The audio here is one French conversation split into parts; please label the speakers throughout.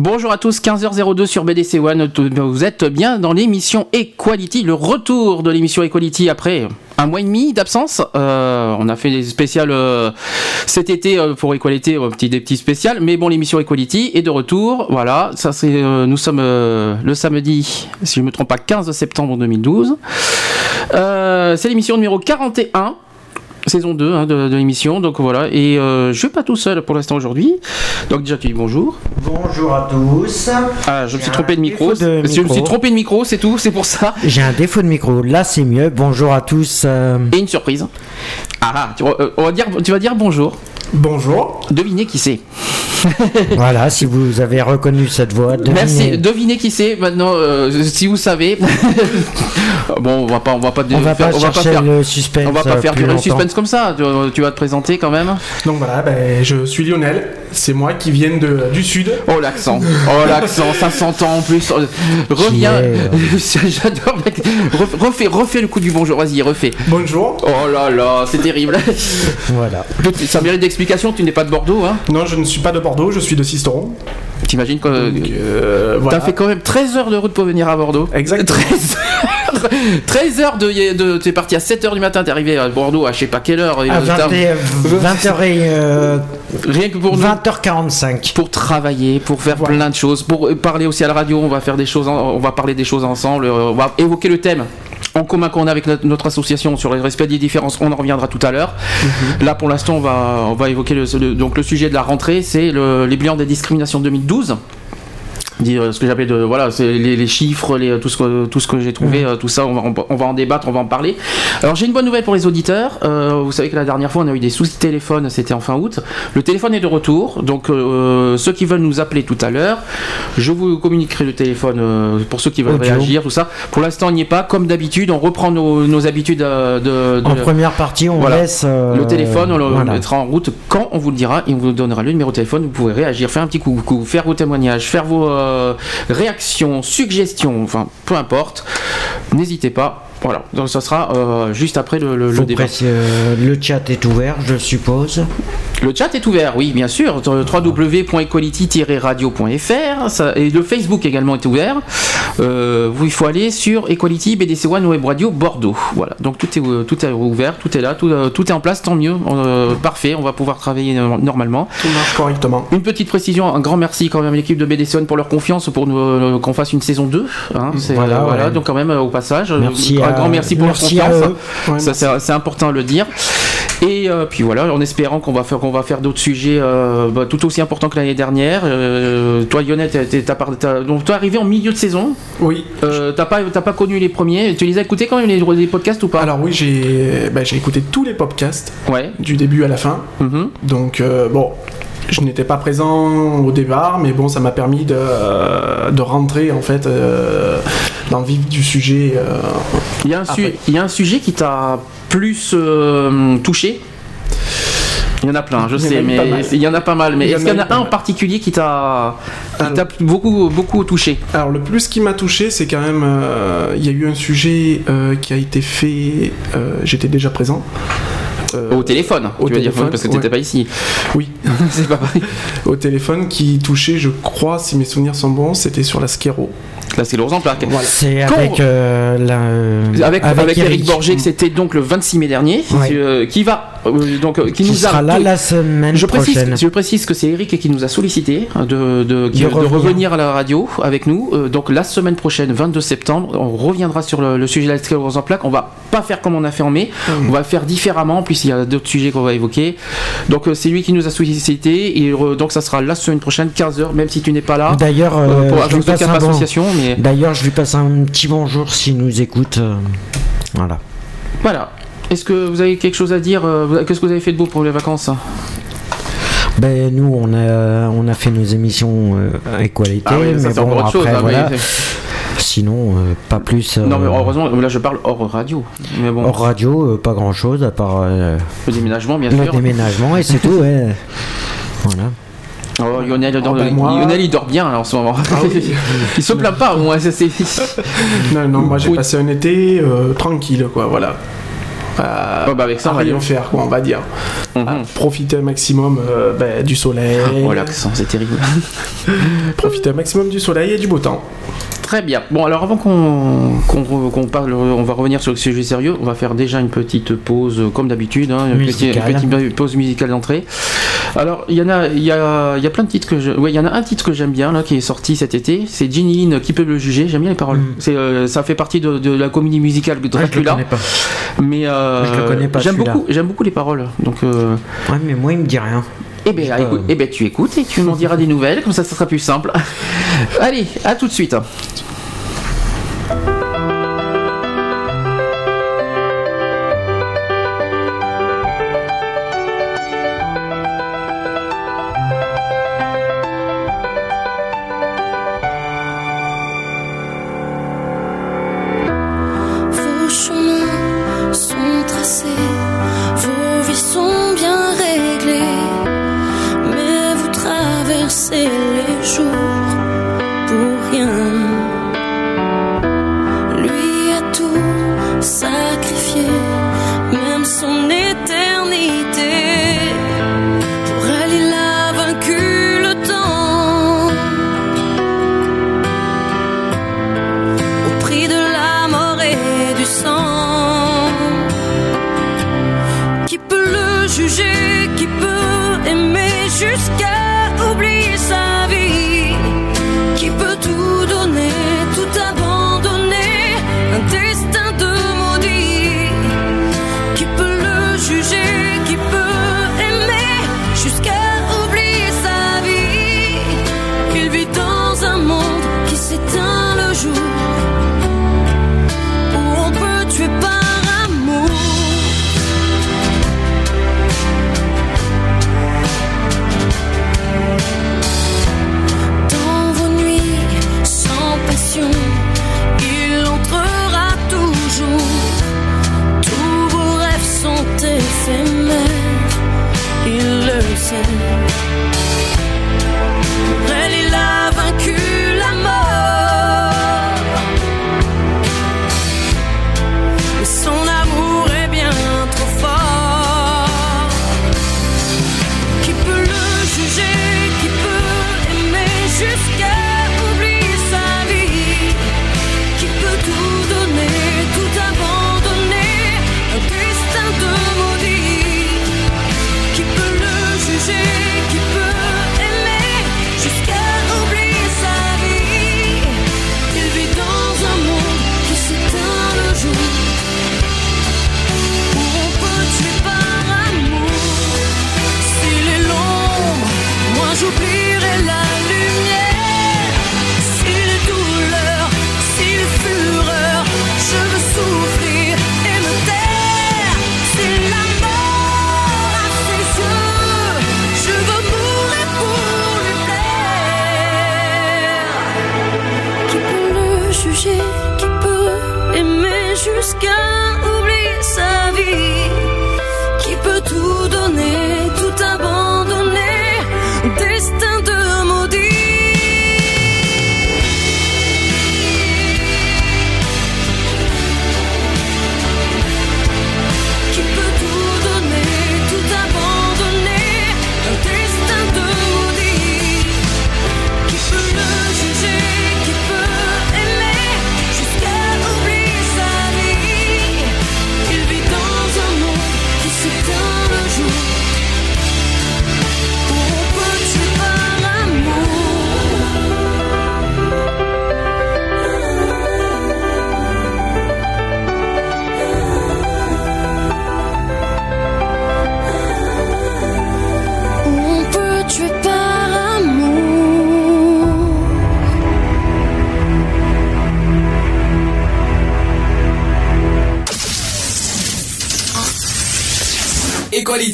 Speaker 1: Bonjour à tous, 15h02 sur BDC One. Vous êtes bien dans l'émission Equality, le retour de l'émission Equality après un mois et demi d'absence. Euh, on a fait des spéciales euh, cet été euh, pour Equality, petit, des petits spéciales. Mais bon, l'émission Equality est de retour. Voilà, ça c'est, nous sommes le samedi, si je ne me trompe pas, 15 septembre 2012. c'est l'émission numéro 41 saison 2 hein, de, l'émission. Donc voilà, et euh, je suis pas tout seul pour l'instant aujourd'hui. Donc déjà tu dis bonjour.
Speaker 2: Bonjour à tous.
Speaker 1: Ah, je me suis trompé de micro. Je me suis trompé de micro, c'est tout, c'est pour ça.
Speaker 2: J'ai un défaut de micro. Là c'est mieux. Bonjour à tous. Euh.
Speaker 1: Et une surprise. Ah, tu, euh, on va dire, tu vas dire bonjour.
Speaker 3: Bonjour.
Speaker 1: Devinez qui c'est.
Speaker 2: voilà, si vous avez reconnu cette voix.
Speaker 1: Devinez. Merci. Devinez qui c'est. Maintenant, euh, si vous savez. bon, on va pas, on va pas,
Speaker 2: on va pas, on va pas faire le suspense.
Speaker 1: On va pas faire le suspense comme ça. Tu, vas te présenter quand même.
Speaker 3: Donc voilà, ben, je suis Lionel. C'est moi qui viens de, du sud.
Speaker 1: Oh l'accent. Oh l'accent. ça s'entend en plus. Reviens. J'adore. Refais, refais le coup du bonjour. Vas-y, refais.
Speaker 3: Bonjour.
Speaker 1: Oh là là, c'est terrible.
Speaker 2: voilà.
Speaker 1: Ça mérite d'explication. Tu n'es pas de Bordeaux, hein?
Speaker 3: Non, je ne suis pas de Bordeaux. Je suis de Sisteron.
Speaker 1: T'imagines que euh, t'as fait quand même 13 heures de route pour venir à Bordeaux
Speaker 3: Exactement.
Speaker 1: 13 heures, 13 heures de, de t'es parti à 7 heures du matin, t'es arrivé à Bordeaux à je sais pas quelle heure.
Speaker 2: À 20, h euh,
Speaker 1: rien que pour
Speaker 2: 20h45
Speaker 1: pour travailler, pour faire plein de choses, pour parler aussi à la radio. On va faire des choses, on va parler des choses ensemble. On va évoquer le thème en commun qu'on a avec notre association sur le respect des différences, on en reviendra tout à l'heure. Mhm. Là, pour l'instant, on va, on va évoquer le, donc le sujet de la rentrée, c'est les bilans des discriminations 2012 dire euh, ce que j'appelle de voilà c'est les, chiffres les, tout ce que tout ce que j'ai trouvé euh, tout ça on va, on va, en débattre on va en parler. Alors j'ai une bonne nouvelle pour les auditeurs. Euh, vous savez que la dernière fois on a eu des soucis de téléphone c'était en fin août. Le téléphone est de retour. Donc ceux qui veulent nous appeler tout à l'heure je vous communiquerai le téléphone pour ceux qui veulent réagir tout ça. Pour l'instant on n'y est pas. Comme d'habitude on reprend nos, habitudes de,
Speaker 2: en première partie on laisse
Speaker 1: le téléphone on le mettra en route quand on vous le dira. Et on vous donnera le numéro de téléphone. Vous pouvez réagir faire un petit coucou faire vos témoignages faire vos euh, réactions, suggestions, enfin peu importe, n'hésitez pas. Voilà, donc ça sera euh, juste après le, le, débat.
Speaker 2: Euh, le chat est ouvert, je suppose.
Speaker 1: Le chat est ouvert, oui, bien sûr. www.equality-radio.fr et le Facebook également est ouvert. Euh, il faut aller sur Equality BDC One Web Radio Bordeaux. Voilà, donc tout est, tout est ouvert, tout est là, tout, tout est en place, tant mieux. parfait, on va pouvoir travailler normalement.
Speaker 3: Tout marche correctement.
Speaker 1: Une petite précision, un grand merci quand même à l'équipe de BDC One pour leur confiance pour qu'on fasse une saison 2. Hein. voilà, voilà donc quand même au passage.
Speaker 2: Merci
Speaker 1: un grand merci pour merci leur confiance. c'est important de le dire. Et euh, puis voilà, en espérant qu'on va faire, qu'on va faire d'autres sujets euh, bah, tout aussi importants que l'année dernière. Euh, toi, Lionel, t'as, donc toi arrivé en milieu de saison.
Speaker 3: Oui.
Speaker 1: t'as pas, pas connu les premiers. Tu les as écoutés quand même les, les podcasts ou pas?
Speaker 3: Alors oui, j'ai, bah, j'ai écouté tous les podcasts.
Speaker 1: Ouais.
Speaker 3: Du début à la fin.
Speaker 1: Mm-hmm.
Speaker 3: Donc bon, je n'étais pas présent au départ, mais bon, ça m'a permis de, de, rentrer en fait dans le vif du sujet. Euh,
Speaker 1: il, y a un il y a un sujet qui t'a plus euh, touché? Il y en a plein, je sais, mais il y en a pas mal. Mais est-ce qu'il y en a un en particulier qui t'a beaucoup, beaucoup touché?
Speaker 3: Alors le plus qui m'a touché, c'est quand même, euh, il y a eu un sujet qui a été fait, j'étais déjà présent.
Speaker 1: Au téléphone, au tu veux dire parce que tu n'étais pas ici.
Speaker 3: Oui,
Speaker 1: c'est pas pareil.
Speaker 3: Au téléphone qui touchait, je crois, si mes souvenirs sont bons, c'était sur la Scléro.
Speaker 1: Là, c'est l'ours en plaque.
Speaker 2: C'est avec, euh,
Speaker 1: avec, avec, Eric, Borgé, c'était donc le 26 mai dernier, euh, qui va euh, donc euh, qui,
Speaker 2: Qui
Speaker 1: nous a
Speaker 2: sera là la semaine
Speaker 1: je précise,
Speaker 2: prochaine.
Speaker 1: je précise que c'est Eric qui nous a sollicité hein, de, de, qui-
Speaker 2: De
Speaker 1: de
Speaker 2: revenir.
Speaker 1: revenir. à la radio avec nous. Euh, donc la semaine prochaine, 22 septembre, on reviendra sur le, le sujet de la sclérose en plaques. On va pas faire comme on a fait en mai, on va faire différemment puisqu'il y a d'autres sujets qu'on va évoquer. Donc euh, c'est lui qui nous a sollicité et euh, donc ça sera la semaine prochaine, 15h, même si tu n'es pas là.
Speaker 2: D'ailleurs,
Speaker 1: euh,
Speaker 2: euh,
Speaker 1: pour
Speaker 2: je passe un bon-
Speaker 1: Association, mais
Speaker 2: D'ailleurs, je lui passe un petit bonjour s'il nous écoute. euh, Voilà.
Speaker 1: voilà. Est-ce que vous avez quelque chose à dire euh, Qu'est-ce que vous avez fait de beau pour les vacances?
Speaker 2: Ben nous, on a, on a fait nos émissions euh, Equality,
Speaker 1: Ah oui,
Speaker 2: mais
Speaker 1: c'est
Speaker 2: bon,
Speaker 1: autre chose.
Speaker 2: après,
Speaker 1: hein,
Speaker 2: voilà.
Speaker 1: mais-
Speaker 2: Sinon, euh, pas plus. euh,
Speaker 1: Non mais heureusement, là je parle hors radio. Mais bon,
Speaker 2: Hors radio, euh, pas grand chose à part
Speaker 1: le déménagement bien
Speaker 2: le
Speaker 1: sûr.
Speaker 2: déménagement et c'est tout. Ouais. Voilà.
Speaker 1: Oh, Lionel, il dort-
Speaker 3: ben, moi-
Speaker 1: Lionel, il dort bien là, en ce moment.
Speaker 3: Ah oui.
Speaker 1: il se plaint pas, moi. c'est- c'est-
Speaker 3: Non, non, moi j'ai
Speaker 1: Oui.
Speaker 3: passé un été euh, tranquille, quoi, voilà. Euh,
Speaker 1: Oh, bah, avec ça,
Speaker 3: à
Speaker 1: on va
Speaker 3: rien faire, quoi, on va dire.
Speaker 1: Mhm.
Speaker 3: À profiter un maximum euh, ben, du soleil.
Speaker 1: Oh l'accent, c'est terrible.
Speaker 3: Profiter un maximum du soleil et du beau temps.
Speaker 1: Très bien. Bon, alors avant qu'on qu'on parle, on va revenir sur le sujet sérieux. On va faire déjà une petite pause, euh, comme d'habitude, hein, une, petite,
Speaker 2: Musicale.
Speaker 1: une petite pause musicale d'entrée. Alors, il y en a, il y a, y a plein de titres que je, ouais, il y en a un titre que j'aime bien là, qui est sorti cet été. C'est Ginny Lynn, qui peut le juger? J'aime bien les paroles.
Speaker 2: Mm.
Speaker 1: C'est, euh, ça fait partie de, de la comédie musicale
Speaker 2: je le
Speaker 1: Dracula.
Speaker 2: connais pas.
Speaker 1: mais euh,
Speaker 2: Je le connais pas,
Speaker 1: j'aime beaucoup, j'aime beaucoup les paroles. Donc, euh,
Speaker 2: Ouais, mais moi, il me dit rien.
Speaker 1: Eh écoute, eh ben, tu écoutes et tu m'en diras des nouvelles, comme ça, ça sera plus simple. Allez, à tout de suite.
Speaker 4: Il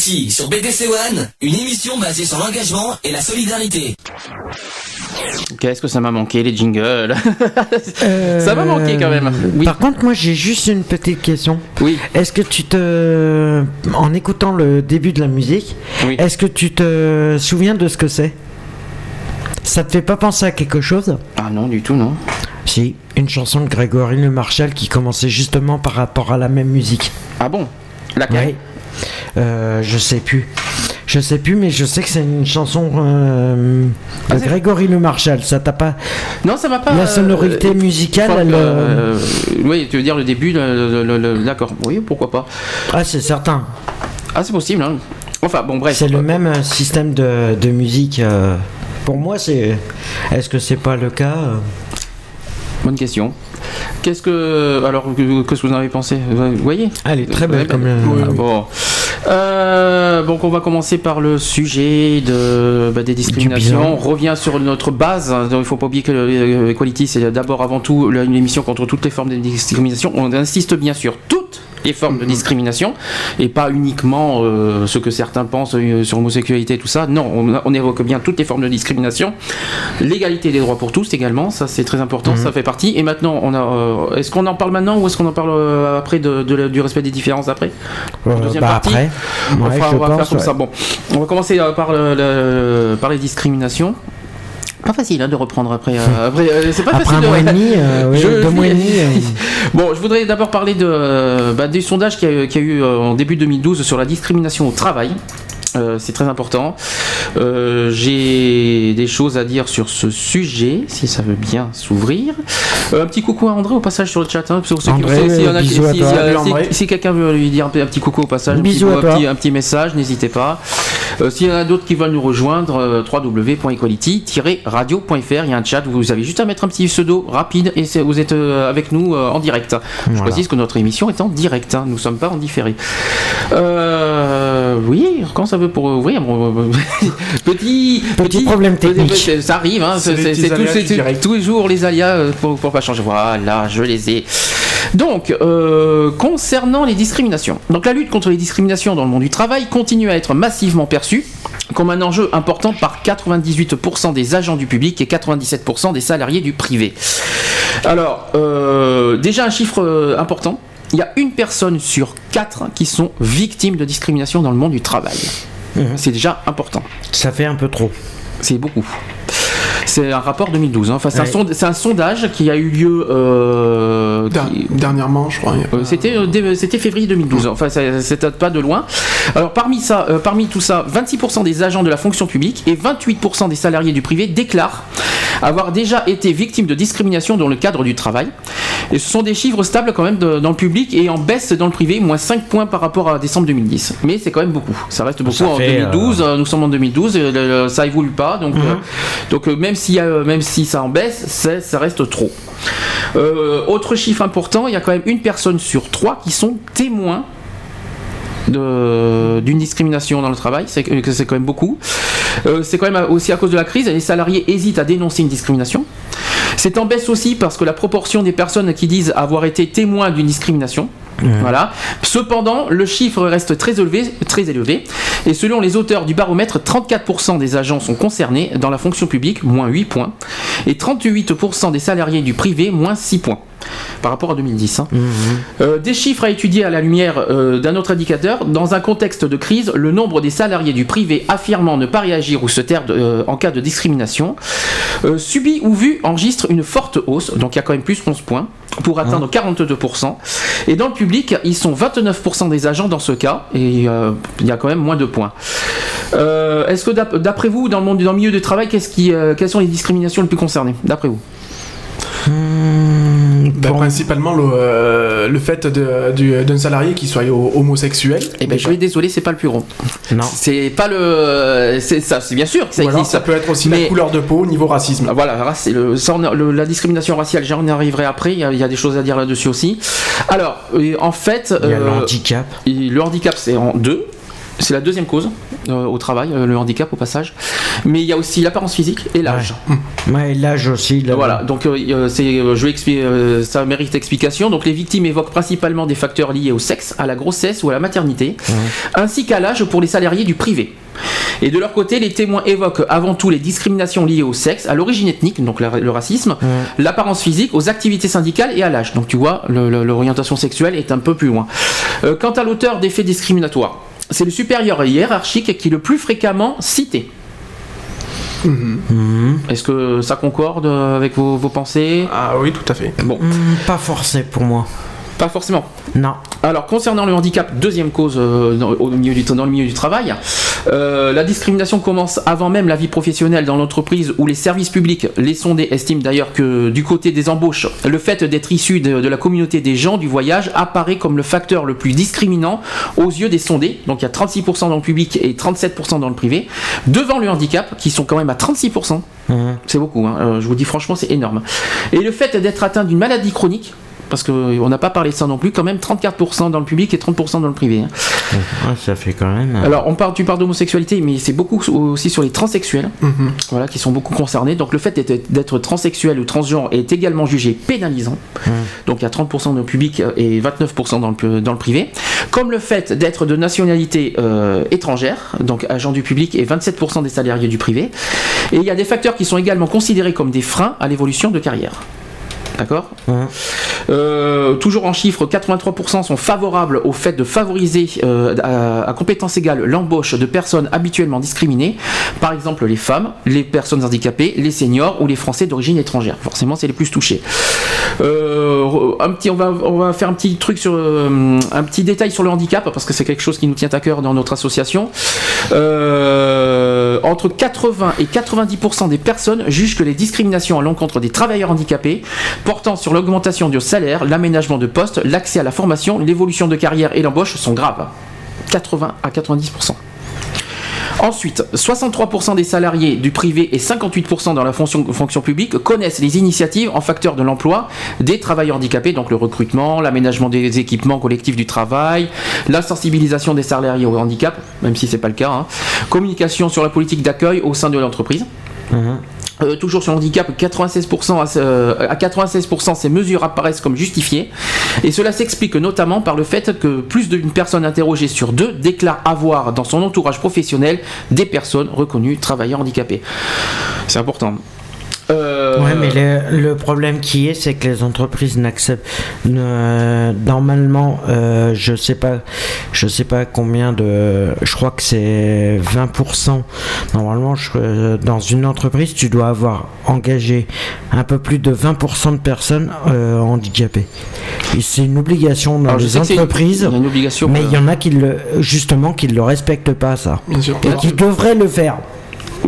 Speaker 5: Sur BDC One, une émission basée sur l'engagement et la solidarité.
Speaker 1: Qu'est-ce que ça m'a manqué, les jingles
Speaker 2: Euh,
Speaker 1: Ça m'a manqué quand même. Oui.
Speaker 2: Par contre, moi j'ai juste une petite question.
Speaker 1: Oui.
Speaker 2: Est-ce que tu te. En écoutant le début de la musique,
Speaker 1: Oui.
Speaker 2: est-ce que tu te souviens de ce que c'est? Ça te fait pas penser à quelque chose?
Speaker 1: Ah non, du tout, non.
Speaker 2: Si, une chanson de Grégory Le Marchal qui commençait justement par rapport à la même musique.
Speaker 1: Ah bon? Laquelle?
Speaker 2: Ouais. Euh, je sais plus. Je sais plus, mais je sais que c'est une chanson euh,
Speaker 1: Ah,
Speaker 2: de
Speaker 1: c'est-
Speaker 2: Grégory Le Marchal. Ça t'a pas.
Speaker 1: Non, ça m'a pas.
Speaker 2: La sonorité
Speaker 1: euh,
Speaker 2: musicale, elle, euh,
Speaker 1: oui, tu veux dire le début, d'accord. Oui, pourquoi pas.
Speaker 2: Ah, c'est certain.
Speaker 1: Ah, c'est possible. Hein. Enfin, bon, bref.
Speaker 2: C'est le même système de, de musique. Pour moi, c'est. Est-ce que c'est pas le cas
Speaker 1: Bonne question. Qu'est-ce que. Alors, que- qu'est-ce que vous en avez pensé? Vous voyez?
Speaker 2: Elle est très belle
Speaker 1: Ouais,
Speaker 2: comme. euh,
Speaker 1: Ah, Bon. Euh, donc on va commencer par le sujet de, bah, des discriminations. On revient sur notre base. Donc, il ne faut pas oublier que euh, Equality, c'est d'abord avant tout une émission contre toutes les formes de discrimination. On insiste bien sur toutes les formes de discrimination et pas uniquement euh, ce que certains pensent euh, sur l'homosexualité et tout ça. Non, on, on évoque bien toutes les formes de discrimination. L'égalité des droits pour tous également, ça c'est très important, ça fait partie. Et maintenant, on a, euh, est-ce qu'on en parle maintenant ou est-ce qu'on en parle après de- de- du respect des différences après? Deuxième
Speaker 2: bah
Speaker 1: partie.
Speaker 2: après.
Speaker 1: on,
Speaker 2: Ouais,
Speaker 1: va faire
Speaker 2: pense,
Speaker 1: comme
Speaker 2: ouais.
Speaker 1: ça. Bon, on va commencer par, le- le- par les discriminations. Pas facile hein, de reprendre après. euh, après euh, c'est pas
Speaker 2: Après
Speaker 1: facile
Speaker 2: un
Speaker 1: de-
Speaker 2: mois et demi, euh, oui,
Speaker 1: Je-
Speaker 2: deux mois et demi. euh,
Speaker 1: Bon, je voudrais d'abord parler de, bah, des sondages qu'il y, a- qu'il y a eu en début 2012 sur la discrimination au travail. Euh, c'est très important. Euh, J'ai des choses à dire sur ce sujet, si ça veut bien s'ouvrir. Euh, un petit coucou à André au passage sur le chat. Hein,
Speaker 2: André,
Speaker 1: si- quelqu'un veut lui dire un, petit coucou au passage, un petit, un petit- un petit message, n'hésitez pas. S'il y en a d'autres qui veulent nous rejoindre, www.equality-radio.fr, il y a un chat, vous avez juste à mettre un petit pseudo rapide et vous êtes avec nous en direct. Je précise que notre émission est en direct, hein, nous ne sommes pas en différé. Oui, quand ça veut pour ouvrir, bon, euh, petit,
Speaker 2: Petit problème technique.
Speaker 1: petit- ça arrive, hein,
Speaker 3: C'est
Speaker 1: tous- les jours les aléas euh, pour, pour pas changer. Voilà, je les ai. Donc, euh, concernant les discriminations. Donc, la lutte contre les discriminations dans le monde du travail continue à être massivement perçue comme un enjeu important par 98% des agents du public et 97% des salariés du privé. Alors, euh, déjà un chiffre euh, important. Il y a une personne sur quatre qui sont victimes de discrimination dans le monde du travail. C'est déjà important.
Speaker 2: Ça fait un peu trop.
Speaker 1: C'est beaucoup. C'est un rapport 2012. hein. Enfin, c'est un, c'est sondage qui a eu lieu. euh, qui-
Speaker 3: Dernièrement, je crois. pas-
Speaker 1: euh, C'était euh, c'était février 2012. Enfin, ça- c'était pas de loin. Alors parmi ça, euh, parmi tout ça, 26% des agents de la fonction publique et 28% des salariés du privé déclarent avoir déjà été victimes de discrimination dans le cadre du travail. Et ce sont des chiffres stables quand même de- dans le public et en baisse dans le privé, moins 5 points par rapport à décembre 2010. Mais c'est quand même beaucoup. Ça reste beaucoup
Speaker 2: Ça
Speaker 1: en
Speaker 2: fait,
Speaker 1: 2012. euh, Nous sommes en 2012. euh, le- le- ça évolue pas. Donc, euh, donc euh, même, si ça en baisse, ça reste trop. Euh, autre chiffre important, il y a quand même une personne sur trois qui sont témoins d'une discrimination dans le travail, c'est c'est quand même beaucoup. Euh, c'est quand même aussi à cause de la crise, les salariés hésitent à dénoncer une discrimination. C'est en baisse aussi parce que la proportion des personnes qui disent avoir été témoins d'une discrimination. Voilà. Cependant, le chiffre reste très élevé, très élevé. Et selon les auteurs du baromètre, 34% des agents sont concernés dans la fonction publique, moins 8 points. Et 38% des salariés du privé, moins 6 points. Par rapport à 2010. hein. Euh, des chiffres à étudier à la lumière euh, d'un autre indicateur. Dans un contexte de crise, le nombre des salariés du privé affirmant ne pas réagir ou se taire de- euh, en cas de discrimination, subi ou vu, enregistre une forte hausse. Donc il y a quand même plus 11 points pour atteindre 42%. Et dans le public, ils sont 29% des agents dans ce cas. Et euh, il y a quand même moins de points. Euh, Est-ce que d'ap- d'après vous, dans le monde, dans le milieu du travail, qui, euh, quelles sont les discriminations les plus concernées D'après vous?
Speaker 2: Hmm, Bon,
Speaker 3: Principalement le, euh, le fait d'un salarié qui soit ho- homosexuel.
Speaker 1: Eh ben, je suis désolé, c'est pas le plus gros.
Speaker 2: non.
Speaker 1: C'est pas le. C'est ça, c'est bien sûr que ça
Speaker 3: Ou alors,
Speaker 1: existe.
Speaker 3: ça peut être aussi
Speaker 1: Mais-
Speaker 3: la couleur de peau au niveau racisme.
Speaker 1: Voilà, le, ça, on a- le- la discrimination raciale, j'en arriverai après, il y, a, il y a des choses à dire là-dessus aussi. Alors, en fait,
Speaker 2: Il y a le
Speaker 1: euh,
Speaker 2: handicap.
Speaker 1: et le handicap c'est en deux. C'est la deuxième cause euh, au travail, euh, le handicap au passage. Mais il y a aussi l'apparence physique et l'âge.
Speaker 2: Ouais, l'âge aussi. là-
Speaker 1: Voilà, donc euh, c'est, je vais ça mérite explication. Donc les victimes évoquent principalement des facteurs liés au sexe, à la grossesse ou à la maternité, ainsi qu'à l'âge pour les salariés du privé. Et de leur côté, les témoins évoquent avant tout les discriminations liées au sexe, à l'origine ethnique, donc la- le racisme, l'apparence physique, aux activités syndicales et à l'âge. Donc tu vois, l'orientation sexuelle est un peu plus loin. Euh, quant à l'auteur des faits discriminatoires, c'est le supérieur hiérarchique qui est le plus fréquemment cité. Est-ce que ça concorde avec vos, vos pensées?
Speaker 3: Ah oui, tout à fait.
Speaker 1: Bon,
Speaker 2: Hmm, pas forcé pour moi.
Speaker 1: Pas forcément.
Speaker 2: Non.
Speaker 1: Alors, concernant le handicap, deuxième cause euh, dans, au milieu du, dans le milieu du travail, euh, la discrimination commence avant même la vie professionnelle dans l'entreprise où les services publics, les sondés estiment d'ailleurs que du côté des embauches, le fait d'être issu de, de la communauté des gens du voyage apparaît comme le facteur le plus discriminant aux yeux des sondés. Donc il y a 36% dans le public et 37% dans le privé, devant le handicap qui sont quand même à 36%.
Speaker 2: Mhm.
Speaker 1: C'est beaucoup, hein. Euh, je vous dis franchement, c'est énorme. Et le fait d'être atteint d'une maladie chronique, parce qu'on n'a pas parlé de ça non plus, quand même 34% dans le public et 30% dans le privé. hein.
Speaker 2: Ouais, ça fait quand même.
Speaker 1: Alors, on parle, tu parles d'homosexualité, mais c'est beaucoup aussi sur les transsexuels, voilà, qui sont beaucoup concernés. Donc, le fait d'être- transsexuel ou transgenre est également jugé pénalisant. Donc, il y a 30% dans le public et 29% dans le, dans le privé. Comme le fait d'être de nationalité euh, étrangère, donc agent du public et 27% des salariés du privé. Et il y a des facteurs qui sont également considérés comme des freins à l'évolution de carrière. D'accord. Euh, toujours en chiffres, 83% sont favorables au fait de favoriser euh, à, à compétence égale l'embauche de personnes habituellement discriminées, par exemple les femmes, les personnes handicapées, les seniors ou les Français d'origine étrangère. Forcément, c'est les plus touchés. Euh, un petit, on va, on va faire un petit truc sur un petit détail sur le handicap parce que c'est quelque chose qui nous tient à cœur dans notre association. Entre 80 et 90% des personnes jugent que les discriminations à l'encontre des travailleurs handicapés portant sur l'augmentation du salaire, l'aménagement de poste, l'accès à la formation, l'évolution de carrière et l'embauche sont graves. 80 à 90%. Ensuite, 63% des salariés du privé et 58% dans la fonction, publique connaissent les initiatives en facteur de l'emploi des travailleurs handicapés, donc le recrutement, l'aménagement des équipements collectifs du travail, la sensibilisation des salariés au handicap, même si c'est pas le cas, hein, communication sur la politique d'accueil au sein de l'entreprise. Euh, toujours sur le handicap, 96% à, ce- à 96% ces mesures apparaissent comme justifiées. Et cela s'explique notamment par le fait que plus d'une personne interrogée sur deux déclare avoir dans son entourage professionnel des personnes reconnues travailleurs handicapés. C'est important. Euh,
Speaker 2: Ouais, mais le, le problème qui est, c'est que les entreprises n'acceptent ne- normalement, euh, je sais pas, je sais pas combien de, je crois que c'est 20%. Normalement, je- euh, dans une entreprise, tu dois avoir engagé un peu plus de 20% de personnes euh, handicapées. C'est une obligation dans
Speaker 1: alors,
Speaker 2: les entreprises.
Speaker 1: une obligation.
Speaker 2: Mais
Speaker 1: euh,
Speaker 2: il y en a qui le, justement, qui le respectent pas ça.
Speaker 3: Bien sûr.
Speaker 2: Et qui devraient le faire.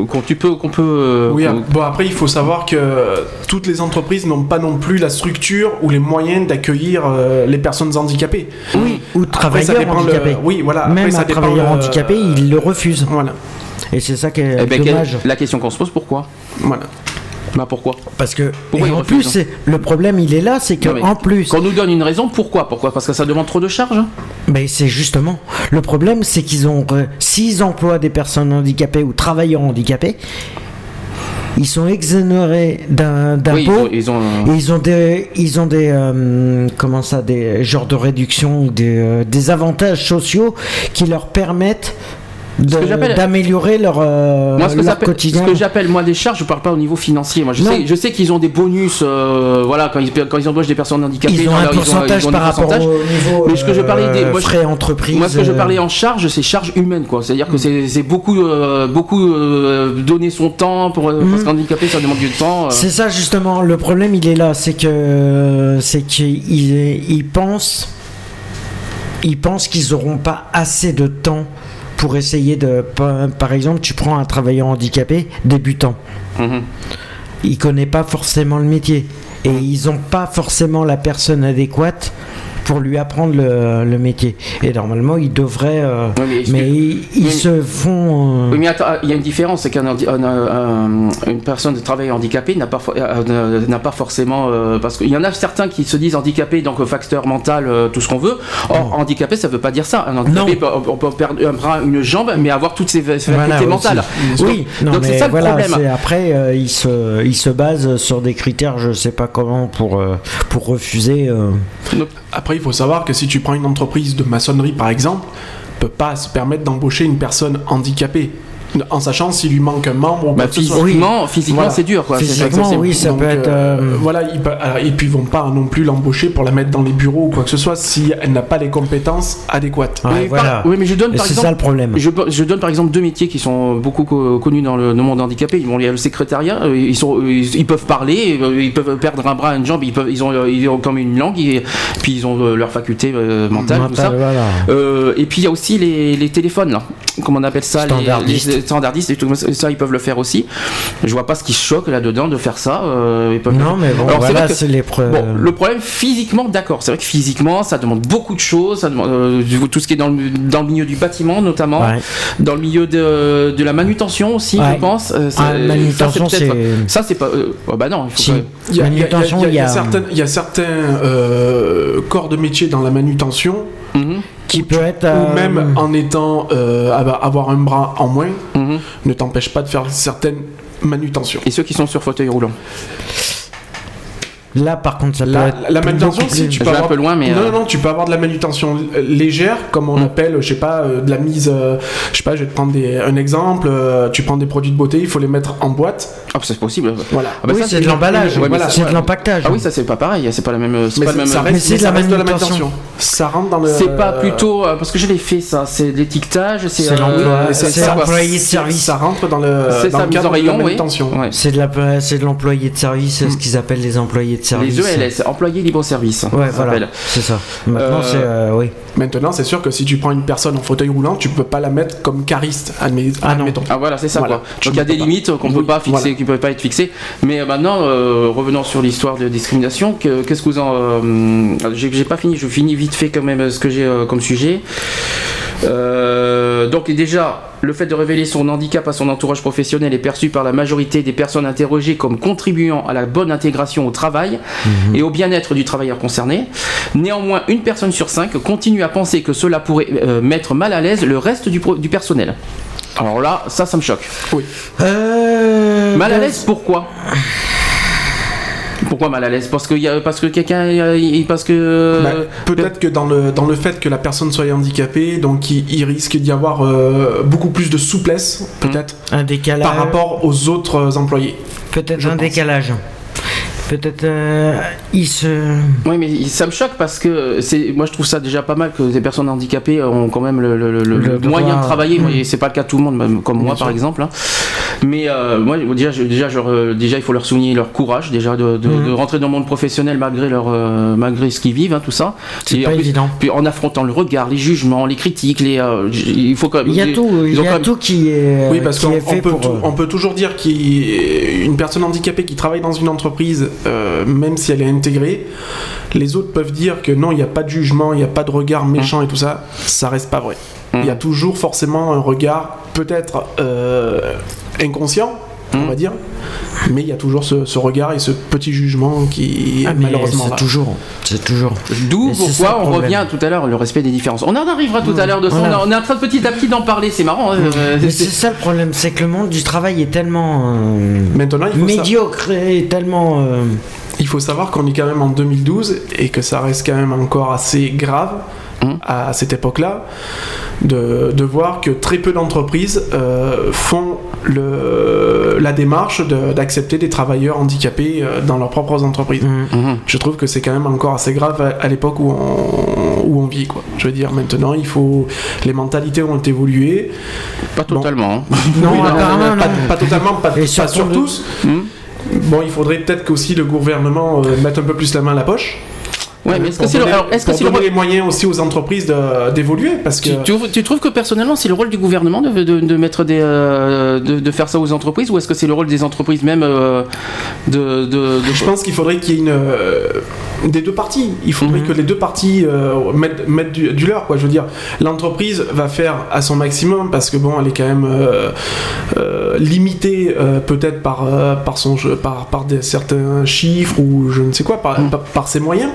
Speaker 1: Qu'on tu peux, qu'on peut. euh,
Speaker 3: Oui,
Speaker 1: qu'on-
Speaker 3: bon après il faut savoir que toutes les entreprises n'ont pas non plus la structure ou les moyens d'accueillir euh, les personnes handicapées.
Speaker 2: Oui, ou
Speaker 3: Après, ça
Speaker 2: travailleurs
Speaker 3: le-
Speaker 2: handicapés.
Speaker 3: Oui, voilà. Après,
Speaker 2: Même
Speaker 3: ça
Speaker 2: un travailleur
Speaker 3: le-
Speaker 2: handicapé, il le refuse.
Speaker 3: Voilà,
Speaker 2: Et c'est ça qui est
Speaker 1: Eh ben,
Speaker 2: dommage.
Speaker 1: la question qu'on se pose, pourquoi?
Speaker 3: Voilà.
Speaker 1: Bah pourquoi
Speaker 2: Parce que
Speaker 1: Pourquoi
Speaker 2: et en plus, c'est- le problème il est là, c'est que en plus,
Speaker 1: Qu'on nous donne une raison, pourquoi Pourquoi Parce que ça demande trop de charges
Speaker 2: mais c'est justement le problème, c'est qu'ils ont euh, s'ils emploient des personnes handicapées ou travailleurs handicapés, ils sont exonérés d'un
Speaker 1: Oui, ils
Speaker 2: d'impôts.
Speaker 1: ont. ils ont,
Speaker 2: Et ils ont des, ils ont des, euh, comment ça, des genres de réduction, des, euh, des avantages sociaux qui leur permettent d'améliorer leur, euh,
Speaker 1: Moi, ce que,
Speaker 2: leur quotidien.
Speaker 1: ce que j'appelle moi des charges, je parle pas au niveau financier. Moi, je
Speaker 2: Non.
Speaker 1: sais, je sais qu'ils ont des bonus, euh, voilà, quand ils, quand ils embauchent des personnes handicapées.
Speaker 2: Ils ont un
Speaker 1: leur-
Speaker 2: pourcentage
Speaker 1: ils ont
Speaker 2: par rapport au niveau
Speaker 1: Mais ce que je parlais des-
Speaker 2: euh,
Speaker 1: moi,
Speaker 2: frais entreprises.
Speaker 1: Moi, ce que je
Speaker 2: euh,
Speaker 1: parlais en charge, c'est charge humaine, quoi. C'est-à-dire
Speaker 2: Mm.
Speaker 1: que c'est c'est beaucoup, euh, beaucoup donner son temps pour euh, parce
Speaker 2: Mm.
Speaker 1: qu'handicapé, ça demande du temps.
Speaker 2: C'est ça justement, le problème il est là, c'est que c'est qu'ils ils pensent ils pensent qu'ils auront pas assez de temps pour essayer de par par exemple, tu prends un travailleur handicapé débutant.
Speaker 1: Mhm.
Speaker 2: Il connaît pas forcément le métier et ils ont pas forcément la personne adéquate pour lui apprendre le, le métier. Et normalement, ils devraient. euh,
Speaker 1: mais-
Speaker 2: mais ils, se font. euh,
Speaker 1: Oui, mais attends, il y a une différence, c'est qu'un handi- un- un- personne de travail handicapé n'a pas, euh, n'a pas forcément, parce qu'il y en a certains qui se disent handicapés, donc facteur mental, tout ce qu'on veut. Or, handicapé, ça veut pas dire ça. Un handicapé,
Speaker 2: Non.
Speaker 1: on peut perdre un bras, une jambe, mais avoir toutes ses fa- facultés
Speaker 2: Voilà,
Speaker 1: mentales.
Speaker 2: aussi. Oui, non,
Speaker 1: donc c'est ça le
Speaker 2: voilà,
Speaker 1: problème.
Speaker 2: c'est- après, ils, se, ils se basent sur des critères, je sais pas comment, pour, pour refuser. euh,
Speaker 3: Il faut savoir que si tu prends une entreprise de maçonnerie, par exemple, peut pas se permettre d'embaucher une personne handicapée, en sachant s'il lui manque un membre ou
Speaker 1: Bah, physiquement, physiquement
Speaker 3: Voilà.
Speaker 1: c'est dur. Quoi.
Speaker 2: Physiquement, oui, ça
Speaker 3: Donc,
Speaker 2: peut être.
Speaker 3: euh,
Speaker 2: euh,
Speaker 3: voilà, ils pe- alors, et puis ils vont pas non plus l'embaucher pour la mettre dans les bureaux ou quoi que ce soit si elle n'a pas les compétences adéquates.
Speaker 2: ouais,
Speaker 1: Oui, par-
Speaker 2: voilà.
Speaker 1: oui, mais je donne
Speaker 2: Et
Speaker 1: par
Speaker 2: c'est
Speaker 1: exemple.
Speaker 2: ça le problème.
Speaker 1: Je, je donne par exemple deux métiers qui sont beaucoup co- connus dans le, monde handicapé. Ils vont il y a le secrétariat, euh, ils, sont, ils, ils peuvent parler, ils peuvent perdre un bras, une jambe, ils, peuvent, ils, ont, ils ont comme une langue, et, puis ils ont leur faculté euh, mentale, tout ça.
Speaker 2: Voilà.
Speaker 1: Euh, et puis il y a aussi les, les téléphones, là. comment on appelle ça les standardistes, et tout, ça ils peuvent le faire aussi. Je vois pas ce qui choque là-dedans de faire ça. euh, ils peuvent le
Speaker 2: Non, mais bon,
Speaker 1: Alors, c'est
Speaker 2: voilà,
Speaker 1: vrai que-
Speaker 2: c'est les preuves.
Speaker 1: Bon, le problème physiquement, d'accord, c'est vrai que physiquement, ça demande beaucoup de choses, ça demande, euh, tout ce qui est dans le, dans le milieu du bâtiment notamment,
Speaker 2: Ouais.
Speaker 1: dans le milieu de, de la manutention aussi,
Speaker 2: Ouais.
Speaker 1: je pense. euh,
Speaker 2: Ah,
Speaker 1: ça,
Speaker 2: manutention, c'est-
Speaker 1: Ça, c'est pas. euh, oh, bah non, il faut
Speaker 2: Si.
Speaker 1: pas-
Speaker 3: Il y a, il y a- il y a-
Speaker 2: Manutention,
Speaker 3: il y a
Speaker 2: il y a-
Speaker 3: certaines- il y a certains euh, corps de métier dans la manutention
Speaker 1: Mhm,
Speaker 2: Qui peut être.
Speaker 3: où
Speaker 2: euh,
Speaker 3: même en étant euh, avoir un bras en moins
Speaker 1: mhm.
Speaker 3: ne t'empêche pas de faire certaines manutentions.
Speaker 1: Et ceux qui sont sur fauteuil roulant.
Speaker 2: Là, par contre, ça peut
Speaker 3: La,
Speaker 2: être.
Speaker 3: la manutention, si tu peux
Speaker 1: vais un
Speaker 3: avoir...
Speaker 1: peu loin, mais,
Speaker 3: non,
Speaker 1: euh,
Speaker 3: non, non, tu peux avoir de la manutention légère, comme on
Speaker 1: Mm.
Speaker 3: appelle, je sais pas, euh, de la mise, euh, je sais pas, je vais te prendre des- un exemple, euh, tu prends des produits de beauté, il faut les mettre en boîte,
Speaker 1: Ah, c'est possible.
Speaker 3: voilà.
Speaker 1: Ah, bah,
Speaker 2: oui,
Speaker 1: ça,
Speaker 2: c'est de l'emballage,
Speaker 1: Ouais,
Speaker 3: voilà.
Speaker 2: c'est de l'empaquetage.
Speaker 1: Ah oui, ça c'est pas pareil, c'est pas la même. C'est
Speaker 3: Mais
Speaker 1: pas le même.
Speaker 3: ça reste,
Speaker 2: Mais c'est
Speaker 3: mais
Speaker 2: de
Speaker 3: ça
Speaker 2: la manutention.
Speaker 3: Ça rentre dans le.
Speaker 1: C'est pas plutôt parce que je l'ai fait ça, c'est l'étiquetage, c'est ça,
Speaker 2: l'employé de
Speaker 3: Ça-
Speaker 2: service.
Speaker 3: Ça rentre dans le,
Speaker 1: C'est mise en
Speaker 3: de la
Speaker 1: rayon, oui.
Speaker 2: C'est de la- c'est de l'employé de service, c'est ce qu'ils appellent les employés de service.
Speaker 1: Les ELS, employés libre service.
Speaker 2: Ouais, voilà, c'est ça. Maintenant,
Speaker 1: Euh,
Speaker 2: c'est euh, oui.
Speaker 3: Maintenant, c'est sûr que si tu prends une personne en fauteuil roulant, tu peux pas la mettre comme cariste, admet-
Speaker 2: Ah non.
Speaker 3: admettons.
Speaker 1: Ah voilà, c'est ça
Speaker 3: Voilà.
Speaker 1: quoi.
Speaker 3: Tu
Speaker 1: Donc il y a
Speaker 3: ne
Speaker 1: des
Speaker 3: pas.
Speaker 1: limites qu'on peut
Speaker 3: Oui,
Speaker 1: pas fixer,
Speaker 3: voilà.
Speaker 1: qui peuvent pas être fixées. Mais euh, maintenant, euh, revenons sur l'histoire de discrimination. que- Qu'est-ce que vous en euh, J'ai j'ai pas fini. Je finis vite fait quand même ce que j'ai euh, comme sujet. Euh, donc déjà, le fait de révéler son handicap à son entourage professionnel est perçu par la majorité des personnes interrogées comme contribuant à la bonne intégration au travail et au bien-être du travailleur concerné. Néanmoins, une personne sur cinq continue à penser que cela pourrait euh, mettre mal à l'aise le reste du, du personnel. Alors là, ça, ça me choque.
Speaker 2: Euh,
Speaker 1: Mal à
Speaker 2: ben,
Speaker 1: l'aise, pourquoi? Pourquoi mal à l'aise Parce que y a- parce que quelqu'un euh, parce que
Speaker 3: Bah, Peut-être que dans le, dans le fait que la personne soit handicapée, donc il, il risque d'y avoir euh, beaucoup plus de souplesse, peut-être,
Speaker 2: Un décalage.
Speaker 3: par rapport aux autres employés.
Speaker 2: Peut-être un
Speaker 3: pense.
Speaker 2: décalage. Peut-être euh, il se.
Speaker 1: Oui, mais ça me choque parce que c'est, moi je trouve ça déjà pas mal que des personnes handicapées ont quand même le, le- le- le
Speaker 2: Le droit.
Speaker 1: moyen de travailler.
Speaker 2: Mm.
Speaker 1: Et c'est pas le cas de tout le monde, même comme moi par exemple. hein. Mais euh, moi déjà, je- déjà, je re- déjà, il faut leur souligner leur courage déjà de, de-
Speaker 2: Mm.
Speaker 1: de rentrer dans le monde professionnel malgré leur, euh, malgré ce qu'ils vivent, hein, tout ça.
Speaker 2: C'est pas
Speaker 1: en plus-
Speaker 2: évident.
Speaker 1: Puis en affrontant le regard, les jugements, les critiques, les, euh, il faut quand même.
Speaker 2: Il y a tout, il
Speaker 1: ils ont
Speaker 2: y a
Speaker 1: même-
Speaker 2: tout qui est,
Speaker 3: Oui, parce qu'on
Speaker 2: pour. euh,
Speaker 3: on peut toujours dire qu'une personne handicapée qui travaille dans une entreprise, euh, même si elle est intégrée, les autres peuvent dire que non, il n'y a pas de jugement, il n'y a pas de regard méchant et tout ça. Ça reste pas vrai.
Speaker 1: Mm.
Speaker 3: Il y a toujours forcément un regard, peut-être euh, inconscient, on
Speaker 1: Mm.
Speaker 3: va dire, mais il y a toujours ce, ce regard et ce petit jugement qui est
Speaker 2: ah,
Speaker 3: malheureusement
Speaker 2: c'est
Speaker 3: là.
Speaker 2: toujours, c'est toujours.
Speaker 1: D'où pourquoi on revient tout à l'heure le respect des différences. On en arrivera tout à l'heure de ça.
Speaker 2: Voilà.
Speaker 1: On est en train de petit à petit d'en parler. C'est marrant. hein, euh,
Speaker 2: Mais
Speaker 1: c'est-
Speaker 2: ça le problème, c'est que le monde du travail est tellement euh,
Speaker 3: Maintenant, il faut,
Speaker 2: médiocre et tellement. euh,
Speaker 3: il faut savoir qu'on est quand même en 2012 et que ça reste quand même encore assez grave À cette époque-là de, de voir que très peu d'entreprises euh, font le, la démarche de- d'accepter des travailleurs handicapés euh, dans leurs propres entreprises.
Speaker 2: mm.
Speaker 1: Mhm.
Speaker 3: Je trouve que c'est quand même encore assez grave à, à l'époque où on, où on vit. Quoi. Je veux dire, maintenant, il faut, les mentalités ont évolué.
Speaker 1: Pas totalement. hein.
Speaker 2: Non,
Speaker 3: Oui, pas,
Speaker 2: non.
Speaker 3: pas totalement, pas, sur tous.
Speaker 1: Mhm.
Speaker 3: Bon, il faudrait peut-être qu'aussi le gouvernement euh, mette un peu plus la main à la poche.
Speaker 1: Ouais, mais est-ce que
Speaker 3: Pour
Speaker 1: c'est le,
Speaker 3: donner-
Speaker 1: alors, est-ce que c'est le rôle-
Speaker 3: les moyens aussi aux entreprises de- d'évoluer parce que
Speaker 1: tu, tu- tu trouves que personnellement c'est le rôle du gouvernement de, de- de mettre des euh, de, de faire ça aux entreprises ou est-ce que c'est le rôle des entreprises même euh, de,
Speaker 3: je pense qu'il faudrait qu'il y ait une, euh, des deux parties. Il faudrait
Speaker 1: Mhm.
Speaker 3: que les deux parties euh, mettent, mettent du, du leur, quoi. Je veux dire, l'entreprise va faire à son maximum parce que bon, elle est quand même euh, euh, limitée euh, peut-être par, euh, par, son, par, par des, certains chiffres ou je ne sais quoi, par,
Speaker 1: Mhm.
Speaker 3: par, par ses moyens.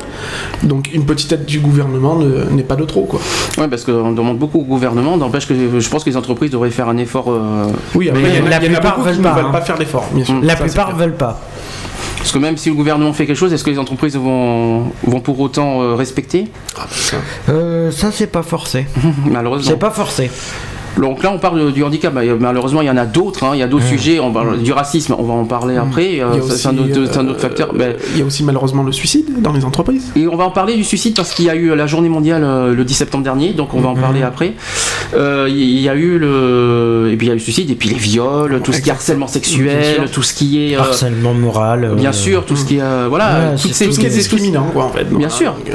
Speaker 3: Donc une petite aide du gouvernement ne- n'est pas de trop, quoi.
Speaker 1: Ouais, parce qu'on demande beaucoup au gouvernement, n'empêche que je pense que les entreprises devraient faire un effort. euh,
Speaker 3: Oui, après,
Speaker 2: Mais
Speaker 3: il y en a,
Speaker 2: la
Speaker 3: il y en a
Speaker 2: plupart
Speaker 3: beaucoup qui
Speaker 2: veulent
Speaker 3: ne
Speaker 2: pas,
Speaker 3: veulent
Speaker 2: hein.
Speaker 3: pas faire l'effort, bien sûr.
Speaker 2: La
Speaker 3: Ça,
Speaker 2: plupart
Speaker 3: clair.
Speaker 2: veulent pas.
Speaker 1: Parce que même si le gouvernement fait quelque chose, est-ce que les entreprises vont, vont pour autant euh, respecter?
Speaker 3: Ah, ça.
Speaker 2: Euh, ça, c'est pas forcé.
Speaker 1: Malheureusement.
Speaker 2: C'est pas forcé.
Speaker 1: Donc là, on parle du handicap. Bah, Malheureusement, il y en a d'autres. hein. Il y a d'autres sujets. On parle du racisme. On va en parler après. euh, ça, c'est un, autre, c'est un autre
Speaker 3: euh,
Speaker 1: facteur. Ben,
Speaker 3: Il y a aussi malheureusement le suicide dans les entreprises.
Speaker 1: Et on va en parler du suicide parce qu'il y a eu la journée mondiale euh, le 10 septembre dernier, donc on va en parler après. Euh, Il y a eu le, et puis il y a eu le suicide, et puis les viols, tout ce qui est harcèlement sexuel, tout ce qui est, euh,
Speaker 2: Harcèlement moral. euh,
Speaker 1: bien sûr, tout ce qui est, euh, voilà,
Speaker 2: Ouais, tout
Speaker 3: Tout ce qui est discriminant, quoi, en fait.
Speaker 1: Bien sûr.
Speaker 3: euh,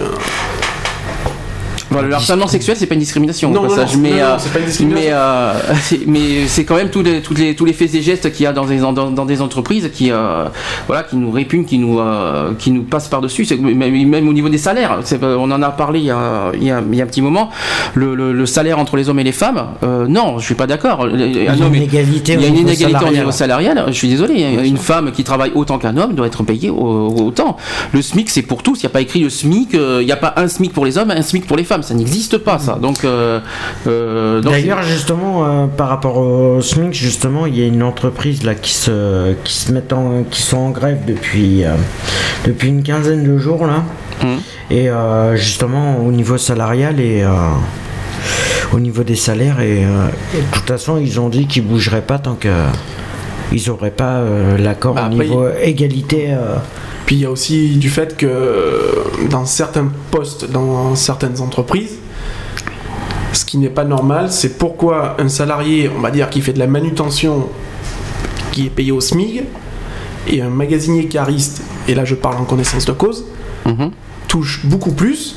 Speaker 1: Voilà, le harcèlement sexuel, c'est pas une discrimination
Speaker 3: Non,
Speaker 1: au
Speaker 3: non,
Speaker 1: passage,
Speaker 3: non,
Speaker 1: mais,
Speaker 3: non,
Speaker 1: euh,
Speaker 3: c'est pas une discrimination.
Speaker 1: mais, euh, c'est- mais c'est quand même tous les, tous les, tous les faits et gestes qu'il y a dans des, dans, dans des entreprises qui, euh, voilà, qui nous répugnent, qui nous, euh, qui nous passent par-dessus. C'est- Même, même au niveau des salaires, on en a parlé il y a, il y a, il y a un petit moment, le, le, le salaire entre les hommes et les femmes, euh, non, je suis pas d'accord.
Speaker 2: Il y a
Speaker 1: homme
Speaker 2: une
Speaker 1: est-
Speaker 2: égalité
Speaker 1: il y a
Speaker 2: au niveau
Speaker 1: inégalité au
Speaker 2: salarial.
Speaker 1: niveau salarial. Je suis désolé. Une femme qui travaille autant qu'un homme doit être payée au- autant. Le SMIC, c'est pour tous. Il n'y a pas écrit le SMIC. Il n'y a pas un SMIC pour les hommes, un SMIC pour les femmes. Ça n'existe pas, ça. Donc, euh, euh,
Speaker 2: D'ailleurs, justement, euh, par rapport au SMIC, justement, il y a une entreprise là qui se, qui se met en, qui sont en grève depuis, depuis une quinzaine de jours là.
Speaker 1: Mhm.
Speaker 2: Et justement, au niveau salarial et au niveau des salaires, et, et de toute façon, ils ont dit qu'ils bougeraient pas tant que ils n'auraient pas euh, l'accord
Speaker 3: Bah,
Speaker 2: au niveau égalité. euh,
Speaker 3: Puis il y a aussi du fait que dans certains postes, dans certaines entreprises, ce qui n'est pas normal, c'est pourquoi un salarié, on va dire, qui fait de la manutention, qui est payé au SMIG, et un magasinier cariste, et là je parle en connaissance de cause,
Speaker 1: Mhm.
Speaker 3: touche beaucoup plus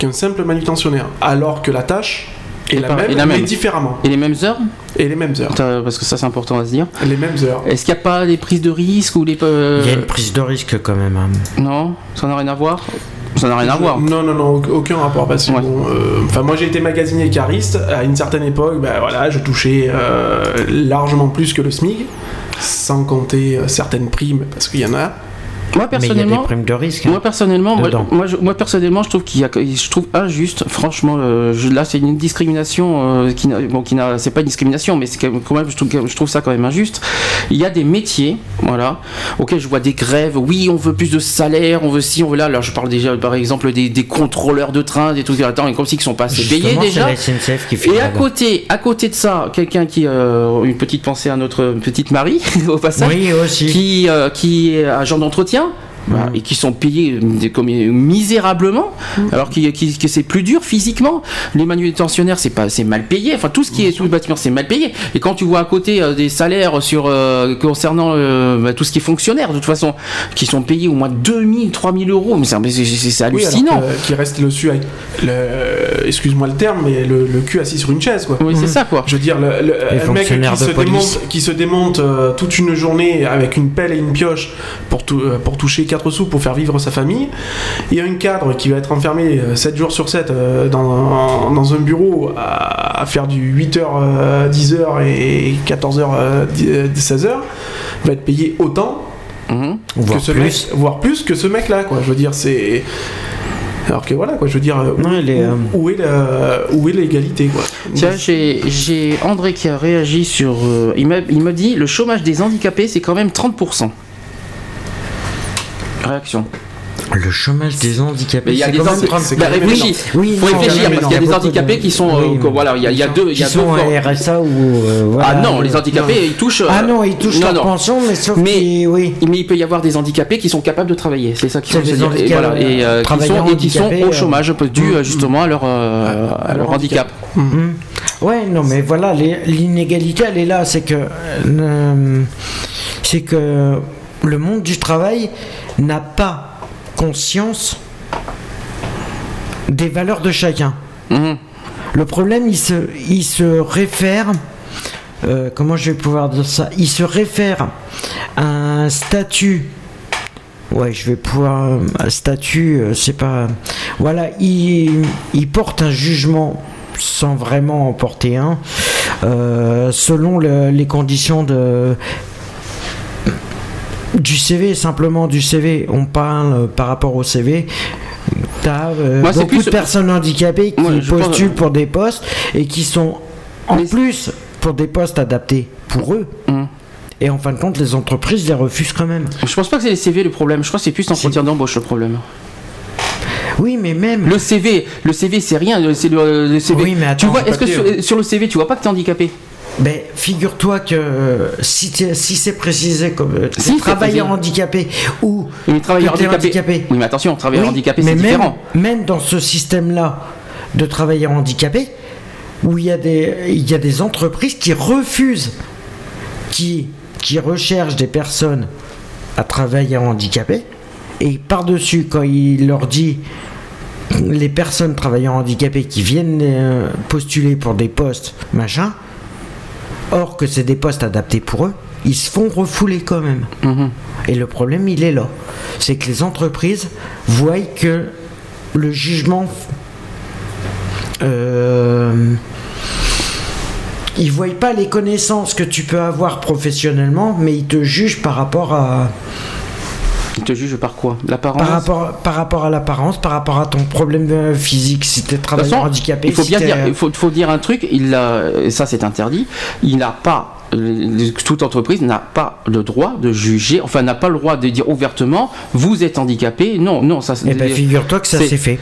Speaker 3: qu'un simple manutentionnaire, alors que la tâche
Speaker 1: Et
Speaker 3: la même,
Speaker 1: et la
Speaker 3: mais différemment,
Speaker 1: Et les mêmes heures
Speaker 3: et les mêmes heures,
Speaker 1: Parce que ça, c'est important à se dire.
Speaker 3: les mêmes heures.
Speaker 1: Est-ce qu'il n'y a pas des prises de risque ou les. euh,
Speaker 2: Il y a une prise de risque quand même. hein.
Speaker 1: Non? Ça n'a rien à voir? Ça n'a rien à voir.
Speaker 3: Non, non, non, auc- aucun rapport. Parce que
Speaker 1: Ouais.
Speaker 3: bon, euh, enfin, moi j'ai été magasinier cariste à une certaine époque. Ben voilà, je touchais euh, largement plus que le SMIC, sans compter euh, certaines primes, parce qu'il y en a.
Speaker 1: Moi,
Speaker 2: Mais il y a des
Speaker 1: personnellement.
Speaker 2: primes de risque. hein.
Speaker 1: Moi personnellement, moi, moi, je, moi, personnellement, je trouve qu'il y a, je trouve injuste. Franchement, euh, je- là, c'est une discrimination euh, qui, bon, qui n'a, c'est pas une discrimination, mais c'est quand même, je trouve, je trouve ça quand même injuste. Il y a des métiers, voilà, auxquels je vois des grèves. Oui, on veut plus de salaire, on veut ci, on veut là. Alors, je parle déjà, par exemple, des, des contrôleurs de train, des trucs. Attends, comme si ils sont pas assez payés déjà.
Speaker 2: C'est la SNCF qui fait
Speaker 1: Et à côté, à côté de ça, quelqu'un qui, euh, une petite pensée à notre petite Marie au passage,
Speaker 2: Oui, aussi.
Speaker 1: qui, euh, qui est agent d'entretien. Voilà, et qui sont payés euh, euh, misérablement, alors qui, qui- que c'est plus dur physiquement. Les manutentionnaires, c'est pas, c'est mal payé. Enfin, tout ce qui est tout le bâtiment, c'est mal payé. Et quand tu vois à côté euh, des salaires sur euh, concernant euh, bah, tout ce qui est fonctionnaire, de toute façon, qui sont payés au moins 2000, 3000 euros, mais c'est
Speaker 3: Oui, alors
Speaker 1: hallucinant.
Speaker 3: que- qui reste le su avec le, excuse-moi le terme, mais le, le cul assis sur une chaise, quoi.
Speaker 1: Oui, c'est ça quoi.
Speaker 3: Je veux dire, le, le- un mec qui se, démonte, qui se démonte euh, toute une journée avec une pelle et une pioche pour, tou- euh, pour toucher 4 sous pour faire vivre sa famille, et un cadre qui va être enfermé 7 jours sur 7 euh, dans, dans un bureau à, à faire du 8h, 10h et 14h, 16h, va être payé autant
Speaker 1: Mhm.
Speaker 2: Voire
Speaker 3: que ce
Speaker 2: plus.
Speaker 3: mec, voire plus que ce mec-là, quoi. Je veux dire, c'est. Alors que voilà, quoi, je veux dire, euh,
Speaker 2: Non,
Speaker 3: où,
Speaker 2: il est, euh,
Speaker 3: où- où est la- où est l'égalité, quoi
Speaker 1: Tiens, j'ai j'ai André qui a réagi sur. euh, il, m'a- il me dit le chômage des handicapés, c'est quand même 30%. Réaction.
Speaker 2: Le chômage des handicapés.
Speaker 1: Il y a des handicapés.
Speaker 2: 30
Speaker 3: c'est
Speaker 1: Bah, réfléchis.
Speaker 2: Oui,
Speaker 1: faut réfléchir parce qu'il y a des
Speaker 2: de-
Speaker 1: handicapés qui sont.
Speaker 2: Oui,
Speaker 1: euh, voilà, il y a, il y a
Speaker 2: qui
Speaker 1: deux.
Speaker 2: sont-
Speaker 1: Il y a
Speaker 2: qui
Speaker 1: deux
Speaker 2: sont à RSA ou. euh, voilà,
Speaker 1: Ah non,
Speaker 2: euh,
Speaker 1: les handicapés, ils touchent.
Speaker 2: Ah non, ils touchent
Speaker 1: non,
Speaker 2: leur pension, mais sauf
Speaker 1: Mais-
Speaker 2: oui.
Speaker 1: Mais il peut y avoir des handicapés qui sont capables de travailler, c'est ça
Speaker 2: des
Speaker 1: dire. Et, voilà, et, euh, qui sont, et qui sont au chômage dû
Speaker 2: mm,
Speaker 1: euh, justement à leur, à leur handicap.
Speaker 2: Mhm. Ouais, non, mais voilà, l'inégalité, elle est là. C'est que, c'est que le monde du travail n'a pas conscience des valeurs de chacun.
Speaker 1: Mhm.
Speaker 2: Le problème, il se, il se réfère. euh, comment je vais pouvoir dire ça? Il se réfère à un statut Ouais, je vais pouvoir. euh, statut, euh, c'est pas. Voilà, il, il porte un jugement sans vraiment en porter un, euh, selon le- les conditions de. Du CV, simplement du CV. On parle euh, par rapport au CV. T'as euh, beaucoup
Speaker 1: plus-
Speaker 2: de personnes handicapées qui
Speaker 1: Moi, je pense-
Speaker 2: postulent pour des postes et qui sont en
Speaker 1: Mais-
Speaker 2: plus pour des postes adaptés pour eux.
Speaker 1: Hum.
Speaker 2: Et en fin de compte, les entreprises les refusent quand même.
Speaker 1: Je pense pas que c'est les CV le problème. Je crois que c'est plus l'entretien d'embauche le problème.
Speaker 2: Oui, mais même.
Speaker 1: Le CV, le CV c'est rien. le- C'est le, le CV.
Speaker 2: Oui, mais
Speaker 1: tu
Speaker 2: attends,
Speaker 1: vois,
Speaker 3: c'est
Speaker 1: est-ce que sur, sur le CV, tu vois pas que t'es handicapé?
Speaker 2: Ben, figure-toi que euh, si, si c'est précisé comme euh,
Speaker 1: Si,
Speaker 2: travailleur handicapé ou
Speaker 1: mais travailleur handicapé.
Speaker 2: handicapé.
Speaker 1: Oui, mais attention, travailleur
Speaker 2: Oui,
Speaker 1: handicapé c'est
Speaker 2: même,
Speaker 1: différent.
Speaker 2: Même dans ce système-là de travailleurs handicapés, où il y, a des, il y a des entreprises qui refusent, qui, qui recherchent des personnes à travailleurs handicapés, et par-dessus, quand il leur dit les personnes travaillant handicapés qui viennent euh, postuler pour des postes, machin, or que c'est des postes adaptés pour eux, ils se font refouler quand même.
Speaker 1: Mhm.
Speaker 2: Et le problème, il est là. C'est que les entreprises voient que le jugement. Euh, ils voient pas les connaissances que tu peux avoir professionnellement, mais ils te jugent par rapport à,
Speaker 1: Il te juge par quoi? L'apparence?
Speaker 2: Par rapport, par rapport à l'apparence, par rapport à ton problème physique, si tu es travailleur handicapé.
Speaker 1: il faut
Speaker 2: si
Speaker 1: bien dire,
Speaker 2: euh,
Speaker 1: il faut, faut dire un truc. Il a, et ça c'est interdit. Il n'a pas, toute entreprise n'a pas le droit de juger, enfin n'a pas le droit de dire ouvertement, vous êtes handicapé. Non, non, ça.
Speaker 2: Eh ben, figure-toi que ça s'est fait.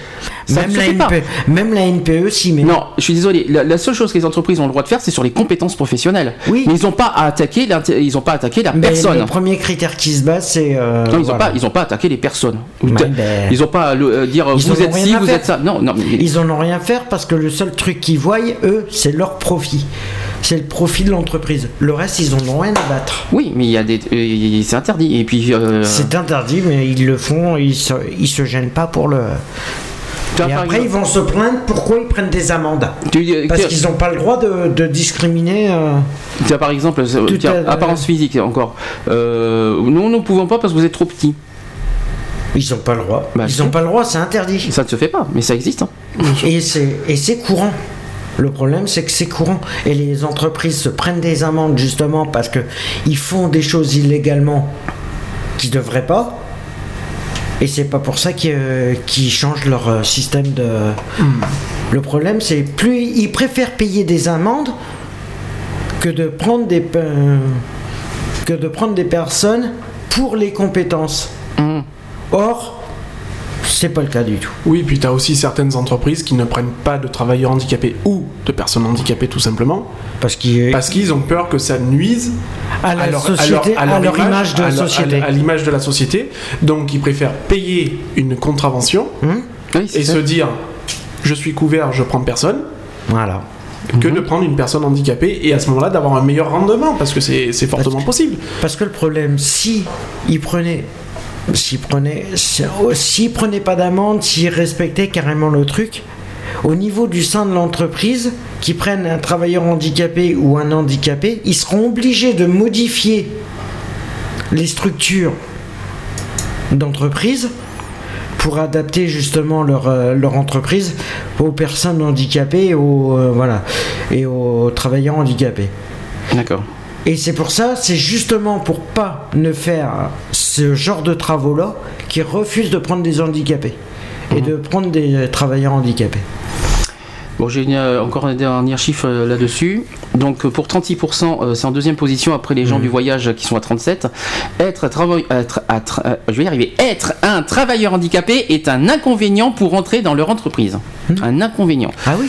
Speaker 1: ça
Speaker 2: Même la,
Speaker 1: fait pas.
Speaker 2: NPE, même la NPE s'y met.
Speaker 1: Non, je suis désolé. La, la seule chose que les entreprises ont le droit de faire, c'est sur les compétences professionnelles.
Speaker 2: Oui.
Speaker 1: Mais ils n'ont pas à attaquer, ils ont pas attaqué la
Speaker 2: Mais
Speaker 1: personne.
Speaker 2: le premier critère qui se base, c'est. euh,
Speaker 1: Non, ils n'ont
Speaker 2: voilà.
Speaker 1: pas, ils ont pas attaqué les personnes.
Speaker 2: Ben-
Speaker 1: Ils n'ont pas à euh, dire
Speaker 2: Ils
Speaker 1: vous êtes ci, vous
Speaker 2: faire.
Speaker 1: êtes ça. Non, non. mais-
Speaker 2: Ils en ont rien à faire parce que le seul truc qu'ils voient, eux, c'est leur profit. C'est le profit de l'entreprise. Le reste, ils en ont rien à battre.
Speaker 1: Oui, mais il y a des, euh, c'est interdit. Et puis. euh,
Speaker 2: C'est interdit, mais ils le font, ils se, ils se gênent pas pour le. Et après, ils vont se plaindre pourquoi ils prennent des amendes. Parce qu'ils n'ont pas le droit de, de discriminer. euh,
Speaker 1: Tu as par exemple,
Speaker 2: Tout
Speaker 1: tiens,
Speaker 2: à-
Speaker 1: apparence physique encore. Euh, nous, nous ne pouvons pas parce que vous êtes trop petit.
Speaker 2: Ils n'ont pas le droit.
Speaker 1: Bah,
Speaker 2: ils n'ont pas le droit, c'est interdit.
Speaker 1: Ça ne se fait pas, mais ça existe. hein.
Speaker 2: Et c'est courant. Le problème, c'est que c'est courant. Et les entreprises se prennent des amendes justement parce que ils font des choses illégalement qu'ils devraient pas. Et c'est pas pour ça qu'ils euh, qu'ils changent leur euh, système de. Le problème, c'est plus ils préfèrent payer des amendes que de prendre des pe- que de prendre des personnes pour les compétences.
Speaker 1: Mhm.
Speaker 2: Or, c'est pas le cas du tout.
Speaker 3: Oui, puis tu as aussi certaines entreprises qui ne prennent pas de travailleurs handicapés ou de personnes handicapées tout simplement,
Speaker 2: Parce qu'ils
Speaker 3: parce qu'ils ont peur que ça nuise
Speaker 2: à la
Speaker 3: leur-
Speaker 2: société, à leur, image, de
Speaker 3: à leur-
Speaker 2: société.
Speaker 3: à l'image de la société. Donc ils préfèrent payer une contravention
Speaker 1: Oui, c'est
Speaker 3: et
Speaker 1: ça.
Speaker 3: se dire je suis couvert, je prends personne,
Speaker 2: Voilà.
Speaker 3: que
Speaker 1: Mhm.
Speaker 3: de prendre une personne handicapée et à ce moment-là d'avoir un meilleur rendement parce que c'est c'est fortement possible.
Speaker 2: Parce que le problème, si ils prenaient, s'ils prenaient, si- oh, s'ils prenaient pas d'amende, s'ils respectaient carrément le truc, au niveau du sein de l'entreprise, qui prennent un travailleur handicapé ou un handicapé, ils seront obligés de modifier les structures d'entreprise pour adapter justement leur, euh, leur entreprise aux personnes handicapées euh, voilà, et aux travailleurs handicapés.
Speaker 1: D'accord.
Speaker 2: Et c'est pour ça, c'est justement pour pas ne faire ce genre de travaux-là qu'ils refusent de prendre des handicapés et de prendre des travailleurs handicapés.
Speaker 1: Bon, j'ai euh, encore un dernier chiffre euh, là-dessus. Donc, euh, pour 36%, euh, c'est en deuxième position après les gens du voyage qui sont à 37. Être, être, être- je vais y arriver. Être un travailleur handicapé est un inconvénient pour entrer dans leur entreprise. Un inconvénient.
Speaker 2: Ah oui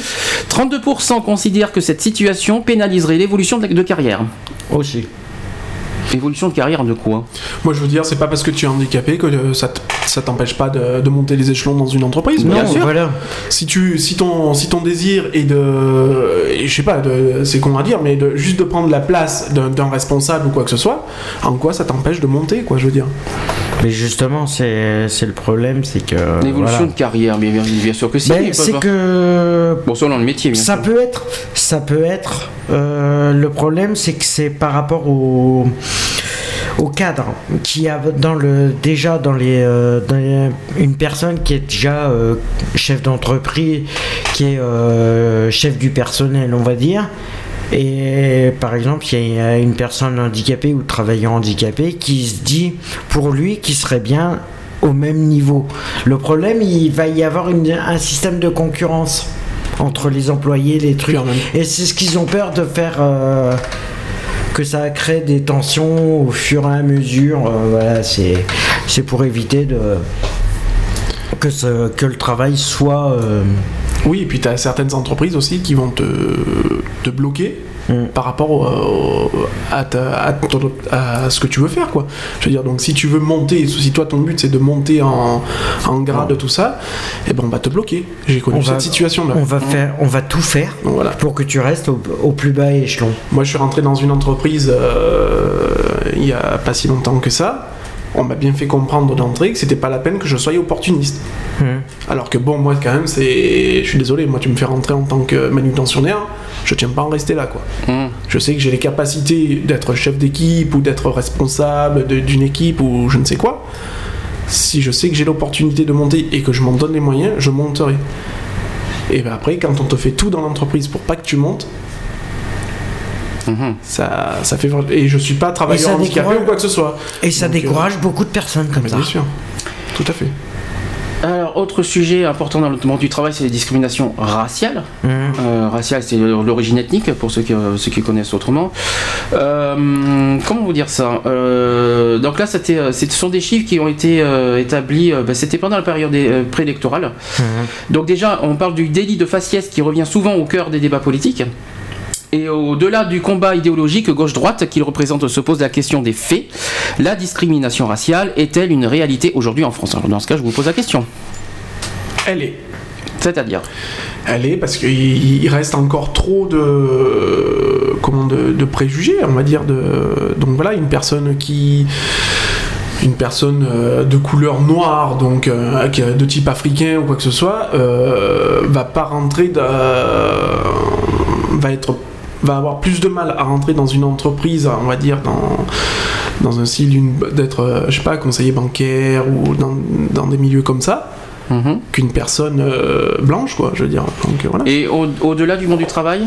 Speaker 1: 32% considèrent que cette situation pénaliserait l'évolution de, de carrière.
Speaker 2: Aussi.
Speaker 1: Évolution de carrière de quoi?
Speaker 3: Moi je veux dire, c'est pas parce que tu es handicapé que euh, ça t- ça t'empêche pas de, de monter les échelons dans une entreprise.
Speaker 1: Bien
Speaker 2: non,
Speaker 1: sûr.
Speaker 2: voilà.
Speaker 3: Si tu si ton si ton désir est de et je sais pas c'est con à dire mais de juste de prendre la place d'un responsable ou quoi que ce soit, en quoi ça t'empêche de monter quoi je veux dire?
Speaker 2: Mais justement, c'est le problème, c'est que.
Speaker 1: L'évolution
Speaker 2: voilà.
Speaker 1: de carrière, mais bien, bien sûr que si.
Speaker 2: Ben, c'est que
Speaker 1: Bon, selon le métier, bien
Speaker 2: ça
Speaker 1: sûr.
Speaker 2: peut être, ça peut être. euh, le problème, c'est que c'est par rapport au au cadre qui a dans le déjà dans les, euh, dans les- une personne qui est déjà euh, chef d'entreprise, qui est euh, chef du personnel, on va dire. Et par exemple, il y a une personne handicapée ou travailleur handicapé qui se dit pour lui qu'il serait bien au même niveau. Le problème, il va y avoir une- un système de concurrence entre les employés, les trucs. Et c'est ce qu'ils ont peur de faire. Que ça crée des tensions au fur et à mesure. euh, voilà, c'est pour éviter de que, que le travail soit. euh,
Speaker 3: Oui, et puis tu as certaines entreprises aussi qui vont te bloquer
Speaker 2: Mm.
Speaker 3: par rapport au- à, ta- à ton- à ce que tu veux faire. quoi. Je veux dire, donc si tu veux monter, si toi ton but c'est de monter en, en grade, tout ça, et ben on va te bloquer. J'ai connu
Speaker 2: On
Speaker 3: cette
Speaker 2: va-
Speaker 3: situation-là.
Speaker 2: on va faire, on va tout faire
Speaker 3: voilà.
Speaker 2: pour que tu restes au, au plus bas échelon.
Speaker 3: Moi, je suis rentré dans une entreprise euh, il y a pas si longtemps que ça. On m'a bien fait comprendre d'entrée que c'était pas la peine que je sois opportuniste.
Speaker 2: Hmm.
Speaker 3: Alors que bon, moi quand même, c'est. Je suis désolé, moi tu me fais rentrer en tant que manutentionnaire, je tiens pas à en rester là quoi.
Speaker 1: Hum.
Speaker 3: Je sais que j'ai les capacités d'être chef d'équipe ou d'être responsable de- d'une équipe ou je ne sais quoi. Si je sais que j'ai l'opportunité de monter et que je m'en donne les moyens, je monterai. Et ben après, quand on te fait tout dans l'entreprise pour pas que tu montes,
Speaker 1: Mhm.
Speaker 3: ça, ça fait. Et je suis pas travailleur handicapé
Speaker 2: décourage-
Speaker 3: ou quoi que ce soit.
Speaker 2: Et ça
Speaker 3: Donc, euh,
Speaker 2: décourage beaucoup de personnes comme
Speaker 3: Mais
Speaker 2: ça.
Speaker 3: bien sûr. Tout à fait.
Speaker 1: Alors, autre sujet important dans le monde du travail, c'est les discriminations raciales.
Speaker 2: Hmm.
Speaker 1: Euh, raciale, c'est l'origine ethnique, pour ceux qui, euh, ceux qui connaissent autrement. Euh, comment vous dire ça? Euh, Donc là, c'était, ce sont des chiffres qui ont été euh, établis, euh, ben, c'était pendant la période euh, préélectorale.
Speaker 2: Mhm.
Speaker 1: Donc déjà, on parle du délit de faciès qui revient souvent au cœur des débats politiques. Et au-delà du combat idéologique gauche-droite qu'il représente, se pose la question des faits. La discrimination raciale est-elle une réalité aujourd'hui en France? Alors dans ce cas, je vous pose la question.
Speaker 3: Elle est.
Speaker 1: C'est-à-dire?
Speaker 3: Elle est parce qu'il il reste encore trop de comment de, de préjugés, on va dire. De, donc voilà, une personne qui une personne euh, de couleur noire, donc euh, de type africain ou quoi que ce soit, euh, va pas rentrer, dans- va être va avoir plus de mal à rentrer dans une entreprise, on va dire dans dans un style d'être, euh, je sais pas, conseiller bancaire ou dans, dans des milieux comme ça,
Speaker 1: Mhm.
Speaker 3: qu'une personne euh, blanche, quoi, je veux dire. Donc euh, voilà.
Speaker 1: Et au- au-delà du monde du travail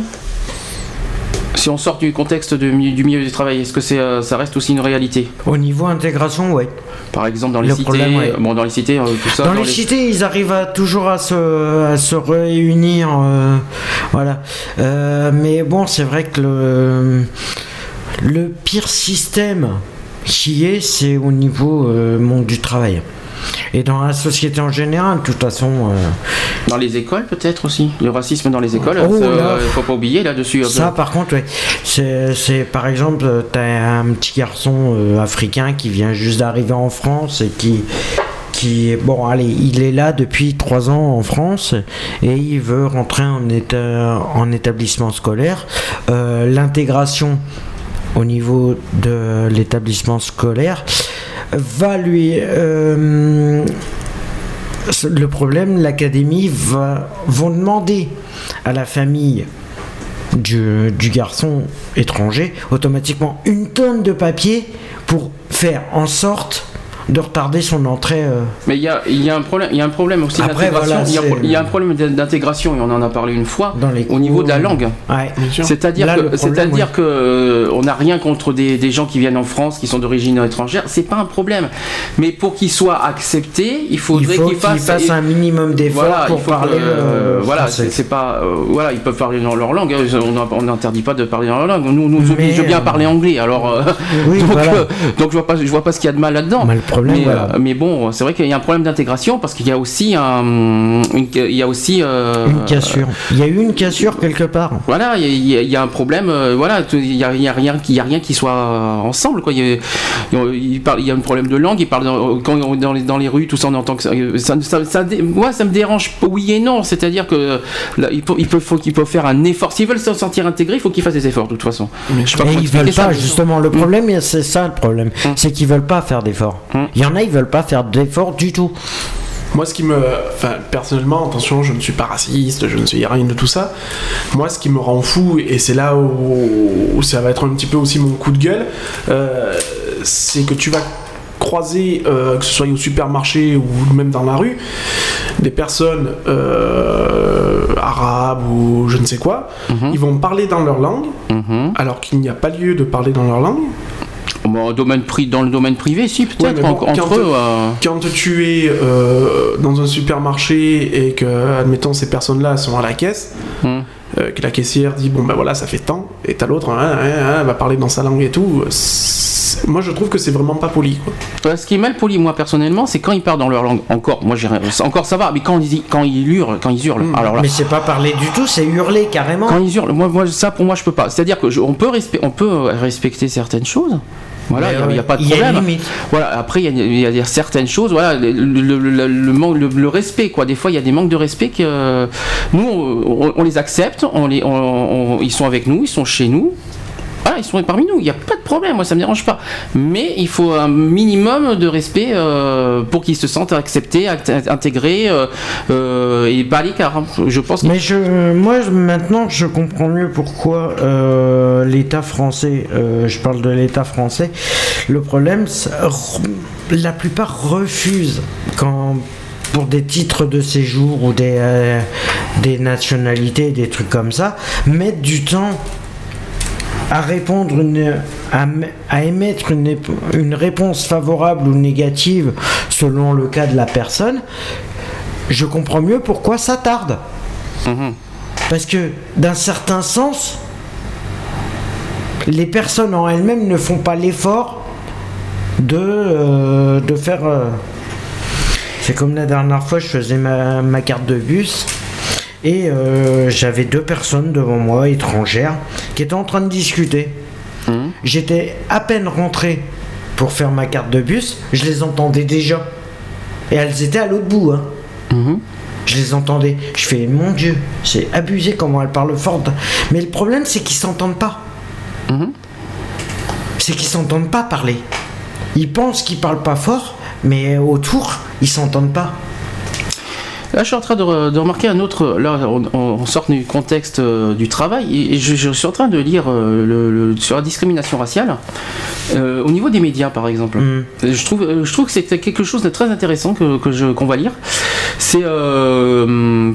Speaker 1: si on sort du contexte de du milieu du travail, est-ce que c'est, euh, ça reste aussi une réalité?
Speaker 2: Au niveau intégration, ouais.
Speaker 1: Par exemple dans les
Speaker 2: Le
Speaker 1: cités,
Speaker 2: problème, ouais.
Speaker 1: bon dans les cités, euh, tout ça.
Speaker 2: Dans, les, cités, ils arrivent à, toujours à se, à se réunir. euh, voilà. Euh, mais bon, c'est vrai que le, le pire système qui est, c'est au niveau monde du travail. Et dans la société en général, de toute façon, euh,
Speaker 1: Dans les écoles peut-être aussi, le racisme dans les écoles,
Speaker 2: Oh
Speaker 1: ça,
Speaker 2: là.
Speaker 1: euh, faut pas oublier là-dessus.
Speaker 2: ça par contre, ouais. c'est, par exemple, euh, t'as un petit garçon euh, africain qui vient juste d'arriver en France et qui qui bon allez il est là depuis trois ans en France et il veut rentrer en, éta- en établissement scolaire Euh, l'intégration au niveau de l'établissement scolaire va lui euh, le problème l'académie va vont demander à la famille du, du garçon étranger automatiquement une tonne de papier pour faire en sorte de retarder son entrée euh,
Speaker 1: Mais il y a, il y a un problème, il y a un problème aussi d'intégration.
Speaker 2: voilà,
Speaker 1: il, y a, y un problème d'intégration et on en a parlé une fois
Speaker 2: dans les
Speaker 1: au niveau de la langue.
Speaker 2: Ouais.
Speaker 1: C'est-à-dire que, c'est-à-dire
Speaker 2: oui.
Speaker 1: que euh, on n'a rien contre des, des gens qui viennent en France, qui sont d'origine étrangère. C'est pas un problème. Mais pour qu'ils soient acceptés, il
Speaker 2: Il
Speaker 1: faudrait
Speaker 2: faut
Speaker 1: qu'ils
Speaker 2: qu'il
Speaker 1: fassent,
Speaker 2: fasse un minimum d'efforts
Speaker 1: voilà,
Speaker 2: pour parler
Speaker 1: que, euh, voilà, c'est pas, euh, voilà, ils peuvent parler dans leur langue. hein, On n'interdit pas de parler dans leur langue. Nous, nous oblige bien à parler anglais. Alors, euh,
Speaker 2: Oui,
Speaker 1: donc,
Speaker 2: voilà.
Speaker 1: euh, donc je vois pas, je vois pas ce qu'il y a de mal là-dedans.
Speaker 2: Mais le problème,
Speaker 1: mais,
Speaker 2: voilà.
Speaker 1: euh, mais bon, c'est vrai qu'il y a un problème d'intégration parce qu'il y a aussi un, une- il y a aussi euh,
Speaker 2: une cassure. Il y a eu une cassure quelque part.
Speaker 1: voilà, il y, a- il y un problème. euh, voilà, tout- il y a, il y a rien, qui- il y a rien qui soit euh, ensemble. Quoi. Il, y a, il, parle- il y a un problème de langue. Il parle dans, quand on- dans les, dans les rues, tout ça, on entend que ça, ça, ça, moi, ça me dérange. Oui et non. C'est-à-dire que là, il faut, il faut, faut qu'ils peuvent faire un effort. S'ils veulent se sentir intégrés, il faut qu'ils fassent des efforts. De toute façon.
Speaker 3: Mais
Speaker 1: Je sais pas
Speaker 2: ils veulent pas, justement. Le problème, c'est ça le problème.
Speaker 1: Mm.
Speaker 2: C'est qu'ils veulent pas faire d'efforts.
Speaker 1: Mm.
Speaker 2: Il y en a, ils veulent pas faire d'efforts du tout.
Speaker 3: Moi, ce qui me. Enfin, personnellement, attention, je ne suis pas raciste, je ne suis rien de tout ça. Moi, ce qui me rend fou, et c'est là où, où ça va être un petit peu aussi mon coup de gueule, euh, c'est que tu vas croiser, euh, que ce soit au supermarché ou même dans la rue, des personnes euh, arabes ou je ne sais quoi,
Speaker 1: Mhm.
Speaker 3: ils vont parler dans leur langue,
Speaker 1: Mhm.
Speaker 3: alors qu'il n'y a pas lieu de parler dans leur langue.
Speaker 1: Bon, domaine pri- dans le domaine privé, si, peut-être,
Speaker 3: Ouais, mais bon,
Speaker 1: en- entre
Speaker 3: quand-
Speaker 1: eux. euh,
Speaker 3: Quand tu es euh, dans un supermarché et que, admettons, ces personnes-là sont à la caisse,
Speaker 1: hmm.
Speaker 3: euh, que la caissière dit bon ben voilà ça fait tant, et t'as l'autre, hein, hein, hein, va parler dans sa langue et tout, c'est- moi je trouve que c'est vraiment pas poli. Quoi.
Speaker 1: Euh, Ce qui est mal poli, moi personnellement, c'est quand ils parlent dans leur langue. Encore, moi, j'ai rien- encore ça va, mais quand ils, quand ils hurlent, quand ils hurlent, alors là,
Speaker 2: Mais c'est pas parler du tout, c'est hurler carrément.
Speaker 1: quand ils hurlent, moi, moi, ça pour moi, je peux pas. C'est-à-dire que je- on peut, respe- on peut respecter certaines choses. Voilà,
Speaker 2: Mais,
Speaker 1: il n'y a, pas de
Speaker 2: il y a une
Speaker 1: problème.
Speaker 2: limite.
Speaker 1: Voilà, après, il y a- y, certaines choses, voilà, le, le- le- respect, quoi. Des fois, il y a des manques de respect que euh, nous, on, les accepte, on les, on- ils sont avec nous, ils sont chez nous. Ils sont parmi nous, il n'y a pas de problème, moi ça me dérange pas. Mais il faut un minimum de respect euh, pour qu'ils se sentent acceptés, intégrés euh, euh, et pas à l'écart. hein. Je pense
Speaker 2: Mais je, moi maintenant je comprends mieux pourquoi l'État français, je parle de l'État français, le problème, la plupart refusent quand pour des titres de séjour ou des, des nationalités, des trucs comme ça, mettre du temps à répondre une, à, émettre une, une réponse favorable ou négative selon le cas de la personne, je comprends mieux pourquoi ça tarde.
Speaker 1: Mhm.
Speaker 2: Parce que d'un certain sens, les personnes en elles-mêmes ne font pas l'effort de, euh, de faire... euh, C'est comme la dernière fois, je faisais ma, ma carte de bus et euh, j'avais deux personnes devant moi, étrangères, qui étaient en train de discuter.
Speaker 1: Mhm.
Speaker 2: J'étais à peine rentré pour faire ma carte de bus, je les entendais déjà. Et elles étaient à l'autre bout. Hein.
Speaker 1: Mhm.
Speaker 2: Je les entendais. Je fais, mon Dieu, c'est abusé comment elles parlent fort. Mais le problème, c'est qu'ils s'entendent pas.
Speaker 1: Mhm.
Speaker 2: C'est qu'ils s'entendent pas parler. Ils pensent qu'ils parlent pas fort, mais autour, ils s'entendent pas.
Speaker 1: Là, je suis en train de, re- de remarquer un autre. Là, on, on sort du contexte euh, du travail et, et je, je suis en train de lire euh, le- le- sur la discrimination raciale euh, au niveau des médias, par exemple.
Speaker 2: Mm.
Speaker 1: Je trouve, je trouve que c'est quelque chose de très intéressant que, que je- qu'on va lire. C'est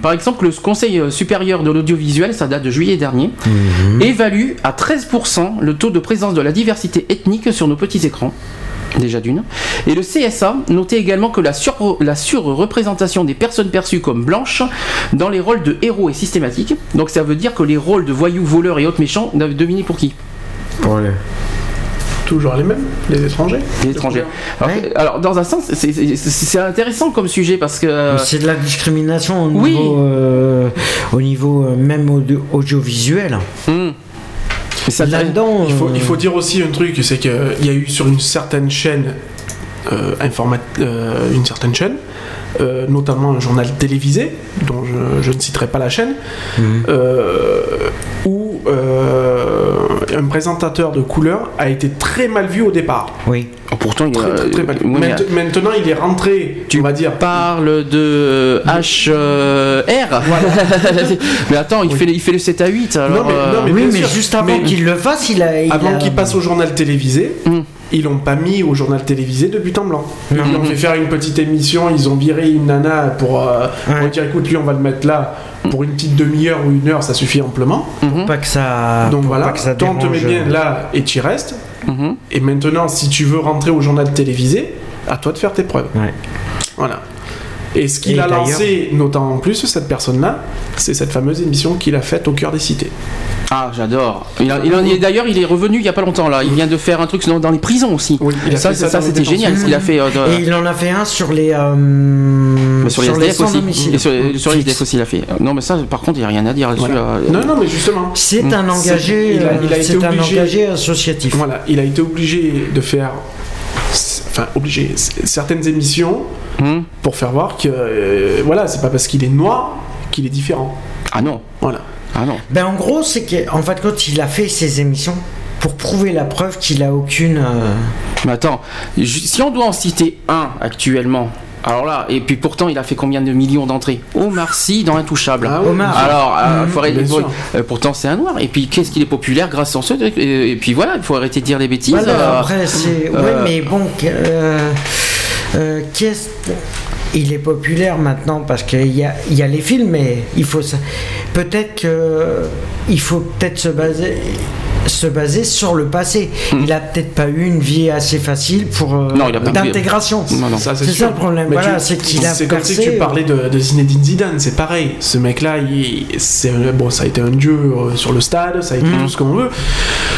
Speaker 1: par exemple le Conseil supérieur de l'audiovisuel, ça date de juillet dernier, évalue à 13% le taux de présence de la diversité ethnique sur nos petits écrans. Déjà d'une. Et le CSA notait également que la, sur- la surreprésentation des personnes perçues comme blanches dans les rôles de héros est systématique. Donc ça veut dire que les rôles de voyous, voleurs et autres méchants, devinez pour qui?
Speaker 3: Toujours les mêmes, les étrangers.
Speaker 1: Les étrangers. Alors,
Speaker 2: Ouais.
Speaker 1: alors, dans un sens, c'est- intéressant comme sujet parce que. euh,
Speaker 2: C'est de la discrimination au
Speaker 1: oui.
Speaker 2: niveau, euh, au niveau euh, même audio- audiovisuel.
Speaker 1: hum. Mais ça-
Speaker 2: Là-dedans,
Speaker 3: Il faut,
Speaker 2: euh,
Speaker 3: il faut dire aussi un truc, c'est qu'il y a eu sur une certaine chaîne, euh, informa- euh, une certaine chaîne, euh, notamment un journal télévisé, dont je, je ne citerai pas la chaîne,
Speaker 2: Mhm.
Speaker 3: euh, où euh, un présentateur de couleur a été très mal vu au départ.
Speaker 2: Oui.
Speaker 1: Oh, pourtant, il a-
Speaker 3: Très, très, mal.
Speaker 1: oui,
Speaker 3: Mainte- Maintenant, il est rentré,
Speaker 1: Tu
Speaker 3: on va dire.
Speaker 1: parle de HR. mais attends, il, fait, le- il fait le 7 à 8. Alors,
Speaker 3: Non, mais-
Speaker 1: euh,
Speaker 3: non, mais
Speaker 2: oui, mais
Speaker 3: sûr.
Speaker 2: juste avant qu'il le fasse, il a. il
Speaker 3: Avant
Speaker 2: a-
Speaker 3: qu'il passe au journal télévisé,
Speaker 1: Mm.
Speaker 3: ils l'ont pas mis au journal télévisé de but en blanc. Ils ont fait faire une petite émission, ils ont viré une nana pour, euh,
Speaker 2: Ouais.
Speaker 3: pour dire écoute, lui on va le mettre là pour une petite demi-heure ou une heure, ça suffit amplement.
Speaker 1: mhm,
Speaker 2: Pas que ça.
Speaker 3: Donc
Speaker 2: pour
Speaker 3: voilà,
Speaker 2: pas que ça
Speaker 3: toi on te met bien là et tu y restes.
Speaker 1: mhm.
Speaker 3: Et maintenant, si tu veux rentrer au journal télévisé, à toi de faire tes preuves.
Speaker 2: Ouais.
Speaker 3: Voilà. Et ce qu'il a lancé, notamment en plus, cette personne-là, c'est cette fameuse émission qu'il a faite au cœur des cités.
Speaker 1: Ah, j'adore. Il a- il a- et D'ailleurs, il est revenu il y a pas longtemps là. Il vient de faire un truc dans, dans les prisons aussi.
Speaker 3: Oui, il a
Speaker 1: ça,
Speaker 3: fait ça
Speaker 1: c'était génial ce qu'il a fait. euh, de-
Speaker 2: Et il en a fait un sur les. euh,
Speaker 1: mais sur les SDF aussi.
Speaker 2: domicile.
Speaker 1: Et sur, les- sur les
Speaker 2: Fixe.
Speaker 1: SDF aussi, il a fait. Non, mais ça, par contre, il n'y a rien à dire là-dessus.
Speaker 3: Voilà.
Speaker 1: là.
Speaker 3: Non, non, mais justement.
Speaker 2: C'est
Speaker 1: Mm.
Speaker 2: un engagé.
Speaker 3: il a- il a
Speaker 2: euh,
Speaker 3: été
Speaker 2: c'est un
Speaker 3: obligé-
Speaker 2: engagé associatif.
Speaker 3: Voilà, il a été obligé de faire, enfin obligé, certaines émissions
Speaker 1: Hum
Speaker 3: pour faire voir que, euh, voilà, c'est pas parce qu'il est noir qu'il est différent.
Speaker 1: Ah non.
Speaker 3: Voilà.
Speaker 1: Ah non.
Speaker 2: Ben en gros, c'est qu'en fait, quand il a fait ses émissions pour prouver la preuve qu'il a aucune. euh,
Speaker 1: Mais attends, si on doit en citer un actuellement Alors là, et puis pourtant, il a fait combien de millions d'entrées? Omar Sy dans Intouchable.
Speaker 3: Ah
Speaker 2: Omar.
Speaker 1: Alors, euh, faut arrêter- faut- euh, pourtant c'est un noir. Et puis qu'est-ce qu'il est populaire grâce à ce truc? Et, et puis voilà, il faut arrêter de dire des bêtises.
Speaker 2: Voilà,
Speaker 1: euh,
Speaker 2: après, c'est.
Speaker 1: euh,
Speaker 2: ouais, mais bon. Euh, qu'est-ce. Il est populaire maintenant parce qu'il y y a les films, mais il faut. Peut-être. Il faut peut-être se baser. Se baser sur le passé. Il a peut-être pas eu une vie assez facile pour euh,
Speaker 1: Hmm.
Speaker 2: D'intégration. C'est ça le problème,
Speaker 3: Mais
Speaker 2: voilà, c'est qu'il a
Speaker 3: C'est comme si
Speaker 2: percé,
Speaker 3: tu
Speaker 2: euh,
Speaker 3: parlais de, de Zinedine Zidane, c'est pareil. Ce mec-là, c'est bon, ça a été un dieu euh, sur le stade, ça a été
Speaker 2: Mhm.
Speaker 3: tout ce qu'on veut.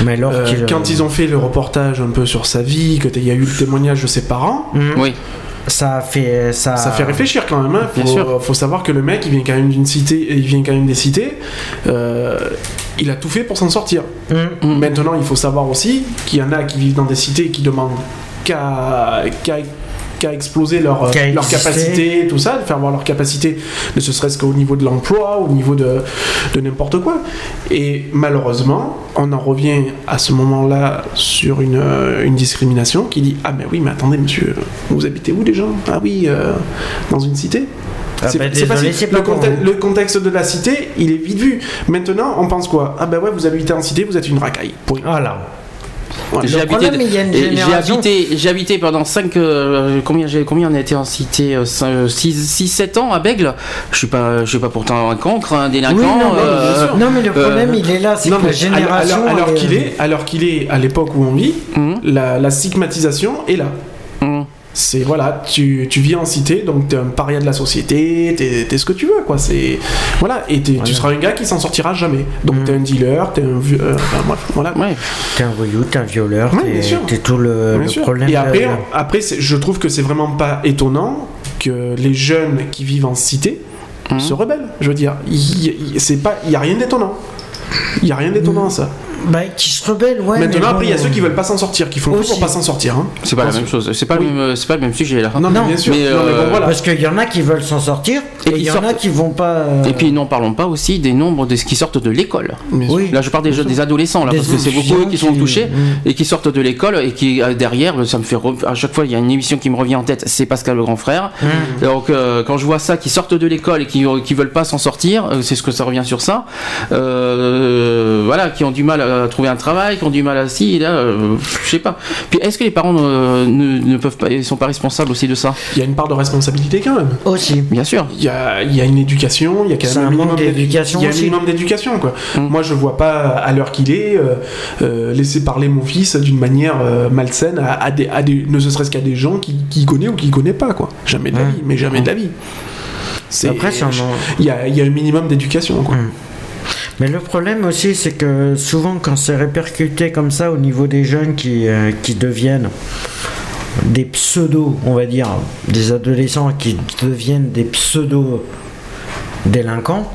Speaker 2: Mais alors
Speaker 3: Euh, quand ils ont fait le reportage un peu sur sa vie, que il y a eu le témoignage de ses parents,
Speaker 2: Mhm.
Speaker 1: Oui.
Speaker 2: ça a fait ça.
Speaker 3: ça fait réfléchir quand même. Hein.
Speaker 1: Bien
Speaker 3: Faut,
Speaker 1: sûr.
Speaker 3: faut savoir que le mec, il vient quand même d'une cité, il vient quand même des cités. euh, il a tout fait pour s'en sortir.
Speaker 2: Mhm.
Speaker 3: Maintenant, il faut savoir aussi qu'il y en a qui vivent dans des cités et qui demandent qu'à qu'à exploser leur,
Speaker 2: exister.
Speaker 3: capacité, tout ça, de faire voir leur capacité, ne serait-ce qu'au niveau de l'emploi, au niveau de, de n'importe quoi. Et malheureusement, on en revient à ce moment-là sur une, une discrimination qui dit Ah, mais oui, mais attendez, monsieur, vous habitez où déjà? Ah, oui, euh, dans une cité?
Speaker 2: Ah
Speaker 3: c'est
Speaker 2: bah,
Speaker 3: le, contexte de la cité, il est vite vu. Maintenant, on pense quoi? Ah ben ouais, vous habitez en cité, vous êtes une racaille. Point.
Speaker 2: Voilà.
Speaker 3: Voilà.
Speaker 1: J'ai habité,
Speaker 2: génération-
Speaker 1: habité, pendant 5 combien j'ai combien on a été en cité 6 7 ans à Bègle? Je suis pas je suis pas pourtant un cancre, un délinquant.
Speaker 2: Oui, non, mais,
Speaker 1: euh,
Speaker 2: non, mais le problème,
Speaker 1: euh,
Speaker 2: il est là, c'est que la génération.
Speaker 3: alors, qu'il est, alors qu'il est à l'époque où on vit, la, la stigmatisation est là. C'est voilà, tu, tu vis en cité, donc t'es un paria de la société, t'es t'es ce que tu veux, quoi. C'est voilà, et tu seras un gars qui s'en sortira jamais. Donc
Speaker 2: Mm.
Speaker 3: t'es un dealer, t'es un vieux, euh, enfin, voilà.
Speaker 1: Ouais.
Speaker 2: T'es un voyou, t'es un violeur,
Speaker 3: Ouais,
Speaker 2: t'es- tout le, problème.
Speaker 3: Et après, après je trouve que c'est vraiment pas étonnant que les jeunes qui vivent en cité
Speaker 1: Mhm.
Speaker 3: se rebellent. Je veux dire, c'est pas, il y a rien d'étonnant. Il y a rien d'étonnant à ça.
Speaker 2: Bah, qui se rebelle, ouais. mais
Speaker 3: Maintenant, après, il y a ceux qui veulent pas s'en sortir, qui font tout pour pas s'en sortir. hein.
Speaker 1: C'est pas la même chose. C'est pas
Speaker 3: Oui.
Speaker 1: le même c'est pas le même sujet là.
Speaker 3: Non, mais
Speaker 2: Non,
Speaker 3: bien sûr.
Speaker 1: mais,
Speaker 3: Non, mais bon,
Speaker 1: euh,
Speaker 3: voilà.
Speaker 2: Parce qu'il y en a qui veulent s'en sortir,
Speaker 1: Et
Speaker 2: il y en a qui vont pas. euh,
Speaker 1: Et puis n'en parlons pas aussi des nombres de ce qui sortent de l'école. Là, je parle des jeunes, des adolescents, là,
Speaker 2: Des
Speaker 1: parce que c'est beaucoup eux qui sont touchés et qui sortent de l'école et qui euh, derrière, ça me fait re- à chaque fois il y a une émission qui me revient en tête, c'est Pascal le grand frère.
Speaker 2: Mm.
Speaker 1: Donc euh, quand je vois ça, qui sortent de l'école et qui qui veulent pas s'en sortir, c'est ce que ça revient sur ça. Voilà, qui ont du mal à trouver un travail, qui ont du mal à si, là, euh, je sais pas. Puis est-ce que les parents ne, ne, ne peuvent pas, ils sont pas responsables aussi de ça?
Speaker 3: Il y a une part de responsabilité quand même.
Speaker 2: Aussi.
Speaker 1: Bien sûr.
Speaker 3: Il y a, il y a une éducation, il y a quand même
Speaker 2: un
Speaker 3: minimum
Speaker 2: d'éducation
Speaker 3: Il y a un minimum d'éducation, quoi.
Speaker 1: Mm.
Speaker 3: Moi, je vois pas, à l'heure qu'il est, euh, euh, laisser parler mon fils d'une manière euh, malsaine à, à des, à des- ne serait-ce qu'à des gens qui, qui connaît ou qui connaît pas, quoi. Jamais de la
Speaker 2: Mm.
Speaker 3: vie, mais jamais de la vie. C'est-
Speaker 2: Après, c'est un-
Speaker 3: Il y a, il y a un minimum d'éducation, quoi.
Speaker 2: Mais le problème aussi, c'est que souvent, quand c'est répercuté comme ça au niveau des jeunes qui, euh, qui deviennent des pseudos, on va dire, des adolescents qui deviennent des pseudos délinquants,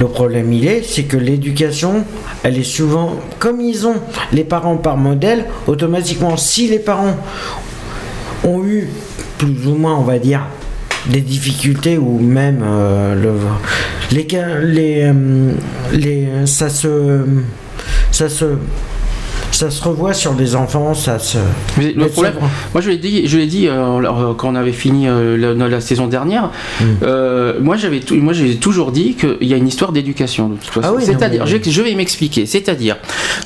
Speaker 2: le problème il est, c'est que l'éducation, elle est souvent, comme ils ont les parents par modèle, automatiquement, si les parents ont eu plus ou moins, on va dire, des difficultés ou même euh, le, les, les, euh, les, ça se, ça se, ça se revoit sur les enfants, ça se.
Speaker 1: Mais le problème, moi je l'ai dit, je l'ai dit euh, alors, quand on avait fini euh, la, la saison dernière.
Speaker 2: Mm.
Speaker 1: euh, moi j'avais, moi j'ai toujours dit qu'il y a une histoire d'éducation de toute façon.
Speaker 2: Ah oui,
Speaker 1: C'est-à-dire,
Speaker 2: mais-
Speaker 1: je, je vais m'expliquer. C'est-à-dire,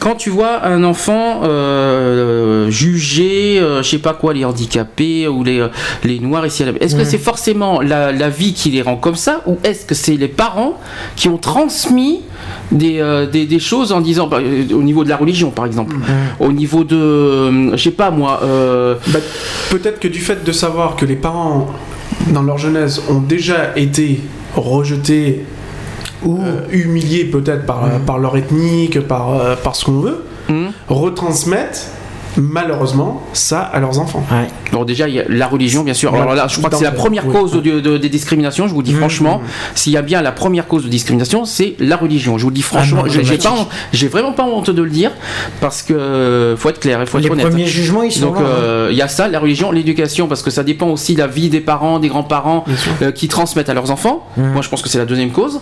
Speaker 1: quand tu vois un enfant euh, jugé, euh, je sais pas quoi, les handicapés ou les, les noirs ici, est-ce que
Speaker 2: Mm.
Speaker 1: c'est forcément la, la vie qui les rend comme ça, ou est-ce que c'est les parents qui ont transmis des, euh, des, des choses en disant, bah, euh, au niveau de la religion par exemple, au niveau de, euh, je sais pas moi. euh,
Speaker 3: Bah, Peut-être que du fait de savoir que les parents, dans leur jeunesse, ont déjà été rejetés ou humiliés peut-être par, par leur ethnique, par, par ce qu'on veut, retransmettent malheureusement ça à leurs enfants.
Speaker 2: Ouais.
Speaker 1: Bon, déjà, il y a la religion, bien sûr. Alors là, je crois que c'est la première
Speaker 3: oui.
Speaker 1: cause de, de- des discriminations. Je vous dis
Speaker 2: Mmh.
Speaker 1: franchement, s'il y a bien la première cause de discrimination, c'est la religion. Je vous le dis franchement,
Speaker 2: non,
Speaker 1: j'ai vraiment pas honte de le dire parce que euh, faut être clair, il faut être
Speaker 2: Les
Speaker 1: honnête.
Speaker 2: premiers jugements, ils sont
Speaker 1: Donc
Speaker 2: hein.
Speaker 1: euh, il y a ça, la religion, l'éducation, parce que ça dépend aussi de la vie des parents, des grands-parents euh, qui transmettent à leurs enfants.
Speaker 2: Mmh.
Speaker 1: Moi, je pense que c'est la deuxième cause.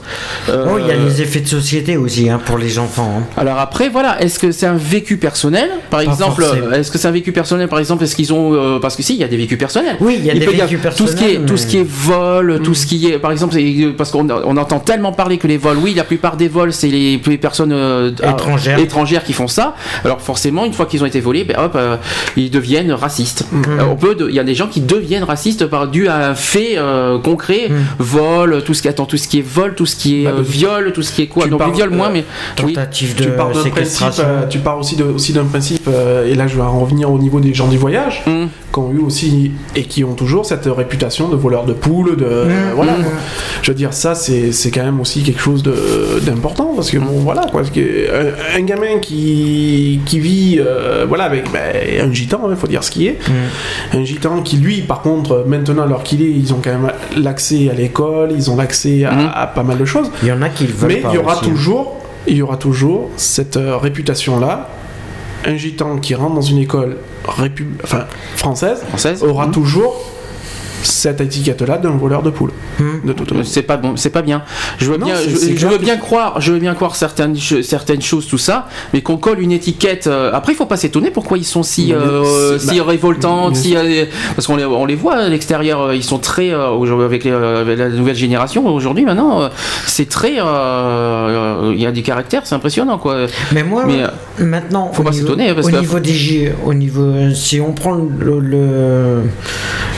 Speaker 1: Euh,
Speaker 2: Oh, il y a les effets de société aussi hein, pour les enfants. hein.
Speaker 1: alors après, voilà, est-ce que c'est un vécu personnel? Par
Speaker 2: Pas
Speaker 1: exemple,
Speaker 2: forcément.
Speaker 1: Euh, est-ce que c'est un vécu personnel par exemple Est-ce qu'ils ont euh, parce que si il y a des vécus personnels.
Speaker 2: Oui, il y a des vécus
Speaker 1: tout ce qui est
Speaker 2: personnels,
Speaker 1: tout ce qui est vol, tout ce qui est par exemple c'est- parce qu'on on entend tellement parler que les vols, oui, la plupart des vols c'est les, les personnes euh,
Speaker 2: Étrangères.
Speaker 1: étrangères qui font ça. Alors forcément, une fois qu'ils ont été volés, ben hop, euh, ils deviennent racistes. Euh, on peut, il y a des gens qui deviennent racistes par dû à un fait euh, concret,
Speaker 2: Mhm.
Speaker 1: vol, tout ce qui attend, tout ce qui est vol, tout ce qui est
Speaker 3: Bah,
Speaker 1: euh, viol, tout ce qui est quoi?
Speaker 3: Tu
Speaker 1: Donc viol moins,
Speaker 3: euh,
Speaker 1: mais oui.
Speaker 2: Tentative
Speaker 3: Tu
Speaker 2: de
Speaker 3: pars d'un principe,
Speaker 2: séquestration.
Speaker 3: euh, tu pars aussi de- aussi d'un principe, euh, et là je vais en revenir au niveau des gens du voyage,
Speaker 1: Hum.
Speaker 3: qui ont eu aussi et qui ont toujours cette réputation de voleurs de poules, de
Speaker 2: Mmh,
Speaker 3: voilà.
Speaker 1: mmh.
Speaker 3: quoi. Je veux dire ça c'est c'est quand même aussi quelque chose de d'important parce que bon voilà quoi, parce que un, un gamin qui qui vit euh, voilà avec ben, un gitan, il faut dire ce qui est,
Speaker 2: Mm.
Speaker 3: un gitan qui lui par contre maintenant alors qu'il est, ils ont quand même l'accès à l'école, ils ont l'accès à,
Speaker 1: Mmh.
Speaker 3: à pas mal de choses.
Speaker 2: Il y en a qui le veulent
Speaker 3: Mais
Speaker 2: pas
Speaker 3: il y aura
Speaker 2: aussi.
Speaker 3: toujours, il y aura toujours cette euh, réputation-là. Un gitan qui rentre dans une école enfin, française,
Speaker 1: Française.
Speaker 3: aura
Speaker 1: Hum.
Speaker 3: toujours cette étiquette-là d'un voleur de poules.
Speaker 2: Hmm.
Speaker 3: De toute manière.
Speaker 1: C'est pas bon, c'est pas bien. Je veux
Speaker 3: Non,
Speaker 1: bien, je, veux bien croire, je veux bien croire certaines certaines choses, tout ça, mais qu'on colle une étiquette. euh, après, il faut pas s'étonner pourquoi ils sont si euh, si
Speaker 3: bah,
Speaker 1: révoltants, si euh, parce qu'on les, on les voit à l'extérieur, ils sont très aujourd'hui, avec, les, avec la nouvelle génération aujourd'hui maintenant, c'est très, il y a du caractère, c'est impressionnant quoi.
Speaker 2: Mais moi,
Speaker 1: Mais,
Speaker 2: maintenant,
Speaker 1: faut
Speaker 2: au
Speaker 1: pas
Speaker 2: niveau-
Speaker 1: s'étonner, parce
Speaker 2: au
Speaker 1: que-
Speaker 2: niveau des J- au niveau, si on prend le, le,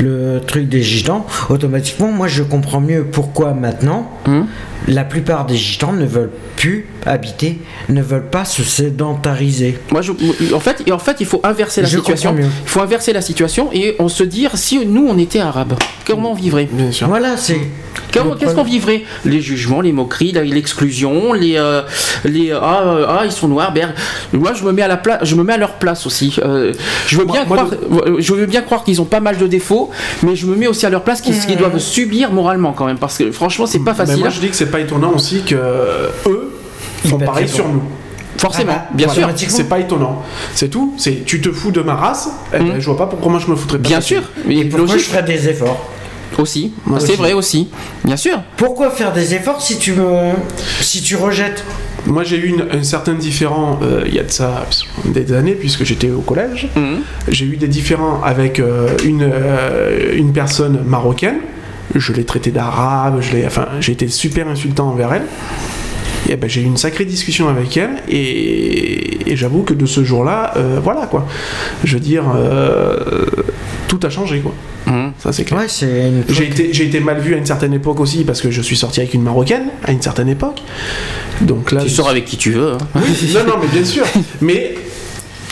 Speaker 2: le truc des gitans, automatiquement, moi, je comprends mieux pourquoi maintenant
Speaker 1: Hum.
Speaker 2: la plupart des gitans ne veulent plus habiter, ne veulent pas se sédentariser.
Speaker 1: Moi, je, en fait, et en fait, il faut inverser la
Speaker 2: Je
Speaker 1: situation. Il faut inverser la situation et on se dire si nous on était arabes, comment on vivrait?
Speaker 3: Bien sûr.
Speaker 2: Voilà, c'est.
Speaker 1: Qu'est-ce qu'on vivrait? Les jugements, les moqueries, l'exclusion, les, euh, les ah, euh, ah ils sont noirs. ben, moi je me mets à la place, je me mets à leur place aussi. Euh, je veux bien
Speaker 3: moi,
Speaker 1: croire, euh, je veux bien croire qu'ils ont pas mal de défauts, mais je me mets aussi à leur place qu'ils
Speaker 2: Mmh.
Speaker 1: doivent subir moralement quand même, parce que franchement c'est pas
Speaker 3: Mais
Speaker 1: facile.
Speaker 3: moi
Speaker 1: hein.
Speaker 3: je dis que c'est pas étonnant aussi que euh, eux
Speaker 2: Ils
Speaker 3: font pareil sur nous.
Speaker 1: Forcément,
Speaker 2: Ah bah,
Speaker 1: bien sûr.
Speaker 3: C'est pas étonnant. C'est tout. C'est tu te fous de ma race. eh ben,
Speaker 1: Mm.
Speaker 3: je vois pas pourquoi moi je me foutrais pas.
Speaker 1: bien sûr, mais
Speaker 2: Et pourquoi je ferais des efforts?
Speaker 1: Aussi.
Speaker 3: Moi
Speaker 1: c'est
Speaker 3: aussi.
Speaker 1: vrai aussi, bien sûr.
Speaker 2: Pourquoi faire des efforts si tu me, si tu rejettes?
Speaker 3: Moi j'ai eu une- un certain différent euh, il y a de ça des années puisque j'étais au collège.
Speaker 1: Mhm.
Speaker 3: J'ai eu des différends avec euh, une, euh, une personne marocaine. Je l'ai traité d'arabe, je l'ai, enfin, j'ai été super insultant envers elle. Et ben, j'ai eu une sacrée discussion avec elle et, et j'avoue que de ce jour-là, euh, voilà quoi. Je veux dire, euh, tout a changé quoi.
Speaker 1: Mhm.
Speaker 3: Ça c'est clair.
Speaker 2: Ouais.
Speaker 3: J'ai été, j'ai été mal vu à une certaine époque aussi parce que je suis sorti avec une marocaine à une certaine époque. Donc là,
Speaker 1: Tu
Speaker 3: je-
Speaker 1: sors avec qui tu veux. hein.
Speaker 3: oui, non, non, mais bien sûr. Mais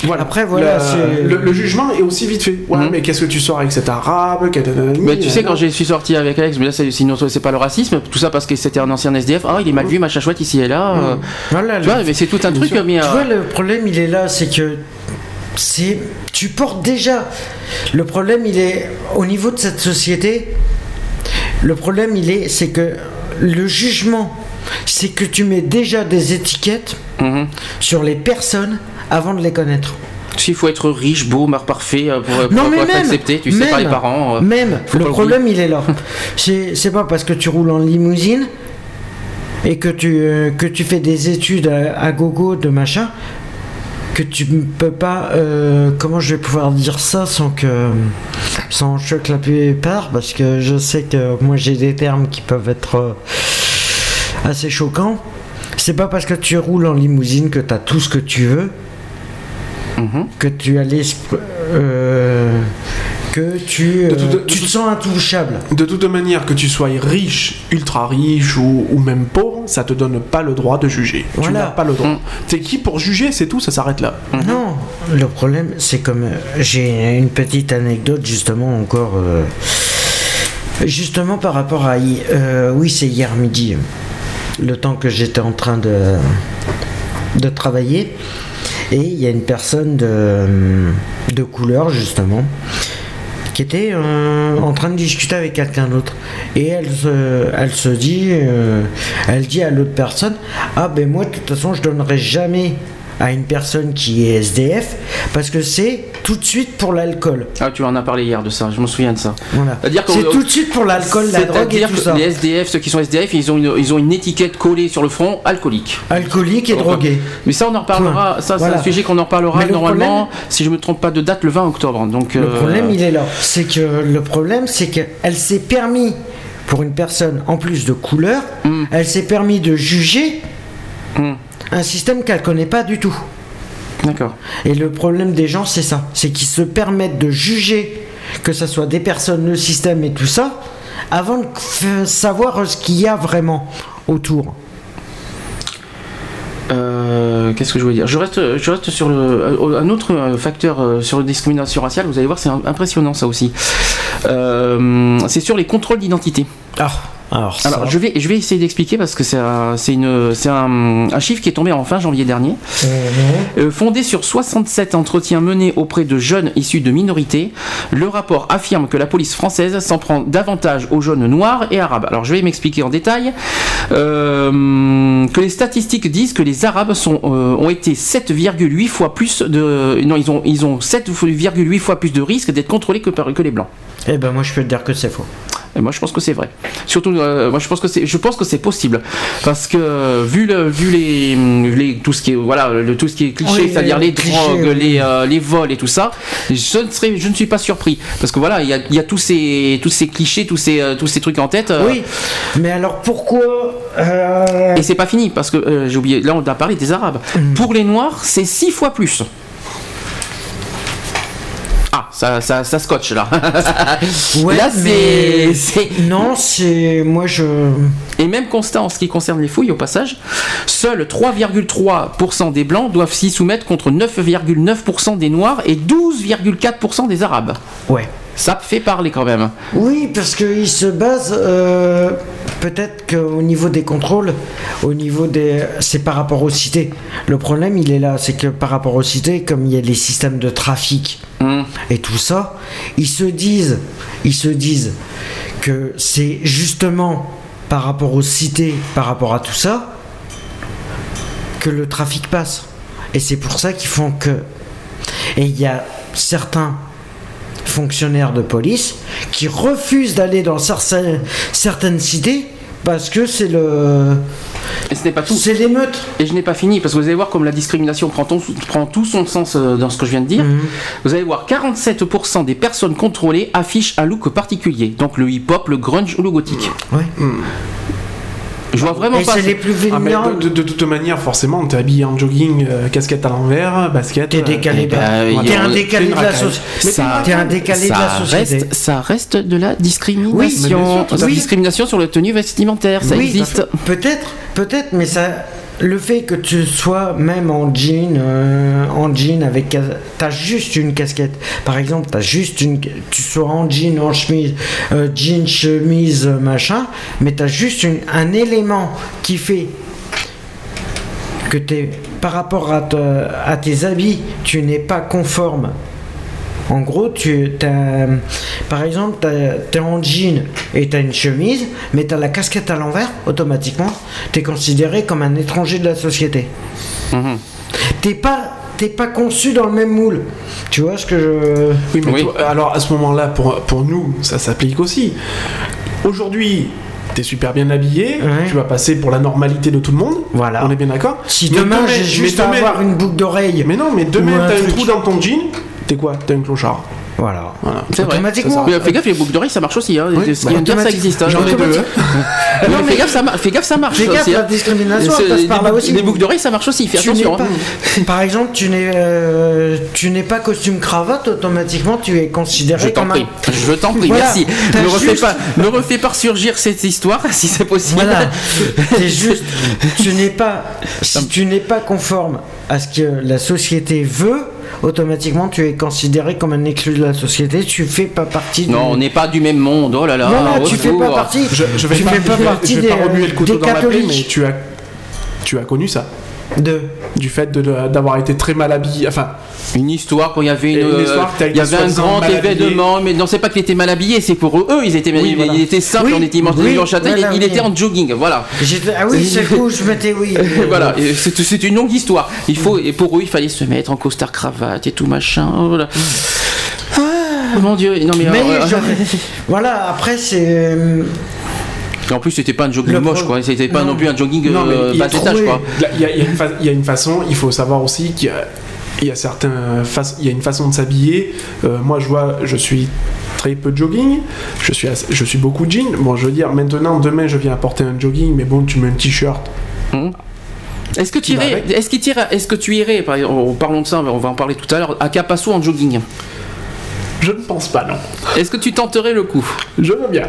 Speaker 3: voilà.
Speaker 2: Après, voilà,
Speaker 3: le, le jugement est aussi vite fait. Ouais,
Speaker 1: Mhm.
Speaker 3: mais qu'est-ce que tu sors avec cet arabe
Speaker 1: Mais tu sais, quand je suis sorti avec Alex, mais là c'est sinon c'est pas le racisme, tout ça parce que c'était un ancien SDF. Ah, il est mal vu, machin chouette ici et là. euh,
Speaker 2: Voilà,
Speaker 1: Tu
Speaker 2: le-
Speaker 1: vois, mais c'est tout un truc,
Speaker 3: sûr.
Speaker 1: mais.
Speaker 2: Tu
Speaker 1: euh,
Speaker 2: vois, le problème, il est là, c'est que c'est tu portes déjà. Le problème, il est au niveau de cette société. Le problème, il est, c'est que le jugement, c'est que tu mets déjà des étiquettes sur les personnes avant de les connaître.
Speaker 1: S'il faut être riche, beau, mar parfait euh, pour, pour-
Speaker 2: Non,
Speaker 1: pour
Speaker 2: mais
Speaker 1: être accepté, tu sais,
Speaker 2: même,
Speaker 1: par les parents. euh,
Speaker 2: Même, le problème, il est là. C'est c'est pas parce que tu roules en limousine et que tu, euh, que tu fais des études à, à gogo de machin que tu ne peux pas. euh, comment je vais pouvoir dire ça sans que. sans choc la plupart Parce que je sais que moi j'ai des termes qui peuvent être euh, assez choquants. C'est pas parce que tu roules en limousine que tu as tout ce que tu veux
Speaker 1: Mhm.
Speaker 2: que tu as l'esprit. euh, que tu,
Speaker 3: De
Speaker 2: euh,
Speaker 3: toute-
Speaker 2: tu te sens intouchable.
Speaker 3: De toute manière, que tu sois riche, ultra riche ou, ou même pauvre, ça te donne pas le droit de juger. Tu
Speaker 2: Voilà.
Speaker 3: n'as pas le droit.
Speaker 1: Mm.
Speaker 3: T'es qui pour juger C'est tout, ça s'arrête là.
Speaker 2: Non, le problème, c'est comme. euh, J'ai une petite anecdote, justement, encore. euh, justement, par rapport à. euh, oui, c'est hier midi. Le temps que j'étais en train de. de travailler. Et il y a une personne de. couleur, justement. Qui était euh, en train de discuter avec quelqu'un d'autre. Et elle se, elle se dit. euh, elle dit à l'autre personne Ah, ben moi, de toute façon, je donnerai jamais à une personne qui est SDF parce que c'est tout de suite pour l'alcool.
Speaker 1: Ah, tu en as parlé hier de ça, je me souviens de ça.
Speaker 2: Voilà. C'est tout de suite pour l'alcool, la drogue et tout ça.
Speaker 1: les SDF, ceux qui sont SDF, ils ont une, ils ont une étiquette collée sur le front, alcoolique.
Speaker 2: Alcoolique et drogué.
Speaker 1: Mais ça, on en reparlera. Ça, c'est un sujet qu'on en reparlera normalement,
Speaker 2: problème-
Speaker 1: si je me trompe pas de date, le 20 octobre. Donc,
Speaker 2: Le
Speaker 1: euh,
Speaker 2: problème, il est là. C'est que le problème, c'est qu'elle s'est permis, pour une personne en plus de couleur,
Speaker 1: Mm.
Speaker 2: elle s'est permis de juger
Speaker 1: Mm.
Speaker 2: Un système qu'elle connaît pas du tout.
Speaker 1: D'accord.
Speaker 2: Et le problème des gens, c'est ça. C'est qu'ils se permettent de juger, que ce soit des personnes, le système et tout ça, avant de savoir ce qu'il y a vraiment autour.
Speaker 1: Euh, Qu'est-ce que je voulais dire? Je reste, je reste sur le, euh, un autre euh, facteur sur la discrimination raciale. Vous allez voir, c'est impressionnant ça aussi. Euh, c'est sur les contrôles d'identité.
Speaker 2: Ah, alors ça.
Speaker 1: Alors, je vais, je vais essayer d'expliquer parce que c'est un, un, chiffre qui est tombé en fin janvier dernier.
Speaker 2: Mhm.
Speaker 1: Euh, fondé sur 67 entretiens menés auprès de jeunes issus de minorités, le rapport affirme que la police française s'en prend davantage aux jeunes noirs et arabes. Alors je vais m'expliquer en détail. Euh, que les statistiques disent que les arabes sont, euh, ont été 7,8 fois plus de... Non, ils ont, ils ont 7,8 fois plus de risques d'être contrôlés que, par- que les blancs.
Speaker 2: Eh ben moi je peux te dire que c'est faux.
Speaker 1: Et moi je pense que c'est vrai. Surtout, euh, moi je pense que c'est, je pense que c'est possible parce que vu le, vu les, les- tout ce qui est, voilà, le, tout ce qui est cliché,
Speaker 2: Oui,
Speaker 1: c'est-à-dire
Speaker 2: les
Speaker 1: les
Speaker 2: clichés,
Speaker 1: drogues,
Speaker 2: oui.
Speaker 1: les, euh, les vols et tout ça, je ne serais, je ne suis pas surpris parce que voilà, il y a, il y a tous ces, tous ces clichés, tous ces, euh, tous ces trucs en tête.
Speaker 2: Oui, mais alors pourquoi euh,
Speaker 1: Et c'est pas fini parce que j'ai oublié. Là, on a parlé des Arabes.
Speaker 2: Mm.
Speaker 1: Pour les Noirs, c'est six fois plus. Ah, ça, ça, ça scotche là.
Speaker 2: Ouais,
Speaker 1: là,
Speaker 2: mais- Non, c'est moi je.
Speaker 1: Et même constat en ce qui concerne les fouilles, au passage, seuls 3,3% des Blancs doivent s'y soumettre contre 9,9% des Noirs et 12,4% des Arabes.
Speaker 2: Ouais.
Speaker 1: Ça fait parler quand même.
Speaker 2: Oui, parce qu'il se base euh, peut-être qu'au niveau des contrôles, au niveau des, c'est par rapport aux cités. Le problème, il est là, c'est que par rapport aux cités, comme il y a les systèmes de trafic
Speaker 1: Hum.
Speaker 2: et tout ça, ils se disent, ils se disent que c'est justement par rapport aux cités, par rapport à tout ça, que le trafic passe. Et c'est pour ça qu'ils font que. Et il y a certains fonctionnaires de police qui refusent d'aller dans certaines, certaines cités parce que c'est le.
Speaker 1: Et ce n'est pas tout.
Speaker 2: C'est l'émeute.
Speaker 1: Et je n'ai pas fini, parce que vous allez voir comme la discrimination prend, ton- prend tout son sens euh, dans ce que je viens de dire.
Speaker 2: Mhm.
Speaker 1: Vous allez voir 47% des personnes contrôlées affichent un look particulier. Donc le hip-hop, le grunge ou le gothique.
Speaker 2: Ouais.
Speaker 1: Je vois vraiment
Speaker 2: Et
Speaker 1: pas.
Speaker 2: c'est les plus
Speaker 3: Ah, de, de- de toute manière, forcément, t'es habillé en jogging, euh, casquette à l'envers, basket.
Speaker 2: T'es
Speaker 3: euh,
Speaker 2: décalé.
Speaker 1: Eh ben,
Speaker 2: bah, T'es un décalé de la société.
Speaker 1: Ça-
Speaker 2: T'es un décalé de
Speaker 1: ça
Speaker 2: la société.
Speaker 1: Reste, ça reste de la discrimination.
Speaker 3: Oui, sûr,
Speaker 1: discrimination sur la tenue vestimentaire, ça
Speaker 2: Oui,
Speaker 1: existe.
Speaker 2: Peut-être, peut-être, mais ça, le fait que tu sois même en jean, euh, en jean avec, t'as juste une casquette. Par exemple, t'as juste une, tu sois en jean, en chemise, euh, jean, chemise, machin, mais t'as juste un élément qui fait que t'es, par rapport à tes habits, tu n'es pas conforme. En gros, tu t'as, par exemple, tu es en jean et tu as une chemise, mais tu as la casquette à l'envers, automatiquement, tu es considéré comme un étranger de la société.
Speaker 1: Mhm.
Speaker 2: T'es pas, t'es pas conçu dans le même moule. Tu vois ce que je.
Speaker 3: Oui, mais
Speaker 1: Oui.
Speaker 3: toi, alors à ce moment-là, pour, pour nous, ça s'applique aussi. Aujourd'hui, t'es super bien habillé,
Speaker 2: Ouais.
Speaker 3: tu vas passer pour la normalité de tout le monde.
Speaker 2: Voilà.
Speaker 3: On est bien d'accord
Speaker 2: Si
Speaker 3: Mais
Speaker 2: demain
Speaker 3: demain-
Speaker 2: j'ai juste à avoir une boucle d'oreille.
Speaker 3: Mais non, mais demain,
Speaker 2: un
Speaker 3: t'as un trou dans ton jean, t'es quoi? T'es un clochard.
Speaker 2: Voilà.
Speaker 3: Voilà.
Speaker 1: C'est vrai.
Speaker 2: Automatiquement.
Speaker 1: Mais fais gaffe, les boucles d'oreilles, ça marche aussi. Hein.
Speaker 3: Oui,
Speaker 1: dire, ça existe. hein.
Speaker 3: J'en ai deux.
Speaker 1: Mais
Speaker 2: Non, mais-
Speaker 1: fais, gaffe, ça mar- fais gaffe, ça marche.
Speaker 2: Fais gaffe,
Speaker 1: aussi,
Speaker 2: la
Speaker 1: hein.
Speaker 2: discrimination, passe
Speaker 1: les
Speaker 2: par là
Speaker 1: boucles-
Speaker 2: aussi.
Speaker 1: Les boucles d'oreilles, ça marche aussi. Fais
Speaker 2: Tu
Speaker 1: attention.
Speaker 2: pas-
Speaker 1: hein.
Speaker 2: Par exemple, tu n'es, euh, tu n'es pas costume cravate, automatiquement tu es considéré
Speaker 1: Je t'en
Speaker 2: comme
Speaker 1: prie,
Speaker 2: un.
Speaker 1: je t'en prie,
Speaker 2: Voilà,
Speaker 1: merci. Ne refais,
Speaker 2: juste-
Speaker 1: pas, ne refais pas surgir cette histoire si c'est possible.
Speaker 2: Voilà, c'est juste, tu n'es pas, si tu n'es pas conforme à ce que la société veut, automatiquement tu es considéré comme un exclu de la société. Tu fais pas partie.
Speaker 1: Non, on
Speaker 2: du...
Speaker 1: n'est pas du même monde. Oh là là.
Speaker 2: Voilà, tu fais pas partie.
Speaker 3: Je, je vais
Speaker 2: tu
Speaker 3: pas,
Speaker 2: fais pas
Speaker 3: je vais-
Speaker 2: partie
Speaker 3: je vais
Speaker 2: des,
Speaker 3: pas remuer le couteau
Speaker 2: des
Speaker 3: dans la plaie, mais tu as, tu as connu ça.
Speaker 2: De.
Speaker 3: Du fait de- d'avoir été très mal habillé. Enfin,
Speaker 1: Une histoire quand il y avait une,
Speaker 3: histoire
Speaker 1: euh, il y avait un grand événement, mais non c'est pas qu'il était mal habillé, c'est pour eux ils étaient
Speaker 3: Oui,
Speaker 1: habillés.
Speaker 3: voilà.
Speaker 1: il était simple,
Speaker 2: Oui,
Speaker 1: on était dimanche
Speaker 2: oui,
Speaker 1: en château, il-
Speaker 2: voilà,
Speaker 1: il, était en jogging, voilà.
Speaker 2: J'étais- Ah oui, c'est le coup, je m'étais, oui.
Speaker 1: voilà, c'est une longue histoire. Il faut et pour eux il fallait se mettre en costard cravate et tout machin. oh, voilà. Ah, mon dieu, non mais,
Speaker 2: Mais
Speaker 1: euh,
Speaker 2: voilà, après c'est.
Speaker 1: En plus c'était pas un jogging
Speaker 2: Le
Speaker 1: moche
Speaker 2: pro-
Speaker 1: quoi, c'était pas non,
Speaker 2: Non.
Speaker 1: plus un jogging
Speaker 3: Non, mais
Speaker 1: euh, bas quoi.
Speaker 3: Il y a, il y a une fa- il y a une façon, il faut savoir aussi qu'il y a, il y a certains faç- il y a une façon de s'habiller. Euh, moi, je vois, je suis très peu de jogging, je suis, assez- je suis beaucoup de jean. Bon, je veux dire, maintenant, demain, je viens apporter un jogging, mais bon, tu mets un t-shirt.
Speaker 1: Est-ce que tu irais, est-ce qu'il t'irait- est-ce que tu irais, par exemple, en parlons de ça, on va en parler tout à l'heure, à Capasso en jogging?
Speaker 3: Je ne pense pas, non.
Speaker 1: Est-ce que tu tenterais le coup?
Speaker 3: Je veux bien.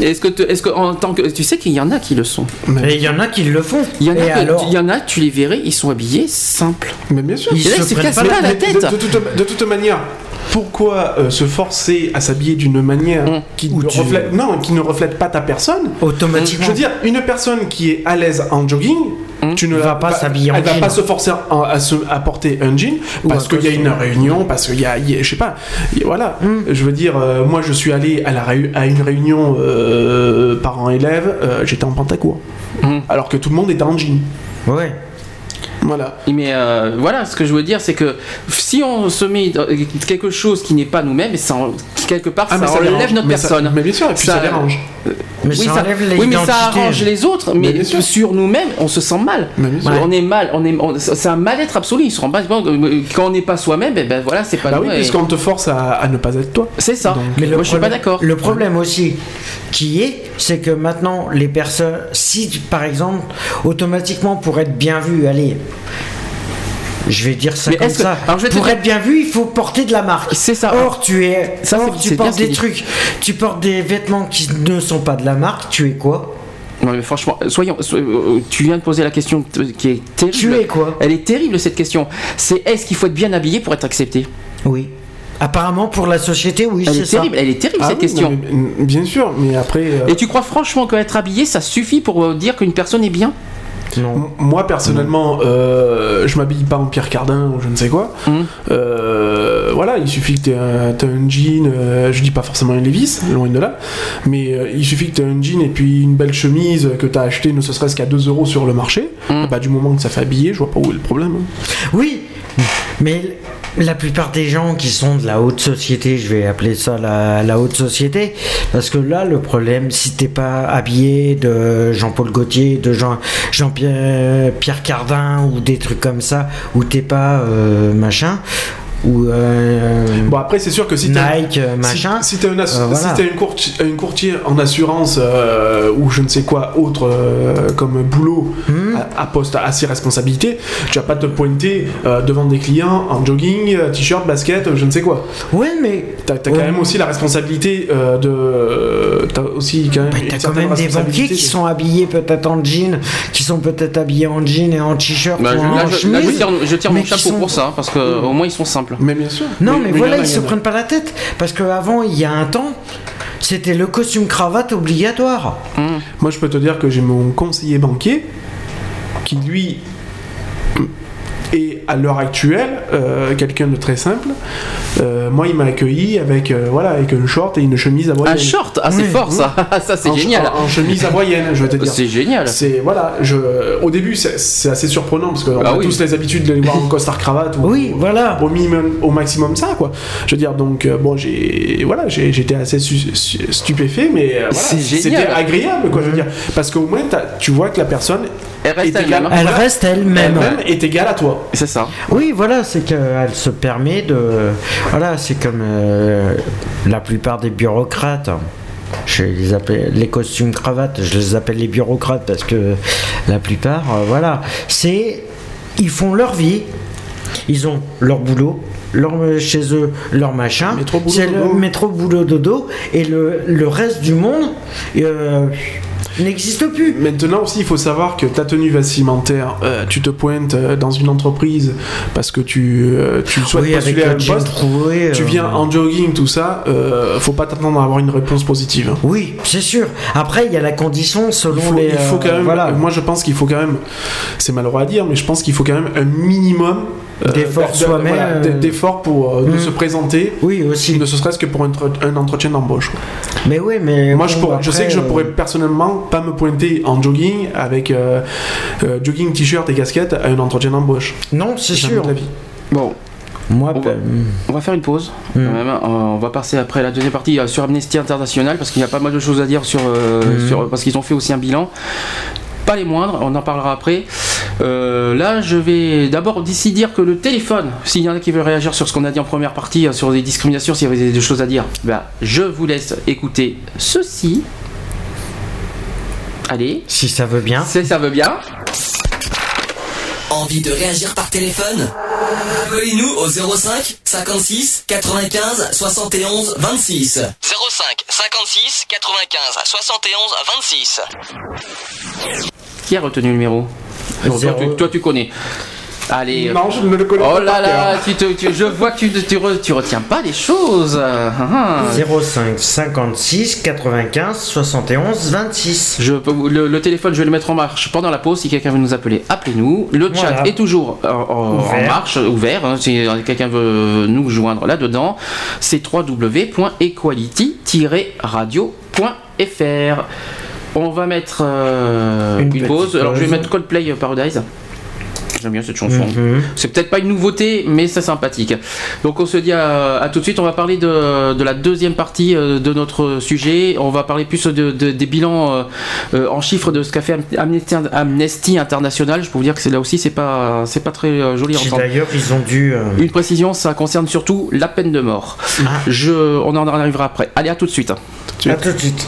Speaker 1: Est-ce que, est-ce que en tant que, tu sais qu'il y en a qui le sont.
Speaker 2: Et il y en a qui le font.
Speaker 1: Il y en a,
Speaker 2: Et
Speaker 1: que-
Speaker 2: alors
Speaker 1: il y en a, tu les verrais, ils sont habillés simples.
Speaker 3: Mais bien sûr.
Speaker 2: Ils se
Speaker 1: ils se cassent
Speaker 2: pas
Speaker 1: pas
Speaker 2: la
Speaker 3: Mais
Speaker 1: tête.
Speaker 3: De, de toute, de toute manière, pourquoi euh, se forcer à s'habiller d'une manière
Speaker 1: Hum.
Speaker 3: qui, ne
Speaker 2: tu-
Speaker 3: reflète, non, qui ne reflète pas ta personne
Speaker 2: automatiquement.
Speaker 3: Je veux dire, une personne qui est à l'aise en jogging,
Speaker 1: Hum.
Speaker 3: tu ne
Speaker 2: Va
Speaker 3: la-
Speaker 2: pas s'habiller en
Speaker 3: Elle va
Speaker 2: jean.
Speaker 3: pas se forcer à, à se, à porter un jean
Speaker 2: Ou
Speaker 3: parce qu'il y a une réunion, parce qu'il y a, il y a- je sais pas, y voilà.
Speaker 2: Hum.
Speaker 3: Je veux dire, euh, moi je suis allé à, la à une réunion euh, parents-élèves, euh, j'étais en pantacourt. Alors que tout le monde était en jean.
Speaker 2: Ouais.
Speaker 3: Voilà.
Speaker 1: Mais euh, voilà, ce que je veux dire, c'est que si on se met quelque chose qui n'est pas nous-mêmes, ça, en- quelque part,
Speaker 3: Ah,
Speaker 1: ça
Speaker 3: ça
Speaker 1: enlève
Speaker 3: dérange.
Speaker 1: notre
Speaker 3: Mais ça-
Speaker 1: personne.
Speaker 3: mais bien sûr, et puis ça dérange.
Speaker 2: Mais
Speaker 1: oui,
Speaker 2: ça
Speaker 1: ça,
Speaker 2: enlève
Speaker 1: oui, mais ça arrange les autres, mais,
Speaker 3: Mais bien sûr.
Speaker 1: sur nous-mêmes, on se sent mal. On est mal, on est, on- c'est un mal-être absolu. Ils se rendent pas compte que quand on n'est pas soi-même, eh ben voilà, c'est pas
Speaker 3: Bah
Speaker 1: nous.
Speaker 3: oui,
Speaker 1: et-
Speaker 3: puisqu'on te force à, à ne pas être toi.
Speaker 1: C'est ça.
Speaker 3: Donc,
Speaker 2: Mais le
Speaker 1: Moi, je suis pas
Speaker 2: problème-
Speaker 1: d'accord.
Speaker 2: Le problème aussi qui est, c'est que maintenant les personnes, si par exemple, automatiquement pour être bien vu, allez, je vais dire ça
Speaker 1: Mais
Speaker 2: comme
Speaker 1: est-ce que-
Speaker 2: ça.
Speaker 1: alors, je vais te
Speaker 2: pour
Speaker 1: dire-
Speaker 2: être bien vu, il faut porter de la marque.
Speaker 1: C'est ça.
Speaker 2: Or tu es,
Speaker 1: Ça,
Speaker 2: or,
Speaker 1: c'est-
Speaker 2: tu portes des trucs, tu portes des vêtements qui ne sont pas de la marque. Tu es quoi?
Speaker 1: Non, mais franchement, soyons, so- euh, tu viens de poser la question qui est terrible.
Speaker 2: Tu es quoi?
Speaker 1: Elle est terrible cette question. C'est est-ce qu'il faut être bien habillé pour être accepté?
Speaker 2: Oui. Apparemment pour la société, oui,
Speaker 1: Elle
Speaker 2: c'est
Speaker 1: est
Speaker 2: ça.
Speaker 1: terrible. Elle est terrible
Speaker 3: Ah
Speaker 1: cette
Speaker 3: oui,
Speaker 1: question.
Speaker 3: non, mais, bien sûr, mais après. euh,
Speaker 1: Et tu crois franchement qu'être habillé, ça suffit pour euh, dire qu'une personne est bien?
Speaker 2: Non.
Speaker 3: Moi personnellement, euh, je m'habille pas en Pierre Cardin ou je ne sais quoi.
Speaker 1: Mhm.
Speaker 3: Euh, voilà, il suffit que tu aies un, t'aies un jean, euh, je dis pas forcément un Levis, loin de là, mais euh, il suffit que tu aies un jean et puis une belle chemise que tu as acheté ne serait-ce qu'à 2 euros sur le marché.
Speaker 1: Mhm.
Speaker 3: Bah, du moment que ça fait habiller, je vois pas où est le problème. hein.
Speaker 2: Oui, mais la plupart des gens qui sont de la haute société, je vais appeler ça la, la haute société, parce que là, le problème, si t'es pas habillé de Jean-Paul Gaultier, de Jean, Jean-Pierre Pierre Cardin ou des trucs comme ça, ou t'es pas euh, machin, ou euh,
Speaker 3: Bon après c'est sûr que si t'as
Speaker 2: Nike, euh, machin.
Speaker 3: Si, si
Speaker 2: Euh, voilà.
Speaker 3: t'es une, courti- une courtier en assurance euh, ou je ne sais quoi autre comme boulot
Speaker 2: Hmm.
Speaker 3: À, à poste à ses responsabilités, tu vas pas te pointer euh, devant des clients en jogging, euh, t-shirt, basket, euh, je ne sais quoi.
Speaker 2: Ouais, mais
Speaker 3: T'as as quand
Speaker 2: Ouais.
Speaker 3: même aussi la responsabilité euh, de. T'as aussi quand même.
Speaker 2: Bah,
Speaker 3: une
Speaker 2: t'as quand
Speaker 3: certaine
Speaker 2: même des banquiers qui sont habillés peut-être en jean, qui sont peut-être habillés en jean et en t-shirt
Speaker 1: Bah,
Speaker 2: ou
Speaker 1: je-
Speaker 2: en
Speaker 1: là, je, là, je
Speaker 2: chemise.
Speaker 1: tire, je tire mon chapeau
Speaker 2: sont-
Speaker 1: pour ça, parce que au moins ils sont simples.
Speaker 3: Mais bien sûr.
Speaker 2: Non, mais, voilà, ils se prennent pas la tête. Parce qu'avant, il y a un temps, c'était le costume cravate obligatoire.
Speaker 3: Moi, je peux te dire que j'ai mon conseiller banquier qui, lui, est à l'heure actuelle euh, quelqu'un de très simple. Euh, moi, il m'a accueilli avec, euh, voilà, avec un short et une chemise hawaïenne.
Speaker 1: Un short, ah c'est
Speaker 2: Oui.
Speaker 1: fort ça, ça c'est génial.
Speaker 3: En, en chemise hawaïenne, je vais te dire.
Speaker 1: C'est génial.
Speaker 3: C'est voilà, je, au début c'est assez surprenant parce qu'on
Speaker 1: Ah
Speaker 3: a
Speaker 1: oui.
Speaker 3: tous les habitudes de les voir en costard cravate ou,
Speaker 2: Oui, voilà.
Speaker 3: au minimum, au maximum ça quoi. Je veux dire donc euh, bon j'ai voilà j'étais assez su- su- stupéfait mais euh, voilà,
Speaker 1: C'est
Speaker 3: c'était
Speaker 1: génial.
Speaker 3: agréable quoi je veux dire parce qu'au moins tu vois que la personne
Speaker 1: Elle reste elle-même.
Speaker 2: Elle
Speaker 3: voilà,
Speaker 2: reste elle-même.
Speaker 3: elle-même est égale à toi.
Speaker 1: C'est ça.
Speaker 2: Oui, voilà, c'est qu'elle se permet de. Voilà, c'est comme euh, la plupart des bureaucrates. Je les appelle les costumes cravates, je les appelle les bureaucrates parce que la plupart, euh, voilà, c'est. Ils font leur vie, ils ont leur boulot, leur, chez eux, leur machin.
Speaker 3: Métro, boulot,
Speaker 2: C'est le métro, boulot, dodo. Et le, le reste du monde, euh,
Speaker 6: n'existe plus.
Speaker 3: Maintenant aussi, il faut savoir que ta tenue vestimentaire, euh, tu te pointes euh, dans une entreprise parce que tu, euh, tu souhaites
Speaker 6: Oui,
Speaker 3: postuler à un poste. Tu
Speaker 6: euh,
Speaker 3: viens en jogging, tout ça, euh, faut pas t'attendre à avoir une réponse positive.
Speaker 6: Oui, c'est sûr. Après, il y a la condition selon
Speaker 3: Il faut,
Speaker 6: les.
Speaker 3: il faut quand même,
Speaker 6: Voilà.
Speaker 3: moi je pense qu'il faut quand même, c'est malheureux à dire, mais je pense qu'il faut quand même un minimum euh,
Speaker 6: D'effort
Speaker 3: de-
Speaker 6: soi-même,
Speaker 3: voilà,
Speaker 6: euh,
Speaker 3: d- d'effort pour euh, de
Speaker 6: Mm.
Speaker 3: se présenter,
Speaker 6: Oui, aussi.
Speaker 3: ne serait-ce que pour un, entre- un entretien d'embauche.
Speaker 6: Mais oui, mais.
Speaker 3: Moi,
Speaker 6: bon,
Speaker 3: je, pourrais- je sais que je
Speaker 6: euh,
Speaker 3: pourrais personnellement pas me pointer en jogging avec euh, euh, jogging, t-shirt et casquette à un entretien d'embauche.
Speaker 6: Non, c'est sûr.
Speaker 3: la vie.
Speaker 1: Bon,
Speaker 6: Moi,
Speaker 1: On
Speaker 6: ben,
Speaker 1: on va faire une pause.
Speaker 6: Mm.
Speaker 1: Euh, On va passer après la deuxième partie euh, sur Amnesty International parce qu'il y a pas mal de choses à dire sur, euh,
Speaker 6: Mm.
Speaker 1: sur- parce qu'ils ont fait aussi un bilan. Pas les moindres, on en parlera après. Euh, là, je vais d'abord d'ici dire que le téléphone, s'il y en a qui veulent réagir sur ce qu'on a dit en première partie, euh, sur les discriminations, s'il y avait des, des choses à dire, bah, je vous laisse écouter ceci. Allez,
Speaker 6: si ça veut bien.
Speaker 1: si ça veut bien.
Speaker 5: Envie de réagir par téléphone Appelez-nous au 05 56 95 71 26. 05 56 95 71 26.
Speaker 1: Qui a retenu le numéro? Tu, toi, tu connais. Allez.
Speaker 3: Non, je ne le connais
Speaker 1: Oh
Speaker 3: pas.
Speaker 1: là là, tu te- tu- je vois que tu, tu, re- tu retiens pas les choses. Ah, ah.
Speaker 6: 05 56 95 71 26.
Speaker 1: Je, peux- le, le téléphone, je vais le mettre en marche pendant la pause. Si quelqu'un veut nous appeler, appelez-nous. Le chat
Speaker 6: Voilà.
Speaker 1: est toujours en, en- marche, ouvert. hein, si quelqu'un veut nous joindre là-dedans, c'est www.equality-radio.fr. On va mettre euh,
Speaker 6: Une
Speaker 1: une,
Speaker 6: petite
Speaker 1: pause. Alors je vais mettre Coldplay euh, Paradise. J'aime bien cette chanson.
Speaker 6: Mhm.
Speaker 1: C'est peut-être pas une nouveauté, mais c'est sympathique. Donc on se dit à, à tout de suite. On va parler de, de la deuxième partie euh, de notre sujet. On va parler plus de, de- des bilans euh, euh, en chiffres de ce qu'a fait Amnesty, Amnesty International. Je peux vous dire que c'est là aussi c'est pas c'est pas très joli
Speaker 6: d'ailleurs, ils ont dû. euh,
Speaker 1: Une précision, ça concerne surtout la peine de mort.
Speaker 6: Ah.
Speaker 1: Je, on en arrivera après. Allez à tout de suite.
Speaker 6: À tout de suite.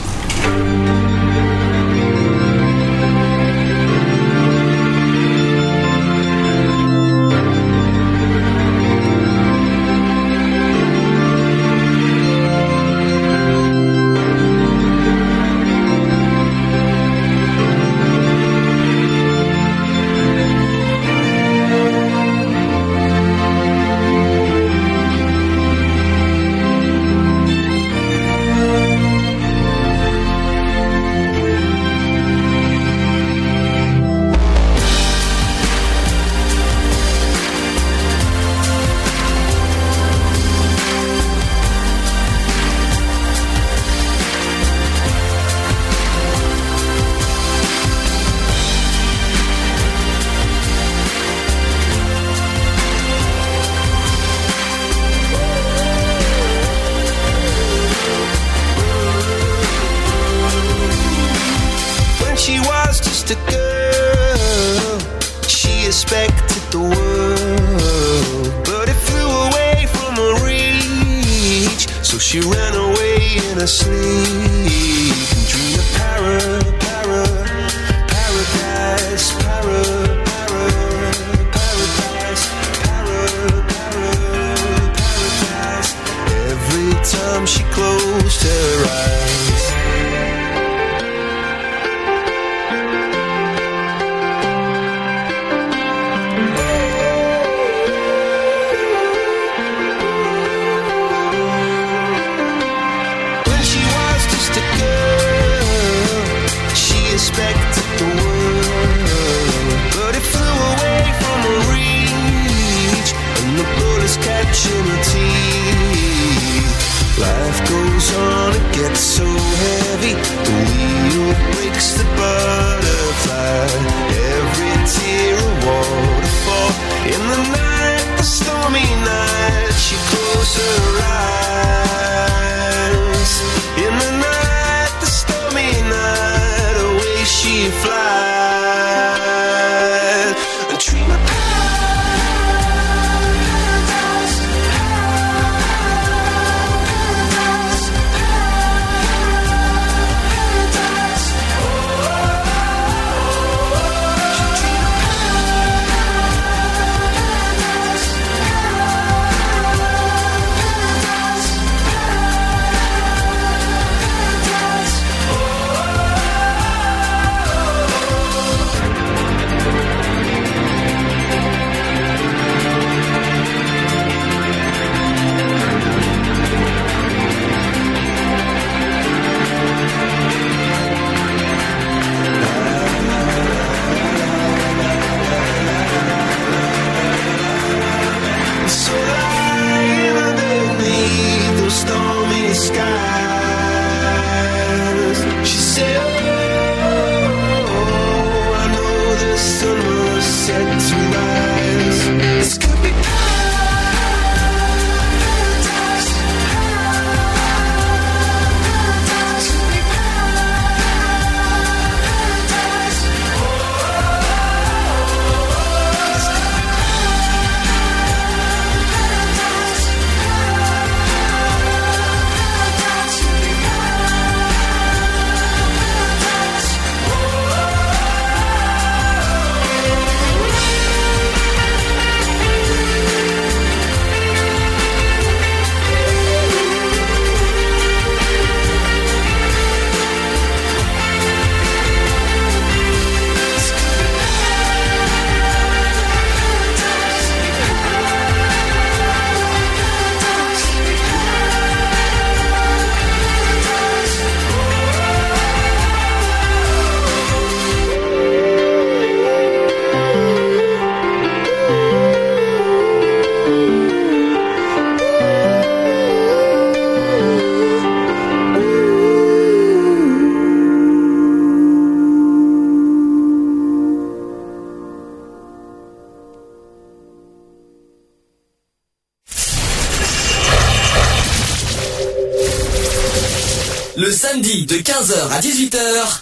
Speaker 5: 15h à 18h.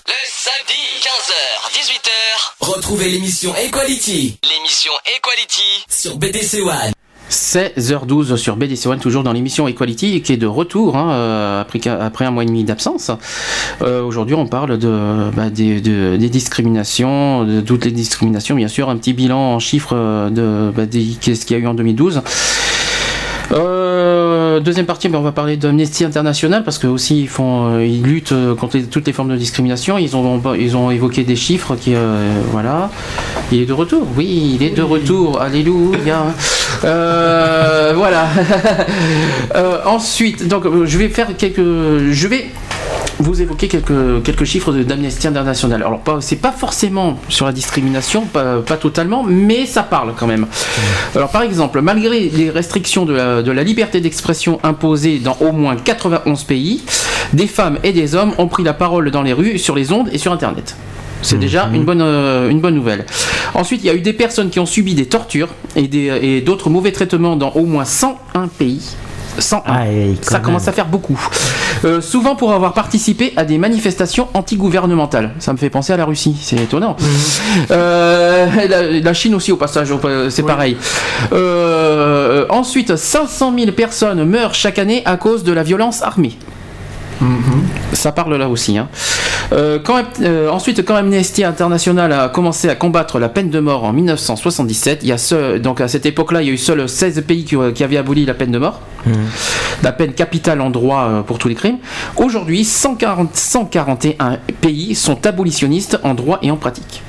Speaker 5: Le samedi 15h 18h. Retrouvez l'émission Equality. L'émission Equality sur BDC One.
Speaker 1: 16h12 sur BDC One, toujours dans l'émission Equality, qui est de retour hein, euh, après, après un mois et demi d'absence. Euh, Aujourd'hui, on parle de, bah, des, de- des discriminations, de toutes les discriminations, bien sûr, un petit bilan en chiffres euh, de bah, qu'est-ce qu'il y a eu en 2012. Euh, deuxième partie, ben, on va parler d'Amnesty International parce que aussi ils font, euh, ils luttent euh, contre les- toutes les formes de discrimination. Ils ont, ils ont évoqué des chiffres qui, euh, voilà. Il est de retour. Oui, il est de retour. Alléluia. Voilà. Ensuite, donc je vais faire quelques, je vais vous évoquer quelques, quelques chiffres d'Amnesty International. Alors, pas, c'est pas forcément sur la discrimination, pas, pas totalement, mais ça parle quand même. Alors, par exemple, malgré les restrictions de la, de la liberté d'expression imposées dans au moins 91 pays, des femmes et des hommes ont pris la parole dans les rues, sur les ondes et sur Internet. C'est déjà une bonne, euh, une bonne nouvelle. Ensuite, il y a eu des personnes qui ont subi des tortures et des- et d'autres mauvais traitements dans au moins 101 pays. 101.
Speaker 2: Ah,
Speaker 1: Ça
Speaker 2: même.
Speaker 1: commence à faire beaucoup. Euh, souvent pour avoir participé à des manifestations anti-gouvernementales. Ça me fait penser à la Russie, c'est étonnant. Euh, la, la Chine aussi au passage, au- c'est pareil. Euh, ensuite, 500 000 personnes meurent chaque année à cause de la violence armée. Ça parle là aussi. hein. Euh, quand, euh, ensuite, quand Amnesty International a commencé à combattre la peine de mort en 1977, il y a ce- donc à cette époque-là, il y a eu seuls 16 pays qui, qui avaient aboli la peine de mort, la peine capitale en droit euh, pour tous les crimes. Aujourd'hui, 140 141 pays sont abolitionnistes en droit et en pratique.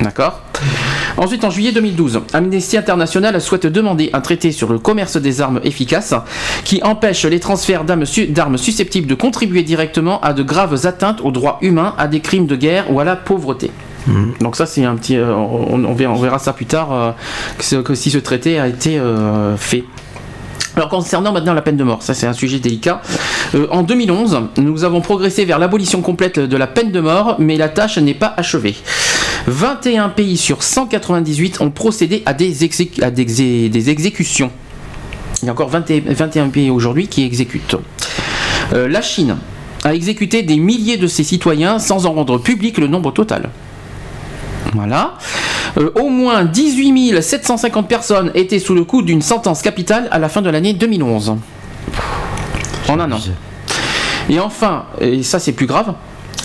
Speaker 1: D'accord Ensuite, en juillet 2012, Amnesty International souhaite demander un traité sur le commerce des armes efficaces qui empêche les transferts d'armes su- d'armes susceptibles de contribuer directement à de graves atteintes aux droits humains, à des crimes de guerre ou à la pauvreté. Donc ça c'est un petit, euh, on, on verra, ça plus tard euh, que, ce- que si ce traité a été euh, fait. Alors concernant maintenant la peine de mort, ça c'est un sujet délicat. Euh, en 2011, nous avons progressé vers l'abolition complète de la peine de mort, mais la tâche n'est pas achevée. 21 pays sur 198 ont procédé à des, à des exé- des exécutions. Il y a encore 20 et- 21 pays aujourd'hui qui exécutent. Euh, la Chine a exécuté des milliers de ses citoyens sans en rendre public le nombre total. Voilà. Euh, au moins 18 750 personnes étaient sous le coup d'une sentence capitale à la fin de l'année 2011. En un an. Et enfin, et ça c'est plus grave,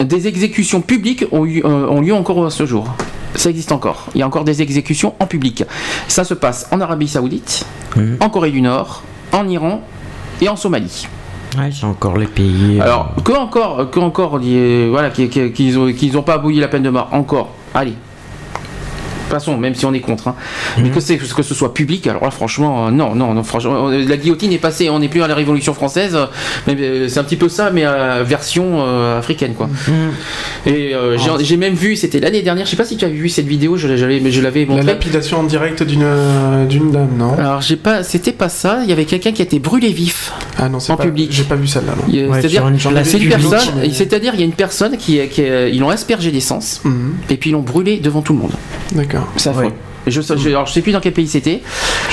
Speaker 1: des exécutions publiques ont, eu- euh, ont lieu encore à ce jour. Ça existe encore. Il y a encore des exécutions en public. Ça se passe en Arabie Saoudite, en Corée du Nord, en Iran et en Somalie.
Speaker 2: Ouais, c'est encore les pays. euh,
Speaker 1: Alors, que encore, que encore, euh, voilà, qu'ils qu'ils- qu'ils ont, qu'ils ont pas aboli la peine de mort, encore, allez. Façon, même si on est contre, hein. mais que, c'est- que ce soit public, alors là, franchement, euh, non, non, non, franchement, euh, la guillotine est passée, on n'est plus à la Révolution française, euh, mais c'est un petit peu ça, mais euh, version euh, africaine, quoi. Et euh, j'ai- j'ai même vu, c'était l'année dernière, je sais pas si tu as vu cette vidéo, je, l'avais- je l'avais
Speaker 3: La
Speaker 1: montré.
Speaker 3: lapidation en direct d'une euh, d'une dame, non?
Speaker 1: Alors, j'ai pas, c'était pas ça, il y avait quelqu'un qui a été brûlé vif.
Speaker 3: Ah non, c'est
Speaker 1: en
Speaker 3: pas,
Speaker 1: public.
Speaker 3: J'ai pas vu celle-là, non.
Speaker 1: Il y a-
Speaker 2: Ouais,
Speaker 1: C'est-à-dire,
Speaker 2: sur une
Speaker 3: j'en
Speaker 2: place
Speaker 1: c'est une
Speaker 3: publique,
Speaker 1: personne,
Speaker 3: mais-
Speaker 1: c'est-à-dire il y a une personne qui, qui ils l'ont aspergé d'essence
Speaker 3: Mhm,
Speaker 1: et puis ils l'ont brûlé devant tout le monde.
Speaker 3: D'accord.
Speaker 1: C'est affreux.
Speaker 2: Ouais.
Speaker 1: Je, sais- je, alors, je sais plus dans quel pays c'était,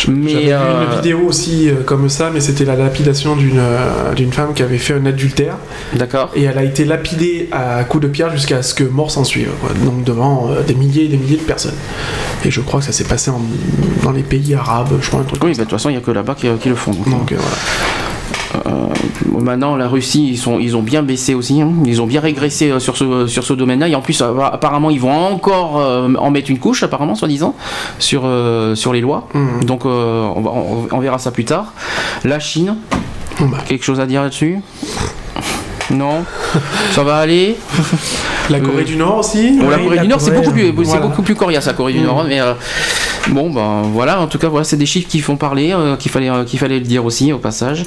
Speaker 1: mais
Speaker 3: J'avais vu
Speaker 1: euh,
Speaker 3: une vidéo aussi euh, comme ça, mais c'était la lapidation d'une euh, d'une femme qui avait fait un adultère
Speaker 1: d'accord.
Speaker 3: et elle a été lapidée à coups de pierre jusqu'à ce que mort s'en suive. quoi. Donc devant euh, des milliers et des milliers de personnes. Et je crois que ça s'est passé en- dans les pays arabes, je crois un truc
Speaker 1: Oui,
Speaker 3: comme
Speaker 1: bah, de toute façon, il n'y a que là-bas qui, qui le font. donc,
Speaker 3: euh, voilà.
Speaker 1: Euh, maintenant, la Russie, ils, sont, ils ont bien baissé aussi. hein. Ils ont bien régressé euh, sur ce, sur ce domaine-là. Et en plus, euh, apparemment, ils vont encore en mettre une couche, apparemment, soi-disant, sur, sur les lois.
Speaker 3: Mhm.
Speaker 1: Donc, on, va- on- on verra ça plus tard. La Chine,
Speaker 3: bah,
Speaker 1: quelque chose à dire là-dessus? Non? Ça va aller?
Speaker 3: La Corée
Speaker 1: Euh,
Speaker 3: du Nord aussi?
Speaker 1: Bon, la Corée
Speaker 2: la
Speaker 1: du Nord, c'est
Speaker 2: Corée,
Speaker 1: beaucoup plus, c'est
Speaker 3: voilà.
Speaker 1: beaucoup plus coriace la Corée du. Nord, mais euh, bon, ben voilà. En tout cas, voilà, c'est des chiffres qui font parler, euh, qu'il fallait, euh, qu'il fallait le dire aussi au passage.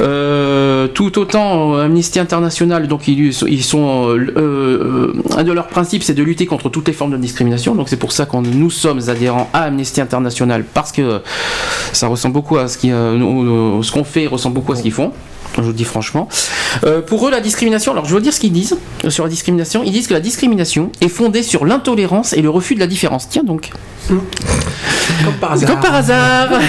Speaker 1: Euh, tout autant, Amnesty International, donc ils, ils sont, un de leurs principes, c'est de lutter contre toutes les formes de discrimination. Donc c'est pour ça qu'on nous sommes adhérents à Amnesty International parce que ça ressemble beaucoup à ce euh, ce qu'on fait ressemble beaucoup à ce qu'ils font. Je vous le dis franchement. Euh, pour eux, la discrimination, alors je veux dire ce qu'ils disent euh, sur la discrimination. Ils disent que la discrimination est fondée sur l'intolérance et le refus de la différence. Tiens donc.
Speaker 3: Comme par hasard.
Speaker 1: Comme par hasard.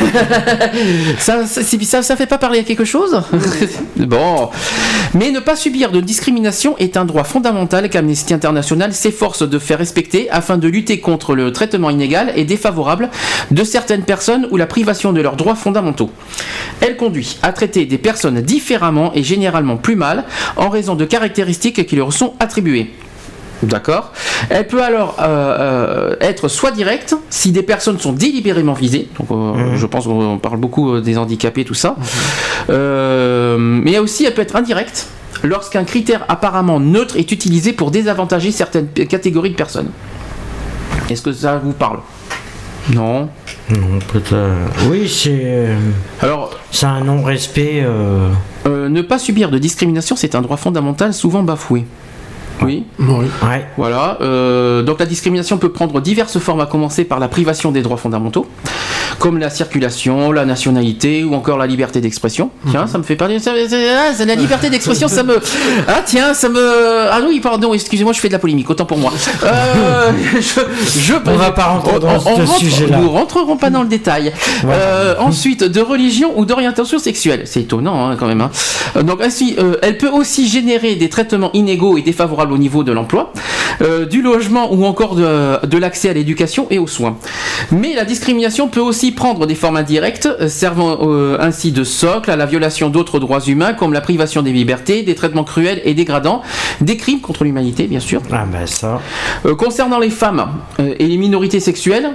Speaker 1: ça, ça, c'est- ça, ça fait pas parler à quelque chose Bon. Mais ne pas subir de discrimination est un droit fondamental qu'Amnesty International s'efforce de faire respecter afin de lutter contre le traitement inégal et défavorable de certaines personnes ou la privation de leurs droits fondamentaux. Elle conduit à traiter des personnes différemment et généralement plus mal en raison de caractéristiques qui leur sont attribuées. D'accord? Elle peut alors euh, euh, être soit directe, si des personnes sont délibérément visées, donc euh, je pense qu'on parle beaucoup des handicapés, tout ça, Euh, mais aussi elle peut être indirecte, lorsqu'un critère apparemment neutre est utilisé pour désavantager certaines catégories de personnes. Est-ce que ça vous parle? Non
Speaker 2: Non, peut-être. Oui, c'est. euh,
Speaker 1: Alors,
Speaker 2: C'est un non-respect. euh,
Speaker 1: euh, ne pas subir de discrimination, c'est un droit fondamental souvent bafoué. Oui
Speaker 3: Oui.
Speaker 2: Ouais.
Speaker 1: Voilà. euh, donc la discrimination peut prendre diverses formes, à commencer par la privation des droits fondamentaux, comme la circulation, la nationalité ou encore la liberté d'expression. Tiens, ça me fait parler. ah, la liberté d'expression, ça me. Ah tiens, ça me. Ah oui, pardon, excusez-moi, je fais de la polémique, autant pour moi. Euh, je, je-
Speaker 2: On va pas rentrer dans ce
Speaker 1: rentre-
Speaker 2: sujet-là.
Speaker 1: Nous rentrerons pas dans le détail. Euh, ensuite, de religion ou d'orientation sexuelle. C'est étonnant hein, quand même. hein. Donc ainsi, euh, elle peut aussi générer des traitements inégaux et défavorables au niveau de l'emploi, euh, du logement ou encore de, de l'accès à l'éducation et aux soins. Mais la discrimination peut aussi prendre des formes indirectes, euh, servant euh, ainsi de socle à la violation d'autres droits humains comme la privation des libertés, des traitements cruels et dégradants, des crimes contre l'humanité bien sûr.
Speaker 2: Ah, ben ça.
Speaker 1: Concernant les femmes et les minorités sexuelles,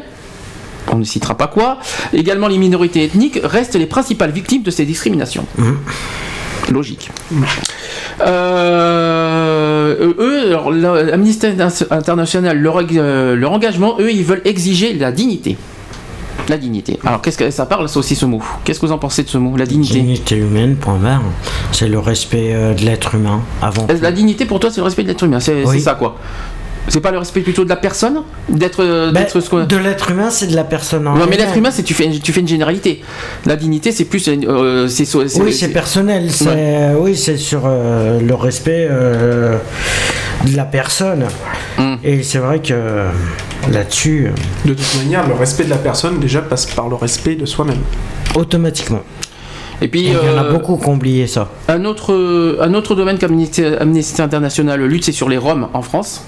Speaker 1: on ne citera pas quoi, également les minorités ethniques restent les principales victimes de ces discriminations. Logique. Euh, eux, alors, la- Amnesty International, leur, euh, leur engagement, eux, ils veulent exiger la dignité. La dignité. Alors, qu'est-ce que ça parle, ça aussi, ce mot? Qu'est-ce que vous en pensez de ce mot La dignité?
Speaker 2: Dignité humaine, point barre. C'est le respect euh, de l'être humain avant tout.
Speaker 1: La dignité, pour toi, c'est le respect de l'être humain. C'est
Speaker 2: Oui.
Speaker 1: c'est ça, quoi. C'est pas le respect plutôt de la personne D'être euh,
Speaker 2: Ben,
Speaker 1: d'être ce qu'on-
Speaker 2: de l'être humain, c'est de la personne en
Speaker 1: Non, mais l'être humain, c'est tu fais, tu fais une généralité. La dignité, c'est plus. euh, c'est
Speaker 2: Oui, c'est personnel. C'est oui, c'est sur euh, le respect euh, de la personne.
Speaker 1: Mm.
Speaker 2: Et c'est vrai que euh, là-dessus, euh,
Speaker 3: De toute manière, le respect de la personne déjà passe par le respect de soi-même.
Speaker 2: automatiquement.
Speaker 1: Et puis,
Speaker 2: Il y en a
Speaker 1: euh,
Speaker 2: beaucoup qui ont oublié ça.
Speaker 1: un, autre, un autre domaine qu'Amnesty Amnesty International lutte, c'est sur les Roms en France.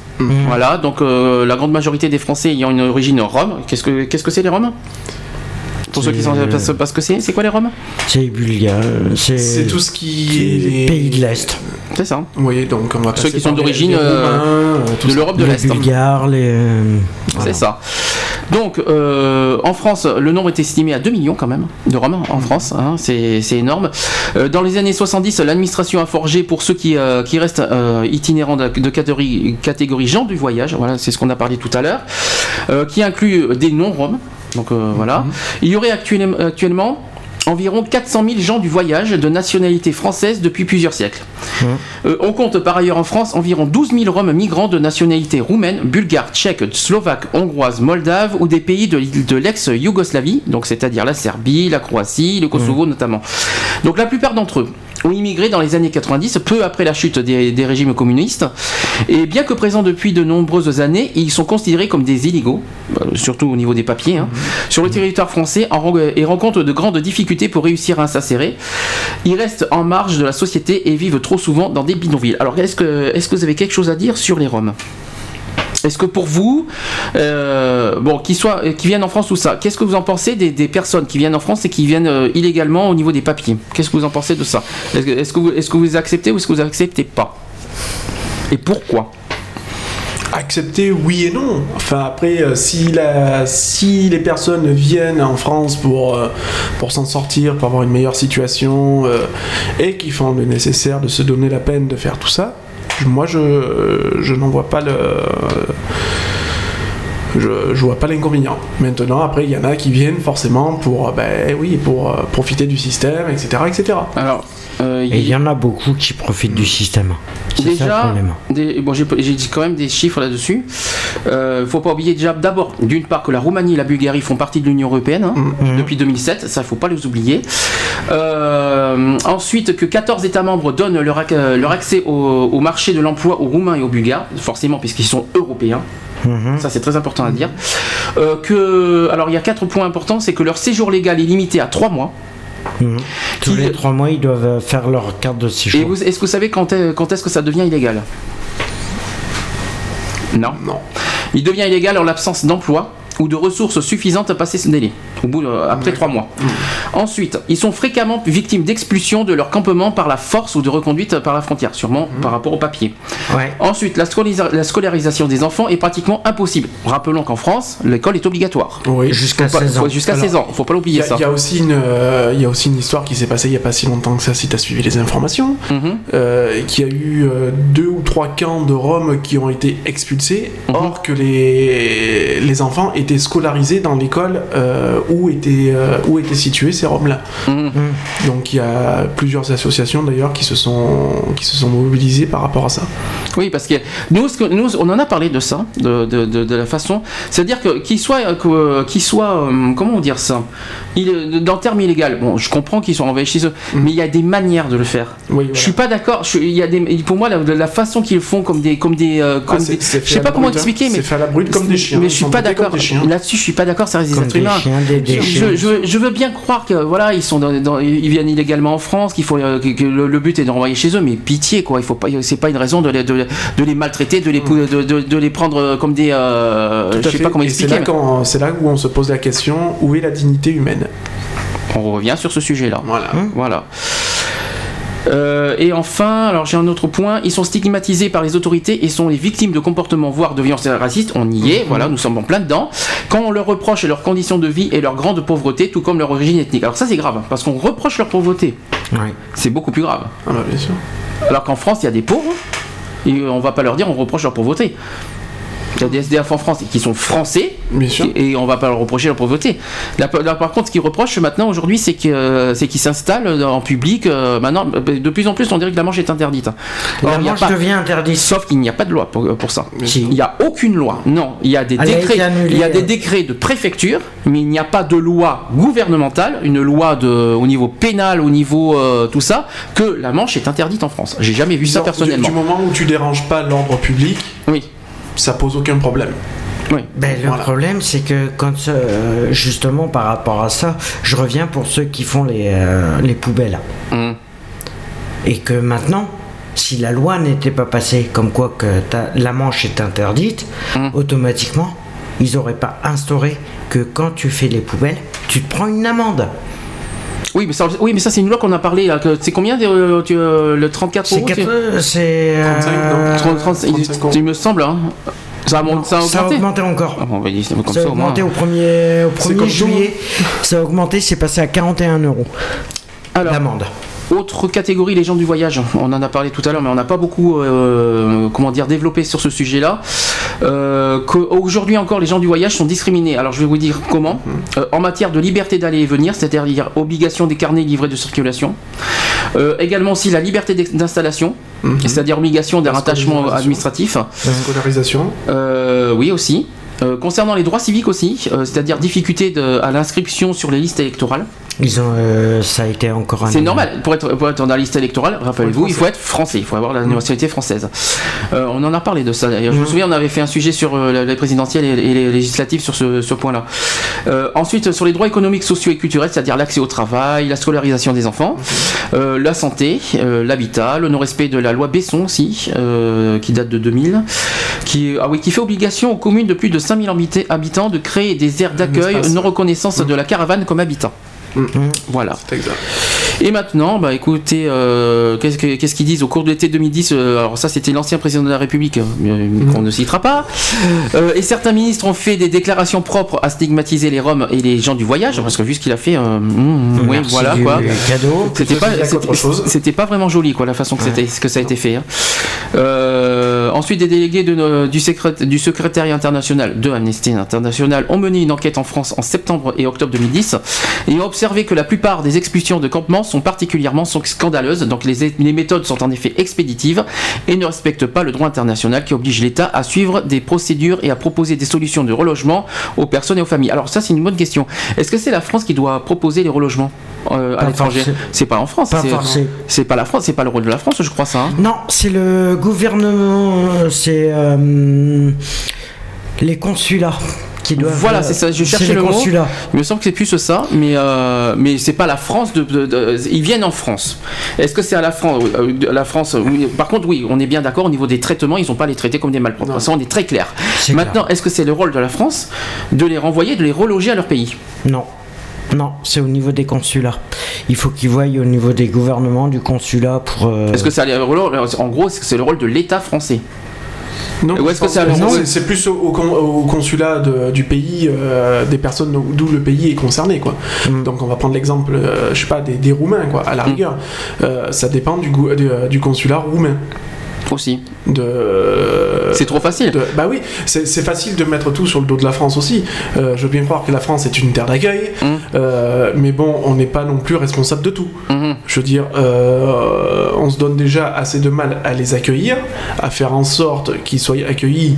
Speaker 1: Voilà, donc euh, la grande majorité des Français ayant une origine rome. Qu'est-ce que qu'est-ce que c'est les Roms? Pour ceux qui ne
Speaker 2: C'est-
Speaker 1: savent pas ce que c'est, c'est quoi les Roms?
Speaker 2: C'est bulgare. C'est
Speaker 3: C'est tout ce qui est
Speaker 2: les
Speaker 3: les
Speaker 2: pays de l'Est.
Speaker 1: C'est ça.
Speaker 3: Oui, donc on va
Speaker 1: Ceux
Speaker 3: passer
Speaker 1: qui sont
Speaker 3: les-
Speaker 1: d'origine,
Speaker 3: les
Speaker 1: euh,
Speaker 3: euh,
Speaker 1: De l'Europe de
Speaker 2: les
Speaker 1: l'Est.
Speaker 2: Bulgares, les. euh, voilà.
Speaker 1: C'est ça. Donc, euh, en France, le nombre est estimé à 2 millions quand même de Roms en France. hein, c'est c'est énorme. Euh, dans les années 70, l'administration a forgé pour ceux qui, euh, qui restent euh, itinérants de, de catégorie, catégorie gens du voyage. Voilà, c'est ce qu'on a parlé tout à l'heure. euh, qui inclut des non-Roms. Donc euh, voilà. Il y aurait actuellement environ 400 000 gens du voyage de nationalité française depuis plusieurs siècles. Euh, on compte par ailleurs en France environ 12 000 Roms migrants de nationalité roumaine, bulgare, tchèque, slovaque, hongroise, moldave ou des pays de, de l'ex-Yougoslavie, donc c'est-à-dire la Serbie, la Croatie, le Kosovo notamment. Donc la plupart d'entre eux ont immigré dans les années 90, peu après la chute des, des régimes communistes. Et bien que présents depuis de nombreuses années, ils sont considérés comme des illégaux, euh, surtout au niveau des papiers, hein, sur le territoire français en et rencontrent de grandes difficultés pour réussir à s'insérer. Ils restent en marge de la société et vivent trop souvent dans des bidonvilles. Alors est-ce que, est-ce que vous avez quelque chose à dire sur les Roms? Est-ce que pour vous, euh, bon, qu'ils euh, qui viennent en France ou ça, qu'est-ce que vous en pensez des, personnes qui viennent en France et qui viennent euh, illégalement au niveau des papiers? Qu'est-ce que vous en pensez de ça? Est-ce que, vous, acceptez ou est-ce que vous acceptez pas? Et pourquoi?
Speaker 3: Accepter, oui et non. Enfin, après, euh, si, la, si les personnes viennent en France pour, s'en sortir, pour avoir une meilleure situation, et qui font le nécessaire de se donner la peine de faire tout ça, moi, je, je n'en vois pas le. Je, je vois pas l'inconvénient. Maintenant, après, il y en a qui viennent forcément pour, euh, ben oui, pour euh, profiter du système, etc., etc.
Speaker 1: Alors, euh,
Speaker 2: Et il y en a beaucoup qui profitent du système. C'est ça le
Speaker 1: Déjà,
Speaker 2: problème.
Speaker 1: des- bon, j'ai dit quand même des chiffres là-dessus. Euh, faut pas oublier déjà d'abord, d'une part, que la Roumanie et la Bulgarie font partie de l'Union européenne hein,
Speaker 2: Mhm.
Speaker 1: depuis 2007, ça faut pas les oublier. Euh, ensuite, que 14 États membres donnent leur, ac- leur accès au, au marché de l'emploi aux Roumains et aux Bulgares, forcément puisqu'ils sont européens. Ça c'est très important à dire. Euh, que, alors il y a quatre points importants, c'est que leur séjour légal est limité à trois mois.
Speaker 2: Mhm. Tous les trois mois, ils doivent euh, faire leur carte de
Speaker 1: Et
Speaker 2: séjour.
Speaker 1: vous- est-ce que vous savez quand est, quand est-ce que ça devient illégal? Non?
Speaker 3: Non.
Speaker 1: Il devient illégal en l'absence d'emploi ou de ressources suffisantes à passer ce délai, au bout de- après trois mois. Ensuite, ils sont fréquemment victimes d'expulsion de leur campement par la force ou de reconduite par la frontière, sûrement par rapport au papier.
Speaker 2: Ouais.
Speaker 1: Ensuite, la, scolisa- la scolarisation des enfants est pratiquement impossible. Rappelons qu'en France, l'école est obligatoire.
Speaker 3: Oui.
Speaker 2: Jusqu'à
Speaker 1: Faut pas-
Speaker 2: 16 ans.
Speaker 1: faut- Jusqu'à
Speaker 3: Alors,
Speaker 1: 16 ans, faut pas
Speaker 3: Il y,
Speaker 1: l'oublier
Speaker 3: a,
Speaker 1: ça.
Speaker 3: il y a aussi une, euh, il y a aussi une histoire qui s'est passée il n'y a pas si longtemps que ça, si tu as suivi les informations,
Speaker 1: Mhm.
Speaker 3: euh, qu'il y a eu euh, deux ou trois camps de Roms qui ont été expulsés,
Speaker 1: Mhm.
Speaker 3: or que les, les enfants étaient scolarisés dans l'école euh, où, étaient, euh, où étaient situés ces Roms-là.
Speaker 1: Mhm.
Speaker 3: Donc il y a plusieurs associations d'ailleurs qui, se sont- qui se sont mobilisées par rapport à ça.
Speaker 1: Oui, parce que nous, nous, on en a parlé de ça, de, de, de- de la façon. C'est-à-dire que qu'il soit, euh, que- qu'il soit, euh, comment dire ça, il, dans le terme illégal. Bon, je comprends qu'ils sont envoyés chez eux, mais il y a des manières de le faire.
Speaker 3: Oui,
Speaker 1: Je suis pas d'accord. Il y a des, pour moi, la, la façon qu'ils font comme des, comme des, comme
Speaker 3: Ah,
Speaker 1: des- je sais pas comment
Speaker 3: hein.
Speaker 1: expliquer, mais
Speaker 3: C'est fait à la brute comme des chiens.
Speaker 1: Mais je suis pas d'accord.
Speaker 3: Chiens.
Speaker 1: Là-dessus, je suis pas d'accord. Ça reste des êtres humains. Je,
Speaker 2: déchets.
Speaker 1: je- je veux bien croire que voilà, ils sont dans, dans- ils viennent illégalement en France, qu'il faut euh, que, que le, le but est de renvoyer chez eux, mais pitié quoi, il faut pas, c'est pas une raison de les, de, de les maltraiter, de les, de, de- les prendre euh, comme des, euh, je sais
Speaker 3: fait.
Speaker 1: pas comment
Speaker 3: Et c'est
Speaker 1: expliquer.
Speaker 3: là,
Speaker 1: mais
Speaker 3: quand- c'est là où on se pose la question où est la dignité humaine?
Speaker 1: On revient sur ce sujet-là.
Speaker 3: Voilà.
Speaker 1: Voilà. Euh, et enfin, alors j'ai un autre point, ils sont stigmatisés par les autorités et sont les victimes de comportements, voire de violences racistes. On y est, voilà, nous sommes en plein dedans. Quand on leur reproche leurs conditions de vie et leur grande pauvreté, tout comme leur origine ethnique. Alors ça c'est grave, hein, parce qu'on reproche leur pauvreté. C'est beaucoup plus grave.
Speaker 3: Ah bah, bien sûr.
Speaker 1: Alors qu'en France, il y a des pauvres, et on va pas leur dire on reproche leur pauvreté. Il y a des SDF en France qui sont français,
Speaker 3: Bien sûr.
Speaker 1: et on va pas leur reprocher leur pauvreté. Là, là, par contre, ce qu'ils reprochent maintenant aujourd'hui, c'est que c'est qu'ils s'installent en public. euh, maintenant, de plus en plus, on dirait que la manche est interdite. Or,
Speaker 2: La manche
Speaker 1: pas-
Speaker 2: devient interdite.
Speaker 1: Sauf qu'il n'y a pas de loi pour, pour ça.
Speaker 2: Si.
Speaker 1: Il n'y a aucune loi. Non, il y a des
Speaker 2: Elle a été
Speaker 1: décrets.
Speaker 2: annulée,
Speaker 1: Il y a des
Speaker 2: euh.
Speaker 1: décrets de préfecture, mais il n'y a pas de loi gouvernementale, une loi de, au niveau pénal, au niveau euh, tout ça, que la manche est interdite en France. J'ai jamais vu ça
Speaker 3: Disons, du-
Speaker 1: personnellement.
Speaker 3: Du, moment où tu déranges pas l'ordre public,
Speaker 1: Oui,
Speaker 3: ça pose aucun problème.
Speaker 1: oui.
Speaker 2: Ben, le
Speaker 3: Voilà.
Speaker 2: problème, c'est que quand euh, justement par rapport à ça, je reviens pour ceux qui font les, euh, les poubelles.
Speaker 1: Hum.
Speaker 2: Et que maintenant, si la loi n'était pas passée, comme quoi que ta- la manche est interdite,
Speaker 1: Hum.
Speaker 2: automatiquement, ils n'auraient pas instauré que quand tu fais les poubelles, tu te prends une amende.
Speaker 1: Oui, mais ça, oui, mais ça c'est une loi qu'on a parlé. là, que- C'est combien euh, tu, euh, le 34
Speaker 2: C'est
Speaker 1: euros tu-
Speaker 2: quatre- euh, c'est euh,
Speaker 3: 35, non
Speaker 1: 30, 30, il,
Speaker 3: 35 euros.
Speaker 1: il me semble. Hein. Ça a, mon- ça a
Speaker 2: ça a
Speaker 1: augmenté.
Speaker 2: encore.
Speaker 1: Ah, c'est comme
Speaker 2: ça a
Speaker 1: ça au
Speaker 2: augmenté au 1er, au
Speaker 3: C'est
Speaker 2: 1er
Speaker 3: comme tout,
Speaker 2: juillet. Ça a augmenté, c'est passé à 41 euros
Speaker 1: Alors,
Speaker 2: l'amende.
Speaker 1: Autre catégorie, les gens du voyage. On en a parlé tout à l'heure, mais on n'a pas beaucoup, euh, comment dire, développé sur ce sujet-là. Euh, Aujourd'hui encore, les gens du voyage sont discriminés. Alors, je vais vous dire comment. Euh, en matière de liberté d'aller et venir, c'est-à-dire obligation des carnets livrés de circulation. Également aussi la liberté d'installation, c'est-à-dire obligation d'un rattachement administratif.
Speaker 3: La scolarisation.
Speaker 1: Oui aussi. Concernant les droits civiques aussi, c'est-à-dire difficulté de- à l'inscription sur les listes électorales.
Speaker 2: Ils ont, euh, ça a été encore un.
Speaker 1: C'est normal, pour être, pour être dans la liste électorale, rappelez-vous, il faut être français, il faut avoir la nationalité française. Euh, on en a parlé de ça d'ailleurs. Je me souviens, on avait fait un sujet sur euh, la- les présidentielles et, les législatives sur ce, ce point-là. Euh, ensuite, sur les droits économiques, sociaux et culturels, c'est-à-dire l'accès au travail, la scolarisation des enfants, euh, la santé, l'habitat, le non-respect de la loi Besson aussi, qui date de 2000, qui, ah oui, qui fait obligation aux communes de plus de 5000 habita- habitants de créer des aires d'accueil, non reconnaissance de la caravane comme habitat. Voilà.
Speaker 3: C'est exact.
Speaker 1: Et maintenant, bah écoutez, euh, qu'est-ce que- qu'est-ce qu'ils disent au cours de l'été 2010 euh, Alors ça, c'était l'ancien président de la République, euh,
Speaker 3: Mhm.
Speaker 1: qu'on ne citera pas. Euh, et certains ministres ont fait des déclarations propres à stigmatiser les Roms et les gens du voyage, parce que vu ce qu'il a fait, euh, mm, oui, voilà quoi.
Speaker 2: cadeau.
Speaker 1: C'était pas, c'était- pas vraiment joli quoi la façon que, c'était, que ça a été fait. hein. Euh, ensuite, des délégués de, du, du secrétariat international de Amnesty International ont mené une enquête en France en septembre et octobre 2010 et ont observé que la plupart des expulsions de campements sont particulièrement scandaleuses. Donc les, les méthodes sont en effet expéditives et ne respectent pas le droit international qui oblige l'État à suivre des procédures et à proposer des solutions de relogement aux personnes et aux familles. Alors ça c'est une bonne question. Est-ce que c'est la France qui doit proposer les relogements euh, à l'étranger. C'est pas en France. C'est pas la France, c'est pas le rôle de la France, je crois ça. hein.
Speaker 2: Non, c'est le gouvernement, euh, c'est euh, Les consulats qui doivent.
Speaker 1: Voilà, c'est ça, je cherchais le mot. Il me semble que c'est plus ça, mais euh, mais c'est pas la France. De, de- de- ils viennent en France. Est-ce que c'est à la France euh, La France. oui. Par contre, oui, on est bien d'accord au niveau des traitements. Ils n'ont pas les traités comme des malpropres. Ça, on est très clair. Maintenant, est-ce que c'est le rôle de la France de les renvoyer, de les reloger à leur pays?
Speaker 2: Non. Non, c'est au niveau des consulats. Il faut qu'ils voient au niveau des gouvernements, du consulat pour. euh,
Speaker 1: Est-ce que c'est en gros, est-ce que c'est le rôle de l'État français?
Speaker 3: Non,
Speaker 1: Ou est-ce que c'est
Speaker 3: c'est- plus au, au con- au consulat de- du pays, euh, des personnes d'où le pays est concerné, quoi.
Speaker 2: Mm.
Speaker 3: Donc on va prendre l'exemple, euh, je sais pas, des, des Roumains, quoi, à la
Speaker 1: Mm.
Speaker 3: rigueur. Euh, ça dépend du, gou- du, du consulat roumain.
Speaker 1: Aussi
Speaker 3: De,
Speaker 1: C'est trop facile.
Speaker 3: de- bah oui, c'est facile de mettre tout sur le dos de la France aussi. Euh, je veux bien croire que la France est une terre d'accueil,
Speaker 1: Mm.
Speaker 3: euh, mais bon, on n'est pas non plus responsable de tout.
Speaker 1: Mhm.
Speaker 3: Je veux dire, euh, on se donne déjà assez de mal à les accueillir, à faire en sorte qu'ils soient accueillis.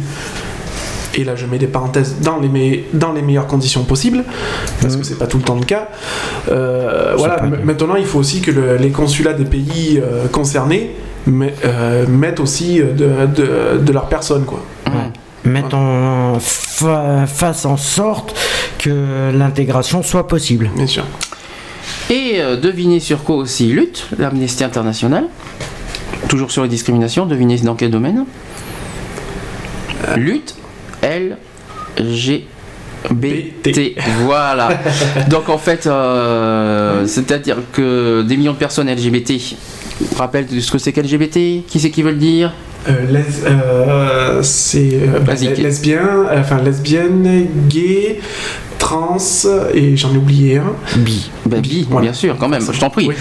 Speaker 3: Et là, je mets des parenthèses dans les, me- dans les meilleures conditions possibles, parce que c'est pas tout le temps le cas. Euh, voilà. Maintenant, il faut aussi que le- les consulats des pays euh, concernés mais, euh, mettent aussi euh, de, de, de leur personne, quoi.
Speaker 2: mettre en fa- fasse en sorte que l'intégration soit possible.
Speaker 3: Bien sûr.
Speaker 1: Et euh, devinez sur quoi aussi lutte l'Amnesty International? Toujours sur les discriminations, devinez dans quel domaine? Lutte L G B T. Voilà. Donc en fait, euh, c'est-à-dire que des millions de personnes LGBT rappellent ce que c'est qu'LGBT Qui c'est qui veut le dire
Speaker 3: Euh, les- euh, c'est euh, bah, lesbien, euh, enfin lesbienne, gay, trans, et j'en ai oublié un.
Speaker 2: Bi.
Speaker 1: Ben, bi,
Speaker 3: Voilà.
Speaker 1: bien sûr, quand même, je t'en prie.
Speaker 3: Oui.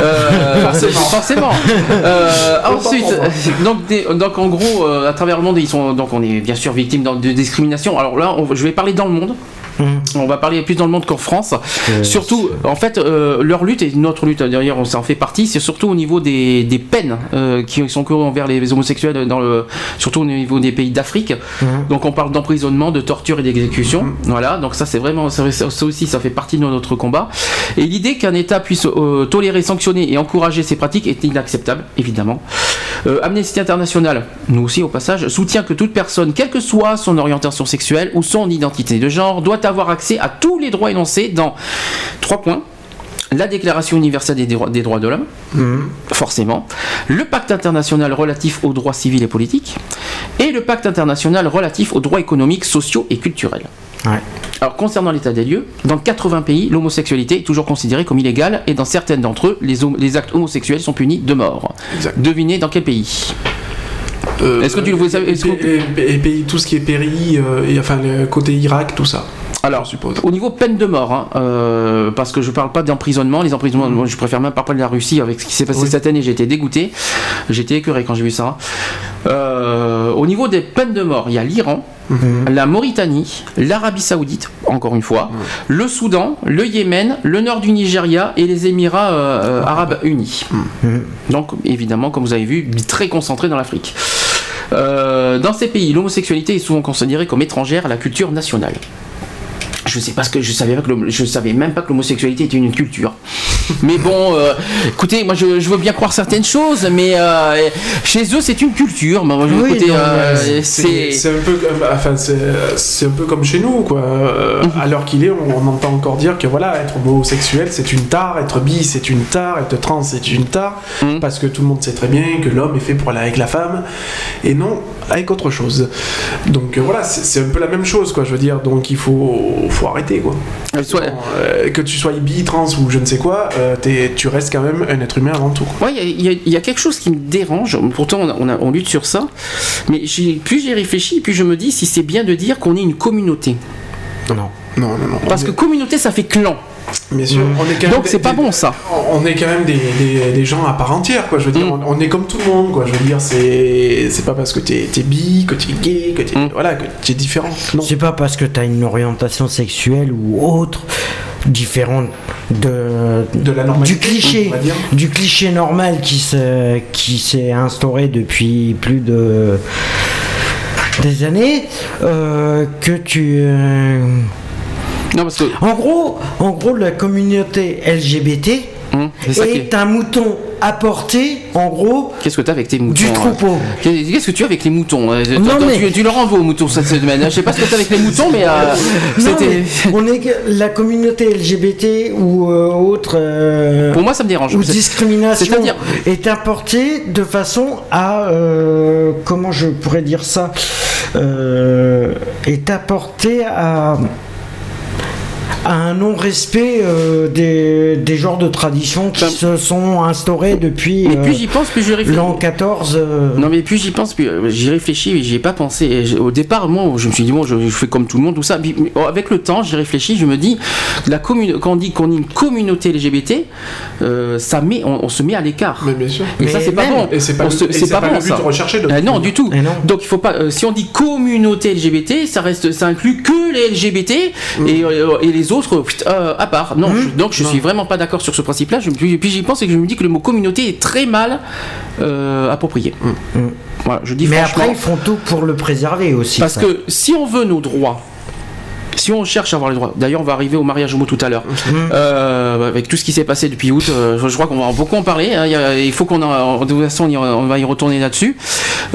Speaker 1: Euh,
Speaker 3: Forcément.
Speaker 1: forcément. Euh, ensuite, donc, des- donc en gros, euh, à travers le monde, ils sont, donc on est bien sûr victime de discrimination. Alors là, on- je vais parler dans le monde.
Speaker 2: Mhm.
Speaker 1: On va parler plus dans le monde qu'en France. surtout, en fait, euh, leur lutte et notre lutte, d'ailleurs, on s'en fait partie, c'est surtout au niveau des, des peines euh, qui sont courues envers les homosexuels, dans le, surtout au niveau des pays d'Afrique.
Speaker 2: Mhm.
Speaker 1: Donc on parle d'emprisonnement, de torture et d'exécution. Voilà, donc ça c'est vraiment, ça, ça aussi, ça fait partie de notre combat. Et l'idée qu'un État puisse euh, tolérer, sanctionner et encourager ces pratiques est inacceptable, évidemment. Euh, Amnesty International, nous aussi au passage, soutient que toute personne, quelle que soit son orientation sexuelle ou son identité de genre, doit avoir accès à tous les droits énoncés dans trois points. La Déclaration universelle des droits, des droits de l'homme, forcément, le pacte international relatif aux droits civils et politiques, et le pacte international relatif aux droits économiques, sociaux et culturels.
Speaker 2: Ouais.
Speaker 1: Alors concernant l'état des lieux, dans 80 pays, l'homosexualité est toujours considérée comme illégale et dans certaines d'entre eux, les, actes homosexuels sont punis de mort.
Speaker 3: Exact.
Speaker 1: Devinez dans quel pays?
Speaker 3: Euh,
Speaker 1: Est-ce que tu le vois-
Speaker 3: et,
Speaker 1: est-ce que-
Speaker 3: tout ce qui est péri, euh, et, enfin le côté Irak, tout ça.
Speaker 1: Alors,
Speaker 3: je suppose.
Speaker 1: Au niveau peine de mort, hein, euh, parce que je parle pas d'emprisonnement, les emprisonnements, moi, je préfère même pas parler de la Russie avec ce qui s'est passé
Speaker 3: Oui.
Speaker 1: cette année, j'ai été dégoûté, j'ai été écœuré quand j'ai vu ça. Euh, au niveau des peines de mort, il y a l'Iran, la Mauritanie, l'Arabie Saoudite, encore une fois, le Soudan, le Yémen, le nord du Nigeria et les Émirats euh, Arabes Unis. Donc, évidemment, comme vous avez vu, très concentré dans l'Afrique. Euh, dans ces pays, l'homosexualité est souvent considérée comme étrangère à la culture nationale. Je sais pas ce que je savais pas que je savais même pas que l'homosexualité était une culture. Mais bon, euh, écoutez, moi je, je veux bien croire certaines choses, mais euh, chez eux c'est une culture.
Speaker 2: Oui,
Speaker 1: écoutez, euh,
Speaker 2: mais
Speaker 1: c'est
Speaker 3: un peu, comme- enfin c'est un peu comme chez nous quoi. Euh,
Speaker 1: Mhm.
Speaker 3: À l'heure qu'il est, on, on entend encore dire que voilà, être homosexuel c'est une tare, être bi c'est une tare, être trans c'est une tare,
Speaker 1: Mhm.
Speaker 3: parce que tout le monde sait très bien que l'homme est fait pour aller avec la femme et non avec autre chose. Donc voilà, c'est c'est un peu la même chose quoi. Je veux dire, donc il faut faut arrêter quoi.
Speaker 1: Euh, soit-
Speaker 3: Bon, euh, que tu sois bi, trans ou je ne sais quoi, euh, t'es- tu restes quand même un être humain avant tout. quoi.
Speaker 1: Ouais, il y a- y, y quelque chose qui me dérange. Pourtant, on, a- on a- on lutte sur ça. Mais j'ai- plus j'y réfléchis, plus je me dis si c'est bien de dire qu'on est une communauté.
Speaker 2: Non.
Speaker 3: Non, non, non.
Speaker 1: Parce que communauté, ça fait clan.
Speaker 3: Bien sûr, on est quand même
Speaker 1: Donc
Speaker 3: des-
Speaker 1: c'est pas bon ça.
Speaker 3: on est quand même des, des- des gens à part entière, quoi. Je veux dire,
Speaker 1: Mm.
Speaker 3: on, on est comme tout le monde, quoi. Je veux dire, c'est c'est pas parce que t'es es bi, que t'es gay, que t'es
Speaker 1: Mm.
Speaker 3: voilà, que t'es différent. Non.
Speaker 2: C'est pas parce que tu as une orientation sexuelle ou autre différente de,
Speaker 3: De la normalité,
Speaker 2: du cliché,
Speaker 3: on va dire.
Speaker 2: du cliché normal qui se qui s'est instauré depuis plus de des années euh, que tu euh,
Speaker 1: Non, parce que.
Speaker 2: en gros en gros la communauté LGBT
Speaker 1: Hum, est-
Speaker 2: est un mouton apporter, en gros,
Speaker 1: Qu'est-ce que tu as avec tes moutons
Speaker 2: du
Speaker 1: hein
Speaker 2: troupeau.
Speaker 1: Qu'est-ce que tu as avec les moutons
Speaker 2: Non, mais-
Speaker 1: tu, tu leur envoies aux moutons cette semaine. Je sais pas ce que tu as avec les moutons, mais euh,
Speaker 2: Non,
Speaker 1: c'était.
Speaker 2: mais on est la communauté LGBT ou euh, autre euh,
Speaker 1: Pour moi, ça me dérange.
Speaker 2: ou discrimination
Speaker 1: c'est-à-dire-
Speaker 2: est apportée de façon à euh, comment je pourrais dire ça est apportée à à un non-respect euh, des, des genres de traditions qui
Speaker 1: Enfin,
Speaker 2: se sont instaurées depuis
Speaker 1: Mais
Speaker 2: euh,
Speaker 1: plus j'y pense, plus je réfléchis.
Speaker 2: l'an 14. euh,
Speaker 1: Non mais plus j'y pense, plus j'y réfléchis et j'y ai pas pensé. J'ai- au départ, moi, je me suis dit bon, je, je fais comme tout le monde, tout ça. Mais, oh, avec le temps, j'y réfléchis, je me dis la commune, quand on dit qu'on est une communauté LGBT, euh, ça met, on, on se met à l'écart.
Speaker 3: Mais bien sûr.
Speaker 1: Et
Speaker 2: Mais
Speaker 1: ça c'est pas bon.
Speaker 3: Et c'est pas,
Speaker 1: se-
Speaker 3: et
Speaker 1: c'est pas, bon
Speaker 3: le but
Speaker 1: ça.
Speaker 3: recherché de
Speaker 1: Euh, non, du tout.
Speaker 2: Non.
Speaker 1: Donc il faut pas. euh, si on dit communauté LGBT, ça reste, ça inclut que les LGBT et, euh, et les autres euh, à part. Non, je- donc je suis vraiment pas d'accord sur ce principe-là. Puis, puis j'y pense et que je me dis que le mot communauté est très mal euh, approprié. Voilà, je dis
Speaker 2: mais après, ils font tout pour le préserver aussi.
Speaker 1: Parce
Speaker 2: ça.
Speaker 1: que si on veut nos droits, si on cherche à avoir les droits, d'ailleurs on va arriver au mariage homo tout à l'heure, Euh, avec tout ce qui s'est passé depuis août, euh, je, je crois qu'on va beaucoup en parler, hein, il, y a- il faut qu'on en, de toute façon on va y retourner là-dessus.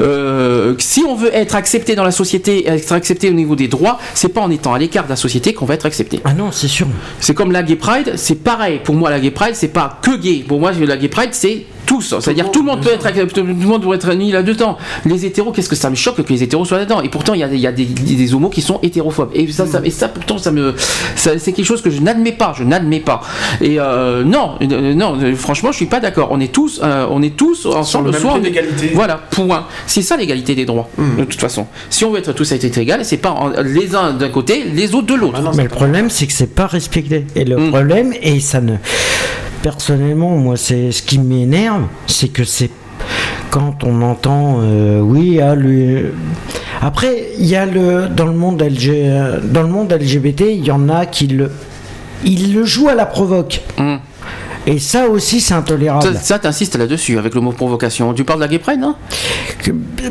Speaker 1: Euh, si on veut être accepté dans la société, être accepté au niveau des droits, c'est pas en étant à l'écart de la société qu'on va être accepté.
Speaker 2: Ah non, c'est sûr.
Speaker 1: C'est comme la Gay Pride, c'est pareil. Pour moi, la Gay Pride, c'est pas que gay. Pour moi, la Gay Pride, c'est tous. C'est-à-dire tout le monde peut être, tout le monde doit être réuni là-dedans. Les hétéros, qu'est-ce que ça me choque que les hétéros soient là-dedans? Et pourtant, il y a, il y a des, des homos qui sont hétérophobes. Et ça, ça, et ça pourtant, ça me, ça- c'est quelque chose que je n'admets pas. Je n'admets pas. Et euh, non, euh, non, euh, franchement, je suis pas d'accord. On est tous, euh, on est tous ensemble.
Speaker 3: le même
Speaker 1: soit
Speaker 3: pied
Speaker 1: on est-
Speaker 3: d'égalité.
Speaker 1: Voilà, point. C'est ça l'égalité des droits. De toute façon, si on veut être tous à être égal, c'est pas en- les uns d'un côté, les autres de l'autre.
Speaker 3: Ah non,
Speaker 2: Mais le problème, c'est que c'est pas respecté. Et le
Speaker 1: Mm.
Speaker 2: problème, et ça ne. Personnellement, moi, c'est ce qui m'énerve, c'est que c'est quand on entend, euh, oui, ah, le. Après, il y a le dans le monde LG, dans le monde LGBT, il y en a qui le, ils le jouent à la provoque.
Speaker 1: Mm.
Speaker 2: Et ça aussi, c'est intolérable.
Speaker 1: Ça, ça t'insistes là-dessus avec le mot provocation. Tu parles de la Gay Pride, non?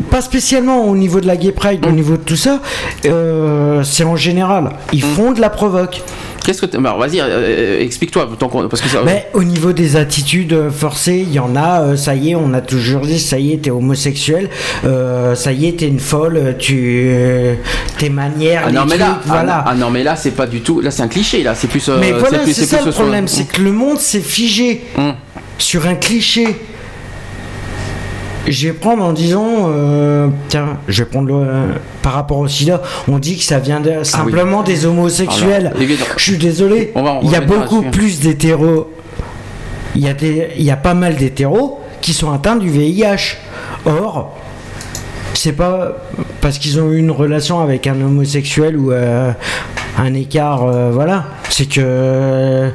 Speaker 2: Pas spécialement au niveau de la Gay Pride,
Speaker 1: Mm.
Speaker 2: au niveau de tout ça, euh, c'est en général. Ils
Speaker 1: Mm.
Speaker 2: font de la provoque.
Speaker 1: Qu'est-ce que t'as- bah, vas-y, euh, explique-toi tant qu'on- parce que ça.
Speaker 2: Mais au niveau des attitudes euh, forcées, il y en a, euh, ça y est, on a toujours dit, ça y est, t'es homosexuel, euh, ça y est, t'es une folle, euh, tu, euh, tes manières,
Speaker 1: Ah non,
Speaker 2: les
Speaker 1: mais là,
Speaker 2: trucs, voilà.
Speaker 1: ah, ah non mais là c'est pas du tout, là c'est un cliché là, c'est plus. euh,
Speaker 2: mais voilà, c'est ça
Speaker 1: plus
Speaker 2: le problème, c'est que le monde s'est figé
Speaker 1: Hum.
Speaker 2: sur un cliché. Je vais prendre en disant, euh, tiens, je vais prendre le, euh, par rapport au sida, on dit que ça vient de, simplement des homosexuels.
Speaker 1: Ah, Alors.
Speaker 2: Je suis désolé, il y a beaucoup plus d'hétéros, il y, a des- il y a pas mal d'hétéros qui sont atteints du VIH. Or, c'est pas parce qu'ils ont eu une relation avec un homosexuel ou euh, un écart, euh, voilà. C'est que, euh,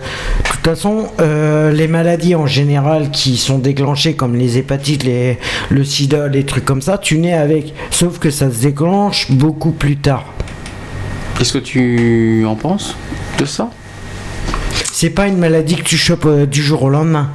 Speaker 2: toute façon, euh, les maladies en général qui sont déclenchées, comme les hépatites, les, le sida, les trucs comme ça, tu nais avec. Sauf que ça se déclenche beaucoup plus tard.
Speaker 1: Qu'est-ce que tu en penses de ça?
Speaker 2: C'est pas une maladie que tu chopes euh, du jour au lendemain.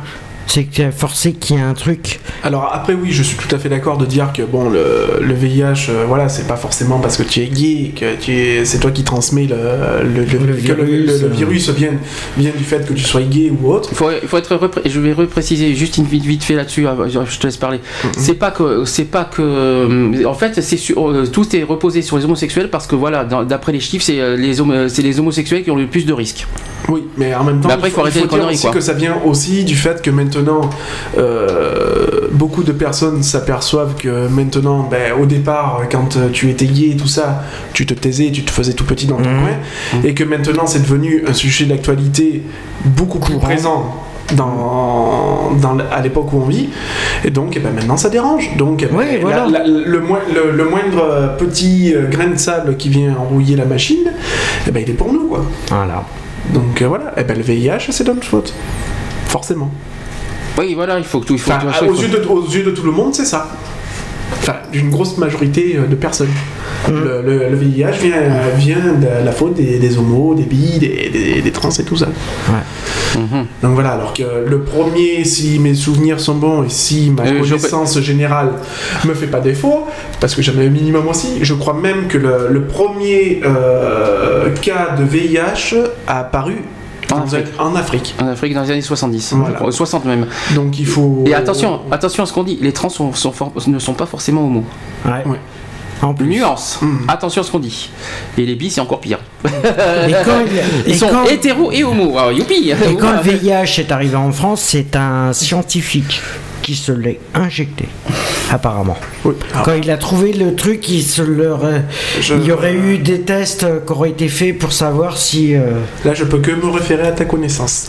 Speaker 2: C'est que forcé qu'il y ait un truc.
Speaker 3: Alors après oui, je suis tout à fait d'accord de dire que bon le, le VIH, euh, voilà, c'est pas forcément parce que tu es gay que tu es, c'est toi qui transmets le, le, le-
Speaker 2: Le
Speaker 3: que le-
Speaker 2: virus,
Speaker 3: le- le
Speaker 2: euh.
Speaker 3: virus vient, vient du fait que tu sois gay ou autre.
Speaker 1: il faut, il faut être repré- je vais repréciser juste une vite, vite fait là-dessus je je te laisse parler c'est pas que c'est pas que euh, en fait c'est sur- euh, tout est reposé sur les homosexuels parce que voilà d'après les chiffres c'est les homo- c'est les homosexuels qui ont le plus de risques
Speaker 3: Oui, mais en même temps,
Speaker 1: Mais après, il faut arrêter les
Speaker 3: dire
Speaker 1: conneries,
Speaker 3: aussi
Speaker 1: quoi.
Speaker 3: que ça vient aussi du fait que maintenant, euh, beaucoup de personnes s'aperçoivent que maintenant, ben, au départ, quand tu étais gay et tout ça, tu te taisais, tu te faisais tout petit dans ton
Speaker 2: Mhm.
Speaker 3: coin, et que maintenant c'est devenu un sujet d'actualité beaucoup plus présent. Dans, dans l- à l'époque où on vit et donc eh ben, maintenant ça dérange donc eh
Speaker 2: Oui,
Speaker 3: la-
Speaker 2: voilà.
Speaker 3: la- le, moin- le- le moindre petit euh, grain de sable qui vient enrouiller la machine eh ben, il est pour nous quoi
Speaker 2: Voilà.
Speaker 3: donc euh, voilà, et ben le VIH c'est notre faute. Forcément.
Speaker 1: Oui voilà il faut que tout il faut
Speaker 3: Enfin,
Speaker 1: que tout-
Speaker 3: aux, yeux de, aux yeux de tout le monde, c'est ça. Enfin, d'une grosse majorité euh, de personnes. Le, le- le VIH vient, euh, vient de la faute des, des homos, des bi, des, des- des trans et tout ça.
Speaker 1: Mhm.
Speaker 3: Donc voilà, alors que le premier, si mes souvenirs sont bons et si ma
Speaker 1: Euh, je-
Speaker 3: connaissance générale me fait pas défaut, parce que j'en ai un minimum aussi, je crois même que le, le premier euh, cas de VIH a apparu
Speaker 1: En Afrique.
Speaker 3: en Afrique.
Speaker 1: En Afrique dans les années 70.
Speaker 3: Voilà.
Speaker 1: Euh, 60 même.
Speaker 3: Donc il faut.
Speaker 1: Et attention, attention à ce qu'on dit, les trans sont- sont for- ne sont pas forcément homo.
Speaker 2: Ouais.
Speaker 3: Ouais.
Speaker 2: En plus.
Speaker 1: Nuance,
Speaker 3: Mhm.
Speaker 1: attention à ce qu'on dit. Et les bis, c'est encore pire.
Speaker 2: Et quand,
Speaker 1: Ils
Speaker 2: et
Speaker 1: sont
Speaker 2: quand-
Speaker 1: hétéros et homo. Alors, youpi
Speaker 2: et quand le VIH est arrivé en France, c'est un scientifique qui se l'est injecté, apparemment.
Speaker 3: Oui.
Speaker 2: Quand il a trouvé le truc, il, se re-
Speaker 3: Je-
Speaker 2: il y aurait eu des tests euh, qui auraient été faits pour savoir si. euh,
Speaker 3: Là, je peux que me référer à ta connaissance.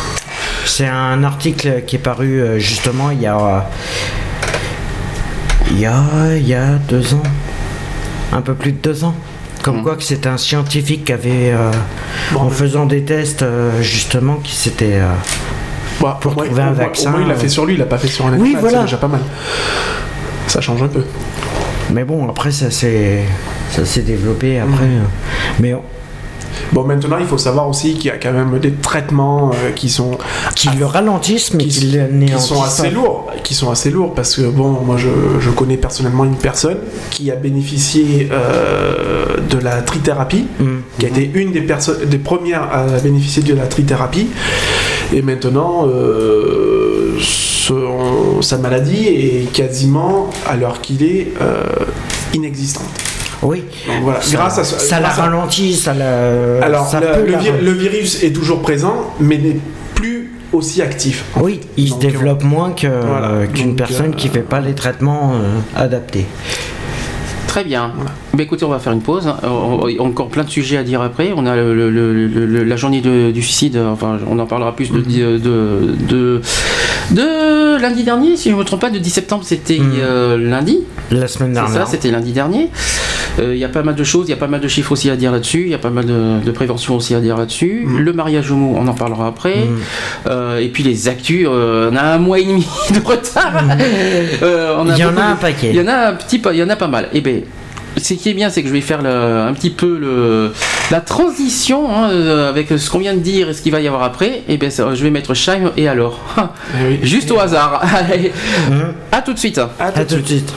Speaker 2: C'est un article qui est paru euh, justement il y a. euh, Il y a, il y a deux ans. Un peu plus de deux ans. Comme
Speaker 1: Mhm.
Speaker 2: quoi que c'est un scientifique qui avait, euh,
Speaker 3: Bon,
Speaker 2: en
Speaker 3: mais-
Speaker 2: faisant des tests, euh, justement, qui s'était. euh,
Speaker 3: Bon,
Speaker 2: Pour trouver un vaccin,
Speaker 3: Au moins, il l'a
Speaker 2: euh.
Speaker 3: fait sur lui, il l'a pas fait sur un
Speaker 2: Oui,
Speaker 3: animal,
Speaker 2: voilà.
Speaker 3: C'est déjà pas mal. Ça change un peu.
Speaker 2: Mais bon, après, ça s'est, ça s'est développé après.
Speaker 3: Mhm.
Speaker 2: euh, Mais
Speaker 3: Bon, maintenant, il faut savoir aussi qu'il y a quand même des traitements euh, qui sont
Speaker 2: qui le ralentissent, mais
Speaker 3: qui,
Speaker 2: qui,
Speaker 3: qui sont assez lourds, qui sont assez lourds parce que bon, moi je, je connais personnellement une personne qui a bénéficié euh, de la trithérapie,
Speaker 2: Mhm.
Speaker 3: qui a été une des personnes, des premières à bénéficier de la trithérapie, et maintenant euh, son- sa maladie est quasiment à l'heure qu'il est euh, inexistante.
Speaker 2: Oui.
Speaker 3: Donc voilà,
Speaker 2: Ça,
Speaker 3: grâce à ce-
Speaker 2: ça la
Speaker 3: à-
Speaker 2: ralentit, ça la.
Speaker 3: Alors
Speaker 2: ça
Speaker 3: le,
Speaker 2: la
Speaker 3: virus est toujours présent, mais n'est plus aussi actif.
Speaker 2: Oui, il
Speaker 3: Donc,
Speaker 2: se développe moins
Speaker 3: voilà.
Speaker 2: euh, qu'une
Speaker 3: Donc,
Speaker 2: personne
Speaker 3: euh,
Speaker 2: qui fait pas les traitements euh, adaptés.
Speaker 1: Très bien. Bah, écoutez, on va faire une pause. Euh, encore plein de sujets à dire après. On a le- le- le- le- la journée de- du suicide. euh, Enfin, on en parlera plus de, de, de, de- de lundi dernier, si je ne me trompe pas, de 10 septembre, c'était
Speaker 2: Mhm.
Speaker 1: euh, lundi.
Speaker 2: La semaine
Speaker 1: C'est ça,
Speaker 2: dernière.
Speaker 1: c'était lundi dernier. Euh, Il y a pas mal de choses, il y a pas mal de chiffres aussi à dire là-dessus, il y a pas mal de, de prévention aussi à dire là-dessus.
Speaker 3: Mhm.
Speaker 1: Le mariage homo, on en parlera après.
Speaker 2: Mhm.
Speaker 1: Euh, et puis les actus, euh, on a un mois et demi de retard. Euh, on
Speaker 2: Il y en a
Speaker 1: de-
Speaker 2: un paquet.
Speaker 1: Il y en a un petit, pa- il y en a pas mal. Et ben, ce qui est bien, c'est que je vais faire le- un petit peu le, la transition hein, avec ce qu'on vient de dire et ce qu'il va y avoir après. Et ben, ça, je vais mettre Shime et alors.
Speaker 3: Eh oui.
Speaker 1: Juste au hasard. Allez,
Speaker 2: Mhm.
Speaker 1: à tout de suite.
Speaker 3: À tout
Speaker 2: À
Speaker 3: de
Speaker 2: tout de
Speaker 3: suite.
Speaker 2: suite.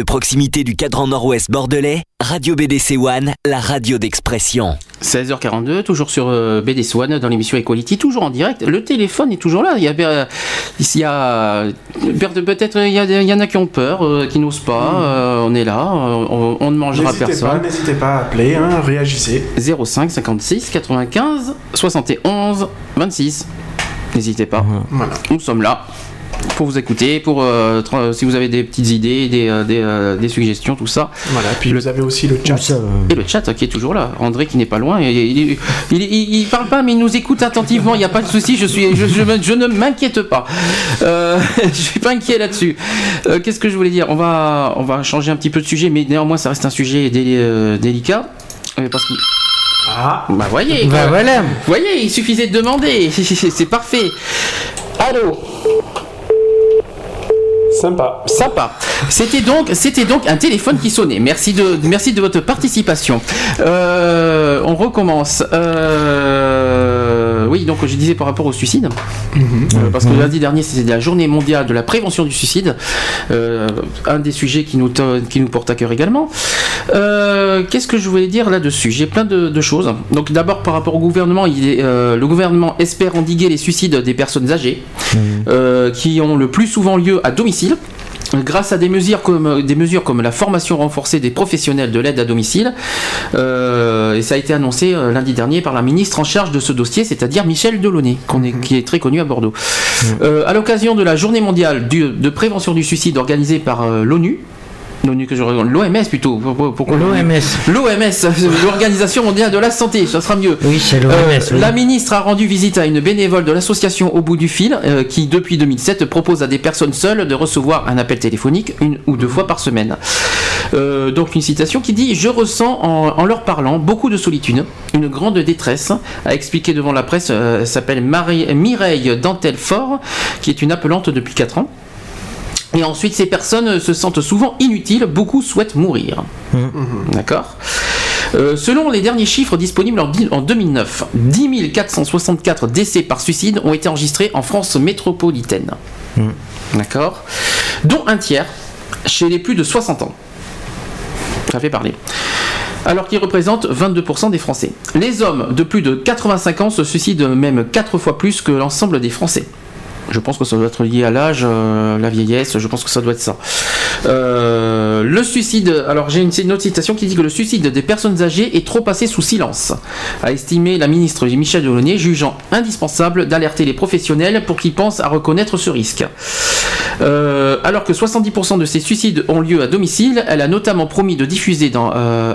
Speaker 7: De
Speaker 8: proximité du cadran nord-ouest bordelais, Radio BDC One, la radio d'expression.
Speaker 1: 16h42, toujours sur euh, BDC One dans l'émission Equality, toujours en direct. Le téléphone est toujours là. Il y a, euh, il y a peut-être il y, a- il y en a qui ont peur, euh, qui n'osent pas. Euh, on est là, on, on ne mangera personne.
Speaker 3: n'hésitez pas à appeler, hein, réagissez.
Speaker 1: 05 56 95 71 26. N'hésitez pas.
Speaker 3: Voilà.
Speaker 1: Nous sommes là pour vous écouter, pour euh, si vous avez des petites idées, des, euh, des, euh, des suggestions, tout ça.
Speaker 3: Voilà, puis vous avez aussi le chat.
Speaker 1: Et le chat qui est toujours là. André qui n'est pas loin. Il, il, il- il- il- il parle pas, mais il nous écoute attentivement. Il n'y a pas de souci. Je, suis, je, je me- je ne m'inquiète pas. Euh, je suis pas inquiet là-dessus. Euh, Qu'est-ce que je voulais dire? On va, on va changer un petit peu de sujet, mais néanmoins, ça reste un sujet dé- euh, délicat. Parce que,
Speaker 3: Ah,
Speaker 1: bah voyez,
Speaker 2: Bah voilà.
Speaker 1: Vous voyez, il suffisait de demander. C'est parfait. Allô?
Speaker 3: Sympa.
Speaker 1: Sympa. C'était donc, un téléphone qui sonnait. Merci de, merci de votre participation. Euh, on recommence. Euh, oui, donc je disais par rapport au suicide, Euh, parce que lundi dernier c'était la journée mondiale de la prévention du suicide, Euh, un des sujets qui nous, to- qui nous porte à cœur également. Euh, Qu'est-ce que je voulais dire là-dessus? J'ai plein de, de choses. Donc d'abord par rapport au gouvernement, il est, le gouvernement espère endiguer les suicides des personnes âgées, euh, qui ont le plus souvent lieu à domicile. Grâce à des mesures comme des mesures comme la formation renforcée des professionnels de l'aide à domicile, euh, et ça a été annoncé euh, lundi dernier par la ministre en charge de ce dossier, c'est-à-dire Michel Delaunay, qu'on est- qui est très connu à Bordeaux. Euh, à l'occasion de la Journée mondiale du- de prévention du suicide organisée par euh, l'ONU, l'ONU que je l'OMS plutôt, pour- pourquoi
Speaker 2: L'OMS.
Speaker 1: L'OMS, l'Organisation mondiale de la santé, ça sera mieux.
Speaker 2: Oui, c'est l'OMS.
Speaker 1: Euh,
Speaker 2: oui.
Speaker 1: La ministre a rendu visite à une bénévole de l'association Au bout du fil, euh, qui depuis 2007 propose à des personnes seules de recevoir un appel téléphonique une ou deux fois par semaine. Euh, donc une citation qui dit Je ressens en, en leur parlant beaucoup de solitude, une grande détresse, a expliqué devant la presse, elle s'appelle Mireille Dantel-Fort, qui est une appelante depuis 4 ans. Et ensuite, ces personnes se sentent souvent inutiles, beaucoup souhaitent mourir. D'accord Euh, selon les derniers chiffres disponibles en, di- en 2009, 10 464 décès par suicide ont été enregistrés en France métropolitaine. D'accord Dont un tiers chez les plus de 60 ans. Ça fait parler. Alors qu'ils représentent 22% des Français. Les hommes de plus de 85 ans se suicident même 4 fois plus que l'ensemble des Français. Je pense que ça doit être lié à l'âge, euh, la vieillesse, je pense que ça doit être ça. Euh, le suicide, alors j'ai une, autre citation qui dit que le suicide des personnes âgées est trop passé sous silence, a estimé la ministre Michel Delaunay, jugeant indispensable d'alerter les professionnels pour qu'ils pensent à reconnaître ce risque. Euh, alors que 70% de ces suicides ont lieu à domicile, elle a notamment promis de diffuser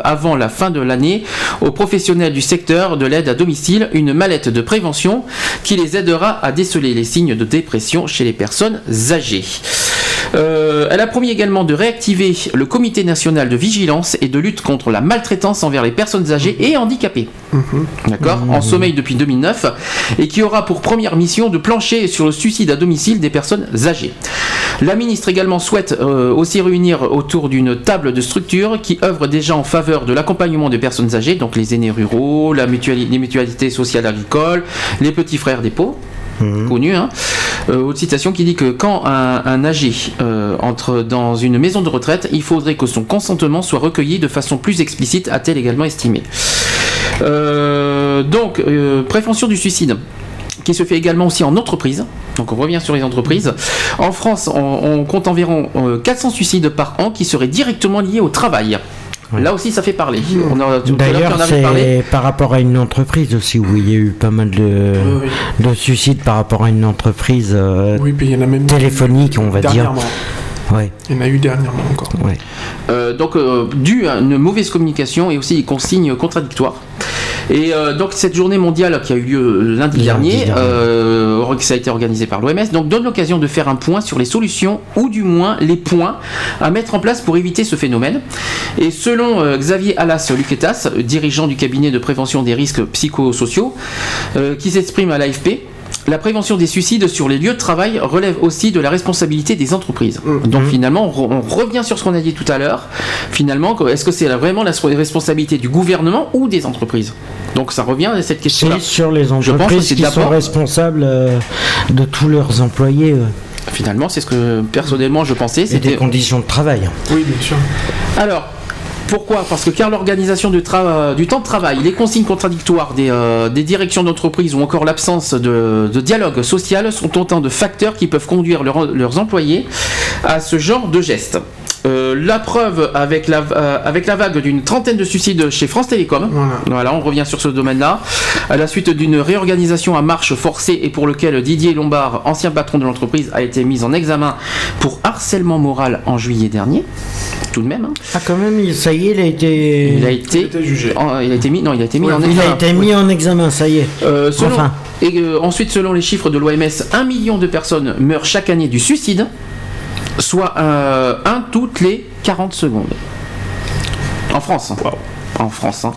Speaker 1: avant la fin de l'année aux professionnels du secteur de l'aide à domicile une mallette de prévention qui les aidera à déceler les signes de dépression chez les personnes âgées. Euh, elle a promis également de réactiver le comité national de vigilance et de lutte contre la maltraitance envers les personnes âgées et handicapées. D'accord En sommeil depuis 2009 et qui aura pour première mission de plancher sur le suicide à domicile des personnes âgées. La ministre également souhaite euh, aussi réunir autour d'une table de structure qui œuvre déjà en faveur de l'accompagnement des personnes âgées, donc les aînés ruraux, la mutuali- les mutualités sociales agricoles, les petits frères des pauvres connu. Hein. Euh, autre citation qui dit que quand un, âgé euh, entre dans une maison de retraite, il faudrait que son consentement soit recueilli de façon plus explicite, a-t-elle également estimé. Euh, donc, prévention du suicide qui se fait également aussi en entreprise. Donc on revient sur les entreprises. En France, on, compte environ euh, 400 suicides par an qui seraient directement liés au travail. Là aussi, ça fait parler.
Speaker 2: D'ailleurs, c'est par rapport à une entreprise aussi où il y a eu pas mal de,
Speaker 3: Oui,
Speaker 2: de suicides par rapport à une entreprise euh,
Speaker 3: Oui, puis il y en a même
Speaker 2: téléphonique, on va dire. Ouais,
Speaker 3: Il y en a eu dernièrement encore.
Speaker 2: ouais.
Speaker 1: Euh, donc euh, dû à une mauvaise communication et aussi des consignes contradictoires. Et euh, donc cette journée mondiale qui a eu lieu lundi,
Speaker 2: Lundi
Speaker 1: dernier, euh, ça a été organisé par l'OMS, donc donne l'occasion de faire un point sur les solutions ou du moins les points à mettre en place pour éviter ce phénomène. Et selon euh, Xavier Alas Luquetas, dirigeant du cabinet de prévention des risques psychosociaux, euh, qui s'exprime à l'AFP, la prévention des suicides sur les lieux de travail relève aussi de la responsabilité des entreprises. Donc finalement, on, re- on revient sur ce qu'on a dit tout à l'heure. Finalement, est-ce que c'est la- vraiment la responsabilité du gouvernement ou des entreprises? Donc ça revient à cette question-là.
Speaker 2: C'est sur les
Speaker 1: pense que
Speaker 2: entreprises
Speaker 1: c'est
Speaker 2: qui sont
Speaker 1: d'abord-
Speaker 2: responsables euh, de tous leurs employés.
Speaker 1: Finalement, c'est ce que personnellement je pensais.
Speaker 2: Et des
Speaker 1: C'était
Speaker 2: conditions de travail.
Speaker 3: Oui, bien sûr.
Speaker 1: alors. Pourquoi Parce que car l'organisation du, temps de travail, les consignes contradictoires des, euh, directions d'entreprise ou encore l'absence de, dialogue social sont autant de facteurs qui peuvent conduire leur- leurs employés à ce genre de gestes. Euh, la preuve avec la, euh, avec la vague d'une trentaine de suicides chez France Télécom.
Speaker 3: Voilà.
Speaker 1: on revient sur ce domaine-là. À la suite d'une réorganisation à marche forcée et pour lequel Didier Lombard, ancien patron de l'entreprise, a été mis en examen pour harcèlement moral en juillet dernier. Tout de même. hein.
Speaker 2: Ah, quand même, il- ça y est, il a été.
Speaker 1: Il a
Speaker 3: Il
Speaker 1: été,
Speaker 3: jugé.
Speaker 1: en- il a été mis, non, il a été mis
Speaker 3: Ouais,
Speaker 1: en
Speaker 2: Il
Speaker 1: examen.
Speaker 2: a été mis en examen, ça y est.
Speaker 1: Euh, selon-
Speaker 2: Enfin.
Speaker 1: Et euh, ensuite, selon les chiffres de l'OMS, un million de personnes meurent chaque année du suicide, soit euh, un toutes les 40 secondes. En France. hein. En France. hein.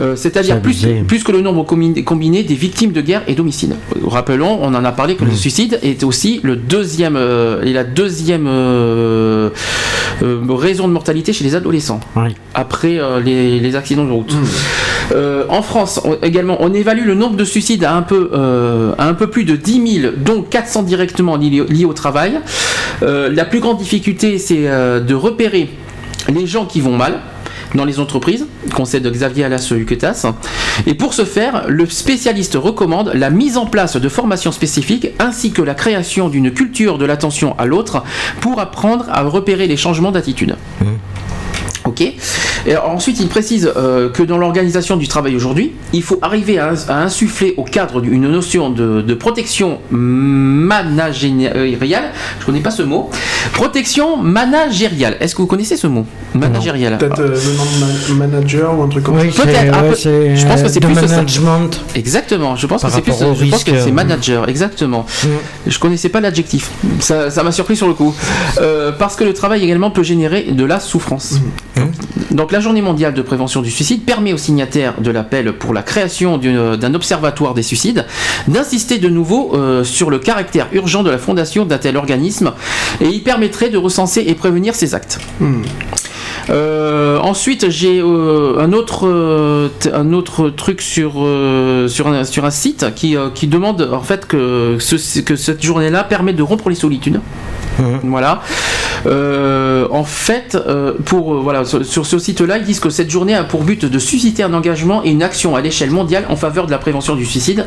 Speaker 1: Euh, C'est-à-dire
Speaker 2: C'est
Speaker 1: plus, que le nombre combiné, des victimes de guerre et d'homicide. Euh, Rappelons, on en a parlé
Speaker 2: Mm.
Speaker 1: que le suicide est aussi le deuxième euh, et la deuxième euh, raison de mortalité chez les adolescents
Speaker 2: Oui.
Speaker 1: après les, les accidents de route. Euh, en France, également, on évalue le nombre de suicides à un peu, euh, plus de 10 000, dont 400 directement liés, au travail. Euh, la plus grande difficulté, c'est de repérer les gens qui vont mal dans les entreprises, conseil de Xavier Alas Huquetas. Et pour ce faire, le spécialiste recommande la mise en place de formations spécifiques ainsi que la création d'une culture de l'attention à l'autre pour apprendre à repérer les changements d'attitude. Ok. Et ensuite, il précise euh, que dans l'organisation du travail aujourd'hui, il faut arriver à, ins- à insuffler au cadre d'une notion de, de protection managériale. Je connais pas ce mot. Protection managériale. Est-ce que vous connaissez ce mot? Managériale.
Speaker 3: Peut-être euh, le nom de ma- manager ou un truc comme
Speaker 2: Oui,
Speaker 3: ça.
Speaker 1: Peut-être, un
Speaker 2: ouais,
Speaker 1: je pense que
Speaker 2: euh,
Speaker 1: c'est plus ça.
Speaker 2: management.
Speaker 1: Exactement. Je pense
Speaker 2: Par
Speaker 1: que c'est plus. Je pense que c'est manager. Exactement. Je connaissais pas l'adjectif. Ça ça m'a surpris sur le coup. Euh, parce que le travail également peut générer de la souffrance. Donc la journée mondiale de prévention du suicide permet aux signataires de l'appel pour la création d'un observatoire des suicides d'insister de nouveau euh, sur le caractère urgent de la fondation d'un tel organisme et il permettrait de recenser et prévenir ces actes. Euh, ensuite, j'ai euh, un autre euh, un autre truc sur sur un sur un site qui qui demande en fait que ce, que cette journée-là permet de rompre les solitudes. Voilà. Euh, en fait, euh, pour euh, voilà sur, sur ce site-là, ils disent que cette journée a pour but de susciter un engagement et une action à l'échelle mondiale en faveur de la prévention du suicide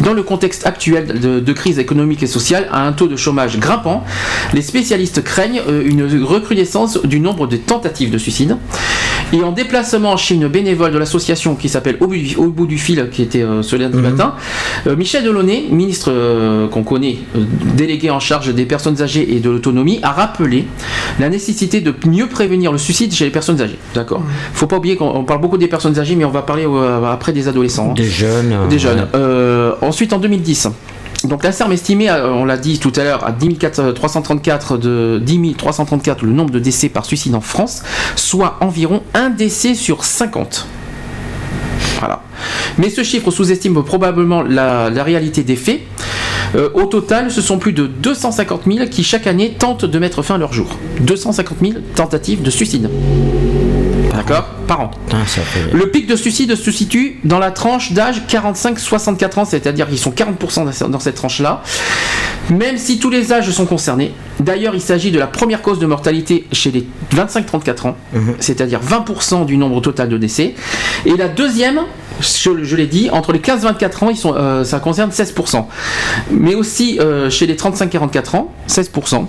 Speaker 1: dans le contexte actuel de, de crise économique et sociale à un taux de chômage grimpant. Les spécialistes craignent une recrudescence du nombre de tentatives de suicide. Et en déplacement chez une bénévole de l'association qui s'appelle Au, bout du- Au bout du fil, qui était ce lundi matin, euh, Michel Delaunay, ministre qu'on connaît, délégué en charge des personnes âgées et de l'autonomie, a rappelé la nécessité de mieux prévenir le suicide chez les personnes âgées. D'accord Faut pas oublier qu'on on parle beaucoup des personnes âgées, mais on va parler euh, après des adolescents. hein.
Speaker 2: Des jeunes. euh,
Speaker 1: Des jeunes.
Speaker 2: ouais.
Speaker 1: Euh, ensuite, en 2010. Donc la CERM estimait, on l'a dit tout à l'heure, à 10 334 de 10 334 le nombre de décès par suicide en France, soit environ un décès sur 50. Voilà. Mais ce chiffre sous-estime probablement la, la réalité des faits. Euh, au total, ce sont plus de 250 000 qui chaque année tentent de mettre fin à leur jour. 250 000 tentatives de suicide. D'accord Par an.
Speaker 2: Ça fait-
Speaker 1: Le pic de suicide se situe dans la tranche d'âge 45-64 ans, c'est-à-dire qu'ils sont 40% dans- dans cette tranche-là. Même si tous les âges sont concernés. D'ailleurs, il s'agit de la première cause de mortalité chez les 25-34 ans, c'est-à-dire 20% du nombre total de décès. Et la deuxième, je, l'ai dit, entre les 15-24 ans, euh, ça concerne 16%. Mais aussi euh, chez les 35-44 ans, 16%.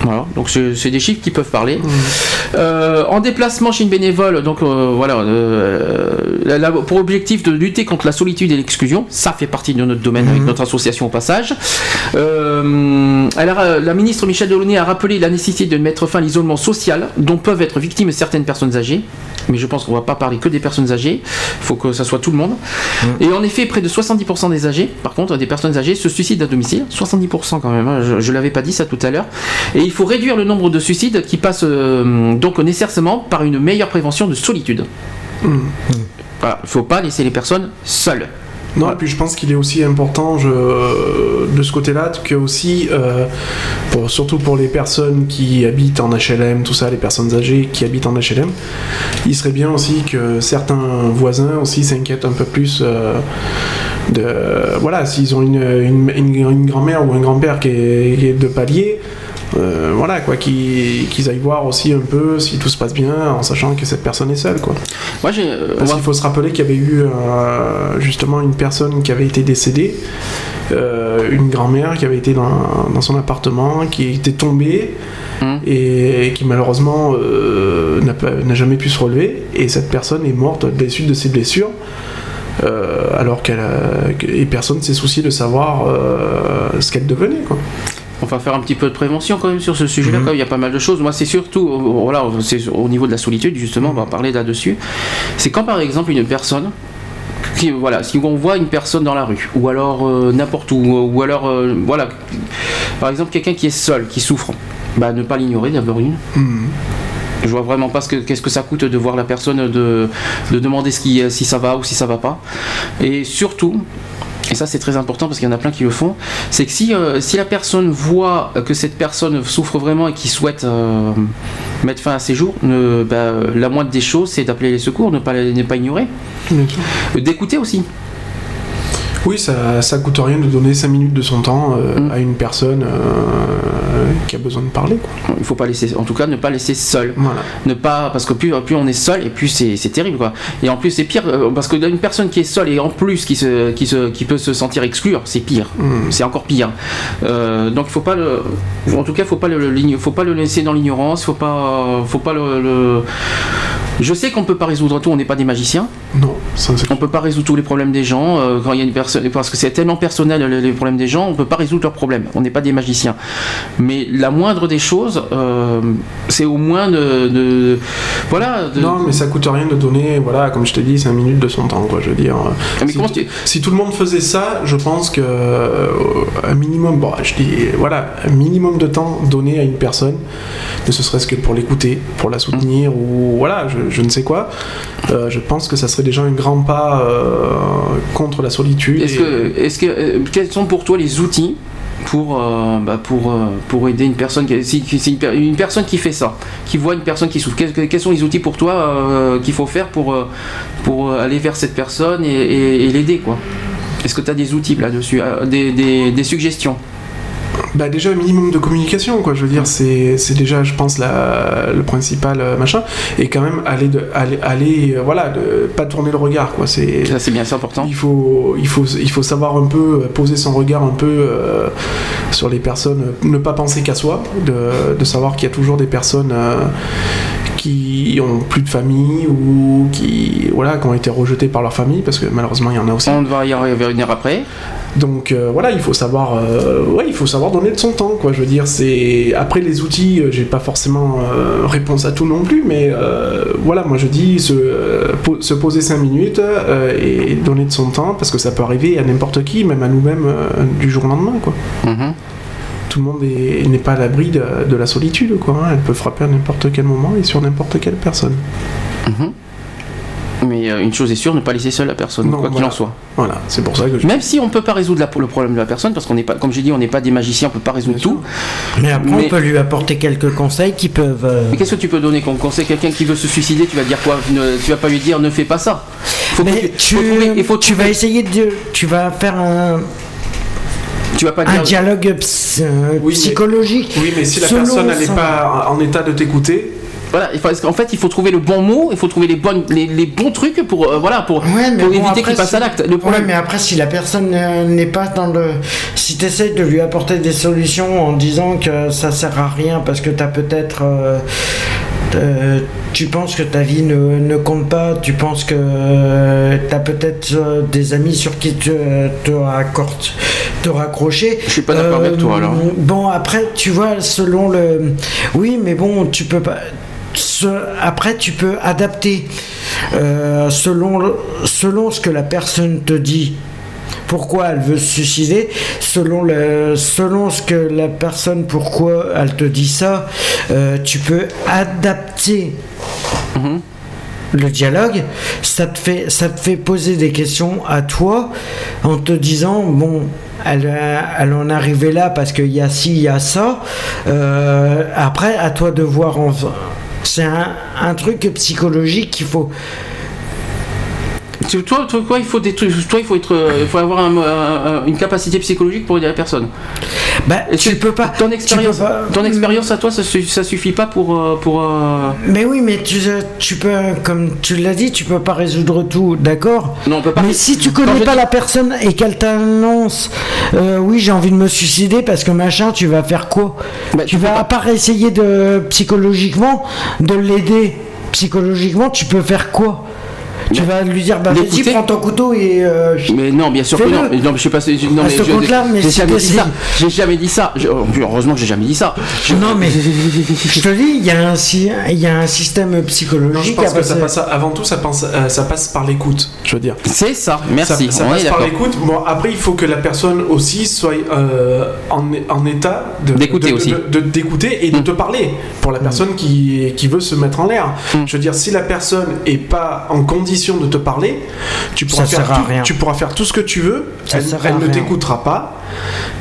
Speaker 1: Voilà, donc c'est des chiffres qui peuvent parler. Euh, en déplacement chez une bénévole, donc euh, voilà, euh, la- la- pour objectif de lutter contre la solitude et l'exclusion, ça fait partie de notre domaine avec notre association au passage. Alors, la ministre Michel Delaunay a rappelé la nécessité de mettre fin à l'isolement social dont peuvent être victimes certaines personnes âgées. Mais je pense qu'on va pas parler que des personnes âgées, il faut que ça soit tout le monde. Et en effet, près de 70% des âgés, par contre, des personnes âgées se suicident à domicile. 70% quand même, hein, je, je l'avais pas dit ça tout à l'heure. Et il faut réduire le nombre de suicides qui passent euh, donc nécessairement par une meilleure prévention de solitude. Voilà, il faut pas laisser les personnes seules.
Speaker 3: Non, et puis je pense qu'il est aussi important je, de ce côté-là que aussi, euh, pour, surtout pour les personnes qui habitent en HLM, tout ça, les personnes âgées qui habitent en HLM, il serait bien aussi que certains voisins aussi s'inquiètent un peu plus euh, de voilà, s'ils ont une, une, une- une grand-mère ou un grand-père qui est de palier, euh, voilà quoi, qu'ils qu'ils aillent voir aussi un peu si tout se passe bien, en sachant que cette personne est seule quoi.
Speaker 1: Moi, j'ai. euh,
Speaker 3: Parce
Speaker 1: moi-
Speaker 3: qu'il faut se rappeler qu'il y avait eu euh, justement une personne qui avait été décédée, euh, une grand-mère qui avait été dans, dans son appartement, qui était tombée
Speaker 1: Hmm.
Speaker 3: et qui malheureusement n'a jamais pu se relever. Et cette personne est morte des suites de ses blessures. euh, alors qu'elle et personne s'est soucié de savoir euh, ce qu'elle devenait quoi.
Speaker 1: On va faire un petit peu de prévention quand même sur ce sujet-là.
Speaker 3: Mhm.
Speaker 1: Il y a pas mal de choses. Moi, c'est surtout, euh, voilà, c'est au niveau de la solitude justement. On va parler là-dessus. C'est quand par exemple une personne qui, voilà, si on voit une personne dans la rue, ou alors euh, n'importe où, ou alors, euh, voilà, par exemple quelqu'un qui est seul, qui souffre, bah ne pas l'ignorer d'abord une. Je vois vraiment pas ce que qu'est-ce que ça coûte de voir la personne de, de demander ce qui, si ça va ou si ça va pas. Et surtout, et ça c'est très important parce qu'il y en a plein qui le font, c'est que si, euh, si la personne voit que cette personne souffre vraiment et qui souhaite euh, mettre fin à ses jours, ne, bah, la moindre des choses c'est d'appeler les secours, ne pas, ne pas ignorer. Euh, D'écouter aussi.
Speaker 3: Oui, ça, ça coûte rien de donner 5 minutes de son temps euh,
Speaker 1: Mm.
Speaker 3: à une personne euh, qui a besoin de parler. Quoi.
Speaker 1: Il faut pas laisser, en tout cas, ne pas laisser seul.
Speaker 3: Voilà.
Speaker 1: Ne pas, parce que plus, plus on est seul et plus c'est terrible quoi. Et en plus c'est pire euh, parce que une personne qui est seule et en plus qui se, qui se, qui peut se sentir exclure, c'est pire.
Speaker 3: Mm.
Speaker 1: C'est encore pire. Euh, donc il faut pas le, en tout cas faut pas le, faut pas le laisser dans l'ignorance, faut pas, faut pas le. le- Je sais qu'on peut pas résoudre tout, on n'est pas des magiciens.
Speaker 3: Non, ça
Speaker 1: On peut pas résoudre tous les problèmes des gens quand il y a une personne parce que c'est tellement personnel les, problèmes des gens, on peut pas résoudre leurs problèmes. On n'est pas des magiciens. Mais la moindre des choses, euh, c'est au moins de, de- voilà. de-
Speaker 3: Non, mais ça coûte rien de donner, voilà, comme je t'ai dit, 5 minutes de son temps, quoi, je veux dire.
Speaker 1: Mais
Speaker 3: si, tu- tout le monde faisait ça, je pense que euh, un minimum, bon, je dis, voilà, un minimum de temps donné à une personne, ne ce serait-ce que pour l'écouter, pour la soutenir, ou voilà, je, je ne sais quoi, euh, je pense que ça serait déjà un grand pas contre la solitude.
Speaker 1: Est-ce que, est-ce que, euh, quels sont pour toi les outils pour, euh, bah, pour, euh, pour aider une personne qui, une, per- une personne qui fait ça, qui voit une personne qui souffre, quels, sont les outils pour toi qu'il faut faire pour, pour aller vers cette personne et, l'aider quoi? Est-ce que tu as des outils là-dessus, des, des- des suggestions?
Speaker 3: Bah déjà un minimum de communication quoi je veux dire c'est c'est déjà je pense la, le principal euh, machin et quand même aller de aller, aller euh, voilà de pas tourner le regard quoi c'est
Speaker 1: Ça c'est bien, c'est important.
Speaker 3: il faut il faut il faut savoir un peu euh, poser son regard un peu euh, sur les personnes ne pas penser qu'à soi de, de savoir qu'il y a toujours des personnes euh, qui ont plus de famille ou qui voilà qui ont été rejetées par leur famille parce que malheureusement il y en a aussi
Speaker 1: On va y revenir après.
Speaker 3: Donc euh, voilà, il faut savoir, euh, ouais, il faut savoir donner de son temps, quoi. Je veux dire, c'est après les outils, euh, j'ai pas forcément euh, réponse à tout non plus, mais voilà, moi je dis se, po- se poser 5 minutes et donner de son temps parce que ça peut arriver à n'importe qui, même à nous-mêmes du jour au lendemain, quoi.
Speaker 1: Mhm.
Speaker 3: Tout le monde est- n'est pas à l'abri de, de la solitude, quoi. hein. Elle peut frapper à n'importe quel moment et sur n'importe quelle personne.
Speaker 1: Mhm. Mais euh, une chose est sûre, ne pas laisser seule la personne,
Speaker 3: Non,
Speaker 1: quoi qu'il en soit.
Speaker 3: Voilà, c'est pour ça que je...
Speaker 1: Même si on peut pas résoudre la- le problème de la personne, parce qu'on n'est pas, comme j'ai dit, on n'est pas des magiciens, on peut pas résoudre tout.
Speaker 2: Mais après,
Speaker 1: Mais-
Speaker 2: on peut lui apporter quelques conseils qui peuvent. euh,
Speaker 1: Mais qu'est-ce que tu peux donner comme conseil? Quelqu'un qui veut se suicider, tu vas dire quoi? Ne- Tu vas pas lui dire ne fais pas ça. Faut que
Speaker 2: Mais tu,
Speaker 1: faut trouver- il faut
Speaker 2: tu vas essayer de. Tu vas faire un,
Speaker 1: tu vas pas
Speaker 2: un
Speaker 1: dire.
Speaker 2: dialogue ps- euh,
Speaker 3: Oui, mais-
Speaker 2: psychologique.
Speaker 3: Oui, mais si la personne n'est pas en état de t'écouter,
Speaker 1: Voilà, qu'en fait, il faut trouver le bon mot, il faut trouver les bonnes, les, les bons trucs pour, euh, voilà, pour,
Speaker 2: Ouais, mais
Speaker 1: pour
Speaker 2: bon,
Speaker 1: éviter qu'il passe
Speaker 2: si-
Speaker 1: à l'acte. Le
Speaker 2: Ouais,
Speaker 1: problème,
Speaker 2: mais après, si la personne euh, n'est pas dans le. Si tu essaies de lui apporter des solutions en disant que ça sert à rien parce que tu as peut-être. euh, euh, tu penses que ta vie ne, ne compte pas, tu penses que tu as peut-être euh, des amis sur qui tu te, raccorde- te raccrocher.
Speaker 1: Je suis pas d'accord avec toi, alors.
Speaker 2: Bon, après, tu vois, selon le. Oui, mais bon, tu peux pas. Ce- Après, tu peux adapter euh, selon, selon ce que la personne te dit. Pourquoi elle veut se suicider, selon, le, selon ce que la personne, pourquoi elle te dit ça, euh, tu peux adapter
Speaker 1: Mhm.
Speaker 2: le dialogue, ça te, fait, ça te fait poser des questions à toi en te disant, bon, elle, euh, elle en est arrivée là parce qu'il y a ci, il y a ça. Euh, après, à toi de voir. En... C'est un, truc psychologique qu'il faut.
Speaker 1: Tu- Toi, toi, toi, il faut des trucs. Toi, il faut être, euh, il faut avoir un- un- un- une capacité psychologique pour aider la personne.
Speaker 2: Bah, tu peux pas.
Speaker 1: Ton expérience,
Speaker 2: pas-
Speaker 1: ton expérience à toi, ça, su- ça suffit pas pour, euh, pour. euh,
Speaker 2: Mais oui, mais tu, tu peux, comme tu l'as dit, tu peux pas résoudre tout, d'accord?
Speaker 1: Non, on peut pas.
Speaker 2: Mais si tu connais pas
Speaker 1: dis-
Speaker 2: la personne et qu'elle t'annonce, euh, oui, j'ai envie de me suicider parce que machin, tu vas faire quoi?
Speaker 1: Bah,
Speaker 2: Tu vas à part essayer de psychologiquement de l'aider psychologiquement, tu peux faire quoi? Tu vas lui dire, bah vas-y, prends ton couteau et euh,
Speaker 1: Mais non, bien sûr que non. Mais Non, mais je sais pas. Non,
Speaker 2: À
Speaker 1: mais
Speaker 2: ce
Speaker 1: je-
Speaker 2: compte-là, mais
Speaker 1: j'ai
Speaker 2: si
Speaker 1: jamais dit ça. J'ai jamais dit ça. Je- Heureusement que j'ai jamais dit ça. Je-
Speaker 2: Non, mais je te dis, il y, a un il y a un système
Speaker 3: Non, je
Speaker 2: psychologique
Speaker 3: pense que ça passe, avant tout, ça, pense- euh, ça passe par l'écoute, je veux dire.
Speaker 1: C'est ça. Merci.
Speaker 3: Ça, passe par l'écoute. Bon, après, il faut que la personne aussi soit euh, en, en état de
Speaker 1: D'écouter
Speaker 3: de-
Speaker 1: aussi.
Speaker 3: de- d'écouter et de
Speaker 1: Mm.
Speaker 3: te parler pour la personne qui, qui veut se mettre en l'air.
Speaker 1: Mm.
Speaker 3: Je veux dire, si la personne est pas en condition de te parler, tu pourras,
Speaker 2: Ça
Speaker 3: faire,
Speaker 2: sert à
Speaker 3: tout,
Speaker 2: rien.
Speaker 3: tu pourras faire tout ce que tu veux.
Speaker 2: Ça
Speaker 3: elle
Speaker 2: sert à
Speaker 3: elle ne t'écoutera pas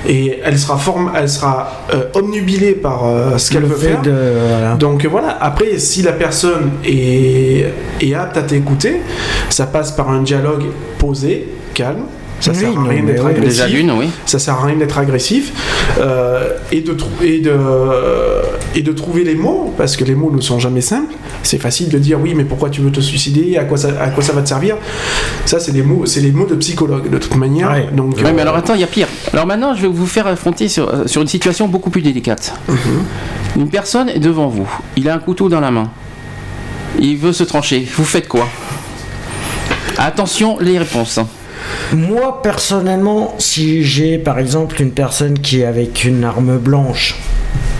Speaker 3: et elle sera, forme, elle sera euh, omnubilée par euh, ce qu'elle
Speaker 2: Le
Speaker 3: veut faire.
Speaker 2: de- voilà.
Speaker 3: Donc voilà, après, si la personne est, est apte à t'écouter, ça passe par un dialogue posé, calme. Ça
Speaker 2: Oui,
Speaker 3: sert à rien d'être agressif.
Speaker 1: Déjà d'une, oui.
Speaker 3: Ça sert à rien d'être agressif euh, et, de trou- et, de, et de trouver les mots, parce que les mots ne sont jamais simples. C'est facile de dire oui, mais pourquoi tu veux te suicider? À quoi ça, à quoi ça va te servir? Ça, c'est les mots, c'est les mots de psychologue de toute manière.
Speaker 2: Ouais.
Speaker 3: Donc,
Speaker 1: Ouais, mais
Speaker 3: euh,
Speaker 1: alors attends, il y a pire. Alors maintenant, je vais vous faire affronter sur, euh, sur une situation beaucoup plus délicate.
Speaker 3: Mhm.
Speaker 1: Une personne est devant vous. Il a un couteau dans la main. Il veut se trancher. Vous faites quoi? Attention, les réponses.
Speaker 2: Moi, personnellement, si j'ai par exemple une personne qui est avec une arme blanche,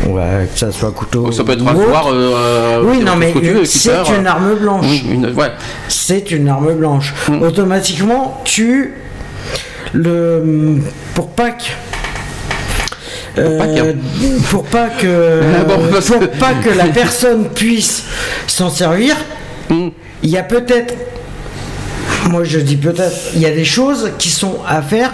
Speaker 2: va- que ça soit couteau.
Speaker 1: Ça peut être un
Speaker 2: autre.
Speaker 1: voir. euh,
Speaker 2: Oui,
Speaker 1: euh,
Speaker 2: non, mais c'est une
Speaker 1: euh,
Speaker 2: arme blanche.
Speaker 1: une- ouais.
Speaker 2: C'est une arme blanche.
Speaker 1: Mm.
Speaker 2: Automatiquement, tu. Le. Pour pas que. euh,
Speaker 1: pas que-
Speaker 2: pour pas que
Speaker 1: Ah
Speaker 2: pour
Speaker 1: que-
Speaker 2: pas que la personne puisse s'en servir,
Speaker 1: Mm.
Speaker 2: il y a peut-être moi je dis peut-être il y a des choses qui sont à faire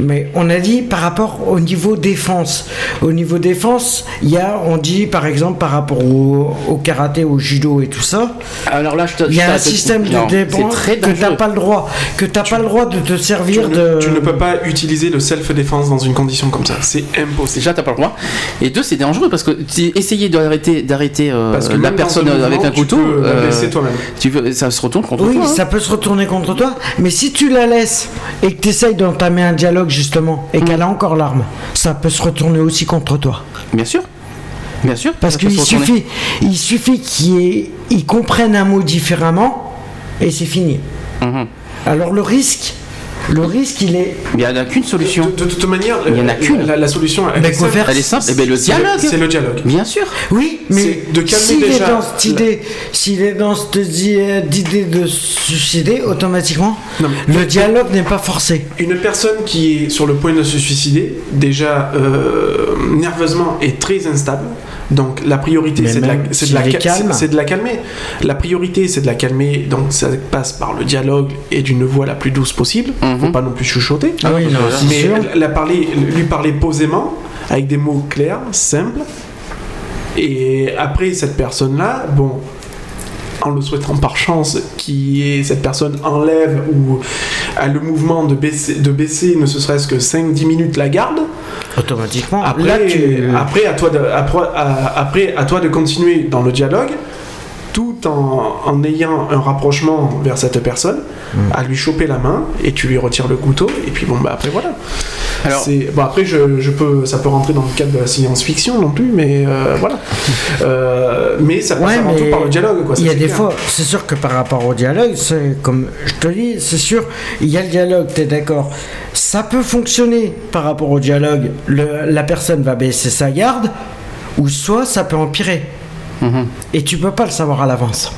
Speaker 2: mais on a dit par rapport au niveau défense. Au niveau défense, il y a, on dit par exemple par rapport au, au karaté, au judo et tout ça,
Speaker 1: Alors là, je te.
Speaker 2: il y a un système de défense que t'as pas le droit, que t'as pas le droit de te
Speaker 3: tu,
Speaker 2: servir
Speaker 3: ne,
Speaker 2: de.
Speaker 3: tu ne peux pas utiliser le self-défense dans une condition comme ça. C'est impossible.
Speaker 1: Déjà, t'as pas le droit. Et deux, c'est dangereux parce que essayer d'arrêter, d'arrêter euh,
Speaker 3: Parce que
Speaker 1: la personne avec un couteau,
Speaker 3: tu
Speaker 1: euh, tu veux, ça se retourne contre
Speaker 2: Oui,
Speaker 1: toi. hein.
Speaker 2: ça peut se retourner contre toi, mais si tu la laisses et que tu essayes d'entamer un dialogue justement et qu'elle a encore l'arme, ça peut se retourner aussi contre toi.
Speaker 1: Bien sûr. Bien sûr.
Speaker 2: Parce qu'il suffit, il suffit qu'ils comprennent un mot différemment et c'est fini.
Speaker 1: Mhm.
Speaker 2: Alors le risque, le risque il est.
Speaker 1: Il n'y en a qu'une solution.
Speaker 3: De, de toute manière,
Speaker 1: Il y en a
Speaker 3: euh,
Speaker 1: qu'une.
Speaker 3: La, la solution, elle
Speaker 2: Mais
Speaker 3: est
Speaker 2: quoi
Speaker 3: simple.
Speaker 2: faire
Speaker 1: Elle est simple. Eh ben, le
Speaker 3: C'est le-
Speaker 1: dialogue.
Speaker 3: C'est le dialogue.
Speaker 1: Bien sûr.
Speaker 2: Oui, mais s'il est dans cette idée, s'il est dans cette idée d'idée de se suicider, automatiquement,
Speaker 3: Non, mais-
Speaker 2: le dialogue n'est pas forcé.
Speaker 3: Une personne qui est sur le point de se suicider, déjà euh, nerveusement est très instable. Donc la priorité c'est de, la- de
Speaker 2: est
Speaker 3: de calmer. La priorité c'est de la calmer. Donc ça passe par le dialogue et d'une voix la plus douce possible.
Speaker 1: Mhm.
Speaker 3: Faut pas non plus chuchoter.
Speaker 2: Ah oui, non, c'est
Speaker 3: Mais
Speaker 2: sûr.
Speaker 3: la parler, lui parler posément, avec des mots clairs, simples. Et après, cette personne-là, bon, en le souhaitant par chance, qui est cette personne enlève ou a le mouvement de baisser, de baisser ne serait-ce que 5-10 minutes la garde,
Speaker 2: Automatiquement.
Speaker 3: après,
Speaker 2: Là, tu.
Speaker 3: après, à toi de, après, à- après, à toi de continuer dans le dialogue, tout en, en ayant un rapprochement vers cette personne,
Speaker 2: Mm.
Speaker 3: à lui choper la main et tu lui retires le couteau et puis bon bah après voilà.
Speaker 1: Alors-
Speaker 3: C'est- bon après je, je peux ça peut rentrer dans le cadre de la science-fiction non plus mais euh, voilà. Euh, mais ça passe
Speaker 2: Ouais,
Speaker 3: avant tout par le dialogue quoi.
Speaker 2: Il y a des
Speaker 3: clair.
Speaker 2: fois, c'est sûr que par rapport au dialogue, c'est comme je te dis, c'est sûr, il y a le dialogue, t'es d'accord. Ça peut fonctionner par rapport au dialogue. Le- la personne va baisser sa garde, ou soit ça peut empirer. Et tu peux pas le savoir à l'avance.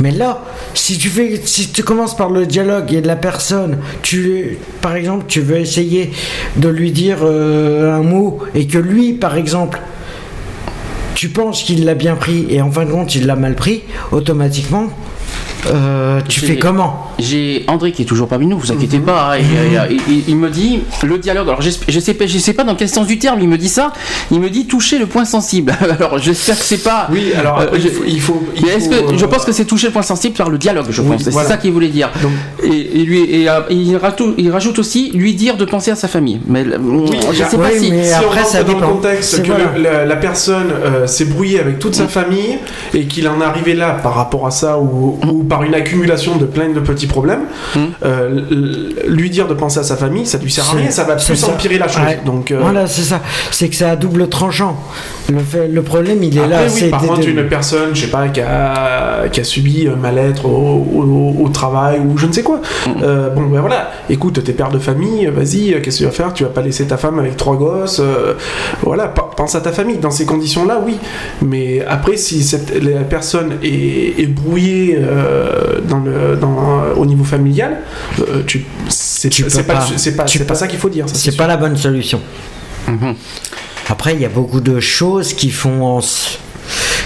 Speaker 2: Mais là, si tu fais, si tu commences par le dialogue et de la personne, tu, par exemple, tu veux essayer de lui dire euh, un mot et que lui, par exemple, tu penses qu'il l'a bien pris et en fin de compte il l'a mal pris, automatiquement, euh, tu fais comment?
Speaker 1: J'ai André qui est toujours parmi nous, vous inquiétez pas. hein, et, et, et, il- il me dit le dialogue. Alors je sais pas, je sais pas dans quel sens du terme il me dit ça. Il me dit toucher le point sensible. Alors j'espère que c'est pas.
Speaker 3: Oui, alors
Speaker 1: Euh, je-
Speaker 3: il faut. il
Speaker 1: Mais est-ce que je
Speaker 3: euh,
Speaker 1: pense que c'est toucher le point sensible par le dialogue, je
Speaker 3: Oui,
Speaker 1: pense. C'est
Speaker 3: voilà.
Speaker 1: ça qu'il voulait dire.
Speaker 3: Donc-
Speaker 1: et, et lui, et, euh, il, rajoute, il rajoute aussi lui dire de penser à sa famille. Mais euh, je sais
Speaker 2: oui,
Speaker 1: pas si.
Speaker 2: mais
Speaker 3: si
Speaker 2: après,
Speaker 3: on
Speaker 2: ça
Speaker 3: dans
Speaker 2: dépend.
Speaker 3: le contexte
Speaker 2: C'est
Speaker 3: que
Speaker 2: voilà.
Speaker 3: le- la, la personne euh, s'est brouillée avec toute sa famille et qu'il en est arrivé là par rapport à ça ou, ou par une accumulation de plein de petits problèmes,
Speaker 1: Mm.
Speaker 3: euh, lui dire de penser à sa famille, ça lui sert à rien, ça va plus empirer la chose.
Speaker 2: Ouais.
Speaker 3: Donc, euh,
Speaker 2: Voilà, c'est ça. C'est que c'est à double tranchant. Le, fait- le problème, il est
Speaker 3: Après,
Speaker 2: là.
Speaker 3: oui,
Speaker 2: c'est
Speaker 3: par contre, une personne, je sais pas, qui a, qui a subi un mal-être au, au- au travail ou je ne sais quoi.
Speaker 1: Mm.
Speaker 3: Euh, bon, ben voilà, écoute, t'es père de famille, vas-y, qu'est-ce que tu vas faire? Tu vas pas laisser ta femme avec trois gosses Voilà, pense à ta famille. Dans ces conditions-là, oui. Mais après, si cette, la personne est, est brouillée dans le, dans, au niveau familial, euh, tu, c'est
Speaker 2: Tu
Speaker 3: c'est pas,
Speaker 2: pas.
Speaker 3: c'est pas,
Speaker 2: Tu
Speaker 3: c'est pas ça qu'il faut dire. ça,
Speaker 2: C'est
Speaker 3: sûr.
Speaker 2: pas la bonne solution.
Speaker 1: Mhm.
Speaker 2: Après, il y a beaucoup de choses qui font, en s-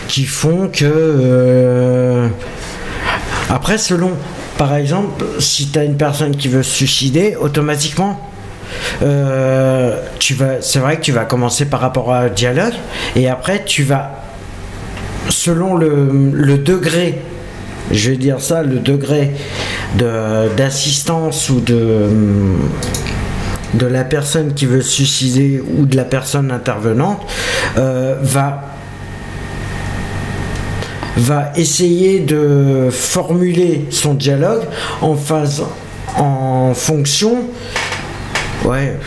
Speaker 2: qui font que. euh, Après, selon. Par exemple, si tu as une personne qui veut se suicider, automatiquement. euh, tu vas, c'est vrai que tu vas commencer par rapport à un dialogue et après tu vas, selon le, le degré, je vais dire ça, le degré de, d'assistance ou de, la personne qui veut suicider ou de la personne intervenante euh, va va essayer de formuler son dialogue en phase en fonction ouais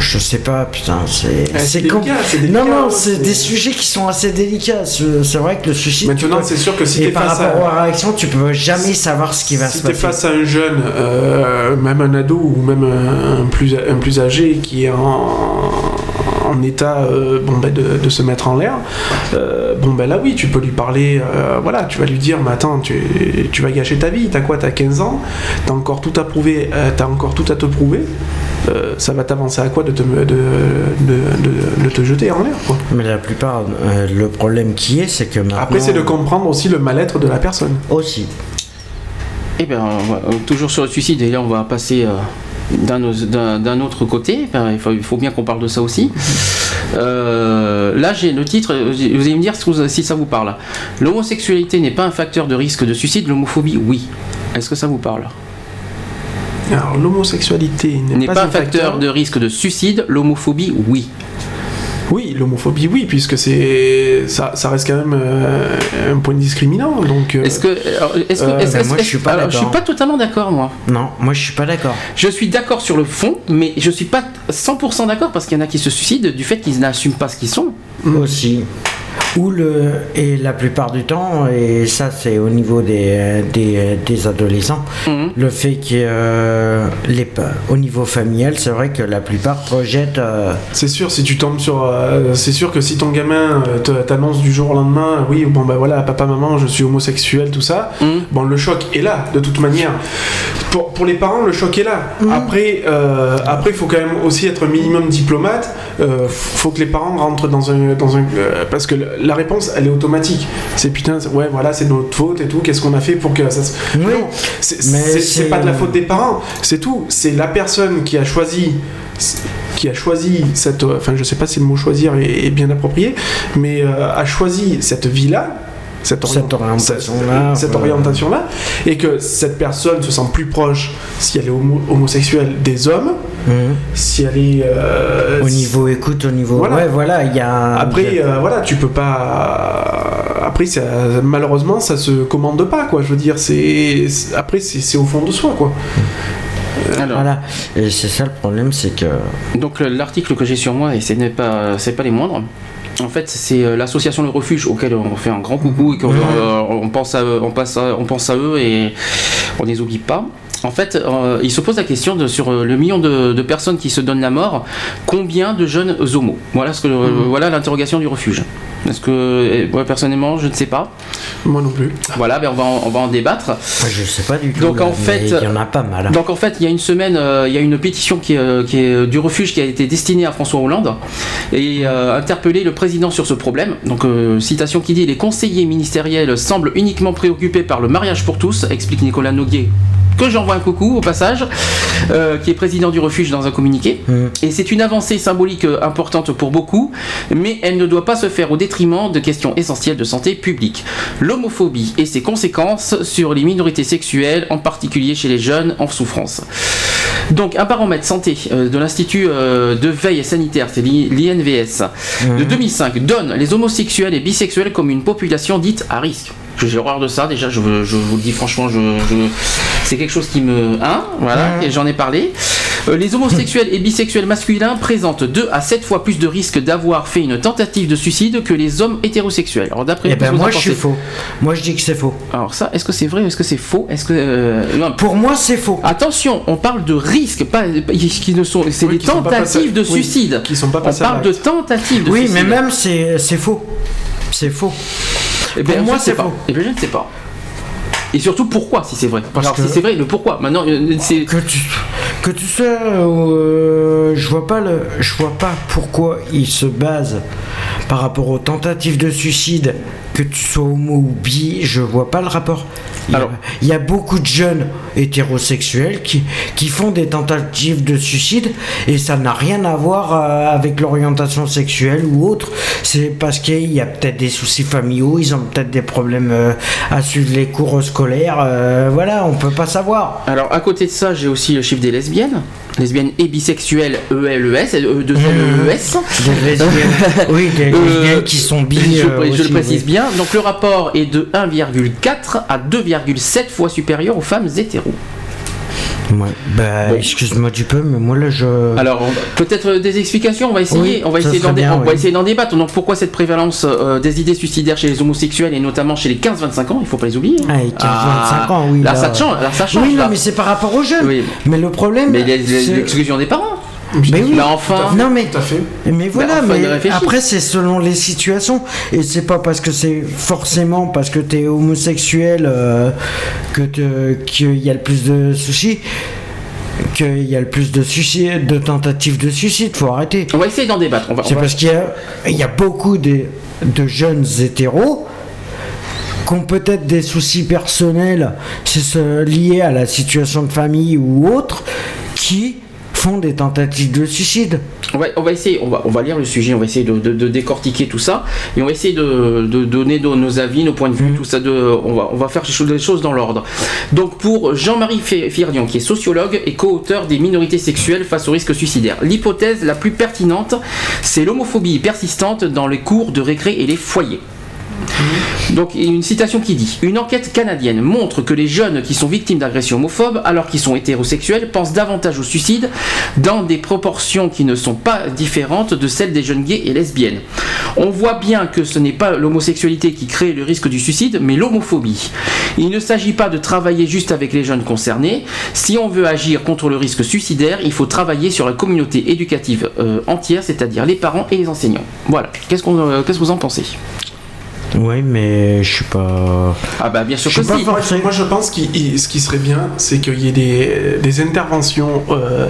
Speaker 2: je sais pas putain c'est
Speaker 3: Eh, c'est délicat, c'est délicat,
Speaker 2: non non
Speaker 3: hein,
Speaker 2: c'est des sujets qui sont assez délicats. C'est vrai que le suicide
Speaker 3: Maintenant,
Speaker 2: peux-
Speaker 3: c'est sûr que si t'es
Speaker 2: par
Speaker 3: face
Speaker 2: rapport
Speaker 3: à-
Speaker 2: aux réactions tu peux jamais savoir ce qui va
Speaker 3: si
Speaker 2: se
Speaker 3: t'es
Speaker 2: passer.
Speaker 3: face à un jeune, euh, même un ado ou même un, un plus, un plus âgé qui est en, en état euh, bon, ben, de, de se mettre en l'air, euh, bon ben là oui, tu peux lui parler, euh, voilà, tu vas lui dire, mais attends, tu, tu vas gâcher ta vie, t'as quoi, t'as 15 ans, t'as encore tout à prouver, t'as encore tout à te prouver, euh, ça va t'avancer à quoi de te, de, de, de- de te jeter en l'air quoi.
Speaker 2: mais la plupart euh, le problème qui est c'est que maintenant
Speaker 3: Après c'est de comprendre aussi le mal-être de la personne.
Speaker 2: aussi
Speaker 1: Eh bien, euh, toujours sur le suicide, et là on va passer euh, d'un au- d'un d'un autre côté. Il, faut, il faut bien qu'on parle de ça aussi. Euh, là, j'ai le titre, vous allez me dire si ça vous parle. L'homosexualité n'est pas un facteur de risque de suicide, l'homophobie, oui. Est-ce que ça vous parle?
Speaker 3: Alors l'homosexualité n'est pas,
Speaker 1: pas un facteur de risque de suicide, l'homophobie, oui.
Speaker 3: Oui, l'homophobie, oui, puisque c'est ça, ça reste quand même euh, un point discriminant. Donc, euh,
Speaker 1: Est-ce que, est-ce que,
Speaker 3: Euh,
Speaker 1: est-ce-
Speaker 2: ben
Speaker 1: est-ce-
Speaker 2: moi, je suis pas
Speaker 1: alors, je suis pas totalement d'accord, moi.
Speaker 2: non moi je suis pas d'accord
Speaker 1: Je suis d'accord sur le fond, mais je suis pas 100% d'accord parce qu'il y en a qui se suicident du fait qu'ils n'assument pas ce qu'ils sont.
Speaker 2: aussi. Ou le, et la plupart du temps, et ça c'est au niveau des, des, des adolescents,
Speaker 1: Mhm.
Speaker 2: le fait que euh, les, au niveau familial, c'est vrai que la plupart rejettent. euh,
Speaker 3: c'est sûr, si tu tombes sur, euh, c'est sûr que si ton gamin euh, t'annonce du jour au lendemain, oui, bon ben voilà, papa, maman, je suis homosexuel, tout ça.
Speaker 1: Mhm.
Speaker 3: Bon, le choc est là, de toute manière. Pour, pour les parents, le choc est là. Après, euh, après, il faut quand même aussi être minimum diplomate. Euh, faut que les parents rentrent dans un, dans un, euh, parce que le- la réponse, elle est automatique. C'est putain, ouais, voilà, c'est de notre faute et tout. Qu'est-ce qu'on a fait pour que ça se.
Speaker 2: Oui.
Speaker 3: Non, c'est pas de la faute des parents. C'est tout. C'est la personne qui a choisi qui a choisi cette, enfin je sais pas si le mot choisir est, est bien approprié, mais euh, a choisi cette vie-là, cette,
Speaker 2: Cette
Speaker 3: orient-
Speaker 2: orientation-là,
Speaker 3: cette, cette
Speaker 2: voilà.
Speaker 3: orientation-là, et que cette personne se sent plus proche, si elle est homo- homosexuelle, des hommes,
Speaker 2: mhm.
Speaker 3: si elle est... euh,
Speaker 2: Au niveau écoute, au niveau.
Speaker 3: Voilà.
Speaker 2: Ouais, voilà, il y a.
Speaker 3: après, euh, voilà, tu peux pas. Après, ça- malheureusement, ça se commande pas, quoi. Je veux dire, c'est. Après, c'est au fond de soi, quoi.
Speaker 1: Alors,
Speaker 2: Voilà, et c'est ça le problème, c'est que.
Speaker 1: donc le- l'article que j'ai sur moi, et ce n'est pas, c'est pas les moindres. En fait, c'est euh, l'association Le Refuge auquel on fait un grand coucou et qu'on euh, on pense à eux, on passe à- on pense à eux et on les oublie pas. En fait, euh, il se pose la question de, sur le million de, de personnes qui se donnent la mort, combien de jeunes homos? Voilà ce que euh, voilà l'interrogation du refuge. Est-ce que euh, moi personnellement, je ne sais pas.
Speaker 3: Moi non plus.
Speaker 1: Voilà, ben on va en, on va en débattre.
Speaker 2: Moi, je sais pas du tout.
Speaker 1: Donc,
Speaker 2: là,
Speaker 1: en fait,
Speaker 2: Il y en a pas mal.
Speaker 1: Donc en fait, il y a une semaine, euh, il y a une pétition qui est, euh, qui est du refuge qui a été destinée à François Hollande et euh, interpellé le président sur ce problème. Donc euh, citation qui dit les conseillers ministériels semblent uniquement préoccupés par le mariage pour tous, explique Nicolas Noguier que j'envoie un coucou au passage, euh, qui est président du refuge dans un communiqué. Et c'est une avancée symbolique euh, importante pour beaucoup, mais elle ne doit pas se faire au détriment de questions essentielles de santé publique. L'homophobie et ses conséquences sur les minorités sexuelles, en particulier chez les jeunes en souffrance. Donc, un baromètre santé euh, de l'Institut euh, de veille sanitaire, c'est l'I- l'INVS, de 2005, donne les homosexuels et bisexuels comme une population dite à risque. J'ai horreur de ça, déjà, je, vous le dis franchement, je, je- c'est quelque chose qui me. Hein Voilà, et j'en ai parlé. Euh, les homosexuels et bisexuels masculins présentent 2 à 7 fois plus de risques d'avoir fait une tentative de suicide que les hommes hétérosexuels. Alors, d'après
Speaker 2: Eh ben moi je suis faux. Moi je dis que c'est faux.
Speaker 1: Alors, ça, est-ce que c'est vrai ou est-ce que c'est faux? Est-ce que. euh, non,
Speaker 2: Pour moi c'est faux.
Speaker 1: Attention, on parle de risques, pas qui ne sont, c'est
Speaker 3: Oui,
Speaker 1: des tentatives de
Speaker 3: oui,
Speaker 1: suicide.
Speaker 3: qui sont pas
Speaker 1: on parle de tentatives de
Speaker 2: Oui,
Speaker 1: suicide.
Speaker 2: mais même c'est c'est faux. C'est faux.
Speaker 1: Eh bien,
Speaker 2: pour moi, c'est
Speaker 1: pas.
Speaker 2: faux.
Speaker 1: Eh bien, je ne sais pas. Et surtout pourquoi si c'est vrai?
Speaker 2: Parce
Speaker 1: Alors
Speaker 2: que-
Speaker 1: si c'est vrai, le pourquoi? Maintenant, euh, c'est
Speaker 2: Que tu que tu sois, euh, je vois pas le, je vois pas pourquoi il se base par rapport aux tentatives de suicide. Que tu sois homo ou bi, je vois pas le rapport. Il y a-
Speaker 1: Alors-
Speaker 2: il y a beaucoup de jeunes hétérosexuels qui, qui font des tentatives de suicide et ça n'a rien à voir euh, avec l'orientation sexuelle ou autre. C'est parce qu'il y a peut-être des soucis familiaux, ils ont peut-être des problèmes euh, à suivre les cours scolaires. euh, voilà, on peut pas savoir.
Speaker 1: Alors à côté de ça, j'ai aussi le chiffre des lesbiennes. Lesbiennes et bisexuelles E ELES, e 2 LES.
Speaker 2: Des lesbiennes, oui, des lesbiennes qui sont bi.
Speaker 1: Je,
Speaker 2: euh,
Speaker 1: je
Speaker 2: aussi,
Speaker 1: le précise
Speaker 2: oui.
Speaker 1: bien. Donc le rapport est de 1,4 à 2,7 fois supérieur aux femmes hétéros.
Speaker 2: Ouais, bah,
Speaker 1: Bon.
Speaker 2: excuse-moi du peu, mais moi là je.
Speaker 1: Alors peut-être des explications. On va essayer.
Speaker 2: Oui,
Speaker 1: on va essayer d'en dé-
Speaker 2: oui.
Speaker 1: débattre. Donc pourquoi cette prévalence euh, des idées suicidaires chez les homosexuels et notamment chez les 15-25 ans Il faut pas les oublier. hein.
Speaker 2: Ah, et 15, 25 ans, oui.
Speaker 1: Là, ça change. Là ça change.
Speaker 2: Oui, non, mais c'est par rapport aux jeunes.
Speaker 1: Oui.
Speaker 2: Mais le problème.
Speaker 1: Mais il y a les-
Speaker 2: c'est-
Speaker 1: l'exclusion des parents.
Speaker 2: Mais oui.
Speaker 1: Mais enfin.
Speaker 2: Non, mais.
Speaker 3: Tout à fait.
Speaker 2: Mais voilà,
Speaker 1: enfin,
Speaker 2: mais après c'est selon les situations et c'est pas parce que c'est forcément parce que t'es homosexuel euh, que te- qu'il y a le plus de soucis, qu'il y a le plus de suicides, de tentatives de suicide. Faut arrêter.
Speaker 1: On va essayer d'en débattre. On va, on
Speaker 2: C'est
Speaker 1: va-
Speaker 2: parce qu'il y y a beaucoup de, de jeunes hétéros qui ont peut-être des soucis personnels c'est ce- liés à la situation de famille ou autre, qui font des tentatives de suicide.
Speaker 1: On va, on va essayer, on va, on va lire le sujet, on va essayer de, de- de décortiquer tout ça, et on va essayer de, de donner nos, avis, nos points de vue, tout ça. De, on, va, on va faire les choses, dans l'ordre. Donc pour Jean-Marie Fi- Firdian, qui est sociologue et co-auteur des minorités sexuelles face au risque suicidaire, l'hypothèse la plus pertinente, c'est l'homophobie persistante dans les cours de récré et les foyers. Donc y a une citation qui dit Une enquête canadienne montre que les jeunes qui sont victimes d'agressions homophobes, alors qu'ils sont hétérosexuels, pensent davantage au suicide dans des proportions qui ne sont pas différentes de celles des jeunes gays et lesbiennes. On voit bien que ce n'est pas l'homosexualité qui crée le risque du suicide, mais l'homophobie. Il ne s'agit pas de travailler juste avec les jeunes concernés. Si on veut agir contre le risque suicidaire, il faut travailler sur la communauté éducative euh, entière, c'est-à-dire les parents et les enseignants. Voilà. Qu'est-ce, euh, qu'est-ce que vous en pensez?
Speaker 2: Oui, mais je suis pas.
Speaker 1: Ah bah bien sûr
Speaker 2: Je
Speaker 1: que si.
Speaker 3: Moi, je- moi, je pense que ce qui serait bien, c'est qu'il y ait des, des interventions, euh,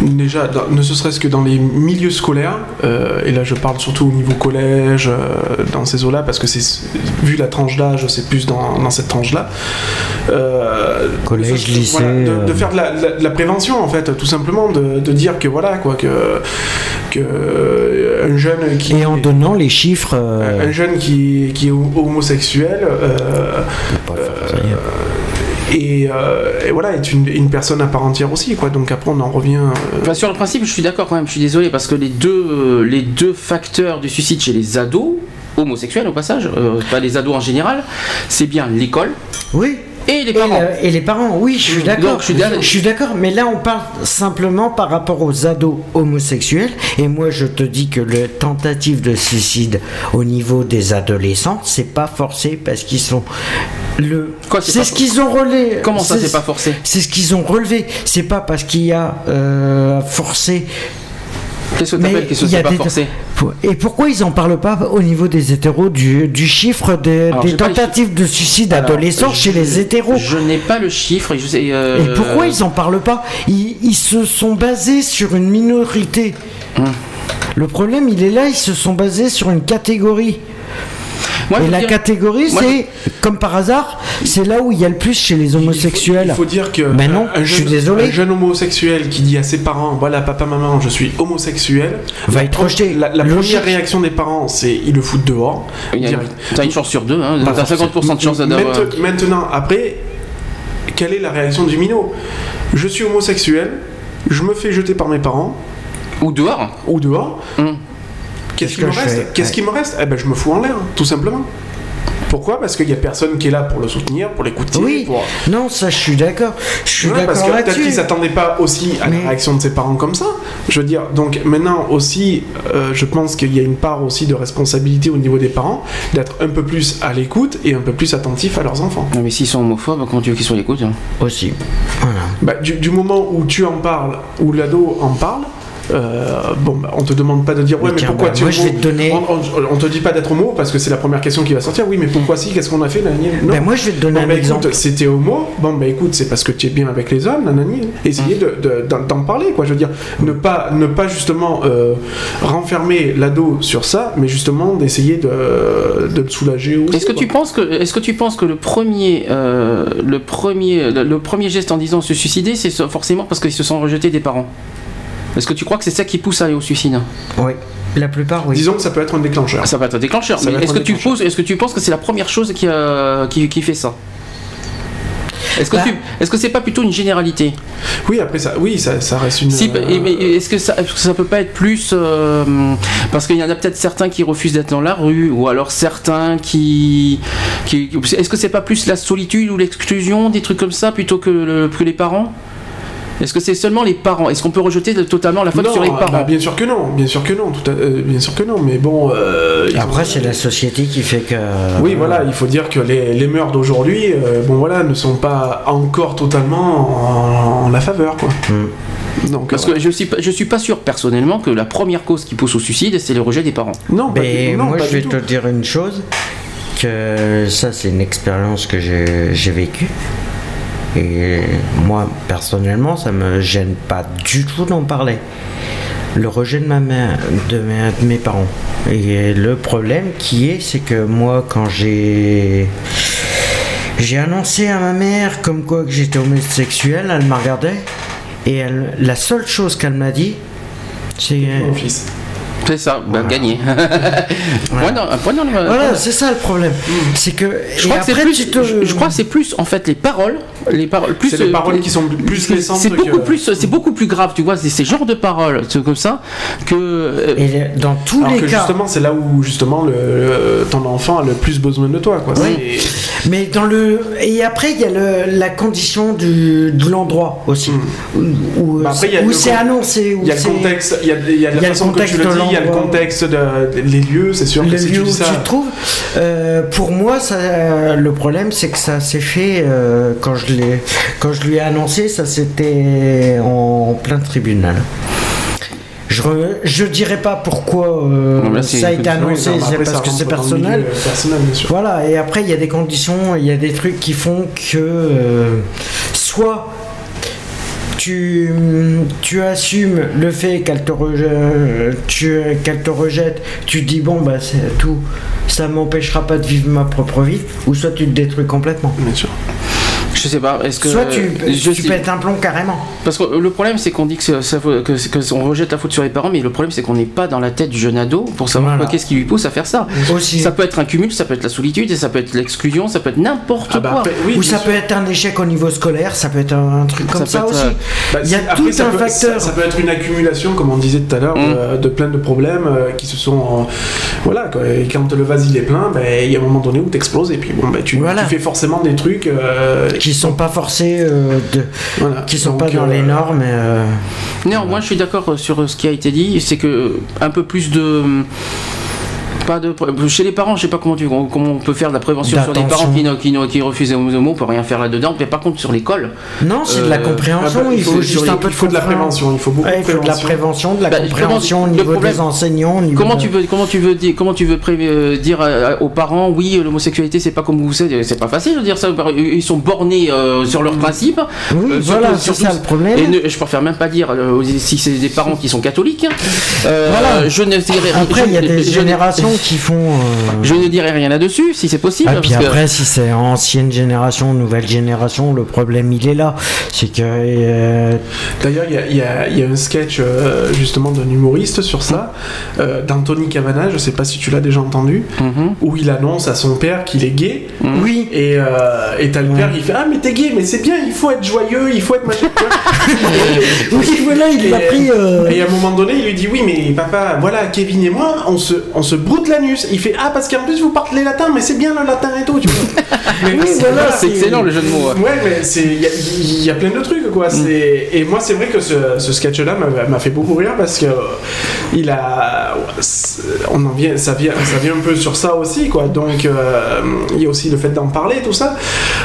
Speaker 3: déjà, dans- ne serait-ce que dans les milieux scolaires, euh, et là je parle surtout au niveau collège, euh, dans ces eaux-là, parce que c'est vu la tranche d'âge, c'est plus dans, dans cette tranche-là. Euh,
Speaker 2: Collège,
Speaker 3: de-
Speaker 2: lycée,
Speaker 3: voilà, de, de faire de la, de la- de la prévention en fait, tout simplement, de, de dire que voilà, quoi, que, que euh, un jeune qui.
Speaker 2: Et en donnant les chiffres. euh,
Speaker 3: un jeune qui, qui est homosexuel euh, et, euh, et voilà est une, une personne à part entière aussi quoi donc après on en revient euh,
Speaker 1: Enfin, sur le principe, je suis d'accord quand même, je suis désolé, parce que les deux, les deux facteurs du suicide chez les ados, homosexuels au passage, euh, pas les ados en général, c'est bien l'école
Speaker 2: Oui.
Speaker 1: Et les parents.
Speaker 2: la- et les parents, oui, je suis
Speaker 1: Donc,
Speaker 2: d'accord.
Speaker 1: je suis d'accord.
Speaker 2: Je suis d'accord, mais là on parle simplement par rapport aux ados homosexuels. Et moi je te dis que le tentative de suicide au niveau des adolescents, c'est pas forcé parce qu'ils sont le.
Speaker 1: C'est
Speaker 2: ce qu'ils ont relevé.
Speaker 1: Comment ça, c'est pas forcé
Speaker 2: C'est ce qu'ils ont relevé. C'est pas parce qu'il y a euh, forcé.
Speaker 1: Qu'est-ce que t'appelles Qu'est-ce que c'est pas
Speaker 2: des-
Speaker 1: forcé?
Speaker 2: Et pourquoi ils en parlent pas au niveau des hétéros du, du chiffre des,
Speaker 1: Alors,
Speaker 2: tentatives de suicide
Speaker 1: Alors,
Speaker 2: adolescents chez les hétéros
Speaker 1: Je n'ai pas le chiffre et je sais. euh,
Speaker 2: Et pourquoi ils en parlent pas ils, ils se sont basés sur une minorité.
Speaker 1: Hum.
Speaker 2: Le problème, il est là, ils se sont basés sur une catégorie.
Speaker 1: Moi,
Speaker 2: Et la
Speaker 1: dire-
Speaker 2: catégorie, c'est, comme par hasard, c'est là où il y a le plus chez les homosexuels.
Speaker 3: Il faut dire que
Speaker 2: Mais non,
Speaker 3: un
Speaker 2: je suis
Speaker 3: jeune,
Speaker 2: désolé.
Speaker 3: un jeune homosexuel qui dit à ses parents voilà papa maman je suis homosexuel
Speaker 2: Va être rejeté.
Speaker 3: La, première réaction des parents c'est ils le foutent dehors.
Speaker 1: Il y a-
Speaker 3: direct.
Speaker 1: T'as une chance sur deux, hein. T'as 50% de chance d'avoir.
Speaker 3: Mainte- Maintenant, après, quelle est la réaction du minot? Je suis homosexuel, je me fais jeter par mes parents
Speaker 1: Ou dehors.
Speaker 3: ou dehors.
Speaker 1: Hum.
Speaker 3: Qu'est-ce qui me reste
Speaker 2: fais?
Speaker 3: Qu'est-ce
Speaker 2: Ouais.
Speaker 3: qui me reste? Eh ben, je me fous en l'air, tout simplement. Pourquoi? Parce qu'il y a personne qui est là pour le soutenir, pour l'écouter.
Speaker 2: Oui,
Speaker 3: pour...
Speaker 2: non, ça je suis d'accord. Je suis
Speaker 3: Ouais, parce
Speaker 2: d'accord
Speaker 3: que peut-être
Speaker 2: là-dessus.
Speaker 3: qu'il s'attendait pas aussi à
Speaker 2: Mais-
Speaker 3: la réaction de ses parents comme ça. Je veux dire, donc maintenant aussi, euh, je pense qu'il y a une part aussi de responsabilité au niveau des parents d'être un peu plus à l'écoute et un peu plus attentif à leurs enfants.
Speaker 1: Non, mais s'ils sont homophobes, comment tu veux qu'ils soient à l'écoute hein?
Speaker 2: Aussi. Voilà.
Speaker 3: Bah, du, du moment où tu en parles, où l'ado en parle, euh, bon, bah, on te demande pas de dire ouais,
Speaker 2: Mais
Speaker 3: pourquoi
Speaker 2: bah,
Speaker 3: tu es
Speaker 2: moi, je
Speaker 3: homo
Speaker 2: vais te donner-
Speaker 3: On, on- on te dit pas d'être homo parce que c'est la première question qui va sortir. Oui, mais pourquoi si Qu'est-ce qu'on a fait nanani Non.
Speaker 2: Ben, moi je vais te donner
Speaker 3: Bon,
Speaker 2: un
Speaker 3: bah,
Speaker 2: exemple.
Speaker 3: c'était homo. Bon, bah écoute, c'est parce que tu es bien avec les hommes, nanani. Essayez de- de- d'en d'en parler, quoi. Je veux dire, ne pas, ne pas justement euh, renfermer l'ado sur ça, mais justement d'essayer de, de le soulager.
Speaker 1: Est-ce que tu penses que, est-ce que tu penses que le premier, euh, le premier, le premier geste en disant se suicider, c'est forcément parce qu'ils se sont rejetés des parents? Est-ce que tu crois que c'est ça qui pousse à aller au suicide
Speaker 2: Oui. La plupart, oui.
Speaker 3: Disons que ça peut être un déclencheur.
Speaker 1: Ça va être un déclencheur.
Speaker 3: Ça
Speaker 1: mais est-ce que tu
Speaker 3: déclencheur.
Speaker 1: poses, est-ce que tu penses que c'est la première chose qui, qui fait ça? Est-ce que
Speaker 2: Bah.
Speaker 1: tu, est-ce que c'est pas plutôt une généralité?
Speaker 3: Oui, après ça, oui, ça, ça reste une.
Speaker 1: Si,
Speaker 3: euh,
Speaker 1: et- mais est-ce que ça, est-ce que ça peut pas être plus euh, parce qu'il y en a peut-être certains qui refusent d'être dans la rue ou alors certains qui, qui est-ce que c'est pas plus la solitude ou l'exclusion des trucs comme ça plutôt que, le- que les parents? Est-ce que c'est seulement les parents? Est-ce qu'on peut rejeter totalement la faute
Speaker 3: non,
Speaker 1: sur les
Speaker 3: bah,
Speaker 1: parents?
Speaker 3: bien sûr que non, bien sûr que non, tout à- euh, bien sûr que non, mais bon. euh,
Speaker 2: Après, c'est la société qui fait que.
Speaker 3: Oui, voilà, il faut dire que les, les mœurs d'aujourd'hui, euh, bon voilà, ne sont pas encore totalement en, en la faveur, quoi. Donc,
Speaker 1: Parce
Speaker 3: euh,
Speaker 1: que je suis pas, je suis pas sûr personnellement que la première cause qui pousse au suicide c'est le rejet des parents.
Speaker 3: non,
Speaker 2: Mais
Speaker 3: non,
Speaker 2: moi,
Speaker 3: pas
Speaker 2: je vais te dire une chose que ça, c'est une expérience que j'ai vécue. Et moi, personnellement, ça me gêne pas du tout d'en parler. Le rejet de ma mère, de mes, de mes parents. Et le problème qui est, c'est que moi, quand j'ai j'ai annoncé à ma mère comme quoi que j'étais homosexuel, elle m'a regardé et elle, la seule chose qu'elle m'a dit, c'est
Speaker 3: Mon fils.
Speaker 1: C'est ça, bah, gagné. Dans- dans le-
Speaker 2: Voilà, c'est ça le problème. C'est que.
Speaker 1: Je crois, que c'est
Speaker 2: après,
Speaker 1: plus,
Speaker 2: tu te-
Speaker 1: je, je crois que c'est plus en fait les paroles, les paroles plus
Speaker 3: les
Speaker 1: euh,
Speaker 3: paroles qui sont plus
Speaker 1: c'est-
Speaker 3: blessantes
Speaker 1: C'est beaucoup
Speaker 3: que-
Speaker 1: plus, c'est beaucoup plus grave, tu vois, c'est ces genres de paroles, comme ça que. euh,
Speaker 2: Et dans tous
Speaker 3: Alors
Speaker 2: les
Speaker 3: que
Speaker 2: cas.
Speaker 3: justement, c'est là où justement le, le- ton enfant a le plus besoin de toi, quoi.
Speaker 2: Oui. Mais dans le. Et après, il y a le- la condition du, de l'endroit aussi. Où, où,
Speaker 3: Bah après, il y a
Speaker 2: où
Speaker 3: le
Speaker 2: c'est annoncé. où
Speaker 3: Il y a le contexte, il y a, y a la
Speaker 2: y a le
Speaker 3: façon que tu
Speaker 2: contexte
Speaker 3: le dis, il y a le contexte de, les lieux, c'est sûr
Speaker 2: le
Speaker 3: que si
Speaker 2: lieu
Speaker 3: tu
Speaker 2: où
Speaker 3: ça.
Speaker 2: tu te trouves. Euh, pour moi, ça, le problème, c'est que ça s'est fait euh, quand je quand je lui ai annoncé, ça c'était en, plein tribunal. Je, re- je dirais pas pourquoi euh,
Speaker 1: Non,
Speaker 2: ça a été annoncé, c'est parce que c'est personnel. Voilà, et après il y a des conditions, il y a des trucs qui font que euh, soit tu, tu assumes le fait qu'elle te, reje- tu- qu'elle te rejette, tu te dis bon bah c'est tout, ça m'empêchera pas de vivre ma propre vie, ou soit tu te détruis complètement.
Speaker 3: Bien sûr.
Speaker 1: Je sais pas, est-ce que.
Speaker 2: soit tu,
Speaker 1: je
Speaker 2: tu
Speaker 1: sais-
Speaker 2: pètes un plomb carrément.
Speaker 1: Parce que le problème, c'est qu'on dit que, c'est- ça faut- que, c'est- que on rejette la faute sur les parents, mais le problème, c'est qu'on n'est pas dans la tête du jeune ado pour savoir
Speaker 2: Voilà.
Speaker 1: qu'est-ce qui lui pousse à faire ça.
Speaker 2: Aussi.
Speaker 1: Ça peut être un cumul, ça peut être la solitude, et ça peut être l'exclusion, ça peut être n'importe
Speaker 3: Ah bah
Speaker 1: quoi.
Speaker 3: après, oui,
Speaker 2: ou ça
Speaker 3: sûr.
Speaker 2: peut être un échec au niveau scolaire, ça peut être un, truc comme ça, aussi.
Speaker 1: euh,
Speaker 3: Bah,
Speaker 2: il y a
Speaker 3: après,
Speaker 2: tout
Speaker 3: ça
Speaker 2: un
Speaker 3: peut-
Speaker 2: facteur.
Speaker 3: Ça, ça peut être une accumulation, comme on disait tout à l'heure,
Speaker 1: Mm.
Speaker 3: de, de plein de problèmes euh, qui se sont. en- Voilà, quoi. Et quand le vase il est plein, ben, il y a un moment donné où t'exploses et puis bon, ben, tu,
Speaker 2: Voilà.
Speaker 3: tu fais forcément des trucs. euh,
Speaker 2: qui sont pas forcés euh, de,
Speaker 3: voilà.
Speaker 2: qui sont
Speaker 3: Donc,
Speaker 2: pas dans
Speaker 3: euh,
Speaker 2: les normes. et, euh,
Speaker 1: Non, moi je suis d'accord sur ce qui a été dit, c'est que un peu plus de. Pas de, chez les parents, je sais pas comment, tu, comment on peut faire de la prévention sur des
Speaker 2: D'attention.
Speaker 1: parents qui, qui, qui refusent les homo, on peut rien faire là-dedans. Mais par contre, sur l'école,
Speaker 2: Non, c'est de la
Speaker 1: Euh,
Speaker 2: compréhension.
Speaker 3: ah bah,
Speaker 2: il faut, juste
Speaker 3: il
Speaker 2: un peu
Speaker 3: il faut de la prévention, il faut beaucoup
Speaker 2: Ouais,
Speaker 3: de
Speaker 2: il faut de la
Speaker 3: prévention.
Speaker 2: de la
Speaker 1: Bah,
Speaker 2: compréhension au niveau
Speaker 1: problème-
Speaker 2: des enseignants. au niveau
Speaker 1: comment
Speaker 2: de-
Speaker 1: tu veux, comment tu veux dire, comment tu veux pré- euh, dire à- aux parents, oui, l'homosexualité c'est pas comme vous savez, c'est pas facile de dire ça. Ils sont bornés euh, sur leurs principes.
Speaker 2: Oui,
Speaker 1: Euh,
Speaker 2: voilà, c'est ça le problème.
Speaker 1: Et ne- je préfère même pas dire euh, si c'est des parents qui sont catholiques. Euh,
Speaker 2: Voilà.
Speaker 1: Je ne dirais
Speaker 2: Après, il y a des générations qui font. euh,
Speaker 1: Je ne dirai rien là-dessus, si c'est possible.
Speaker 2: Ah, puis
Speaker 1: parce que-
Speaker 2: après, si c'est ancienne génération, nouvelle génération, le problème il est là. C'est que. euh,
Speaker 3: D'ailleurs, il y a, y y un sketch euh, justement d'un humoriste sur ça, euh, d'Anthony Cavana, je sais pas si tu l'as déjà entendu,
Speaker 1: Mhm.
Speaker 3: où il annonce à son père qu'il est gay.
Speaker 2: Oui.
Speaker 3: Et euh, et t'as le père qui fait Ah, mais t'es gay, mais c'est bien, il faut être joyeux, il faut être machin.
Speaker 2: Oui, voilà, il l'a
Speaker 3: Et-
Speaker 2: pris. euh,
Speaker 3: Et à un moment donné, il lui dit Oui, mais papa, voilà, Kevin et moi, on se, on se broute l'anus. Il fait Ah, parce qu'en plus, vous parlez latin, mais c'est bien le latin et tout, tu vois. Mais
Speaker 2: Oui, voilà,
Speaker 1: C'est excellent le jeu de mots. ouais.
Speaker 3: Ouais, mais c'est il y, a- il y a plein de trucs quoi. C'est et moi c'est vrai que ce, ce sketch-là m'a- fait beaucoup rire parce que euh, il a, on en vient, ça vient, ça vient un peu sur ça aussi quoi. Donc euh, il y a aussi le fait d'en parler tout ça.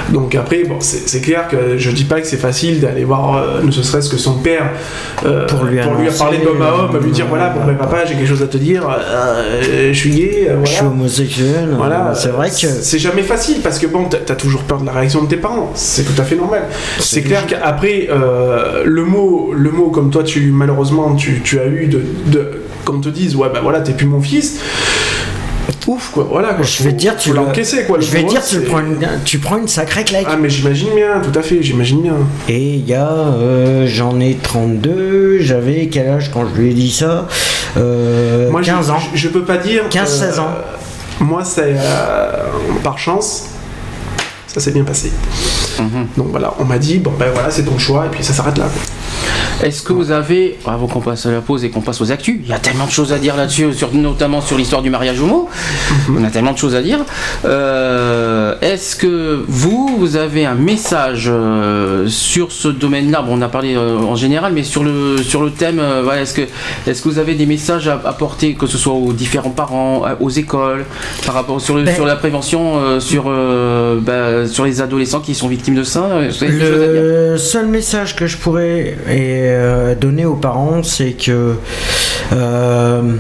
Speaker 3: Donc après bon c'est clair que je dis pas que c'est facile d'aller voir euh, ne serait-ce que son père euh,
Speaker 2: Pour lui annoncer,
Speaker 3: parler d'homme à homme, lui dire
Speaker 2: euh,
Speaker 3: voilà bon ben papa j'ai quelque chose à te dire, euh, je suis gay, euh,
Speaker 2: Je suis
Speaker 3: voilà.
Speaker 2: homosexuel.
Speaker 3: Voilà,
Speaker 2: euh, c'est vrai que.
Speaker 3: c'est jamais facile parce que bon, t'as toujours peur de la réaction de tes parents. C'est tout à fait normal. C'est clair qu'après euh, le mot, le mot comme toi, tu malheureusement tu, tu as eu de, de qu'on te dise ouais bah voilà t'es plus mon fils. Ouf quoi, voilà quoi.
Speaker 2: Je vais te dire, tu
Speaker 3: l'encaisser quoi.
Speaker 2: Je vais dire, tu prends, une, tu prends une sacrée claque.
Speaker 3: Ah mais j'imagine bien, tout à fait, j'imagine bien.
Speaker 2: Et il y a, euh, j'en ai 32, j'avais quel âge quand je lui ai dit ça? Euh,
Speaker 3: Moi, je-
Speaker 2: 15 ans.
Speaker 3: Je, je peux pas dire.
Speaker 2: 15-16 ans.
Speaker 3: Moi, c'est euh, par chance, ça s'est bien passé.
Speaker 1: Mhm.
Speaker 3: Donc voilà, on m'a dit bon ben voilà c'est ton choix et puis ça s'arrête là. quoi.
Speaker 1: Est-ce que vous avez, avant qu'on passe à la pause et qu'on passe aux actus, il y a tellement de choses à dire là-dessus, sur, notamment sur l'histoire du mariage homo, on a tellement de choses à dire. Euh, Est-ce que vous, vous avez un message euh, sur ce domaine-là? Bon, on a parlé euh, en général, mais sur le, sur le thème, voilà, est-ce que, est que vous avez des messages à apporter, que ce soit aux différents parents, aux écoles, par rapport sur, le,
Speaker 2: Ben-
Speaker 1: sur la prévention, sur, bah, sur les adolescents qui sont victimes de ça?
Speaker 2: Le seul message que je pourrais euh, donner aux parents, c'est que euh,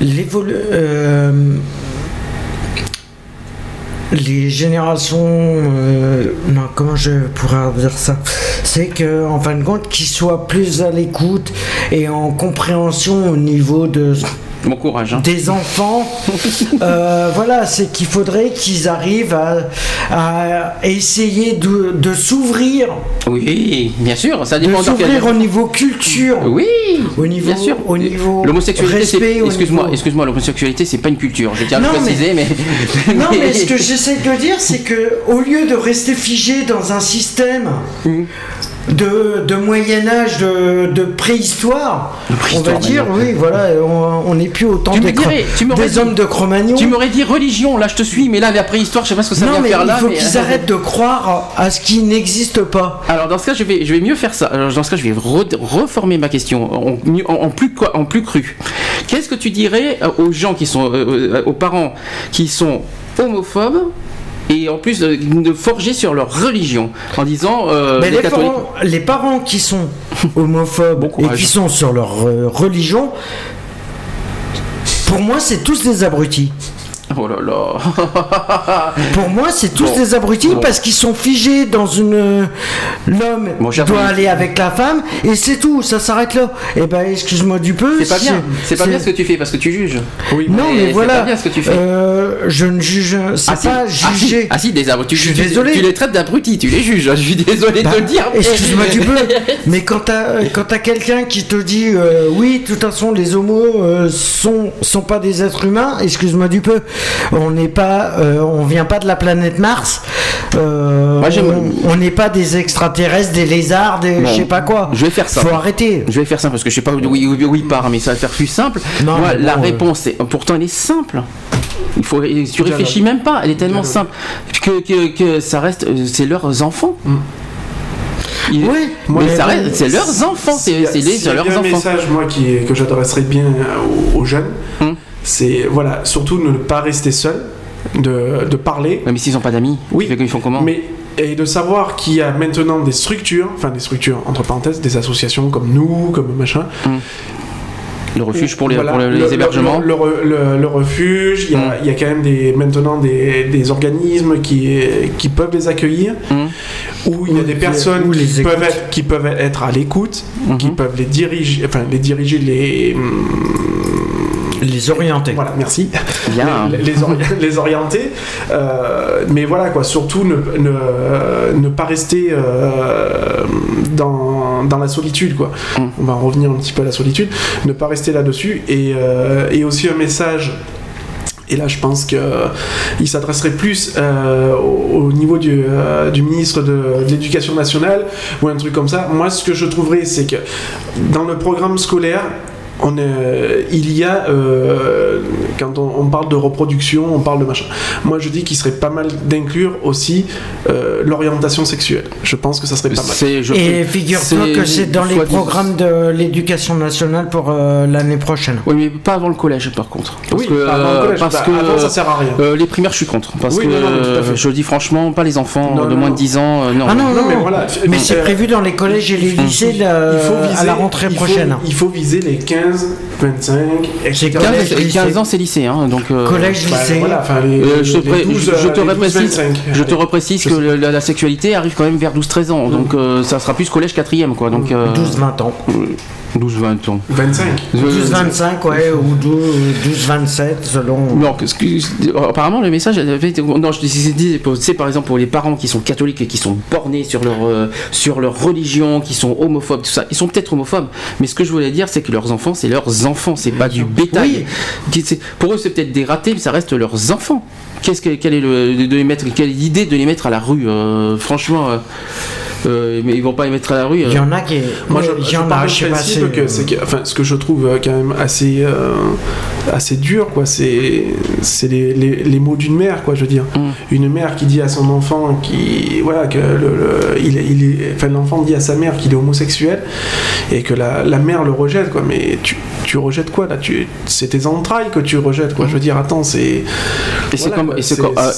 Speaker 2: euh, les générations, non, comment je pourrais dire ça? C'est que, en fin de compte, qu'ils soient plus à l'écoute et en compréhension au niveau de
Speaker 1: Bon courage. Hein.
Speaker 2: des enfants. Euh, voilà, c'est qu'il faudrait qu'ils arrivent à, à essayer de, de s'ouvrir,
Speaker 1: Oui, bien sûr, ça
Speaker 2: de
Speaker 1: dépend quel-
Speaker 2: s'ouvrir au niveau culture.
Speaker 1: Oui,
Speaker 2: Au niveau,
Speaker 1: bien sûr.
Speaker 2: au niveau
Speaker 1: L'homosexualité, Excuse-moi,
Speaker 2: niveau-
Speaker 1: excuse-moi, l'homosexualité, c'est pas une culture. Je tiens à le
Speaker 2: Non,
Speaker 1: préciser, mais.
Speaker 2: Non, mais ce que j'essaie de dire, c'est que au lieu de rester figé dans un système
Speaker 1: Mhm.
Speaker 2: De, de Moyen Âge, de, de préhistoire, on va dire, oui, voilà, on n'est plus au temps
Speaker 1: Tu
Speaker 2: des, cro-
Speaker 1: dirais, tu m'aurais
Speaker 2: des
Speaker 1: dit-
Speaker 2: hommes de Cro-Magnon.
Speaker 1: Tu m'aurais dit religion, là je te suis, mais là la préhistoire, je sais pas ce que ça
Speaker 2: non,
Speaker 1: vient
Speaker 2: mais
Speaker 1: faire
Speaker 2: il
Speaker 1: là.
Speaker 2: faut
Speaker 1: mais-
Speaker 2: qu'ils arrêtent de croire à ce qui n'existe pas.
Speaker 1: Alors dans ce cas, je vais, je vais mieux faire ça. Alors, dans ce cas, je vais re- reformer ma question en, en- en plus, quoi- en plus cru. Qu'est-ce que tu dirais euh, aux gens qui sont, euh, euh, aux parents qui sont homophobes et en plus euh, de forger sur leur religion en disant euh,
Speaker 2: Mais
Speaker 1: les
Speaker 2: les,
Speaker 1: catholiques.
Speaker 2: parents, les parents qui sont homophobes
Speaker 1: Bon
Speaker 2: et qui sont sur leur euh, religion, pour moi, c'est tous des abrutis.
Speaker 1: Oh là là.
Speaker 2: Pour moi, c'est tous
Speaker 1: Bon.
Speaker 2: des abrutis
Speaker 1: Bon.
Speaker 2: parce qu'ils sont figés dans une. L'homme
Speaker 1: Mon cher
Speaker 2: doit aller avec la femme et c'est tout, ça s'arrête là. Et ben, excuse-moi du peu.
Speaker 1: C'est pas bien. C'est pas bien ce que tu fais parce que tu juges.
Speaker 3: Oui,
Speaker 2: Non,
Speaker 1: Mais
Speaker 2: mais,
Speaker 1: c'est
Speaker 2: voilà.
Speaker 1: pas bien ce que tu fais.
Speaker 2: Euh, je ne juge. C'est
Speaker 1: Ah si,
Speaker 2: pas
Speaker 1: ah si,
Speaker 2: juger.
Speaker 1: Ah si, des abrutis.
Speaker 2: Je suis
Speaker 1: tu,
Speaker 2: désolé.
Speaker 1: Tu les traites d'abrutis, tu les juges. Je suis désolé
Speaker 2: Bah,
Speaker 1: de le dire.
Speaker 2: Excuse-moi du peu, mais quand t'as quand t'as quelqu'un qui te dit euh, oui, de toute façon les homos euh, sont sont pas des êtres humains, excuse-moi du peu, on n'est pas, euh, on vient pas de la planète Mars, euh,
Speaker 1: Moi,
Speaker 2: on- n'est pas des extraterrestres, des lézards, des
Speaker 1: Bon,
Speaker 2: je sais pas quoi.
Speaker 1: je vais faire ça.
Speaker 2: Faut arrêter.
Speaker 1: Je vais faire ça parce que je sais pas où où- où il part, mais ça va faire plus simple.
Speaker 2: Non,
Speaker 1: Moi,
Speaker 2: bon,
Speaker 1: la
Speaker 2: euh,
Speaker 1: réponse, est, pourtant, elle est simple. Il faut, tu réfléchis même pas, elle est tellement simple que, que, que ça reste, euh, c'est leurs enfants. Il-
Speaker 2: Oui,
Speaker 1: mais
Speaker 2: mais
Speaker 1: ça reste, c'est leurs enfants, c'est les- leurs
Speaker 3: bien un
Speaker 1: enfants.
Speaker 3: message moi qui, que j'adresserais bien aux, aux jeunes,
Speaker 1: Hum.
Speaker 3: C'est voilà, surtout ne pas rester seul, de, de parler,
Speaker 1: mais s'ils ont pas d'amis,
Speaker 3: Oui,
Speaker 1: ils font comment?
Speaker 3: mais et de savoir qu'il y a maintenant des structures, enfin des structures entre parenthèses, des associations comme nous, comme machin,
Speaker 1: Le refuge pour les,
Speaker 3: Voilà,
Speaker 1: pour les,
Speaker 3: le-
Speaker 1: les
Speaker 3: le-
Speaker 1: hébergements.
Speaker 3: Le, re- le- le refuge, il y, a,
Speaker 1: Mm.
Speaker 3: il y a quand même des, maintenant des, des organismes qui, qui peuvent les accueillir,
Speaker 1: Mm.
Speaker 3: où il y a des personnes qui
Speaker 2: les
Speaker 3: peuvent, être, qui peuvent être à l'écoute,
Speaker 1: Mhm.
Speaker 3: qui peuvent les diriger, enfin les diriger, les,
Speaker 2: Les orienter.
Speaker 3: Voilà, merci.
Speaker 1: Bien.
Speaker 3: Les, les ori- les orienter. euh, mais voilà, quoi. Surtout ne, ne, ne pas rester euh, dans, dans la solitude, quoi.
Speaker 1: Mm.
Speaker 3: On va en revenir un petit peu à la solitude. Ne pas rester là-dessus. Et, euh, et aussi un message. Et là, je pense qu'il s'adresserait plus euh, au, au niveau du, euh, du ministre de, de l'Éducation nationale ou un truc comme ça. Moi, ce que je trouverais, c'est que dans le programme scolaire, on est- il y a, euh, quand on, on parle de reproduction, on parle de machin. Moi, je dis qu'il serait pas mal d'inclure aussi euh, l'orientation sexuelle. Je pense que ça serait pas mal.
Speaker 1: Je-
Speaker 2: Et figure-toi que c'est dans les programmes de l'éducation nationale pour euh, l'année prochaine.
Speaker 1: Oui, mais pas avant le collège, par contre. Parce
Speaker 3: Oui,
Speaker 1: que,
Speaker 3: pas avant le
Speaker 1: euh,
Speaker 3: collège.
Speaker 1: parce
Speaker 3: Bah,
Speaker 1: que
Speaker 3: avant, ça sert à rien.
Speaker 1: euh, les primaires, je suis contre. Parce
Speaker 3: Oui,
Speaker 1: que
Speaker 3: non, non, mais tout à fait.
Speaker 1: euh, je dis franchement, pas les enfants
Speaker 3: Non,
Speaker 1: de
Speaker 3: non,
Speaker 1: moins
Speaker 3: non.
Speaker 1: de 10 ans. euh, non.
Speaker 2: Ah non, non,
Speaker 3: Non, mais voilà.
Speaker 2: mais c'est
Speaker 3: Euh,
Speaker 2: prévu dans les collèges et les lycées là,
Speaker 3: Il faut viser-
Speaker 2: à la rentrée
Speaker 3: il faut-
Speaker 2: prochaine.
Speaker 3: il faut viser les 15, 25, etc.
Speaker 1: 15,
Speaker 2: collège,
Speaker 1: et 15 ans, c'est lycée. Hein, donc, euh,
Speaker 2: Collège,
Speaker 3: Bah,
Speaker 2: lycée.
Speaker 3: voilà, enfin, les,
Speaker 1: euh, je, te pré-
Speaker 3: 12,
Speaker 1: je- te
Speaker 3: les 12,
Speaker 1: reprécise,
Speaker 3: 25.
Speaker 1: je te reprécise que la, la sexualité arrive quand même vers 12-13 ans. Donc euh, ça sera plus collège 4ème. Quoi, donc, euh,
Speaker 2: 12-20 ans.
Speaker 1: 12-20 ans.
Speaker 3: 25.
Speaker 1: Euh,
Speaker 2: 12-25, ouais, ou 12-27, selon.
Speaker 1: Non, qu'est-ce que- apparemment le message avait été. Non, je disais, sais, par exemple, pour les parents qui sont catholiques et qui sont bornés sur leur, euh, sur leur religion, qui sont homophobes, tout ça, ils sont peut-être homophobes, mais ce que je voulais dire, c'est que leurs enfants, c'est leurs enfants, c'est pas du bétail. C'est- Pour eux, c'est peut-être des ratés, mais ça reste leurs enfants. Qu'est-ce que, quelle est le, de les mettre, quelle est l'idée de les mettre à la rue euh, Franchement, euh, euh, mais ils vont pas les mettre à la rue. euh.
Speaker 2: Il y en a qui.
Speaker 3: Moi, je, je
Speaker 2: a, je sais pas. c'est-
Speaker 3: que, enfin, ce que je trouve euh, quand même assez, euh, assez dur, quoi, c'est, c'est les, les, les mots d'une mère, quoi, je veux dire.
Speaker 1: Mm.
Speaker 3: Une mère qui dit à son enfant, qui, voilà, que le, le- il, est- il est, enfin, l'enfant dit à sa mère qu'il est homosexuel et que la, la mère le rejette, quoi. Mais tu, tu rejettes quoi là? Tu, C'est tes entrailles que tu rejettes, quoi. Je veux dire, attends, c'est.
Speaker 1: Et c'est
Speaker 3: Voilà,
Speaker 1: comme,
Speaker 3: quoi,
Speaker 1: et c'est
Speaker 3: c'est-
Speaker 1: comme, ah,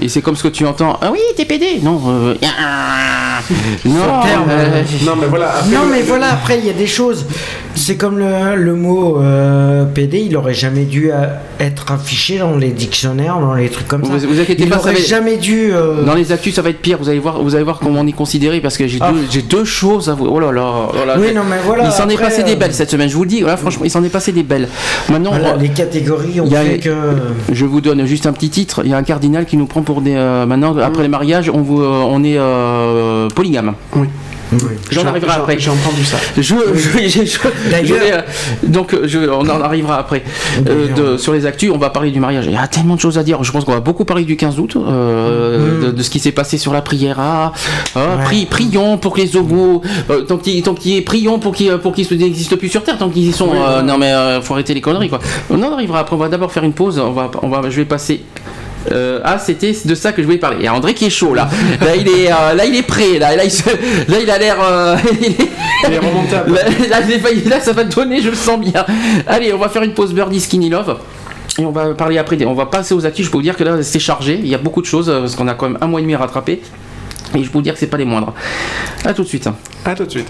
Speaker 1: et- et c'est comme ce que tu entends. Ah oui, t'es pédé. Non. euh, non. euh,
Speaker 3: Non, mais voilà. après,
Speaker 2: Non mais
Speaker 3: le-
Speaker 2: voilà, après il y a des choses. C'est comme le, le mot euh, PD, il aurait jamais dû être affiché dans les dictionnaires, dans les trucs comme ça.
Speaker 1: Vous- vous inquiétez
Speaker 2: il
Speaker 1: pas, ça
Speaker 2: aurait
Speaker 1: va
Speaker 2: jamais dû. euh,
Speaker 1: Dans les actus, ça va être pire. Vous allez voir, vous allez voir comment on est considéré parce que j'ai
Speaker 2: Ah.
Speaker 1: deux, j'ai deux choses à vous. Oh là là. oh là
Speaker 2: Oui,
Speaker 1: là.
Speaker 2: non, mais voilà,
Speaker 1: Il s'en est passé des belles cette semaine. Je vous le dis. Voilà, franchement, il s'en est passé des belles. Maintenant,
Speaker 2: voilà,
Speaker 1: on-
Speaker 2: les catégories
Speaker 1: y a-
Speaker 2: fait que.
Speaker 1: je vous donne juste un petit titre. Il y a un cardinal qui nous prend pour des. euh, maintenant, après le mariage, on, vous, euh, on est euh, polygame.
Speaker 3: Oui.
Speaker 2: Oui.
Speaker 1: J'en arriverai après.
Speaker 3: J'ai entendu ça.
Speaker 1: Je, euh, donc je- on en arrivera après. Euh, de- sur les actus, on va parler du mariage. Il y a tellement de choses à dire. Je pense qu'on va beaucoup parler du 15 août, euh, de, de ce qui s'est passé sur la prière. Ah, ah,
Speaker 2: Ouais.
Speaker 1: pri- prions pour que les euh, tant qu'il tant qu'il y ait- prions pour qu'ils pour qu'ils n'existent plus sur terre, tant qu'ils y sont. non mais faut arrêter les conneries quoi. On en arrivera après. On va d'abord faire une pause. On va, on va, je vais passer. Euh, ah, c'était de ça que je voulais parler. Il y a André qui est chaud là. Là, il est, euh, là, il est prêt. Là, là, il, se- là, il a l'air. euh, il est-
Speaker 3: Il est remontable.
Speaker 1: Là, ça va donner, je le sens bien. Allez, on va faire une pause Birdie Skinny Love. Et on va parler après. des- On va passer aux actus. Je peux vous dire que là, c'est chargé. Il y a beaucoup de choses parce qu'on a quand même un mois et demi à rattraper. Et je peux vous dire que c'est pas les moindres. À tout de suite.
Speaker 3: À tout de suite.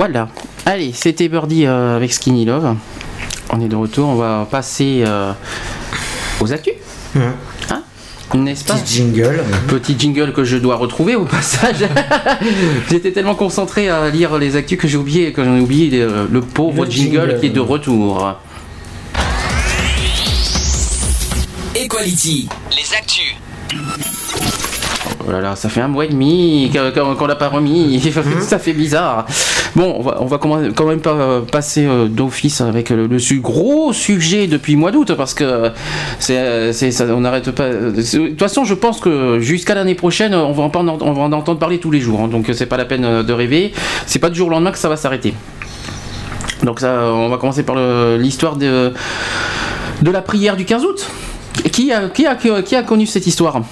Speaker 1: Voilà. Allez, c'était Birdie euh, avec Skinny Love. On est de retour, on va passer euh, aux actus. Hein? N'est-ce pas?
Speaker 2: Petit jingle.
Speaker 1: Petit jingle que je dois retrouver au passage. J'étais tellement concentré à lire les actus que j'ai oublié, que j'en ai oublié le, le pauvre
Speaker 2: Le
Speaker 1: jingle,
Speaker 2: jingle.
Speaker 1: qui est de retour.
Speaker 5: Equality, les actus.
Speaker 1: Oh là là, ça fait un mois et demi qu'on l'a pas remis. ça fait bizarre. Bon, on va, quand même pas euh, passer euh, d'office avec le, gros sujet depuis le mois d'août parce que c'est, ça- on n'arrête pas. De toute façon, je pense que jusqu'à l'année prochaine, on va, en, entendre parler tous les jours. hein, donc c'est pas la peine euh, de rêver. C'est pas du jour au lendemain que ça va s'arrêter. Donc ça, on va commencer par l'histoire de, la prière du 15 août. Qui a connu cette histoire?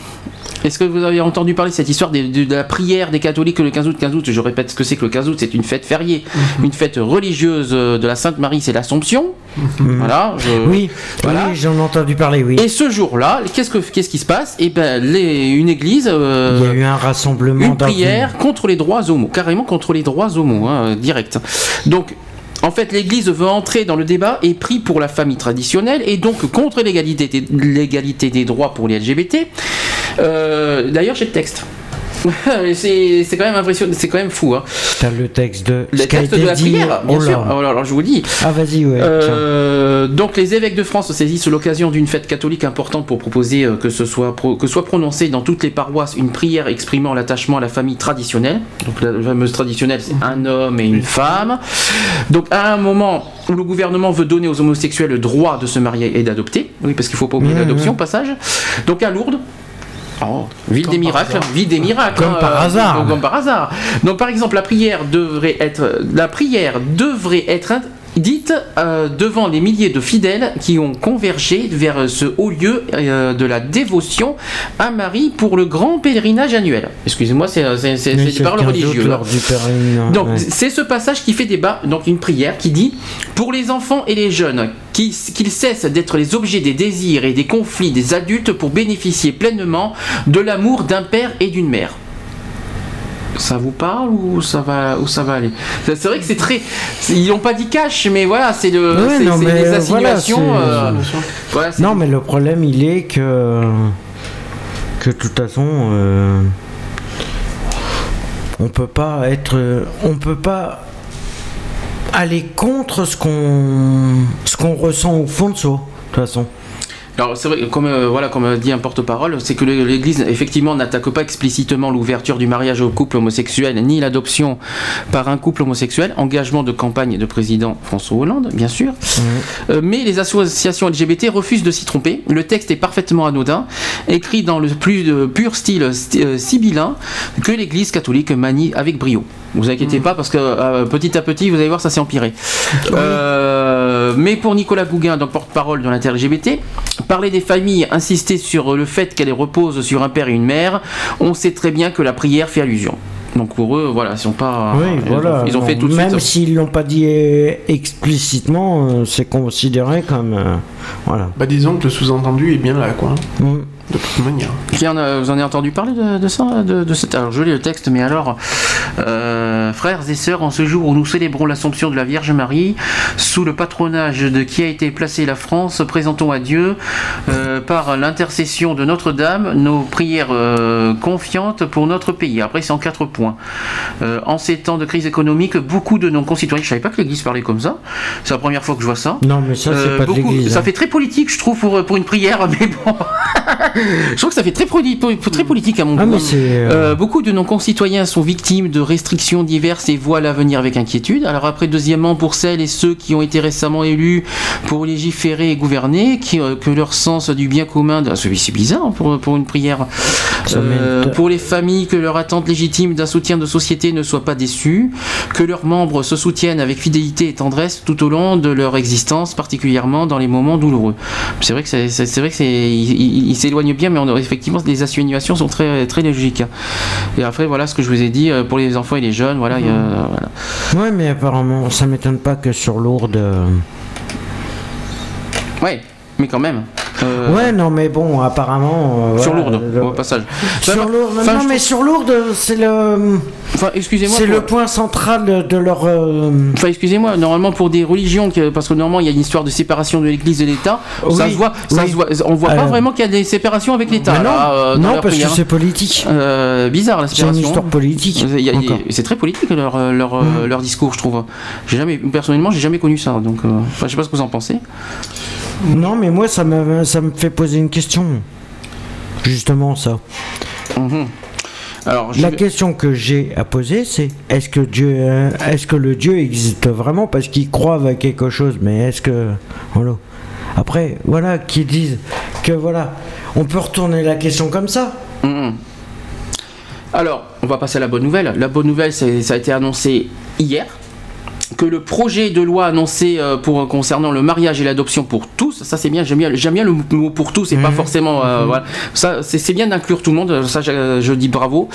Speaker 1: Est-ce que vous avez entendu parler de cette histoire de, de- de la prière des catholiques le 15 août? 15 août, je répète ce que c'est que le 15 août, c'est une fête fériée, une fête religieuse euh, de la Sainte Marie, c'est l'Assomption. Voilà. je-
Speaker 2: Oui,
Speaker 1: Voilà.
Speaker 2: oui j'en ai entendu parler, oui.
Speaker 1: Et ce jour-là, qu'est-ce, que, qu'est-ce qui se passe? Eh ben, les- une église, euh,
Speaker 2: Il y a eu un rassemblement
Speaker 1: une prière contre les droits homo, carrément contre les droits homo, hein, direct. Donc, en fait, l'Église veut entrer dans le débat et prie pour la famille traditionnelle et donc contre l'égalité des, l'égalité des droits pour les LGBT. Euh, D'ailleurs, j'ai le texte. c'est quand même impressionnant, c'est quand même fou. Hein.
Speaker 2: T'as le texte de.
Speaker 1: Le texte de la prière, bien
Speaker 2: Oh
Speaker 1: sûr. Alors, alors, je vous dis,
Speaker 2: Ah, vas-y, ouais.
Speaker 1: euh, donc les évêques de France saisissent l'occasion d'une fête catholique importante pour proposer euh, que ce soit pro- que soit prononcée dans toutes les paroisses une prière exprimant l'attachement à la famille traditionnelle. Donc la fameuse traditionnelle, c'est un homme et une femme. Donc à un moment où le gouvernement veut donner aux homosexuels le droit de se marier et d'adopter, oui parce qu'il faut pas oublier
Speaker 2: Mmh,
Speaker 1: l'adoption au passage. Donc à Lourdes. Oh, ville
Speaker 3: Comme
Speaker 1: des miracles, ville des miracles.
Speaker 2: Comme
Speaker 1: hein,
Speaker 2: par
Speaker 1: euh,
Speaker 2: hasard.
Speaker 1: donc, comme par hasard. Donc par exemple, la prière devrait être, la prière devrait être dite euh, devant les milliers de fidèles qui ont convergé vers ce haut lieu euh, de la dévotion à Marie pour le grand pèlerinage annuel. Excusez-moi, c'est c'est des paroles
Speaker 2: le 15 août
Speaker 1: religieuses.
Speaker 2: pèlerinage,
Speaker 1: Donc
Speaker 2: ouais.
Speaker 1: c'est ce passage qui fait débat, donc une prière qui dit pour les enfants et les jeunes qui- qu'ils cessent d'être les objets des désirs et des conflits des adultes pour bénéficier pleinement de l'amour d'un père et d'une mère. Ça vous parle ou ça va ou ça va aller? C'est vrai que c'est très ils n'ont pas dit cash mais voilà c'est le
Speaker 2: Ouais, non, mais,
Speaker 1: les
Speaker 2: euh, voilà, c'est-
Speaker 1: euh, voilà,
Speaker 2: Non, mais le problème, il est que. que de toute façon. euh, on peut pas être. On peut pas aller contre ce qu'on. ce qu'on ressent au fond de soi, de toute façon.
Speaker 1: Alors c'est vrai, comme euh, voilà, comme dit un porte-parole, c'est que l'Église effectivement n'attaque pas explicitement l'ouverture du mariage au couple homosexuel ni l'adoption par un couple homosexuel. Engagement de campagne de président François Hollande, bien sûr. Euh, mais les associations LGBT refusent de s'y tromper. Le texte est parfaitement anodin, écrit dans le plus pur style euh, sibyllin que l'Église catholique manie avec brio. Vous inquiétez pas parce que euh, petit à petit, vous allez voir, ça s'est empiré. Euh, mais pour Nicolas Gouguin, donc porte-parole de l'inter-LGBT, parler des familles, insister sur le fait qu'elles reposent sur un père et une mère, on sait très bien que la prière fait allusion. Donc pour eux, voilà, ils sont pas.
Speaker 2: oui,
Speaker 1: ils ont-
Speaker 2: voilà.
Speaker 1: Ils ont, fait tout de
Speaker 2: Même
Speaker 1: suite.
Speaker 2: s'ils l'ont pas dit euh, explicitement, euh, c'est considéré comme. euh, voilà.
Speaker 3: Bah disons que le sous-entendu est bien là, quoi.
Speaker 2: Mm.
Speaker 3: De toute manière.
Speaker 1: A- vous en avez entendu parler de, de ça de, de cette, Alors je lis le texte, mais alors, euh, frères et sœurs, en ce jour où nous célébrons l'Assomption de la Vierge Marie, sous le patronage de qui a été placée la France, présentons à Dieu, euh, par l'intercession de Notre-Dame, nos prières euh, confiantes pour notre pays. Après, c'est en quatre points. Euh, en ces temps de crise économique, beaucoup de nos concitoyens, je savais pas que l'Église parlait comme ça, c'est la première fois que je vois ça.
Speaker 2: Non, mais ça, c'est
Speaker 1: Euh,
Speaker 2: pas de
Speaker 1: beaucoup-
Speaker 2: l'église.
Speaker 1: ça
Speaker 2: hein.
Speaker 1: fait très politique, je trouve, pour, pour une prière, mais bon. je trouve que ça fait très, poli- po- très politique à mon
Speaker 2: Ah,
Speaker 1: goût.
Speaker 2: euh,
Speaker 1: Euh, beaucoup de nos concitoyens sont victimes de restrictions diverses et voient l'avenir avec inquiétude. Alors après, deuxièmement, pour celles et ceux qui ont été récemment élus pour légiférer et gouverner, qui, euh, que leur sens du bien commun, de- c'est c'est bizarre hein, pour, pour une prière, Euh, pour les familles, que leur attente légitime d'un soutien de société ne soit pas déçue, que leurs membres se soutiennent avec fidélité et tendresse tout au long de leur existence, particulièrement dans les moments douloureux. C'est vrai que c'est vrai que c'est s'éloigne bien, mais on, effectivement les insinuations sont très très logiques. Et après voilà ce que je vous ai dit euh, pour les enfants et les jeunes, voilà. il y a- voilà.
Speaker 2: Ouais, mais apparemment, ça m'étonne pas que sur Lourdes. euh,
Speaker 1: Ouais, mais quand même. Euh,
Speaker 2: Ouais, non, mais bon, apparemment. euh,
Speaker 1: Sur
Speaker 2: voilà,
Speaker 1: Lourdes,
Speaker 2: le-
Speaker 1: au passage.
Speaker 2: Sur
Speaker 1: Enfin,
Speaker 2: Lourdes,
Speaker 1: enfin,
Speaker 2: non,
Speaker 1: je
Speaker 2: mais sur Lourdes, c'est le,
Speaker 1: Enfin, excusez-moi.
Speaker 2: c'est
Speaker 1: pour-
Speaker 2: le point central de, de leur. euh,
Speaker 1: Enfin, excusez-moi, normalement pour des religions, parce que normalement il y a une histoire de séparation de l'Église et de l'État, ça
Speaker 2: Oui,
Speaker 1: se voit, ça
Speaker 2: oui.
Speaker 1: se voit, on voit pas vraiment qu'il y a des séparations avec l'État.
Speaker 2: non,
Speaker 1: là,
Speaker 2: non parce
Speaker 1: prière.
Speaker 2: que c'est politique.
Speaker 1: Bizarre la
Speaker 2: C'est une
Speaker 1: séparation.
Speaker 2: histoire politique.
Speaker 1: C'est très politique leur, leur, euh, leur discours, je trouve. J'ai jamais, personnellement, j'ai jamais connu ça, donc je sais pas ce que vous en pensez.
Speaker 2: Non, mais moi, ça me, ça me fait poser une question. Justement, ça.
Speaker 1: Mhm. Alors,
Speaker 2: La
Speaker 1: vais-
Speaker 2: question que j'ai à poser, c'est est-ce que Dieu, euh, est-ce que le Dieu existe vraiment? Parce qu'ils croient à quelque chose, mais est-ce que, voilà. Après, voilà, qui disent que voilà, on peut retourner la question comme ça.
Speaker 1: Mhm. Alors, on va passer à la bonne nouvelle. La bonne nouvelle, ça a été annoncé hier que le projet de loi annoncé euh, pour concernant le mariage et l'adoption pour tous, ça c'est bien, j'aime bien, j'aime bien le mot pour tous et pas forcément, euh, voilà. ça c'est c'est bien d'inclure tout le monde, ça je, je dis bravo.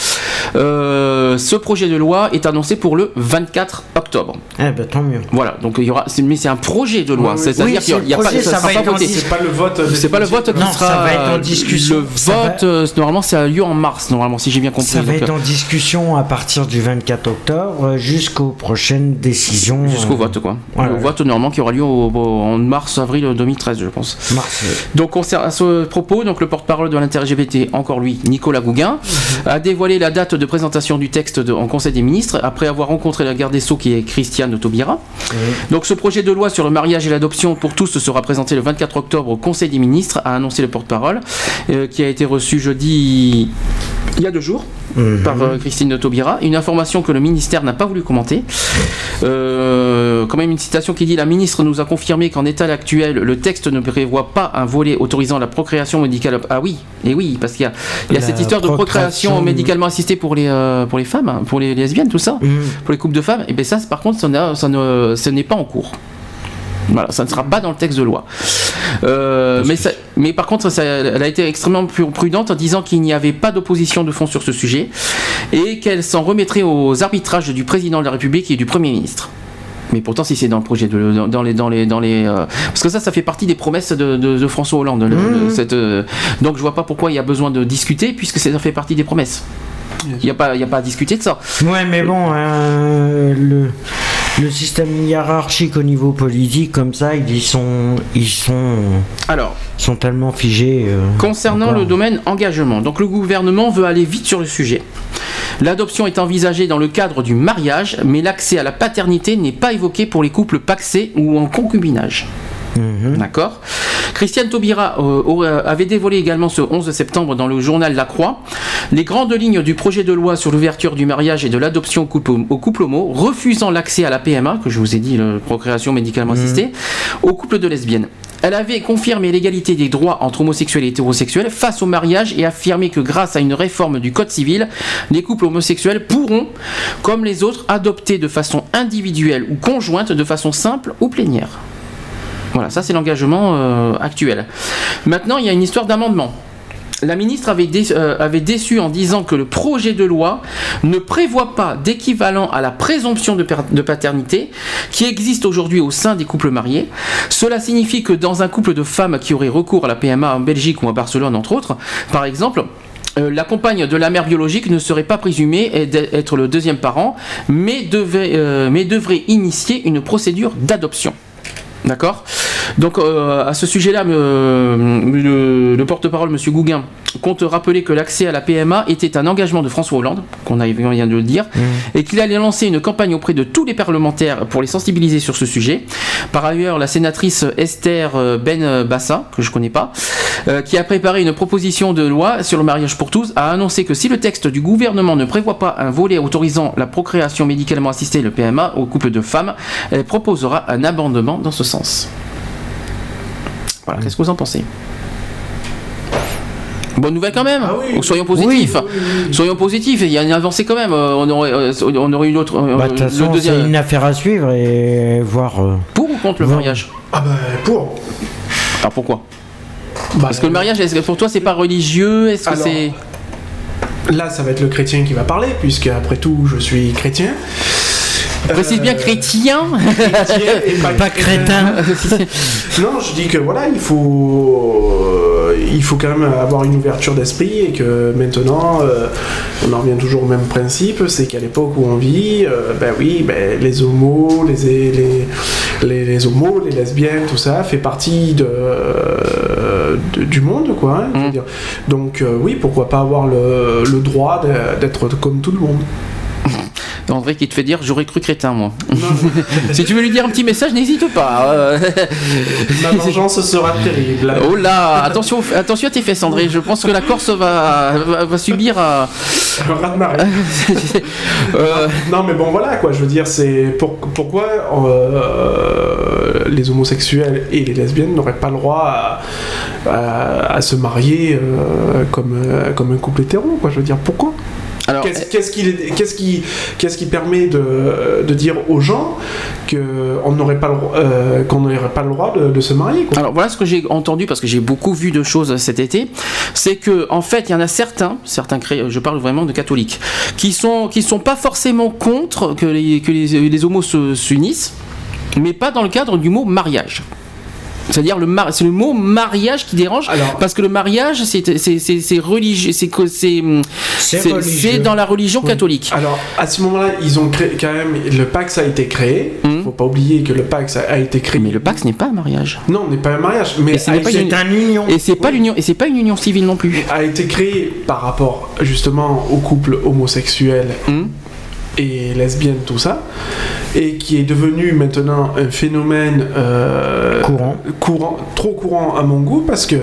Speaker 1: Euh, ce projet de loi est annoncé pour le 24 octobre.
Speaker 2: Eh ben tant mieux.
Speaker 1: Voilà, donc il y aura, c'est- mais c'est un projet de loi,
Speaker 3: Oui,
Speaker 1: c'est-à-dire
Speaker 2: Oui,
Speaker 1: qu'il y a- pas,
Speaker 2: projet,
Speaker 1: ça
Speaker 2: ça va
Speaker 1: pas
Speaker 3: C'est pas le vote.
Speaker 1: C'est pas le vote qui
Speaker 2: Non,
Speaker 1: sera.
Speaker 2: ça va être en
Speaker 1: euh,
Speaker 2: discussion.
Speaker 1: Le
Speaker 2: va-
Speaker 1: vote, euh, normalement, ça a lieu en mars, normalement, si j'ai bien compris.
Speaker 2: Ça va
Speaker 1: Donc,
Speaker 2: être
Speaker 1: euh,
Speaker 2: en discussion à partir du 24 octobre euh, jusqu'aux prochaines décisions.
Speaker 1: Jusqu'au
Speaker 2: euh,
Speaker 1: vote, quoi.
Speaker 2: ouais,
Speaker 1: le
Speaker 2: ouais.
Speaker 1: vote, normalement, qui aura lieu au- au- en mars-avril 2013, je pense.
Speaker 2: Mars. euh,
Speaker 1: Donc, à ce propos, donc, le porte-parole de l'inter-LGBT, encore lui, Nicolas Gouguin, a dévoilé la date de présentation du texte de- en Conseil des ministres après avoir rencontré la garde des Sceaux qui est Christiane Taubira. Donc, ce projet de loi sur le mariage et l'adoption pour tous sera présenté le 24 octobre au Conseil des ministres, a annoncé le porte-parole, euh, qui a été reçu jeudi il y a deux jours par euh, Christine de Taubira. Une information que le ministère n'a pas voulu commenter. Euh, quand même une citation qui dit La ministre nous a confirmé qu'en état actuel, le texte ne prévoit pas un volet autorisant la procréation médicale. Ah oui, et oui, parce qu'il y a, il y a
Speaker 2: La
Speaker 1: cette histoire de procréation médicalement assistée pour les, euh, pour les femmes, hein, pour les lesbiennes, tout ça,
Speaker 2: Mhm.
Speaker 1: pour les couples de femmes. Et bien ça, par contre, ça, n'a- ça ne, ce n'est pas en cours. Voilà, ça ne sera pas dans le texte de loi. Euh, mais, ça- mais par contre, ça- elle a été extrêmement pru- prudente en disant qu'il n'y avait pas d'opposition de fond sur ce sujet et qu'elle s'en remettrait aux arbitrages du président de la République et du Premier ministre. Mais pourtant, si c'est dans le projet de dans, dans les dans les dans les euh, parce que ça, ça fait partie des promesses de, de- de François Hollande. le- le- cette, euh, donc, je vois pas pourquoi il y a besoin de discuter puisque ça fait partie des promesses. Il n'y a pas il a pas à discuter de ça.
Speaker 2: Ouais, mais bon, euh, le, le système hiérarchique au niveau politique, comme ça, ils sont, ils sont,
Speaker 1: Alors,
Speaker 2: sont tellement figés. euh,
Speaker 1: Concernant
Speaker 2: encore.
Speaker 1: le domaine engagement, donc le gouvernement veut aller vite sur le sujet. L'adoption est envisagée dans le cadre du mariage, mais l'accès à la paternité n'est pas évoqué pour les couples paxés ou en concubinage.
Speaker 2: Mhm.
Speaker 1: D'accord Christiane Taubira euh, avait dévoilé également ce 11 septembre dans le journal La Croix les grandes lignes du projet de loi sur l'ouverture du mariage et de l'adoption au couple, homo, refusant l'accès à la PMA, que je vous ai dit, la procréation médicalement assistée, aux couples de lesbiennes. Elle avait confirmé l'égalité des droits entre homosexuels et hétérosexuels face au mariage et affirmé que grâce à une réforme du Code civil, les couples homosexuels pourront, comme les autres, adopter de façon individuelle ou conjointe, de façon simple ou plénière. Voilà, ça c'est l'engagement euh, actuel. Maintenant, il y a une histoire d'amendement. La ministre euh, avait déçu en disant que le projet de loi ne prévoit pas d'équivalent à la présomption de, paternité qui existe aujourd'hui au sein des couples mariés. Cela signifie que dans un couple de femmes qui auraient recours à la PMA en Belgique ou à Barcelone, entre autres, par exemple, euh, la compagne de la mère biologique ne serait pas présumée être le deuxième parent, mais devrait initier une procédure d'adoption. D'accord? Donc euh, à ce sujet-là, le, le porte-parole, M. Gouguin, compte rappeler que l'accès à la PMA était un engagement de François Hollande, qu'on a vient de le dire, et qu'il allait lancer une campagne auprès de tous les parlementaires pour les sensibiliser sur ce sujet. Par ailleurs, la sénatrice Esther euh, Ben Bassa, que je connais pas, euh, qui a préparé une proposition de loi sur le mariage pour tous, a annoncé que si le texte du gouvernement ne prévoit pas un volet autorisant la procréation médicalement assistée, le PMA, aux couples de femmes, elle proposera un amendement dans ce sens. Voilà, qu'est-ce que vous en pensez? Bonne nouvelle quand même.
Speaker 3: Ah oui.
Speaker 1: Donc, soyons positifs.
Speaker 3: Oui, oui, oui.
Speaker 1: Soyons positifs. Il y a une avancée quand même. Euh, On aurait, euh, on aurait une autre. euh,
Speaker 2: Bah, c'est une affaire à suivre et voir.
Speaker 1: Pour ou contre le mariage
Speaker 3: Ah bah pour.
Speaker 1: Alors pourquoi
Speaker 3: Bah,
Speaker 1: Parce que le mariage, est-ce que pour toi, c'est pas religieux Est-ce que c'est
Speaker 3: Là, ça va être le chrétien qui va parler, puisque après tout, je suis chrétien.
Speaker 1: Précise bien chrétien.
Speaker 3: chrétien et pas,
Speaker 2: Pas crétin.
Speaker 3: Non, je dis que voilà, il faut, il faut quand même avoir une ouverture d'esprit et que maintenant, euh, on en revient toujours au même principe, c'est qu'à l'époque où on vit, euh, ben oui, ben, les homos, les, les, les, les homos, les lesbiennes, tout ça fait partie de, de- du monde, quoi. hein,
Speaker 1: Mm.
Speaker 3: dire. Donc euh, oui, pourquoi pas avoir le, le droit d'être comme tout le monde.
Speaker 1: André qui te fait dire j'aurais cru crétin moi. Si tu veux lui dire un petit message, n'hésite pas. euh.
Speaker 3: ma vengeance sera terrible.
Speaker 1: Oh là, attention, attention à tes fesses, André. Je pense que la Corse va, va, va subir. euh, euh,
Speaker 3: Non, mais bon, voilà, quoi. Je veux dire, c'est pour- pourquoi euh, les homosexuels et les lesbiennes n'auraient pas le droit à, à- à se marier euh, comme, comme un couple hétéro, quoi. Je veux dire, pourquoi? Qu'est-ce qui, permet de, de dire aux gens qu'on n'aurait pas, le droit- euh, qu'on n'aurait pas le droit de, de se marier, quoi?
Speaker 1: Alors voilà ce que j'ai entendu parce que j'ai beaucoup vu de choses cet été, c'est que en fait il y en a certains, certains je parle vraiment de catholiques, qui sont qui sont pas forcément contre que les que les, les homos se- s'unissent, mais pas dans le cadre du mot mariage. C'est-à-dire le mar- c'est le mot mariage qui dérange
Speaker 3: Alors-
Speaker 1: parce que le mariage c'est c'est c'est c'est religieux c'est dans la religion catholique.
Speaker 3: Alors, à ce moment-là, ils ont créé quand même. Le Pax a été créé. Il
Speaker 1: Mhm.
Speaker 3: faut pas oublier que le Pax a, été créé.
Speaker 1: Mais le Pax n'est pas un mariage
Speaker 3: Non, n'est pas un mariage. Mais
Speaker 1: une-
Speaker 2: C'est un union.
Speaker 1: et c'est pas l'union et c'est pas une union civile non plus.
Speaker 3: a été créé par rapport justement aux couples homosexuels
Speaker 1: Hum.
Speaker 3: Et lesbiennes, tout ça, et qui est devenu maintenant un phénomène euh,
Speaker 2: Courant.
Speaker 3: courant, trop courant à mon goût, parce que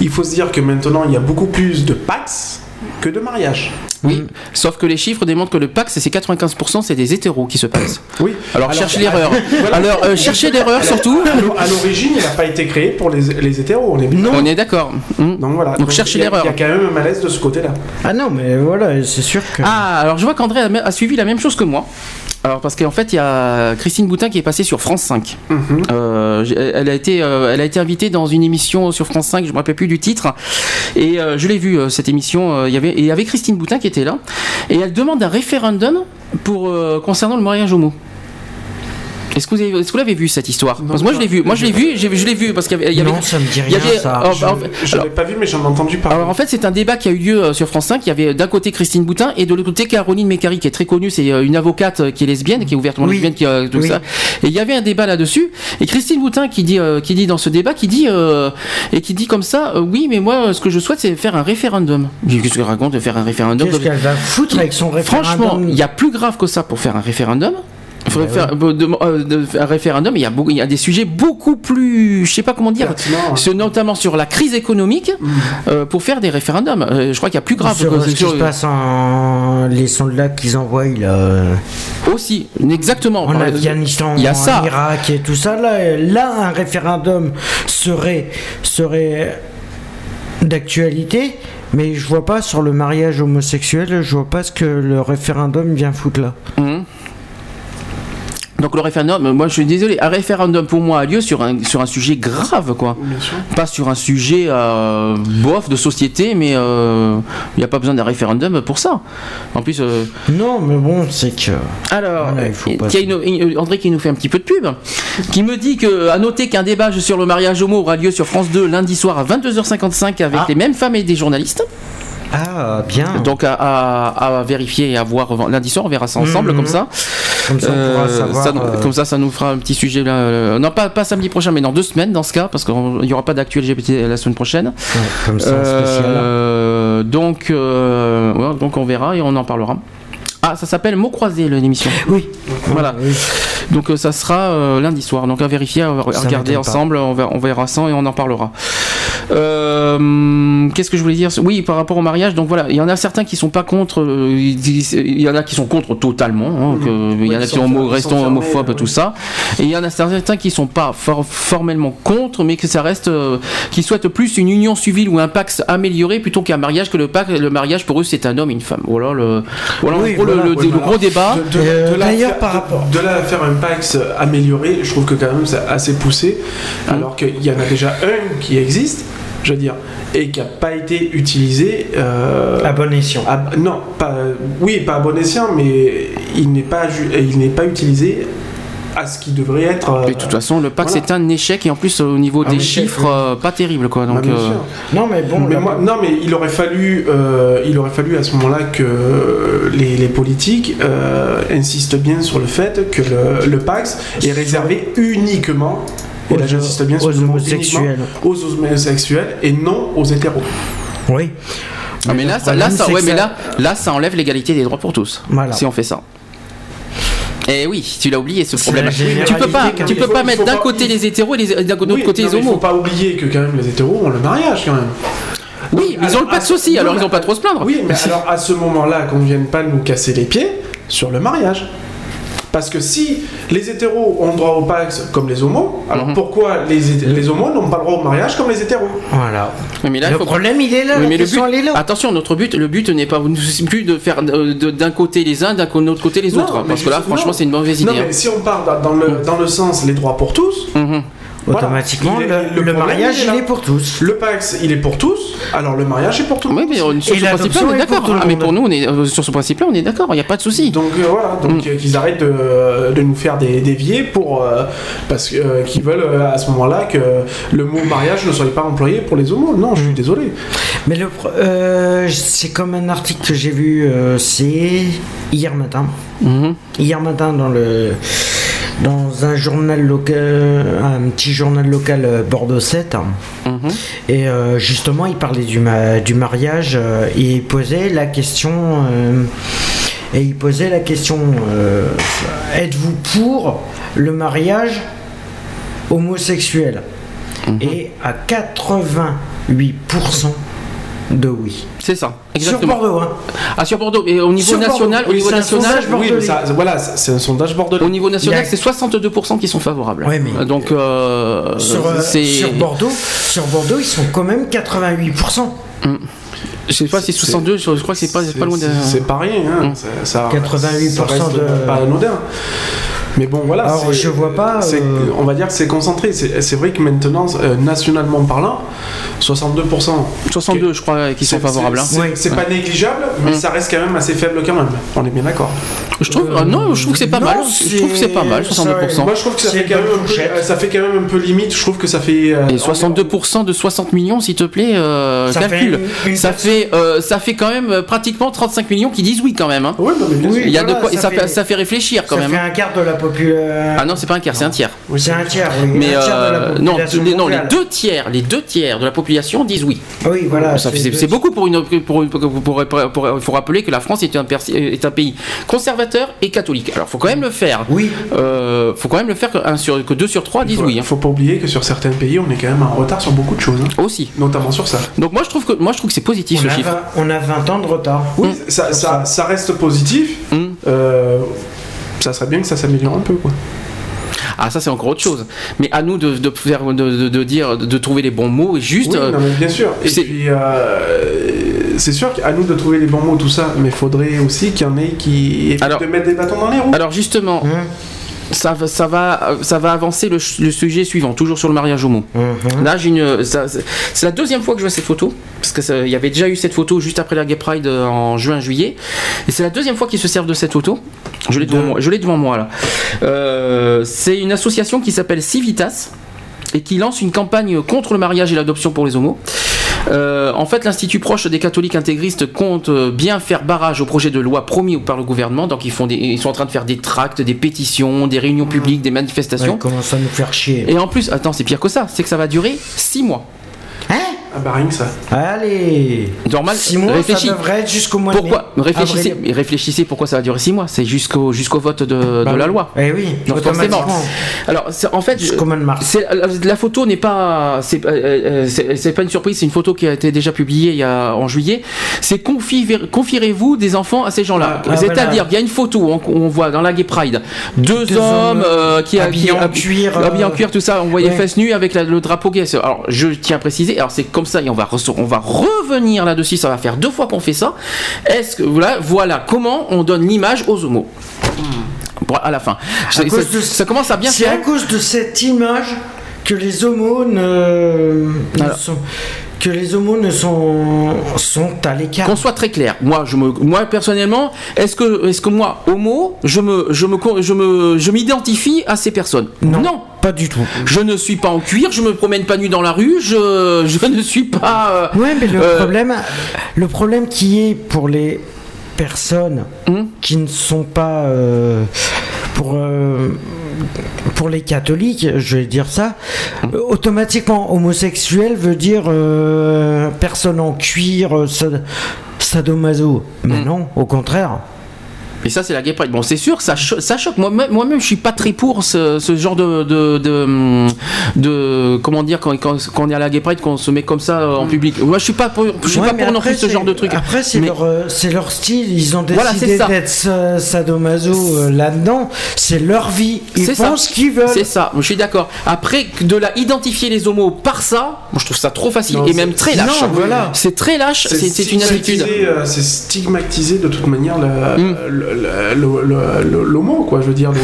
Speaker 3: il faut se dire que maintenant il y a beaucoup plus de pax que de mariage.
Speaker 1: Oui, sauf que les chiffres démontrent que le Pax, c'est 95%, c'est des hétéros qui se passent.
Speaker 3: Oui.
Speaker 1: Alors, cherche l'erreur.
Speaker 3: voilà.
Speaker 1: Alors euh, cherchez l'erreur surtout.
Speaker 3: À l'o- à l'origine, il n'a pas été créé pour les, les hétéros, on est bien.
Speaker 1: On est d'accord. Hmm.
Speaker 3: Donc voilà.
Speaker 1: Donc, cherchez l'erreur.
Speaker 3: Il y a quand même un malaise de ce côté-là.
Speaker 2: Ah non, mais voilà, c'est sûr que.
Speaker 1: Ah, alors je vois qu'André a, a suivi la même chose que moi. Alors parce qu'en fait il y a Christine Boutin qui est passée sur France 5.
Speaker 3: Mhm.
Speaker 1: Euh, elle a été, euh, elle a été invitée dans une émission sur France 5, je me rappelle plus du titre. Et euh, je l'ai vu euh, cette émission. euh, Il y avait, et il y avait Christine Boutin qui Et elle demande un référendum euh, concernant le mariage homo. Est-ce que vous avez- est-ce que vous l'avez vu cette histoire Parce moi je l'ai vu. Moi je l'ai vu. Je l'ai vu parce qu'il y avait. il
Speaker 2: non, ça me dit
Speaker 1: il y
Speaker 2: rien,
Speaker 1: avait-
Speaker 2: ça.
Speaker 3: Je je l'avais pas vu, mais j'en ai entendu parler.
Speaker 1: alors en fait c'est un débat qui a eu lieu euh, sur France 5. Il y avait d'un côté Christine Boutin et de l'autre côté Caroline Mécari qui est très connue. C'est euh, une avocate euh, qui est lesbienne, qui est ouvertement
Speaker 2: Oui.
Speaker 1: lesbienne, qui a tout
Speaker 2: Oui.
Speaker 1: ça. Et il y avait un débat là-dessus. Et Christine Boutin qui dit, euh, qui dit dans ce débat, qui dit euh, et qui dit comme ça, euh, oui mais moi ce que je souhaite c'est faire un référendum. Qu'est-ce qu'elle raconte de faire un référendum
Speaker 2: Qu'est-ce qu'elle va foutre avec son référendum
Speaker 1: Franchement, il y a plus grave que ça pour faire un référendum. Il faudrait faire euh, de- euh, de- un référendum. Il y a beaucoup, il y a des sujets beaucoup plus, je sais pas comment dire,
Speaker 3: hein.
Speaker 1: ce- notamment sur la crise économique, euh, pour faire des référendums. Euh, je crois qu'il y a plus grave
Speaker 2: sur
Speaker 1: que-
Speaker 2: ce qui se passe en les sondes qu'ils envoient là,
Speaker 1: aussi, exactement.
Speaker 2: en Afghanistan,
Speaker 1: il y a
Speaker 2: en
Speaker 1: ça.
Speaker 2: Irak et tout ça. Là, là, un référendum serait serait d'actualité, mais je vois pas sur le mariage homosexuel, je vois pas ce que le référendum vient foutre là.
Speaker 1: Mhm. Donc le référendum, moi je suis désolé, un référendum pour moi a lieu sur un, sur un sujet grave, quoi.
Speaker 3: Bien sûr.
Speaker 1: Pas sur un sujet euh, bof de société, mais euh, il n'y a pas besoin d'un référendum pour ça. En plus, euh,
Speaker 2: Non, mais bon, c'est que
Speaker 1: Alors,
Speaker 2: Voilà, il faut
Speaker 1: euh,
Speaker 2: pas-
Speaker 1: y a une- une- André qui nous fait un petit peu de pub, qui me dit que, à noter qu'un débat sur le mariage homo aura lieu sur France 2 lundi soir à 22h55 avec
Speaker 2: Ah.
Speaker 1: les mêmes femmes et des journalistes.
Speaker 2: Ah bien.
Speaker 1: Donc à, à- à vérifier et à voir lundi soir, on verra ça ensemble
Speaker 2: Mhm.
Speaker 1: comme ça.
Speaker 2: Comme ça, on pourra
Speaker 1: Euh,
Speaker 2: savoir.
Speaker 1: ça,
Speaker 2: euh,
Speaker 1: Comme ça, ça nous fera un petit sujet là. euh, non, pas, pas samedi prochain, mais dans deux semaines dans ce cas, parce qu'il n'y aura pas d'actu LGBT la semaine prochaine.
Speaker 2: ouais, comme ça, en spécial.
Speaker 1: Euh, donc, euh, ouais, donc on verra et on en parlera. Ah, ça s'appelle Mots croisés l'émission.
Speaker 2: Oui.
Speaker 1: Voilà.
Speaker 2: Oui.
Speaker 1: Donc euh, ça sera euh, lundi soir. Donc à vérifier, à, regarder ensemble. On verra, on verra ça et on en parlera. Euh, Qu'est-ce que je voulais dire? Oui, par rapport au mariage. Donc voilà, il y en a certains qui sont pas contre. euh, Il y en a qui sont contre totalement. hein, que- il y en a qui
Speaker 3: sont
Speaker 1: homo- restons homophobes, tout ça. Et il y en a certains qui sont pas for- formellement contre, mais que ça reste, euh, qui souhaitent plus une union civile ou un pax amélioré plutôt qu'un mariage. Que le pacte, le mariage pour eux c'est un homme et une femme. Voilà le, voilà en
Speaker 2: Oui,
Speaker 1: gros, le-
Speaker 2: voilà,
Speaker 1: le,
Speaker 3: ouais,
Speaker 1: le
Speaker 3: voilà.
Speaker 1: gros débat.
Speaker 2: D'ailleurs, par
Speaker 3: de-
Speaker 2: rapport-
Speaker 3: de là à faire un PAX amélioré, je trouve que quand même c'est assez poussé,
Speaker 1: Mmh.
Speaker 3: alors qu'il y en a déjà un qui existe, je veux dire, et qui n'a pas été utilisé. euh,
Speaker 2: À bon escient.
Speaker 3: à- non, pas, oui, pas à bon escient, mais il n'est pas, il n'est pas utilisé à ce qui devrait être. euh,
Speaker 1: Mais de toute façon, le pack
Speaker 3: voilà.
Speaker 1: c'est un échec et en plus au niveau
Speaker 2: Un
Speaker 1: des
Speaker 2: échec,
Speaker 1: chiffres,
Speaker 2: oui.
Speaker 1: euh, pas terrible quoi.
Speaker 3: bah,
Speaker 1: Donc, euh.
Speaker 2: Non, mais bon,
Speaker 3: Mais moi- non, mais il aurait fallu, euh, il aurait fallu à ce moment-là que les, les politiques euh, insistent bien sur le fait que le, le Pax est réservé uniquement, et là
Speaker 2: Aux-
Speaker 3: j'insiste bien sur
Speaker 2: aux
Speaker 3: le mot
Speaker 2: homosexuels.
Speaker 3: aux homosexuels et non aux hétéros.
Speaker 2: oui.
Speaker 1: ah, mais là, ça, là,
Speaker 2: problème,
Speaker 1: ça,
Speaker 2: c'est
Speaker 1: ouais,
Speaker 2: que
Speaker 1: mais
Speaker 2: ça-
Speaker 1: là, là, ça enlève l'égalité des droits pour tous.
Speaker 2: Voilà.
Speaker 1: Si on fait ça. Et oui, tu l'as oublié ce problème. Tu peux pas, tu peux pas mettre d'un côté les hétéros et les- d'un autre
Speaker 3: Oui,
Speaker 1: côté
Speaker 3: non,
Speaker 1: les
Speaker 3: mais Il
Speaker 1: homos.
Speaker 3: faut pas oublier que quand même les hétéros ont le mariage quand même.
Speaker 1: Oui, mais ils ont le pas de soucis,
Speaker 3: non,
Speaker 1: alors ils
Speaker 3: mais-
Speaker 1: ont pas trop à se plaindre.
Speaker 3: Oui, mais alors à ce moment-là, qu'on ne vienne pas nous casser les pieds sur le mariage. Parce que si les hétéros ont droit au Pax comme les homos, alors
Speaker 1: Mhm.
Speaker 3: pourquoi les, les homos n'ont pas le droit au mariage comme les hétéros?
Speaker 2: Voilà.
Speaker 1: Mais là,
Speaker 2: le
Speaker 1: faut
Speaker 2: problème, il est là.
Speaker 1: Oui,
Speaker 2: la
Speaker 1: mais le
Speaker 2: question,
Speaker 1: but,
Speaker 2: elle est là.
Speaker 1: attention, notre but, le but n'est pas plus de faire d'un côté les uns, d'un autre côté les
Speaker 3: Non,
Speaker 1: autres,
Speaker 3: mais
Speaker 1: parce que là, franchement,
Speaker 3: non.
Speaker 1: c'est une mauvaise
Speaker 3: Non,
Speaker 1: idée.
Speaker 3: mais si on part dans- le, dans le sens les droits pour tous,
Speaker 1: hein. Mhm.
Speaker 2: Automatiquement, le,
Speaker 3: le
Speaker 2: le
Speaker 3: problème,
Speaker 2: mariage,
Speaker 3: il est
Speaker 2: il
Speaker 3: là.
Speaker 2: est pour tous.
Speaker 3: le Pax il est pour tous, alors le mariage est pour tous.
Speaker 1: Oui, mais sur
Speaker 2: Et
Speaker 1: ce principe-là, on est d'accord. Ah, mais pour nous, on est euh, sur ce principe-là, on est d'accord. Il n'y a pas de souci.
Speaker 3: Donc euh, voilà, donc
Speaker 1: Mm.
Speaker 3: euh, qu'ils arrêtent de, de nous faire des dévier pour euh, parce que euh, qu'ils veulent à ce moment-là que le mot mariage ne soit pas employé pour les homos. Non, je
Speaker 1: Mm.
Speaker 3: suis désolé.
Speaker 2: Mais le, pro- euh, c'est comme un article que j'ai vu, euh, c'est hier matin.
Speaker 1: Mhm.
Speaker 2: Hier matin dans le dans un journal local, un petit journal local euh, Bordeaux 7.
Speaker 1: Mhm.
Speaker 2: Et euh, justement, il parlait du, ma- du mariage euh, et il posait la question. et il posait la question êtes-vous pour le mariage homosexuel? Et à 88% de oui.
Speaker 1: C'est ça,
Speaker 2: Sur
Speaker 1: exactement.
Speaker 2: Bordeaux, hein.
Speaker 1: Ah, sur Bordeaux. Et au niveau
Speaker 2: Sur Bordeaux.
Speaker 1: national, au niveau
Speaker 2: c'est un
Speaker 1: national,
Speaker 2: sondage
Speaker 3: Oui, mais ça, voilà, c'est un sondage bordelais.
Speaker 1: au niveau national,
Speaker 2: a-
Speaker 1: c'est 62% qui sont favorables.
Speaker 2: Ouais, mais-
Speaker 1: Donc, euh,
Speaker 2: Sur, euh,
Speaker 1: c'est.
Speaker 2: sur Bordeaux, sur Bordeaux, ils sont quand même 88%.
Speaker 1: Je sais pas si 62, je crois que c'est pas, pas loin de.
Speaker 3: C'est pas rien, hein.
Speaker 1: Mm.
Speaker 3: Ça- ça-
Speaker 2: 88%
Speaker 3: ça reste
Speaker 2: de-
Speaker 3: pas anodin. Mais bon, voilà.
Speaker 2: Alors, je vois pas, euh,
Speaker 3: On va dire que c'est concentré. C'est c'est vrai que maintenant, euh, nationalement parlant, 62%.
Speaker 1: 62, je crois, qui sont
Speaker 3: c'est-
Speaker 1: favorables. hein.
Speaker 3: C'est
Speaker 2: Oui.
Speaker 3: c'est pas négligeable, mais
Speaker 1: Mm.
Speaker 3: ça reste quand même assez faible quand même. On est bien d'accord.
Speaker 1: Je trouve, ah non, je trouve que c'est pas
Speaker 2: non,
Speaker 1: mal. Je trouve que c'est pas mal,
Speaker 2: c'est-
Speaker 1: 62%.
Speaker 3: Moi, je trouve que ça fait, quand même un peu, euh, ça fait quand même un peu limite. Je trouve que ça fait. euh,
Speaker 1: Et 62% de 60 millions, s'il te plaît, euh,
Speaker 2: Ça
Speaker 1: calcule.
Speaker 2: fait une- une
Speaker 1: ça, fait, euh, ça fait quand même euh, pratiquement 35 millions qui disent oui quand même. hein.
Speaker 3: Ouais, non, mais bien
Speaker 2: Oui.
Speaker 3: sûr.
Speaker 1: Il y a
Speaker 2: voilà,
Speaker 1: de quoi, et
Speaker 2: ça
Speaker 1: ça,
Speaker 2: fait-
Speaker 1: fait, ça fait réfléchir quand
Speaker 2: ça
Speaker 1: même.
Speaker 2: fait
Speaker 1: hein.
Speaker 2: un quart de la population.
Speaker 1: Ah non, c'est pas un quart, c'est un tiers.
Speaker 3: Oui,
Speaker 2: c'est un tiers, oui.
Speaker 1: Mais
Speaker 2: un tiers de la
Speaker 1: euh, non, les, non, les deux tiers, les deux tiers de la population disent oui.
Speaker 2: Oui, voilà. C'est-
Speaker 1: c'est c'est beaucoup pour une. Pour, une- pour- pour- pour- pour- il faut rappeler que la France est un, est un pays conservateur et catholique. Alors, faut quand même le faire.
Speaker 2: Oui.
Speaker 1: Euh, faut quand même le faire que, un sur, que deux sur trois
Speaker 3: Il
Speaker 1: disent
Speaker 3: faut,
Speaker 1: oui. hein.
Speaker 3: faut pas oublier que sur certains pays, on est quand même en retard sur beaucoup de choses, hein,
Speaker 1: Aussi.
Speaker 3: notamment sur ça.
Speaker 1: Donc moi je trouve que moi je trouve que c'est positif
Speaker 2: On
Speaker 1: ce chiffre.
Speaker 2: 20, on a 20 ans de retard.
Speaker 3: Oui, ça, ça, ça reste positif.
Speaker 1: Hmm.
Speaker 3: Euh, ça serait bien que ça s'améliore un peu, quoi.
Speaker 1: Ah ça c'est encore autre chose. Mais à nous de, de faire de, de- de dire de trouver les bons mots et juste.
Speaker 3: Oui, non, mais bien sûr. Et
Speaker 1: c'est-
Speaker 3: puis, euh, c'est sûr qu'à nous de trouver les bons mots, tout ça, mais il faudrait aussi qu'il y en ait qui évitent
Speaker 1: Alors-
Speaker 3: de mettre des bâtons dans les roues.
Speaker 1: Alors justement,
Speaker 2: Hum,
Speaker 1: ça, va- ça va ça va avancer le, sujet suivant, toujours sur le mariage homo.
Speaker 2: hum,
Speaker 1: Là j'ai une ça- c'est la deuxième fois que je vois cette photo parce que ça- il y avait déjà eu cette photo juste après la Gay Pride euh, en juin juillet et c'est la deuxième fois qu'ils se servent de cette photo. Je l'ai devant moi, je l'ai devant moi là. Euh, c'est une association qui s'appelle Civitas et qui lance une campagne contre le mariage et l'adoption pour les homos. Euh, en fait, l'Institut proche des catholiques intégristes compte bien faire barrage au projet de loi promis par le gouvernement. Donc, ils, font des, ils sont en train de faire des tracts, des pétitions, des réunions publiques, des manifestations.
Speaker 2: Ouais, commence à nous faire chier.
Speaker 1: Et en plus, attends, c'est pire que ça, c'est que ça va durer 6 mois.
Speaker 2: Hein
Speaker 3: Ah bah rien que ça.
Speaker 2: Allez
Speaker 1: Normal,
Speaker 2: 6 mois,
Speaker 1: réfléchis.
Speaker 2: ça devrait être jusqu'au mois de
Speaker 1: Pourquoi
Speaker 2: mai.
Speaker 1: réfléchissez,
Speaker 2: Avril.
Speaker 1: réfléchissez pourquoi ça va durer 6 mois. C'est jusqu'au jusqu'au vote de,
Speaker 2: Bah
Speaker 1: de la
Speaker 2: oui.
Speaker 1: loi.
Speaker 2: Eh oui,
Speaker 1: Donc, forcément. Alors, en fait, je-
Speaker 2: Jusqu'au mois de mars.
Speaker 1: C'est- la, la photo n'est pas, c'est euh, euh, c'est pas une surprise, c'est une photo qui a été déjà publiée il y a, en juillet. C'est confier- confierez-vous des enfants à ces gens-là.
Speaker 2: Ah, ah,
Speaker 1: C'est-à-dire
Speaker 2: voilà.
Speaker 1: qu'il y a une photo où on, on voit dans la Gay Pride deux,
Speaker 2: Deux
Speaker 1: hommes
Speaker 2: hommes,
Speaker 1: euh, qui
Speaker 2: habillés en cuir,
Speaker 1: habillés en
Speaker 2: euh,
Speaker 1: cuir, tout ça. On voyait
Speaker 2: ouais.
Speaker 1: fesses nues avec la- le drapeau gay. Alors, je tiens à préciser. Alors, c'est comme ça et on va on va revenir là-dessus. Ça va faire deux fois qu'on fait ça. Est-ce que voilà, voilà comment on donne l'image aux homos. Bon, à la fin, Ça-
Speaker 2: cause
Speaker 1: ça,
Speaker 2: de-
Speaker 1: ça commence à bien
Speaker 2: C'est à cause de cette image que les homos ne, ne sont, que les homos ne sont, sont à l'écart.
Speaker 1: Qu'on soit très clair. Moi, je me, moi personnellement, est-ce que, est-ce que moi, homo, je me, je me, co- je me, je m'identifie à ces personnes?
Speaker 2: Non, pas du tout.
Speaker 1: Je ne suis pas en cuir, je me promène pas nu dans la rue, je, je ne suis pas. euh,
Speaker 2: Ouais, mais le
Speaker 1: euh,
Speaker 2: problème, le problème qui est pour les personnes
Speaker 1: Hmm?
Speaker 2: qui ne sont pas euh, pour euh, pour les catholiques, je vais dire ça, euh, automatiquement homosexuel veut dire euh, personne en cuir, euh, sad- sadomaso. Mais
Speaker 1: Hmm
Speaker 2: non, au contraire.
Speaker 1: Et ça, c'est la gay pride. Bon, c'est sûr, ça, cho- ça choque. Moi-même, moi-même, je suis pas très pour ce, ce genre de, de, de, de- comment dire, quand, quand, quand on est à la gay pride, qu'on se met comme ça euh, en public. Moi, je suis pas pour, je suis
Speaker 2: Ouais,
Speaker 1: pas pour non
Speaker 2: après,
Speaker 1: plus ce genre de truc.
Speaker 2: Après, c'est
Speaker 1: Mais-
Speaker 2: leur, euh, c'est leur style. Ils ont
Speaker 1: Voilà, c'est
Speaker 2: décidé
Speaker 1: ça.
Speaker 2: d'être sa- sadomaso euh, là-dedans. C'est leur vie. Ils font
Speaker 1: ça.
Speaker 2: ce qu'ils veulent.
Speaker 1: C'est ça, je suis d'accord. Après, de la identifier les homos par ça, moi je trouve ça trop facile
Speaker 3: Non,
Speaker 1: et même très lâche.
Speaker 2: Non, voilà.
Speaker 1: C'est très lâche, c'est une attitude.
Speaker 3: euh, C'est stigmatisé de toute manière la-
Speaker 1: Mm.
Speaker 3: L'homo, quoi, je veux dire. Donc,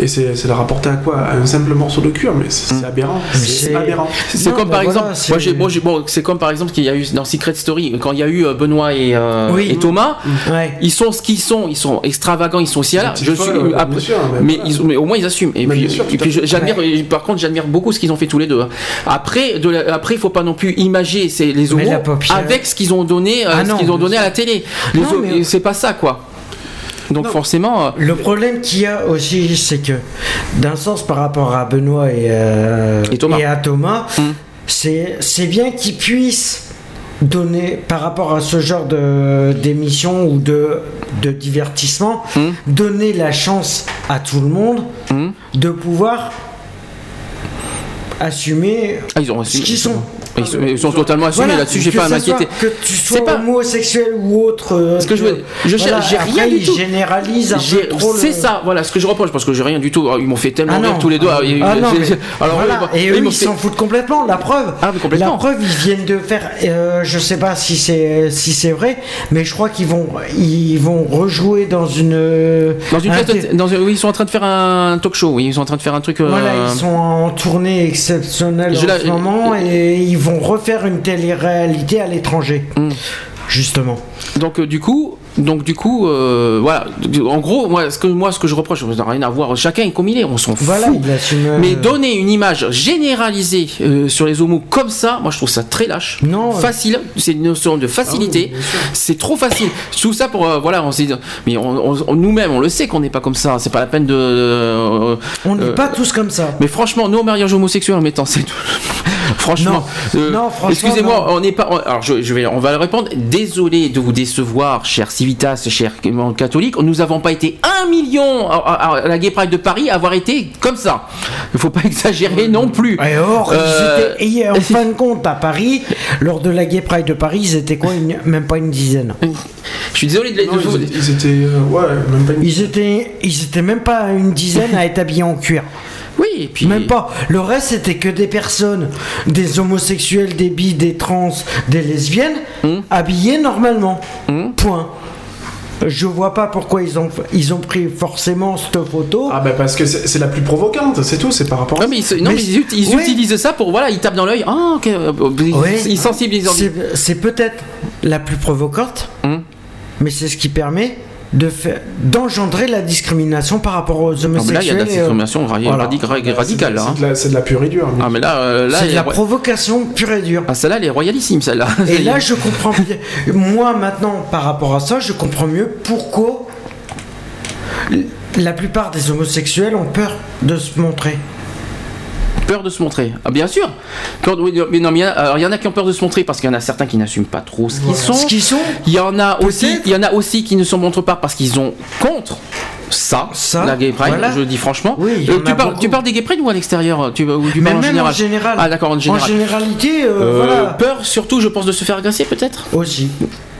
Speaker 3: et c'est c'est la rapporter à quoi? À un simple morceau de cuir, mais c'est c'est aberrant. C'est
Speaker 2: c'est-
Speaker 3: aberrant.
Speaker 1: C'est
Speaker 2: Non,
Speaker 1: comme par
Speaker 2: voilà,
Speaker 1: exemple,
Speaker 2: c'est-
Speaker 1: moi j'ai, moi bon, c'est comme par exemple qu'il y a eu dans Secret Story quand il y a eu euh, Benoît et, euh,
Speaker 2: Oui.
Speaker 1: et Thomas,
Speaker 2: Ouais.
Speaker 1: ils sont ce qu'ils sont, ils sont extravagants, ils sont aussi là. Je suis après-
Speaker 3: sûr, mais voilà.
Speaker 1: ils, mais au moins ils assument. Et
Speaker 3: Mais
Speaker 1: puis, j'admire, par contre j'admire beaucoup ce qu'ils ont fait tous les deux. hein. Après, de la- après il faut pas non plus imager c'est les homos avec ce qu'ils ont donné, euh,
Speaker 2: Ah
Speaker 1: ce qu'ils ont donné à la télé. C'est pas ça quoi. Donc
Speaker 3: Non.
Speaker 1: forcément. euh,
Speaker 2: Le problème qu'il y a aussi, c'est que d'un sens par rapport à Benoît et, euh,
Speaker 1: Et Thomas.
Speaker 2: à Thomas,
Speaker 1: Hmm.
Speaker 2: c'est bien qu'ils puissent donner par rapport à ce genre de d'émission ou de, de divertissement,
Speaker 1: Hmm.
Speaker 2: donner la chance à tout le monde
Speaker 1: Hmm.
Speaker 2: de pouvoir assumer
Speaker 1: ah, ils ont
Speaker 2: ce qu'ils sont.
Speaker 1: Ils sont, ils sont totalement assumés
Speaker 2: Voilà,
Speaker 1: là-dessus. J'ai pas à m'inquiéter.
Speaker 2: Que tu sois
Speaker 1: pas-
Speaker 2: homosexuel ou autre. euh,
Speaker 1: Ce que je veux- je cherche- j'ai rien
Speaker 2: après,
Speaker 1: du tout.
Speaker 2: le-
Speaker 1: C'est ça, voilà ce que je reproche parce que j'ai rien du tout. Ils m'ont fait tellement
Speaker 2: Ah
Speaker 1: rire tous les deux.
Speaker 2: Ah, ah non,
Speaker 1: j'ai-
Speaker 2: mais
Speaker 1: alors,
Speaker 2: voilà. et eux, ils
Speaker 1: fait-
Speaker 2: s'en foutent complètement. La preuve,
Speaker 1: Ah, complètement.
Speaker 2: la preuve, ils viennent de faire. euh, je sais pas si c'est si c'est vrai, mais je crois qu'ils vont ils vont rejouer dans une.
Speaker 1: Dans une
Speaker 2: un
Speaker 1: dans oui, ils sont en train de faire un talk show. Oui, ils sont en train de faire un truc. euh,
Speaker 2: Voilà, ils sont en tournée exceptionnelle en ce moment et ils vont refaire une télé-réalité à l'étranger.
Speaker 1: Mm.
Speaker 2: Justement.
Speaker 1: Donc euh, du coup, donc du coup, euh, voilà. En gros, moi, ce que moi, ce que je reproche, ça n'a rien à voir. Chacun est comme il est. On s'en fout.
Speaker 2: Voilà, euh,
Speaker 1: Mais donner une image généralisée euh, sur les homos comme ça, moi je trouve ça très lâche.
Speaker 2: Non, euh.
Speaker 1: Facile, c'est une notion de facilité. c'est trop facile. Tout ça pour voilà, on s'est dit- mais on, on- on- nous-mêmes on le sait qu'on n'est pas comme ça. C'est pas la peine de.
Speaker 2: On n'est pas tous comme ça.
Speaker 1: Mais franchement, nous au mariage homosexuel en mettant c'est franchement, euh,
Speaker 2: Non, franchement,
Speaker 1: excusez-moi, on n'est pas. on- alors je, je vais, on va le répondre. Désolé de vous décevoir, cher Civitas, cher catholique. Nous n'avons pas été un million à, à- à la Gay Pride de Paris à avoir été comme ça. Il faut pas exagérer non plus.
Speaker 2: Et or, ils
Speaker 1: Euh,
Speaker 2: étaient- et en fin de compte, à Paris, lors de la Gay Pride de Paris, ils étaient quoi une- Même pas une dizaine.
Speaker 1: Je suis désolé de, de
Speaker 3: Non,
Speaker 1: vous-
Speaker 3: ils, ils étaient. euh, ouais, même pas une.
Speaker 2: Ils étaient, ils étaient même pas une dizaine à être habillés en cuir.
Speaker 1: Oui, et puis
Speaker 2: Même pas. Le reste, c'était que des personnes, des homosexuels, des bi, des trans, des lesbiennes,
Speaker 1: Hmm.
Speaker 2: habillées normalement.
Speaker 1: Hmm.
Speaker 2: Point. Je vois pas pourquoi ils ont, ils ont pris forcément cette photo.
Speaker 3: Ah bah parce que c'est la plus provocante, c'est tout, c'est par rapport à
Speaker 1: Ouais, mais ils, non,
Speaker 2: Mais
Speaker 1: mais ils, ut- ils
Speaker 2: ouais.
Speaker 1: utilisent ça pour voilà, ils tapent dans l'œil. Ah, ok. euh, Ils,
Speaker 2: Ouais.
Speaker 1: ils sensibilisent.
Speaker 2: C'est c'est peut-être la plus provocante,
Speaker 1: Hmm.
Speaker 2: mais c'est ce qui permet de faire d'engendrer la discrimination par rapport aux
Speaker 1: Non, mais là, il y a de
Speaker 2: homosexuels.
Speaker 1: la
Speaker 2: euh,
Speaker 1: discrimination
Speaker 2: voilà.
Speaker 1: radicale. là,
Speaker 3: c'est
Speaker 1: hein.
Speaker 3: de la- C'est de la pure et dure.
Speaker 1: Ah, mais là, euh, là,
Speaker 2: c'est de la provocation pure et dure.
Speaker 1: Ah, celle-là, elle est royalissime, celle-là.
Speaker 2: Et là, je comprends bien. Moi, maintenant, par rapport à ça, je comprends mieux pourquoi la plupart des homosexuels ont peur de se montrer.
Speaker 1: Peur de se montrer. Ah, bien sûr. Quand, oui, mais non, mais il y, en a- alors, il y en a qui ont peur de se montrer parce qu'il y en a certains qui n'assument pas trop ce qu'ils sont.
Speaker 2: Ce qu'ils sont,
Speaker 1: Il y en a aussi, il y en a aussi qui ne se montrent pas parce qu'ils ont contre ça,
Speaker 2: Ça,
Speaker 1: la gay pride.
Speaker 2: voilà.
Speaker 1: Je le dis franchement.
Speaker 2: Oui,
Speaker 1: Euh, tu, parles,
Speaker 2: beaucoup.
Speaker 1: tu parles des gay pride ou à l'extérieur tu, ou du parles en
Speaker 2: même
Speaker 1: général
Speaker 2: en général.
Speaker 1: Ah d'accord en général.
Speaker 2: En généralité, euh,
Speaker 1: Euh,
Speaker 2: voilà.
Speaker 1: Peur surtout, je pense, de se faire agresser peut-être.
Speaker 2: Aussi.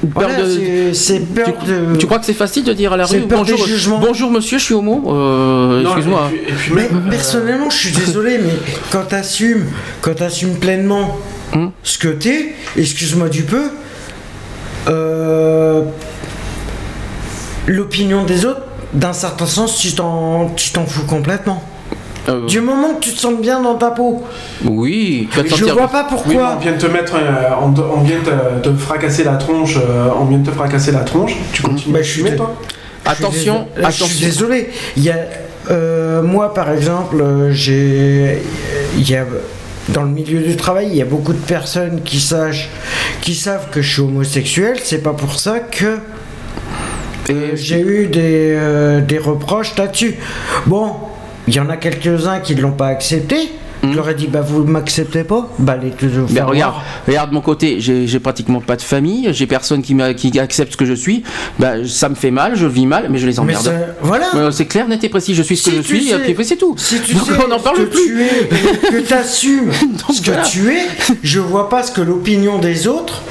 Speaker 1: Peur
Speaker 2: Voilà,
Speaker 1: de-
Speaker 2: c'est- c'est peur
Speaker 1: tu,
Speaker 2: de.
Speaker 1: tu crois que c'est facile de dire à la
Speaker 2: C'est
Speaker 1: rue bonjour,
Speaker 2: jugements.
Speaker 1: bonjour monsieur, je suis homo. Euh,
Speaker 3: Non,
Speaker 1: Excuse-moi.
Speaker 3: Et puis, et puis
Speaker 2: Mais
Speaker 3: même, euh,
Speaker 2: personnellement, je suis désolé, mais quand t'assumes, quand t'assumes pleinement
Speaker 1: Hum.
Speaker 2: ce que t'es, excuse-moi du peu, euh, l'opinion des autres, d'un certain sens, tu t'en, tu t'en fous complètement.
Speaker 1: Euh,
Speaker 2: Du moment que tu te sens bien dans ta peau,
Speaker 1: Oui, tu vas te
Speaker 2: je
Speaker 1: sentir-
Speaker 2: vois pas
Speaker 3: Oui,
Speaker 2: pourquoi.
Speaker 3: on vient de te mettre, euh, on, te- on vient de te, te fracasser la tronche, euh, on vient de te fracasser la tronche. Tu continues
Speaker 2: Bah,
Speaker 3: à
Speaker 2: je suis
Speaker 3: toi?
Speaker 1: Attention,
Speaker 2: je suis
Speaker 1: attention.
Speaker 2: désolé. Il y a, euh, moi, par exemple, j'ai, il y a dans le milieu du travail, il y a beaucoup de personnes qui sachent, qui savent que je suis homosexuel. C'est pas pour ça que euh, j'ai eu des, euh, des reproches là-dessus. Bon, il y en a quelques-uns qui ne l'ont pas accepté. Je leur ai dit, bah vous m'acceptez pas Bah allez toujours
Speaker 1: Ben, regarde, regarde de mon côté, j'ai pratiquement pas de famille, j'ai personne qui, qui accepte ce que je suis. Ben, ça me fait mal, je vis mal, mais je les emmerde.
Speaker 2: voilà.
Speaker 1: C'est clair, net et précis, je suis ce que je suis,
Speaker 2: sais-
Speaker 1: et puis c'est tout.
Speaker 2: Si tu
Speaker 1: Donc
Speaker 2: sais
Speaker 1: on n'en
Speaker 2: ce
Speaker 1: parle
Speaker 2: que
Speaker 1: plus.
Speaker 2: tu es, que tu assumes ce que
Speaker 1: voilà.
Speaker 2: tu es, je vois pas ce que l'opinion des autres.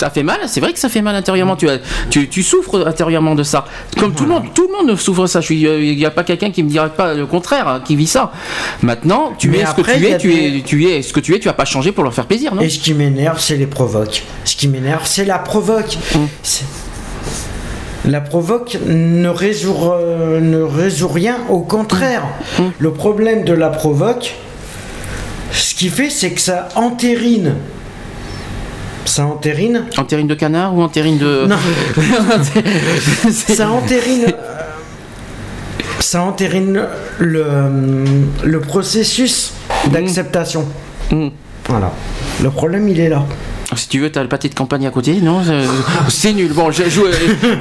Speaker 1: Ça fait mal, c'est vrai que ça fait mal intérieurement. Tu, as- tu, tu souffres intérieurement de ça. Comme tout le monde, tout le monde souffre de ça. Suis- Il n'y a pas quelqu'un qui me dirait pas le contraire, hein, qui vit ça. Maintenant, tu
Speaker 2: Mais
Speaker 1: es ce que tu es, tu
Speaker 2: des-
Speaker 1: es, tu es ce que tu es. Tu vas pas changer pour leur faire plaisir, non?
Speaker 2: Et ce qui m'énerve, c'est les provoques. Ce qui m'énerve, c'est la provoque. C'est- La provoque ne résout, euh, ne résout rien, au contraire. Le problème de la provoque, ce qui fait, c'est que ça entérine. Ça entérine
Speaker 1: Entérine de canard ou entérine de.
Speaker 2: Non. Ça entérine euh, ça entérine le, le processus d'acceptation
Speaker 1: Mm.
Speaker 2: voilà le problème il est là
Speaker 1: Si tu veux, t'as le pâté de campagne à côté, non C'est- C'est nul. Bon, je joue.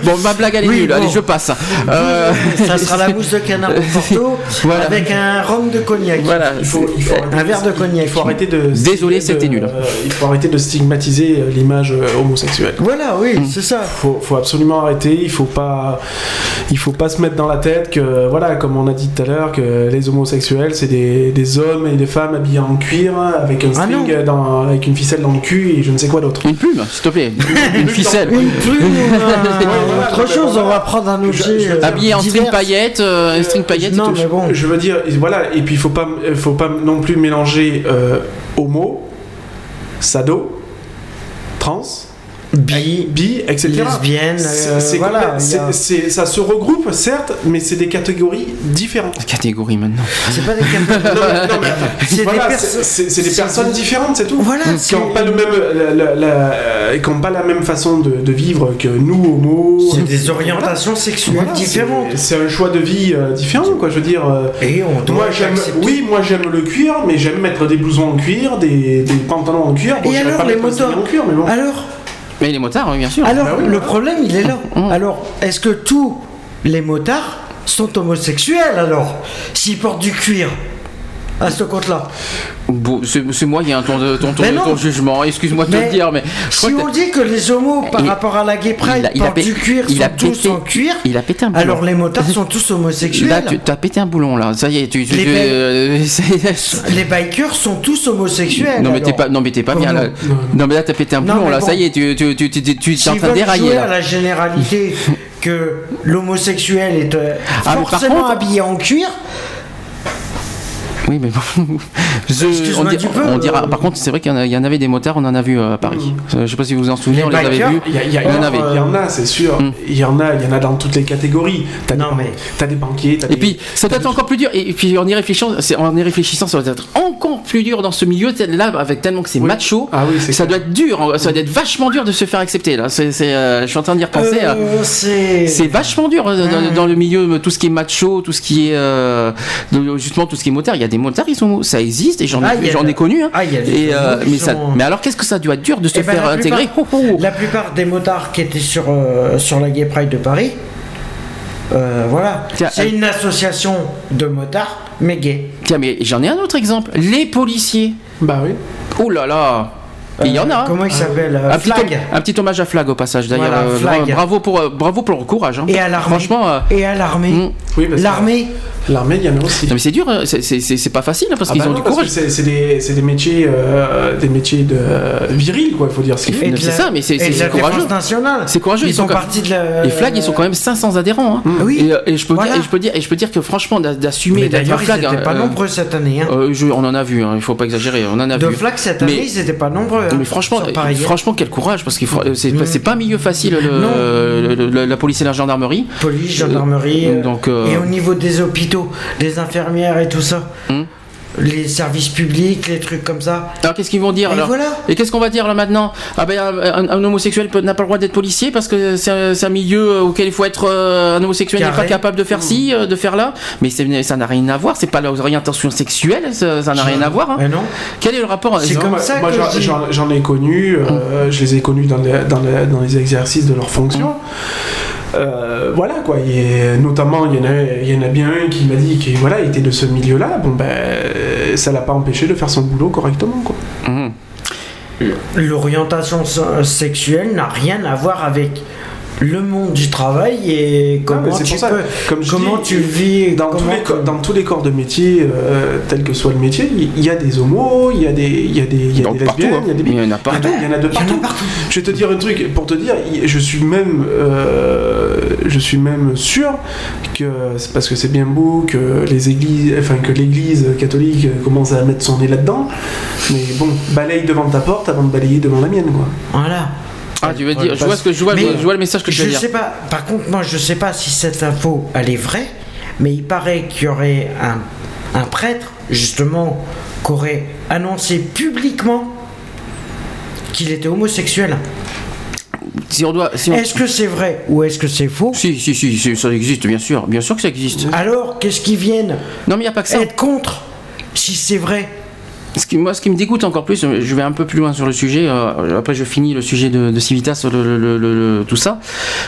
Speaker 1: Bon, ma blague elle est
Speaker 2: Oui,
Speaker 1: nulle.
Speaker 2: bon.
Speaker 1: Allez, je passe. Euh,
Speaker 2: ça sera la mousse de canard au Porto
Speaker 1: Voilà.
Speaker 2: avec un rhum de cognac
Speaker 1: Voilà.
Speaker 3: Il faut, il faut arrêter
Speaker 2: un verre de cognac
Speaker 3: Il faut arrêter de.
Speaker 1: Désolé, c'était nul.
Speaker 3: euh, il faut arrêter de stigmatiser euh, l'image euh, homosexuelle.
Speaker 2: voilà oui
Speaker 1: Mm.
Speaker 2: c'est ça
Speaker 3: Faut, faut absolument arrêter. Il faut pas, il faut pas se mettre dans la tête que, voilà, comme on a dit tout à l'heure, que les homosexuels c'est des, des hommes et des femmes habillés en cuir avec un
Speaker 2: Ah
Speaker 3: string dans, avec une ficelle dans le cul et je ne sais quoi d'autre.
Speaker 1: Une plume, s'il te plaît. Une ficelle.
Speaker 2: une plume ou autre chose on va prendre un objet
Speaker 3: je-
Speaker 2: euh,
Speaker 1: Habillé en string
Speaker 2: divers.
Speaker 1: paillettes, euh, un string paillettes.
Speaker 2: non mais bon
Speaker 3: Je veux dire, voilà, et puis il faut pas, faut pas non plus mélanger euh, homo, sado, trans,
Speaker 2: bi
Speaker 3: bi, etc.
Speaker 2: lesbienne
Speaker 3: C'est-
Speaker 2: euh,
Speaker 3: c'est
Speaker 2: voilà a-
Speaker 3: ça se regroupe, certes, mais c'est des catégories différentes.
Speaker 1: Catégorie maintenant.
Speaker 2: c'est pas des catégories C'est des
Speaker 3: voilà,
Speaker 2: perso-
Speaker 3: des
Speaker 2: c'est-
Speaker 3: personnes différentes, c'est tout.
Speaker 2: Voilà,
Speaker 3: qui
Speaker 2: c'est-
Speaker 3: n'ont pas le même, la, la- la- euh, qui ont pas la même façon de, de vivre que nous, homos.
Speaker 2: c'est des orientations sexuelles
Speaker 3: Voilà,
Speaker 2: différentes
Speaker 3: c'est- un choix de vie euh, différent, quoi. Je veux dire. euh,
Speaker 2: Et on doit
Speaker 3: moi j'aime, oui, moi j'aime le cuir, mais j'aime mettre des blousons en cuir, des, des pantalons en cuir. Bon,
Speaker 2: Et alors
Speaker 3: pas
Speaker 2: les
Speaker 3: string en cuir, mais bon.
Speaker 2: Alors,
Speaker 1: Mais les motards, oui, bien sûr.
Speaker 2: alors
Speaker 3: Bah oui,
Speaker 2: le problème il est là.
Speaker 1: Mm.
Speaker 2: Alors, est-ce que tous les motards sont homosexuels alors? S'ils portent du cuir à ce compte-là
Speaker 1: Bon, c'est moi qui ai un ton, de, ton, ton, jugement. Excuse-moi de te le dire, mais
Speaker 2: Si on
Speaker 1: que
Speaker 2: dit que les homos par
Speaker 1: Il-
Speaker 2: rapport à la gay pride
Speaker 1: il a- il a
Speaker 2: du cuir
Speaker 1: il
Speaker 2: sont
Speaker 1: a
Speaker 2: tous
Speaker 1: pété-
Speaker 2: en cuir,
Speaker 1: il a pété un boulon.
Speaker 2: alors les motards sont tous homosexuels.
Speaker 1: Là, tu as pété un boulon là. Ça y est, tu. tu-
Speaker 2: Les
Speaker 1: tu- euh,
Speaker 2: Les bikers sont tous homosexuels.
Speaker 1: non mais t'es pas, non mais pas
Speaker 2: Oh,
Speaker 1: bien
Speaker 2: non.
Speaker 1: là. Non mais là t'as pété un
Speaker 2: Non,
Speaker 1: boulon là.
Speaker 2: bon.
Speaker 1: Ça y est, tu, tu, tu, tu, tu, es en train de dérailler là.
Speaker 2: la généralité que l'homosexuel est euh,
Speaker 1: Ah,
Speaker 2: forcément
Speaker 1: contre-
Speaker 2: habillé en cuir,
Speaker 1: Oui, mais bon. Je- on,
Speaker 2: peu,
Speaker 1: dira.
Speaker 2: euh.
Speaker 1: Par contre, c'est vrai qu'il y en avait des motards, on en a vu euh, à Paris. Euh, Je sais pas si vous vous en souvenez,
Speaker 2: Les
Speaker 1: on les avait vus.
Speaker 3: Il y, y
Speaker 1: en avait.
Speaker 3: il y en a, c'est sûr.
Speaker 1: Mm.
Speaker 3: Il y en a, il y en a dans toutes les catégories. T'as des,
Speaker 2: Non, mais-
Speaker 3: t'as des banquiers,
Speaker 1: Et
Speaker 3: des-
Speaker 1: puis, ça doit être encore plus dur. Et puis, en y réfléchissant, en y réfléchissant, ça doit être encore plus dur dans ce milieu. Là, avec tellement que c'est
Speaker 3: Oui.
Speaker 1: macho,
Speaker 3: Ah oui,
Speaker 1: ça
Speaker 3: clair.
Speaker 1: doit être dur. Ça doit être vachement dur de se faire accepter. Là, c'est, euh, je suis en train d'y repenser.
Speaker 2: euh, c'est.
Speaker 1: Vachement dur dans, dans le milieu, tout ce qui est macho, tout ce qui est euh, justement tout ce qui est motards. Il y a des motards, ils sont, ça existe et j'en ai,
Speaker 2: Ah,
Speaker 1: j'en ai connu. hein.
Speaker 2: Ah, il y a des
Speaker 1: Et, euh,
Speaker 2: homos qui
Speaker 1: mais, ça,
Speaker 2: sont-
Speaker 1: mais alors qu'est-ce que ça doit être dur de se
Speaker 2: Eh ben,
Speaker 1: faire
Speaker 2: la
Speaker 1: intégrer
Speaker 2: plupart-
Speaker 1: Oh, oh.
Speaker 2: La plupart des motards qui étaient sur, euh, sur la Gay Pride de Paris, euh, voilà.
Speaker 1: Tiens,
Speaker 2: C'est une association de motards, mais gay.
Speaker 1: Tiens, mais j'en ai un autre exemple. Les policiers.
Speaker 3: Bah oui.
Speaker 1: Oh là là. Il y en a. hein.
Speaker 2: Comment il s'appelle euh,
Speaker 1: Un petit,
Speaker 2: Flag.
Speaker 1: hom- un petit hommage à Flag au passage d'ailleurs.
Speaker 2: Voilà,
Speaker 1: Euh,
Speaker 2: Flag.
Speaker 1: bra- bravo pour euh, bravo pour leur courage. hein.
Speaker 2: Et à l'armée.
Speaker 1: Franchement, euh,
Speaker 2: Et à l'armée.
Speaker 1: mm.
Speaker 3: Oui,
Speaker 2: L'armée.
Speaker 3: L'armée, il y en a aussi.
Speaker 1: non, mais c'est dur. hein. C'est- C'est c'est- c'est pas facile hein, parce
Speaker 3: Ah
Speaker 1: qu'ils
Speaker 3: bah
Speaker 1: ont
Speaker 3: non,
Speaker 1: du courage.
Speaker 3: C'est des, c'est des métiers, euh, des métiers de viril, quoi. Il faut dire
Speaker 2: de
Speaker 1: c'est ça, mais c'est-
Speaker 2: de
Speaker 1: courageux. C'est courageux,
Speaker 2: Ils,
Speaker 1: ils sont
Speaker 2: partis de la.
Speaker 1: Les flags, ils sont quand même 500 adhérents. hein.
Speaker 2: Oui.
Speaker 1: Et, euh, et je peux
Speaker 2: Voilà.
Speaker 1: dire, et je peux dire, et je peux dire que franchement, d'a- d'assumer d'être
Speaker 2: d'ailleurs, ils
Speaker 1: flag.
Speaker 2: n'étaient pas
Speaker 1: euh,
Speaker 2: nombreux cette année. Hein.
Speaker 1: euh, je- on en a vu. hein, il faut pas exagérer. On en a
Speaker 2: de
Speaker 1: vu.
Speaker 2: flags cette
Speaker 1: Mais-
Speaker 2: année, ils n'étaient pas nombreux. Hein,
Speaker 1: Mais franchement,
Speaker 2: sur Paris.
Speaker 1: franchement, quel courage, parce que c'est
Speaker 2: Mm.
Speaker 1: c'est pas un milieu facile, le-
Speaker 2: Non.
Speaker 1: le- le- la police et la gendarmerie.
Speaker 2: Police, gendarmerie.
Speaker 1: Euh,
Speaker 2: euh,
Speaker 1: donc,
Speaker 2: Et au niveau des hôpitaux, des infirmières et tout ça.
Speaker 1: Hmm.
Speaker 2: Les services publics, les trucs comme ça.
Speaker 1: Alors qu'est-ce qu'ils vont dire
Speaker 2: Et
Speaker 1: alors
Speaker 2: voilà.
Speaker 1: Et qu'est-ce qu'on va dire là maintenant Ah ben un, un homosexuel peut- n'a pas le droit d'être policier parce que c'est un, c'est un milieu auquel il faut être euh, un homosexuel n'est pas capable de faire ci, euh, de faire là. Mais c'est- ça n'a rien à voir. C'est pas l'orientation sexuelle, ça ça n'a rien à voir. hein.
Speaker 2: Mais non.
Speaker 1: Quel est le rapport
Speaker 2: C'est comme ça
Speaker 3: moi,
Speaker 2: que
Speaker 3: j'en- ai connu, euh, je les ai connus dans les, dans les, dans les exercices de leurs fonctions. Euh, voilà quoi, et notamment il y, en a, il y en a bien un qui m'a dit qu'il voilà, il était de ce milieu-là, bon ben ça l'a pas empêché de faire son boulot correctement quoi.
Speaker 1: Mhm.
Speaker 2: L'orientation se- sexuelle n'a rien à voir avec le monde du travail et
Speaker 3: mais
Speaker 2: comment tu peux,
Speaker 3: comme je
Speaker 2: comment
Speaker 3: dis,
Speaker 2: tu vis,
Speaker 3: Dans, tous les, co- dans tous les corps de métier, euh, tel que soit le métier, il y a des homos, il y a des, il y a des, il y a des
Speaker 1: partout,
Speaker 3: lesbiennes,
Speaker 1: hein.
Speaker 3: il y a des
Speaker 1: Il y en a partout.
Speaker 3: il y en a de partout.
Speaker 2: partout.
Speaker 3: Je vais te dire un truc, pour te dire, je suis même, euh, je suis même sûr que c'est parce que c'est bien beau que les églises, enfin que l'Église catholique commence à mettre son nez là-dedans, mais bon, balaye devant ta porte avant de balayer devant la mienne, quoi.
Speaker 2: Voilà.
Speaker 1: Ah tu veux dire Je vois ce que je vois,
Speaker 2: Mais
Speaker 1: je vois le message que tu
Speaker 2: je
Speaker 1: veux dire.
Speaker 2: sais pas. Par contre, moi, je sais pas si cette info elle est vraie, mais il paraît qu'il y aurait un, un prêtre justement qui aurait annoncé publiquement qu'il était homosexuel.
Speaker 1: Si on doit, si on-
Speaker 2: Est-ce que c'est vrai ou est-ce que c'est faux?
Speaker 1: Si, si, si, si, ça existe, bien sûr, bien sûr que ça existe.
Speaker 2: Alors, qu'est-ce qu'ils viennent
Speaker 1: Non, mais il n'y a pas que ça.
Speaker 2: être contre si c'est vrai
Speaker 1: Ce qui, moi, ce qui me dégoûte encore plus, je vais un peu plus loin sur le sujet, euh, après je finis le sujet de, de Civitas, le- le- le- tout ça.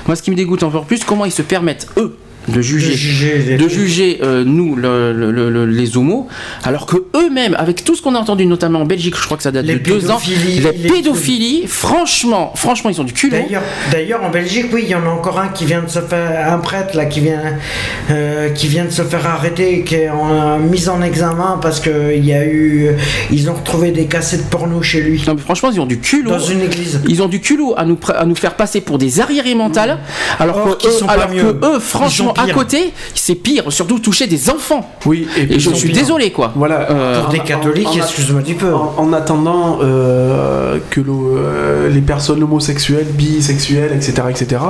Speaker 1: Moi, ce qui me dégoûte encore plus, comment ils se permettent, eux, de juger,
Speaker 2: De juger les
Speaker 1: de
Speaker 2: trucs.
Speaker 1: juger euh, nous, le- le- le- le- les homos, alors que eux-mêmes, avec tout ce qu'on a entendu, notamment en Belgique, je crois que ça date
Speaker 2: Les
Speaker 1: de deux ans,
Speaker 2: pédophilies,
Speaker 1: la
Speaker 2: les-
Speaker 1: pédophilie, franchement, franchement, ils ont du culot.
Speaker 2: D'ailleurs, en Belgique, oui, il y en a encore un qui vient de se faire, un prêtre là, qui vient, euh, qui vient de se faire arrêter, qui est en, mise en examen parce que il y a eu, ils ont retrouvé des cassettes porno chez lui
Speaker 1: Non, mais franchement, ils ont du culot.
Speaker 2: dans une église.
Speaker 1: Ils ont du culot à nous, à nous faire passer pour des arriérés mentales, alors,
Speaker 2: Or
Speaker 1: que,
Speaker 2: qu'ils
Speaker 1: eux,
Speaker 2: sont pas
Speaker 1: alors
Speaker 2: mieux.
Speaker 1: que eux,
Speaker 2: Ils
Speaker 1: franchement,
Speaker 2: sont
Speaker 1: à côté, c'est pire, surtout toucher des enfants.
Speaker 3: Oui,
Speaker 1: Et je suis désolé, quoi.
Speaker 3: Voilà.
Speaker 1: Euh,
Speaker 2: Pour des catholiques, excuse-moi du peu.
Speaker 3: En, en attendant euh, que le- euh, les personnes homosexuelles, bisexuelles, etc., etc.,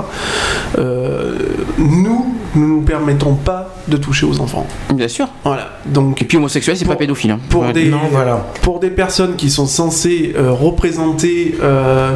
Speaker 3: euh, nous ne nous permettons pas de toucher aux enfants.
Speaker 1: Bien sûr.
Speaker 3: Voilà. Donc
Speaker 1: Et puis homosexuel, c'est pas pédophile. hein.
Speaker 3: pour
Speaker 1: Ouais.
Speaker 3: des
Speaker 2: Non, voilà.
Speaker 3: pour des personnes qui sont censées euh, représenter euh,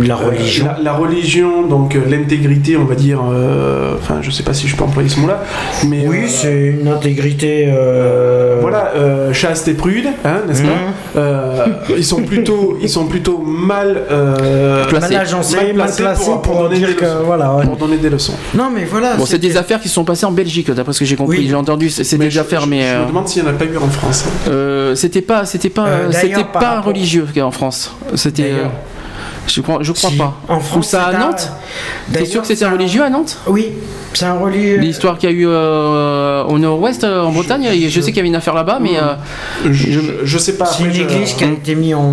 Speaker 2: La
Speaker 3: euh,
Speaker 2: religion.
Speaker 3: la, la religion, donc euh, l'intégrité, on va dire. euh, Enfin, je sais pas si je peux employer ce mot-là, mais
Speaker 2: Oui,
Speaker 3: euh,
Speaker 2: c'est une intégrité. euh,
Speaker 3: voilà, euh, chaste et prude, hein, n'est-ce
Speaker 2: Mhm.
Speaker 3: pas Euh, Ils sont plutôt, ils sont plutôt mal, euh,
Speaker 1: Placé.
Speaker 2: Mal agencé,
Speaker 3: mal
Speaker 2: mal
Speaker 3: placé
Speaker 2: placé
Speaker 3: pour-
Speaker 2: pour,
Speaker 3: pour donner
Speaker 2: dire
Speaker 3: des
Speaker 2: que
Speaker 3: leçons.
Speaker 2: voilà. ouais.
Speaker 3: pour donner des leçons.
Speaker 2: Non, mais voilà.
Speaker 1: Bon, c'est des affaires qui sont passées en Belgique, d'après ce que j'ai compris.
Speaker 2: Oui.
Speaker 1: J'ai entendu, c'est des
Speaker 3: je-
Speaker 1: affaires,
Speaker 3: je,
Speaker 1: mais
Speaker 3: je
Speaker 1: euh,
Speaker 3: me demande s'il n'y en a pas eu en France. hein.
Speaker 1: euh, c'était pas, c'était pas,
Speaker 2: Euh,
Speaker 1: c'était pas religieux en France. C'était, euh, je crois, je crois
Speaker 2: Si.
Speaker 1: pas.
Speaker 2: En
Speaker 1: Ou
Speaker 2: France,
Speaker 1: ça à Nantes T'es sûr que c'était
Speaker 2: c'est
Speaker 1: un religieux à Nantes
Speaker 2: Oui, c'est un religieux.
Speaker 1: L'histoire qu'il y a eu euh, au nord-ouest, euh, en Bretagne, je,
Speaker 3: je-
Speaker 1: sais qu'il y avait une affaire là-bas, mais, euh,
Speaker 3: Je,
Speaker 1: Je-
Speaker 3: je sais pas.
Speaker 2: C'est une église qui a été mise en.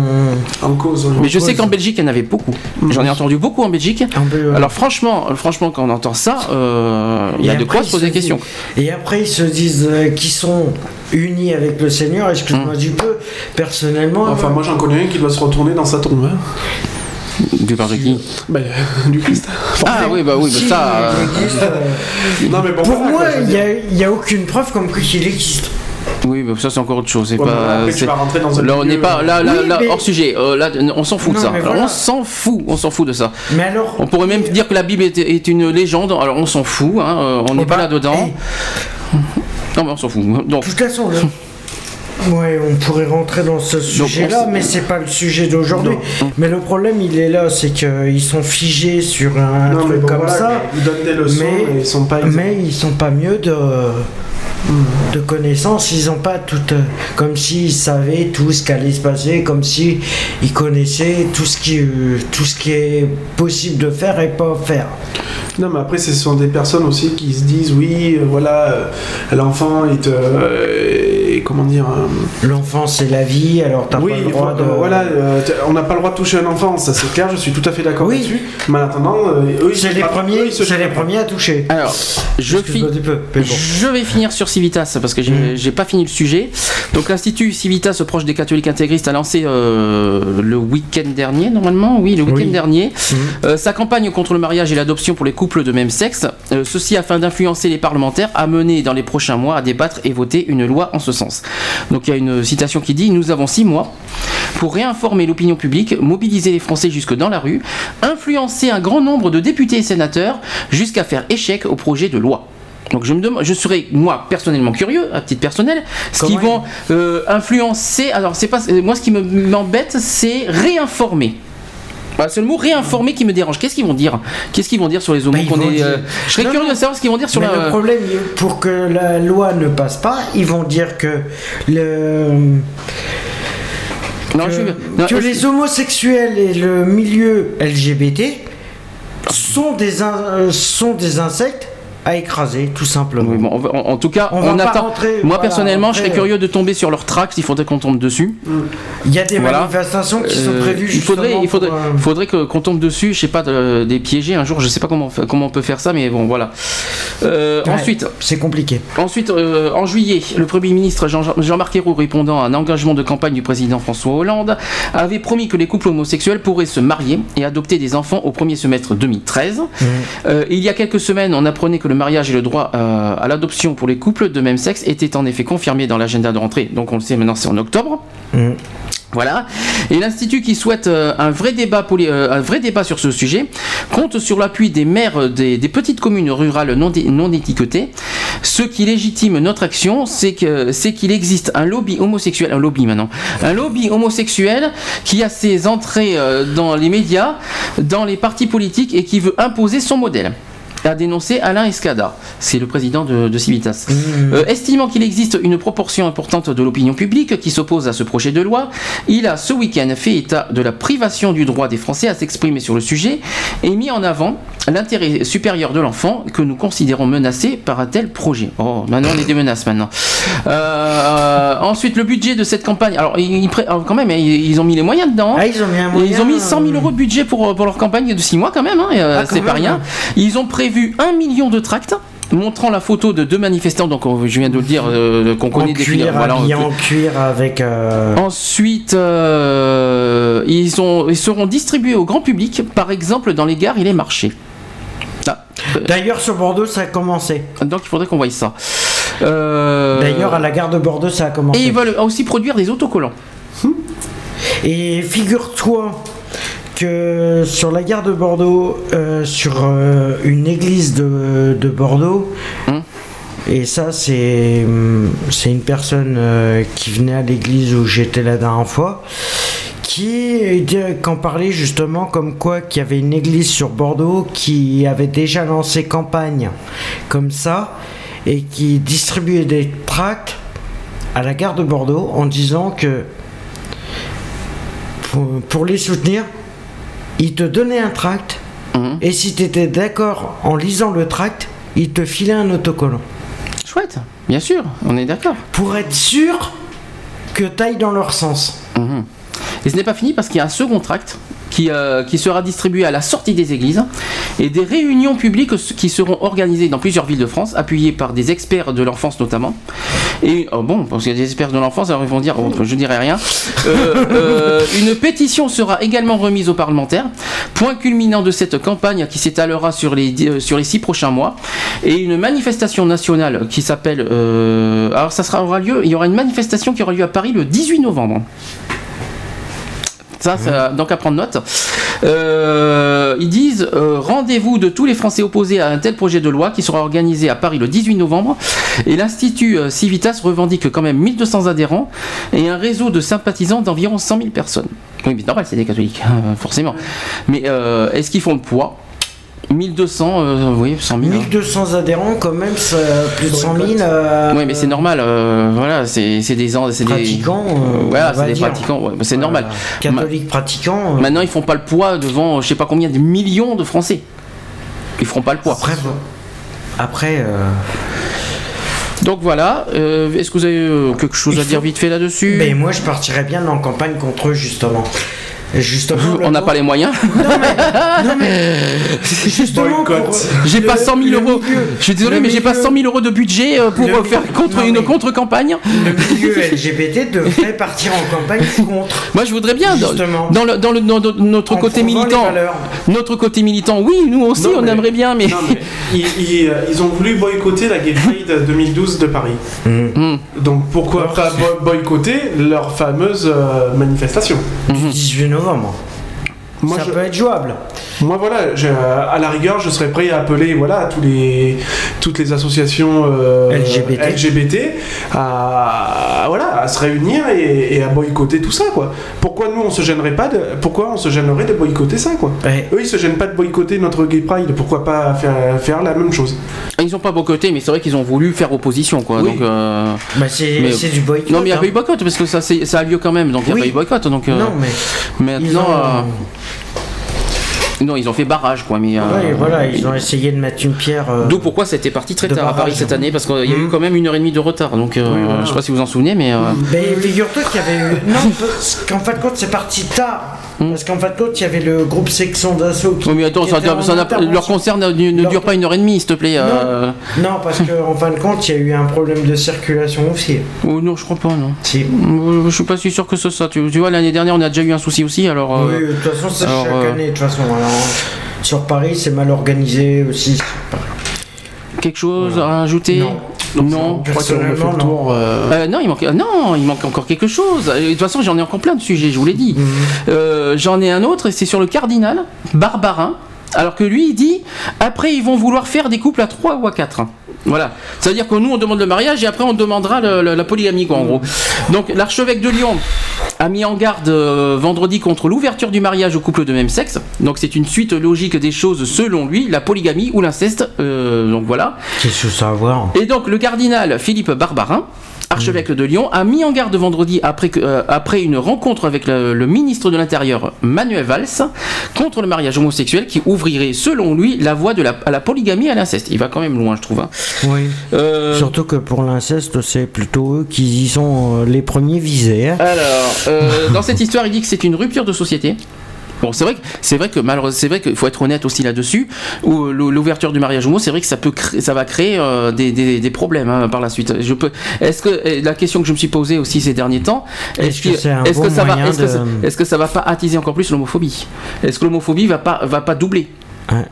Speaker 3: en cause.
Speaker 1: mais je
Speaker 2: cause.
Speaker 1: sais qu'en Belgique, il y en avait beaucoup. J'en ai entendu beaucoup en Belgique.
Speaker 2: peu,
Speaker 1: Alors franchement, franchement, quand on entend ça, euh, il y a de quoi se poser des questions.
Speaker 2: Et après, ils se disent euh, qu'ils sont unis avec le Seigneur. Excuse-moi du peu. Personnellement.
Speaker 3: Enfin, moi j'en connais un qui doit se retourner dans sa tombe. hein.
Speaker 1: Du part de qui
Speaker 3: Ben, du Christ.
Speaker 1: Ah oui, bah oui, bah ça. euh,
Speaker 2: euh,
Speaker 3: Non, mais bon,
Speaker 2: Pour moi, il n'y a, il y a aucune preuve comme quoi qu'il existe.
Speaker 1: Oui, mais ça c'est encore autre chose. C'est
Speaker 3: Ouais,
Speaker 1: pas.
Speaker 3: après,
Speaker 1: c'est-
Speaker 3: tu vas rentrer dans un
Speaker 1: Là, on n'est pas. Là, là,
Speaker 2: Oui,
Speaker 1: là,
Speaker 2: mais-
Speaker 1: hors sujet. Euh, là, on s'en fout de ça. Alors, on s'en fout. On s'en fout de ça.
Speaker 2: Mais alors.
Speaker 1: On pourrait même dire que la Bible est, est une légende. Alors, on s'en fout. Hein, on n'est
Speaker 2: Oh,
Speaker 1: pas
Speaker 2: bah,
Speaker 1: là-dedans.
Speaker 2: hey,
Speaker 1: Non, mais on s'en fout. Donc,
Speaker 2: De toute façon, le- Ouais, on pourrait rentrer dans ce sujet-là, mais c'est pas le sujet d'aujourd'hui. Mais le problème, il est là, c'est qu'ils sont figés sur un
Speaker 3: Non,
Speaker 2: truc
Speaker 3: bon,
Speaker 2: comme
Speaker 3: voilà,
Speaker 2: ça.
Speaker 3: Ils donnent des leçons,
Speaker 2: mais-
Speaker 3: mais, ils sont pas. exempts.
Speaker 2: Mais ils sont pas mieux de, de connaissances, ils ont pas tout. euh, Comme s'ils savaient tout ce qu'allait se passer, comme si ils connaissaient tout ce qui, euh, tout ce qui est possible de faire et pas faire.
Speaker 3: Non, mais après, ce sont des personnes aussi qui se disent oui, euh, voilà, l'enfant est. euh, est- comment dire
Speaker 2: L'enfant, c'est la vie, alors t'as
Speaker 3: Oui,
Speaker 2: pas le droit de.
Speaker 3: voilà, euh, on n'a pas le droit de toucher un enfant, ça c'est clair, je suis tout à fait d'accord
Speaker 2: Oui.
Speaker 3: là-dessus. Mais en attendant, euh, eux, ils
Speaker 2: les
Speaker 3: eux,
Speaker 2: premiers,
Speaker 3: ils se
Speaker 2: les premiers à toucher.
Speaker 1: alors, je,
Speaker 2: Excuse-moi
Speaker 1: fi-
Speaker 2: du peu, mais bon.
Speaker 1: je vais finir sur Civitas, parce que j'ai j'ai pas fini le sujet. Donc l'Institut Civitas, proche des catholiques intégristes, a lancé euh, le week-end dernier, normalement, oui, le week-end
Speaker 2: Oui.
Speaker 1: dernier, euh, sa campagne contre le mariage et l'adoption pour les couples de même sexe. Euh, ceci afin d'influencer les parlementaires à mener dans les prochains mois à débattre et voter une loi en ce sens. Donc il y a une citation qui dit Nous avons six mois pour réinformer l'opinion publique, mobiliser les Français jusque dans la rue, influencer un grand nombre de députés et sénateurs jusqu'à faire échec au projet de loi. Donc je me demande, je serais moi personnellement curieux, à titre personnel, ce qu'ils vont euh, influencer. Alors c'est pas moi ce qui me- m'embête, c'est réinformer. Voilà, c'est le mot réinformer qui me dérange. Qu'est-ce qu'ils vont dire? Qu'est-ce qu'ils vont dire sur les homos
Speaker 2: Bah,
Speaker 1: qu'on est, euh, Je serais
Speaker 2: Non,
Speaker 1: curieux
Speaker 2: non.
Speaker 1: de savoir ce qu'ils vont dire sur
Speaker 2: Mais
Speaker 1: la.
Speaker 2: le problème, pour que la loi ne passe pas, ils vont dire que le
Speaker 1: Non,
Speaker 2: que,
Speaker 1: je- non,
Speaker 2: que
Speaker 1: je-
Speaker 2: les homosexuels et le milieu LGBT sont des, in- euh, sont des insectes à écraser, tout simplement.
Speaker 1: Oui, bon, on va- en, en tout cas,
Speaker 2: On
Speaker 1: attend.
Speaker 2: rentrer,
Speaker 1: Moi
Speaker 2: voilà,
Speaker 1: personnellement, je serais curieux de tomber sur leur tract. Il faudrait qu'on tombe dessus.
Speaker 2: Il y a des
Speaker 1: Voilà.
Speaker 2: manifestations qui sont
Speaker 1: Euh,
Speaker 2: prévues
Speaker 1: il faudrait, il faudrait,
Speaker 2: pour, euh,
Speaker 1: faudrait que- qu'on tombe dessus, je sais pas, de- des piégés un jour, je sais pas comment, comment on peut faire ça, mais bon, voilà. Euh,
Speaker 2: ouais,
Speaker 1: Ensuite,
Speaker 2: c'est compliqué.
Speaker 1: ensuite euh, en juillet, le Premier ministre Jean- Jean-Marc Ayrault, répondant à un engagement de campagne du président François Hollande, avait promis que les couples homosexuels pourraient se marier et adopter des enfants au premier semestre 2013. Euh, il y a quelques semaines, on apprenait que le mariage et le droit euh, à l'adoption pour les couples de même sexe étaient en effet confirmés dans l'agenda de rentrée. Donc on le sait maintenant, c'est en octobre.
Speaker 2: Mm.
Speaker 1: Voilà. Et l'Institut qui souhaite euh, un, vrai débat poli- euh, un vrai débat sur ce sujet compte sur l'appui des maires des, des petites communes rurales non, dé- non étiquetées. Ce qui légitime notre action, c'est que c'est qu'il existe un lobby homosexuel, un lobby maintenant, un lobby homosexuel qui a ses entrées euh, dans les médias, dans les partis politiques et qui veut imposer son modèle a dénoncé Alain Escada, c'est le président de, de Civitas. Euh, estimant qu'il existe une proportion importante de l'opinion publique qui s'oppose à ce projet de loi, il a ce week-end fait état de la privation du droit des Français à s'exprimer sur le sujet et mis en avant l'intérêt supérieur de l'enfant que nous considérons menacé par un tel projet. Oh, maintenant on est des menaces maintenant. Euh, ensuite, le budget de cette campagne. Alors, ils, quand même, ils, ils ont mis les moyens dedans. hein.
Speaker 2: Ah, ils ont mis moyen,
Speaker 1: ils ont mis 100 000
Speaker 2: euh,
Speaker 1: euros de budget pour, pour leur campagne de 6 mois quand même, hein, euh,
Speaker 2: Ah,
Speaker 1: c'est pas rien.
Speaker 2: hein.
Speaker 1: Ils ont prévu 1 million de tracts montrant la photo de deux manifestants, donc on- je viens de le dire, euh, qu'on connaît des
Speaker 2: cuir,
Speaker 1: voilà,
Speaker 2: en cuir avec. euh,
Speaker 1: Ensuite, euh, ils, ont, ils seront distribués au grand public, par exemple dans les gares et les marchés. Ah,
Speaker 2: D'ailleurs, sur Bordeaux, ça a commencé.
Speaker 1: donc il faudrait qu'on voie ça.
Speaker 2: D'ailleurs, à la gare de Bordeaux, ça a commencé.
Speaker 1: Et ils veulent aussi produire des autocollants.
Speaker 2: Et figure-toi que sur la gare de Bordeaux, euh, sur euh, une église de, de Bordeaux,
Speaker 1: Hum.
Speaker 2: et ça c'est hum, c'est une personne euh, qui venait à l'église où j'étais la dernière fois, qui qu'en parlait justement comme quoi qu'il y avait une église sur Bordeaux qui avait déjà lancé campagne comme ça et qui distribuait des tracts à la gare de Bordeaux en disant que pour, pour les soutenir, ils te donnaient un tract
Speaker 1: Mhm.
Speaker 2: et si tu étais d'accord en lisant le tract, ils te filaient un autocollant
Speaker 1: Chouette, bien sûr, on est d'accord.
Speaker 2: pour être sûr que t'ailles dans leur sens.
Speaker 1: Mhm. Et ce n'est pas fini parce qu'il y a un second tract qui, euh, qui sera distribué à la sortie des églises et des réunions publiques qui seront organisées dans plusieurs villes de France, appuyées par des experts de l'enfance notamment. Et oh bon, parce qu'il y a des experts de l'enfance, alors ils vont dire, oh, je dirais rien. Euh, euh, une pétition sera également remise aux parlementaires. Point culminant de cette campagne qui s'étalera sur les, six prochains mois. Et une manifestation nationale qui s'appelle. alors ça aura lieu, il y aura une manifestation qui aura lieu à Paris le 18 novembre. Ça, ça- donc à prendre note. Euh, ils disent euh, rendez-vous de tous les Français opposés à un tel projet de loi qui sera organisé à Paris le 18 novembre. Et l'Institut euh, Civitas revendique quand même 1200 adhérents et un réseau de sympathisants d'environ 100 000 personnes. Oui, mais normal, c'est des catholiques, hein, forcément. Mais euh, est-ce qu'ils font le poids? 1200, euh, oui, 100 000. hein.
Speaker 2: 1200 adhérents, quand même, c'est plus de 100 000. euh,
Speaker 1: Oui, mais c'est normal. euh, voilà, c'est c'est des c'est des
Speaker 2: Pratiquants, euh,
Speaker 1: voilà, c'est des
Speaker 2: dire.
Speaker 1: pratiquants. ouais, c'est normal.
Speaker 2: Catholiques pratiquants. euh,
Speaker 1: Maintenant, ils font pas le poids devant, je sais pas combien de millions de Français. Ils feront pas le poids.
Speaker 2: Après. Après, euh,
Speaker 1: Donc voilà. euh, Est-ce que vous avez euh, quelque chose à dire vite fait là-dessus?
Speaker 2: Ben, moi je partirais bien en campagne contre eux justement. Justement,
Speaker 1: On n'a pas les moyens.
Speaker 2: Non mais, non mais justement.
Speaker 1: J'ai pas 100 000
Speaker 2: le
Speaker 1: euros.
Speaker 2: milieu-
Speaker 1: Je suis désolé, mais j'ai pas
Speaker 2: milieu-
Speaker 1: 100 000 euros de budget euh, pour faire
Speaker 2: milieu-
Speaker 1: contre
Speaker 2: non,
Speaker 1: une
Speaker 2: mais-
Speaker 1: contre-campagne.
Speaker 2: Le milieu LGBT devrait partir en campagne contre.
Speaker 1: Moi, je voudrais bien, dans,
Speaker 2: Justement.
Speaker 1: dans le, dans le- dans notre
Speaker 2: En
Speaker 1: côté militant, notre côté militant, oui, nous aussi,
Speaker 3: Non,
Speaker 1: on
Speaker 3: mais-
Speaker 1: aimerait bien, mais.
Speaker 3: Non, mais ils, ils- euh, ils ont voulu boycotter la Gay Pride 2012 de Paris.
Speaker 1: Hmm.
Speaker 3: Donc pourquoi pas bo- boycotter leur fameuse euh, manifestation?
Speaker 2: Du 18 novembre.
Speaker 3: Moi,
Speaker 2: ça
Speaker 3: je-
Speaker 2: peut être jouable.
Speaker 3: Moi voilà, je- à la rigueur, je serais prêt à appeler voilà tous les toutes les associations euh,
Speaker 2: LGBT.
Speaker 3: LGBT à voilà à se réunir et, et à boycotter tout ça quoi. Pourquoi nous on se gênerait pas de pourquoi on se gênerait de boycotter ça quoi?
Speaker 2: Ouais.
Speaker 3: Eux ils se gênent pas de boycotter notre Gay Pride, pourquoi pas faire faire la même chose?
Speaker 1: Ils ont pas boycotté, mais c'est vrai qu'ils ont voulu faire opposition, quoi.
Speaker 3: Oui.
Speaker 1: Donc, euh,
Speaker 2: Bah c'est
Speaker 1: Mais-
Speaker 2: c'est du boycott.
Speaker 1: Non, mais il y a
Speaker 2: hein.
Speaker 1: pas eu boycott parce que ça, c'est- ça a lieu quand même, donc il n'y a
Speaker 2: Oui.
Speaker 1: pas eu boycott. Donc, euh,
Speaker 2: Non mais ils
Speaker 1: maintenant,
Speaker 2: ont,
Speaker 1: euh, non, ils ont fait barrage, quoi. Mais, euh,
Speaker 2: ouais, voilà, ils ont essayé de mettre une pierre. euh,
Speaker 1: D'où pourquoi c'était parti très tard à. Paris cette année, parce qu'il y a eu
Speaker 2: Mhm.
Speaker 1: quand même une heure et demie de retard. Donc, euh,
Speaker 3: Oui, voilà.
Speaker 1: je sais pas si vous en souvenez, mais. euh,
Speaker 2: Mais figure-toi qu'il y avait eu. Non, qu'en fin de compte, c'est parti tard.
Speaker 1: Hmm.
Speaker 2: Parce qu'en fin de compte, il y avait le groupe Section d'Assaut qui.
Speaker 1: oui, mais attends, ça,
Speaker 2: en
Speaker 1: ça leur concert ne, ne
Speaker 2: Leur-
Speaker 1: dure pas une heure et demie, s'il te plaît. euh,
Speaker 2: Non, parce qu'en fin de compte, il y a eu un problème de circulation aussi.
Speaker 1: oh, non, je crois pas, non.
Speaker 2: Si.
Speaker 1: Euh, Je suis pas si sûr que ce soit. Tu, tu vois, l'année dernière, on a déjà eu un souci aussi, alors. euh,
Speaker 2: Oui, de toute façon, c'est chaque
Speaker 1: euh,
Speaker 2: année. De toute façon, alors, sur Paris, c'est mal organisé aussi.
Speaker 1: Quelque chose à rajouter
Speaker 2: Non.
Speaker 1: Non.
Speaker 3: Je crois qu'on a fait
Speaker 2: Personnellement,
Speaker 3: le
Speaker 2: non.
Speaker 3: tour. euh,
Speaker 1: Euh, non, il manque, non, il manque encore quelque chose. De toute façon, j'en ai encore plein de sujets, je vous l'ai dit.
Speaker 2: Mhm.
Speaker 1: Euh, j'en ai un autre, et c'est sur le cardinal, Barbarin. Alors que lui, il dit, après, ils vont vouloir faire des couples à 3 ou à 4. Voilà. C'est-à-dire que nous, on demande le mariage, et après, on demandera le- le- la polygamie, quoi, en gros. Donc, l'archevêque de Lyon a mis en garde euh, vendredi contre l'ouverture du mariage aux couples de même sexe. Donc, c'est une suite logique des choses, selon lui, la polygamie ou l'inceste. Euh, donc, voilà.
Speaker 2: Qu'est-ce que ça a à voir?
Speaker 1: Et donc le cardinal Philippe Barbarin, archevêque de Lyon, a mis en garde vendredi après, euh, après une rencontre avec le, le ministre de l'Intérieur Manuel Valls contre le mariage homosexuel qui ouvrirait selon lui la voie de la, à la polygamie et à l'inceste. Il va quand même loin je trouve. hein.
Speaker 2: Oui.
Speaker 1: Euh,
Speaker 2: Surtout que pour l'inceste, c'est plutôt eux qui y sont euh, les premiers visés. hein.
Speaker 1: Alors, euh, dans cette histoire, il dit que c'est une rupture de société. Bon, c'est vrai que c'est vrai que malheureusement, c'est vrai qu'il faut être honnête aussi là-dessus. Où l'ou- l'ouverture du mariage homo, c'est vrai que ça peut, créer- ça va créer euh, des, des- des problèmes hein, par la suite. Je peux. Est-ce que la question que je me suis posée aussi ces derniers temps,
Speaker 2: Est-ce que
Speaker 1: est-ce que ça va, est-ce que, ça- que va pas attiser encore plus l'homophobie? Est-ce que l'homophobie va pas, va pas doubler?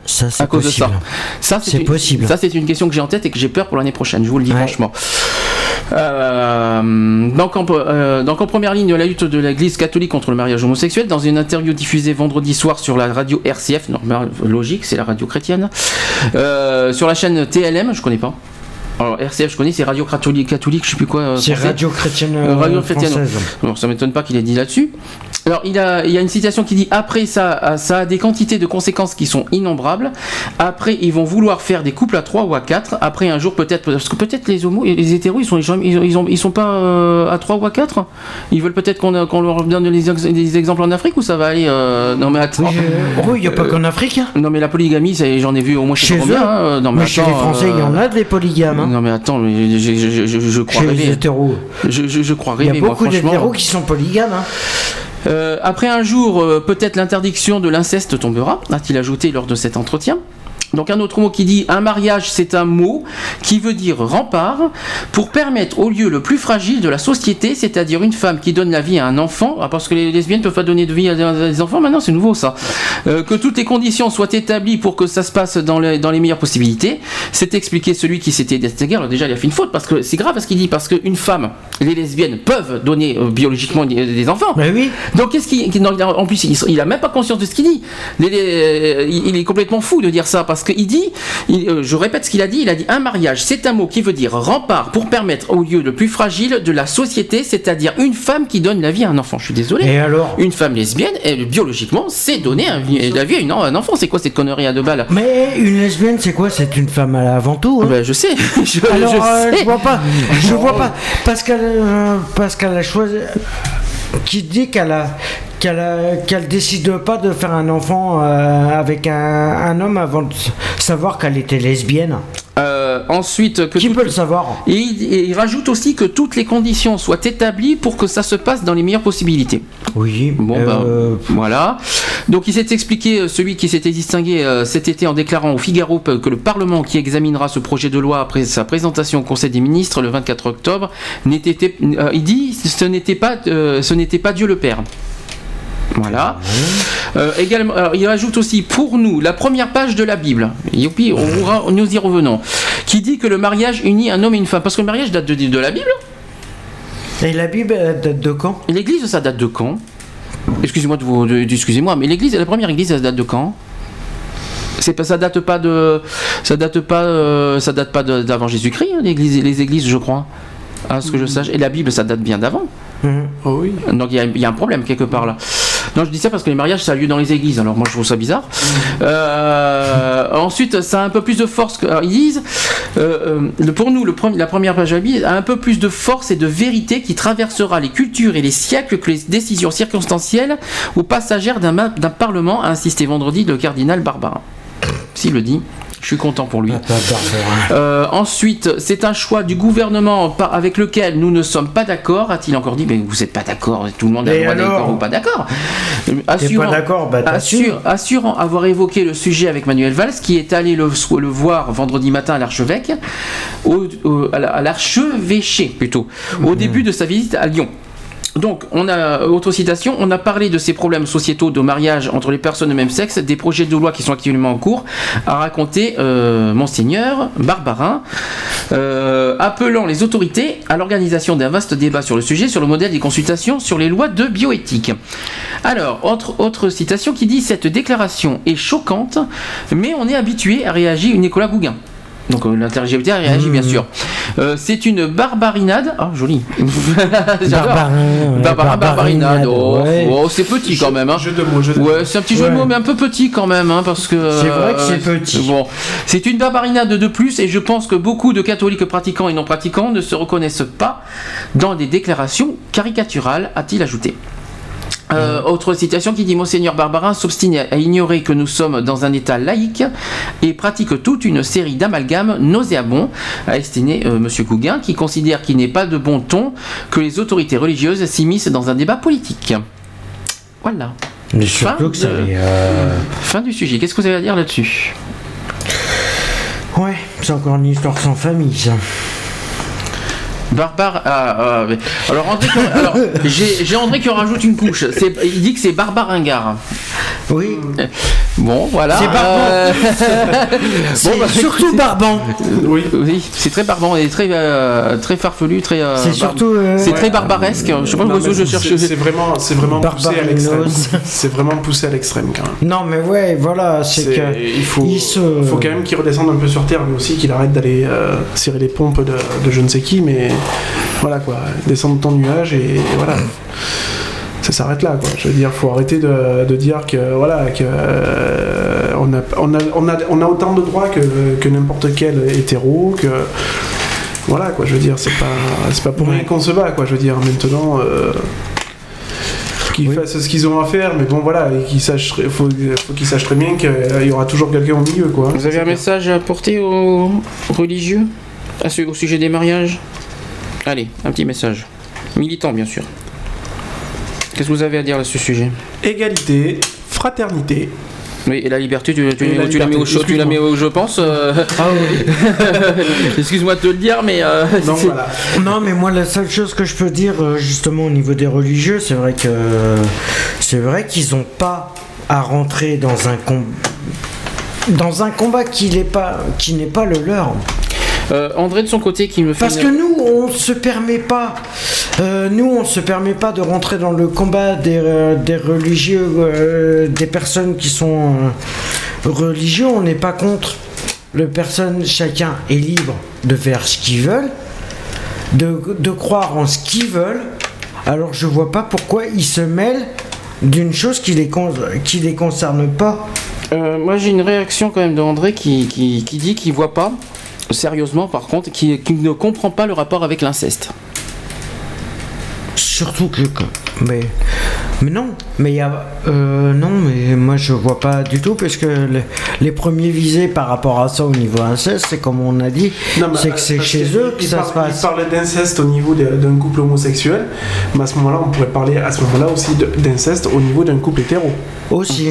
Speaker 2: Ça, c'est
Speaker 1: à cause
Speaker 2: possible.
Speaker 1: de ça. Ça,
Speaker 2: C'est possible.
Speaker 1: Ça, c'est une question que j'ai en tête et que j'ai peur pour l'année prochaine. Je vous le dis
Speaker 2: Ouais.
Speaker 1: franchement. Euh, donc, en, euh, donc en première ligne, la lutte de l'Église catholique contre le mariage homosexuel. Dans une interview diffusée vendredi soir sur la radio RCF, normal, logique, c'est la radio chrétienne, euh, sur la chaîne TLM, je connais pas. Alors RCF, je connais, c'est Radio Catholique, catholique, je sais plus quoi. euh,
Speaker 2: C'est. Radio Chrétienne
Speaker 1: Euh,
Speaker 2: euh,
Speaker 1: Radio Chrétienne.
Speaker 2: française.
Speaker 1: Alors ça m'étonne pas qu'il ait dit là-dessus. Alors il, a, il y a une citation qui dit après ça, ça a des quantités de conséquences qui sont innombrables. Après ils vont vouloir faire des couples à 3 ou à 4. Après un jour peut-être parce que peut-être les homos et les hétéros ils sont ils, ils, ont- ils sont pas euh, à 3 ou à 4. Ils veulent peut-être qu'on leur donne des, ex- des exemples en Afrique ou ça va aller non mais attends.
Speaker 2: Oui, oui, il n'y a pas qu'en Afrique. hein.
Speaker 1: Non mais la polygamie j'en ai vu au moins je sais
Speaker 2: Chez
Speaker 1: pas combien,
Speaker 2: eux.
Speaker 1: hein. Non, mais
Speaker 2: Mais chez les
Speaker 1: attends,
Speaker 2: Français, il y en a des polygames. hein.
Speaker 1: Non mais attends, mais je, je, je, crois
Speaker 2: Chez les
Speaker 1: rêver.
Speaker 2: hétéros.
Speaker 1: Je,
Speaker 2: Il y a
Speaker 1: rêver moi
Speaker 2: beaucoup
Speaker 1: franchement.
Speaker 2: d'hétéros qui sont polygames. hein.
Speaker 1: Euh, après un jour, euh, peut-être l'interdiction de l'inceste tombera, a-t-il ajouté lors de cet entretien. Donc un autre mot qui dit un mariage, c'est un mot qui veut dire rempart pour permettre au lieu le plus fragile de la société, c'est-à-dire une femme qui donne la vie à un enfant, ah, parce que les lesbiennes peuvent pas donner de vie à des- enfants, maintenant c'est nouveau ça, Euh, que toutes les conditions soient établies pour que ça se passe dans les, dans les meilleures possibilités. C'est expliqué celui qui s'était. Alors déjà il a fait une faute parce que c'est grave ce qu'il dit parce qu'une femme, les lesbiennes peuvent donner euh, biologiquement des, des enfants.
Speaker 2: Mais oui.
Speaker 1: Donc qu'est-ce a- en plus il, il a même pas conscience de ce qu'il dit. Les- les- euh, il, il est complètement fou de dire ça parce qu'il dit, il- euh, je répète ce qu'il a dit, il a dit un mariage, c'est un mot qui veut dire rempart pour permettre au lieu le plus fragile de la société, c'est-à-dire une femme qui donne la vie à un enfant. Je suis désolé.
Speaker 2: Et alors?
Speaker 1: Une femme lesbienne, elle, biologiquement, c'est donner un- la vie à une- un enfant. C'est quoi cette connerie à deux balles?
Speaker 2: Mais une lesbienne, c'est quoi? C'est une femme à- avant tout. hein.
Speaker 1: Ben, Je sais. je,
Speaker 2: Alors,
Speaker 1: je
Speaker 2: euh,
Speaker 1: sais.
Speaker 2: je vois pas. Je vois pas. Parce qu'elle, euh, parce qu'elle a choisi. Qui dit qu'elle a, qu'elle a- qu'elle décide pas de faire un enfant euh, avec un, un homme avant de savoir qu'elle était lesbienne.
Speaker 1: Euh, ensuite, que
Speaker 2: Qui
Speaker 1: tout-
Speaker 2: peut le savoir?
Speaker 1: Et il, et il rajoute aussi que toutes les conditions soient établies pour que ça se passe dans les meilleures possibilités.
Speaker 2: Oui.
Speaker 1: Bon,
Speaker 2: euh,
Speaker 1: ben, voilà. Donc il s'est expliqué, euh, celui qui s'était distingué euh, cet été en déclarant au Figaro que le Parlement qui examinera ce projet de loi après sa présentation au Conseil des ministres le 24 octobre, n'était, euh, il dit ce n'était pas, euh, ce n'était pas Dieu le Père. Voilà. Euh, également, alors, il rajoute aussi pour nous la première page de la Bible. Youpi, on, on- nous y revenons. Qui dit que le mariage unit un homme et une femme. Parce que le mariage date de, de la Bible.
Speaker 2: Et la Bible elle date de quand?
Speaker 1: L'église, ça date de quand? Excusez-moi de vous, de- excusez-moi, mais l'église, la première église, ça date de quand? C'est pas, ça date pas de, ça date pas, euh, ça date pas de- d'avant Jésus-Christ, hein, l'église, les églises, je crois, à ce que je sache. Et la Bible, ça date bien d'avant.
Speaker 2: Mhm.
Speaker 3: Oh oui.
Speaker 1: Donc il y, a- il y a un problème quelque part là. Non, je dis ça parce que les mariages ça a lieu dans les églises. Alors moi je trouve ça bizarre. Euh, ensuite, ça a un peu plus de force. Que, alors, ils disent, euh, euh, pour nous, la première page de la Bible a un peu plus de force et de vérité qui traversera les cultures et les siècles que les décisions circonstancielles ou passagères d'un parlement, a insisté vendredi le cardinal Barbarin. S'il le dit. Je suis content pour lui.
Speaker 2: Papa Barbarin.
Speaker 1: Euh, ensuite, c'est un choix du gouvernement avec lequel nous ne sommes pas d'accord, a-t-il encore dit. Mais vous n'êtes pas d'accord, tout le monde
Speaker 2: alors
Speaker 1: d'accord ou pas d'accord. Assurant-
Speaker 2: pas d'accord Bah
Speaker 1: assure- assurant avoir évoqué le sujet avec Manuel Valls, qui est allé le, le voir vendredi matin à l'archevêque, au- au- à la- à l'archevêché plutôt, au début de sa visite à Lyon. Donc, on a, autre citation, on a parlé de ces problèmes sociétaux de mariage entre les personnes de même sexe, des projets de loi qui sont actuellement en cours, a raconté euh, Monseigneur Barbarin, euh, appelant les autorités à l'organisation d'un vaste débat sur le sujet, sur le modèle des consultations sur les lois de bioéthique. Alors, autre, autre citation qui dit Cette déclaration est choquante, mais on est habitué à réagir, Nicolas Gouguin. Donc euh, l'inter-LGBT a réagi bien sûr. Euh, c'est une barbarinade. Ah joli.
Speaker 2: Barbarin, ouais,
Speaker 1: Barbarin, barbarinade. Oh,
Speaker 2: ouais.
Speaker 1: oh, c'est petit quand même. Hein.
Speaker 3: Jeu de mots, jeu de mots.
Speaker 1: Ouais, c'est un petit jeu de mots, mais un peu petit quand même, hein, parce que.
Speaker 2: C'est vrai que c'est
Speaker 1: euh,
Speaker 2: petit.
Speaker 1: Bon, c'est une barbarinade de plus, et je pense que beaucoup de catholiques pratiquants et non pratiquants ne se reconnaissent pas dans des déclarations caricaturales, a-t-il ajouté. Euh, autre citation qui dit Monseigneur Barbarin s'obstine à ignorer que nous sommes dans un état laïque et pratique toute une série d'amalgames nauséabonds, a estimé euh, Monsieur Gouguin, qui considère qu'il n'est pas de bon ton que les autorités religieuses s'immiscent dans un débat politique. Voilà.
Speaker 2: Mais surtout
Speaker 1: Fin
Speaker 2: que ça
Speaker 1: de-
Speaker 2: euh,
Speaker 1: Fin du sujet. Qu'est-ce que vous avez à dire là-dessus?
Speaker 2: Ouais, c'est encore une histoire sans famille, ça.
Speaker 1: Barbare. ah, ah, mais- alors André, alors, j'ai André qui en rajoute une couche. C'est- Il dit que c'est barbaringard.
Speaker 2: Oui.
Speaker 1: Bon, voilà.
Speaker 2: C'est barbant.
Speaker 1: Euh,
Speaker 2: C'est
Speaker 1: bah,
Speaker 2: surtout barbant.
Speaker 3: Oui.
Speaker 1: oui, c'est très barbant et très euh, très farfelu, très. euh,
Speaker 2: C'est surtout. euh,
Speaker 1: C'est très barbaresque. Je sais pas je
Speaker 3: c'est-
Speaker 1: cherche.
Speaker 3: C'est vraiment, c'est vraiment poussé à l'extrême. C'est vraiment poussé à l'extrême quand même.
Speaker 2: Non, mais ouais, voilà, c'est
Speaker 3: C'est-
Speaker 2: que.
Speaker 3: il faut,
Speaker 2: il se-
Speaker 3: faut quand même qu'il redescende un peu sur terre, mais aussi qu'il arrête d'aller euh, cirer les pompes de, de je ne sais qui, mais voilà quoi, descendre de ton nuage et, voilà. Ça s'arrête là, quoi. Je veux dire, faut arrêter de, de dire que voilà que euh, on, a, on, a, on, a, on a autant de droits que, que n'importe quel hétéro, que voilà quoi. Je veux dire, c'est pas c'est pas pour rien qu'on se bat, quoi. Je veux dire, maintenant. euh, qu'ils
Speaker 2: Oui.
Speaker 3: fassent ce qu'ils ont à faire, mais bon voilà, et qu'ils sachent, très- faut, faut qu'ils sachent très bien qu'il y aura toujours quelqu'un au milieu, quoi.
Speaker 1: Vous avez un message à apporter aux religieux à ce- au sujet des mariages? Allez, un petit message. Militant, bien sûr. Qu'est-ce que vous avez à dire à ce sujet?
Speaker 3: Égalité, fraternité.
Speaker 1: Oui, et la liberté, tu, tu-
Speaker 3: la
Speaker 1: tu la mets au chaud, tu la mets au je pense. euh,
Speaker 2: Ah oui.
Speaker 1: Excuse-moi de te le dire, mais. euh,
Speaker 3: voilà.
Speaker 2: Non, mais moi, la seule chose que je peux dire, euh, justement, au niveau des religieux, c'est vrai que. C'est vrai qu'ils n'ont pas à rentrer dans un combat. Dans un combat qui n'est pas, qui n'est pas le leur.
Speaker 1: Euh, André de son côté qui me fait.
Speaker 2: Parce
Speaker 1: une-
Speaker 2: que nous, on se permet pas. Euh, nous, on se permet pas de rentrer dans le combat des, euh, religieux, euh, des personnes qui sont religieux. On n'est pas contre. Le personne, chacun est libre de faire ce qu'ils veulent, de, de croire en ce qu'ils veulent. Alors, je vois pas pourquoi ils se mêlent d'une chose qui les con- qui les concerne pas.
Speaker 1: Moi j'ai une réaction quand même de André qui, qui, qui dit qu'il voit pas, sérieusement par contre, qui, qui ne comprend pas le rapport avec l'inceste.
Speaker 2: Surtout que. Mais, mais non, mais il y a. euh, non, mais moi je vois pas du tout, parce que le- les premiers visés par rapport à ça au niveau inceste, c'est comme on a dit, c'est que c'est chez
Speaker 3: que
Speaker 2: eux que ça se passe.
Speaker 3: Il parle d'inceste au niveau d'un couple homosexuel, mais à ce moment-là, on pourrait parler à ce moment-là aussi d'inceste au niveau d'un couple hétéro.
Speaker 2: Aussi.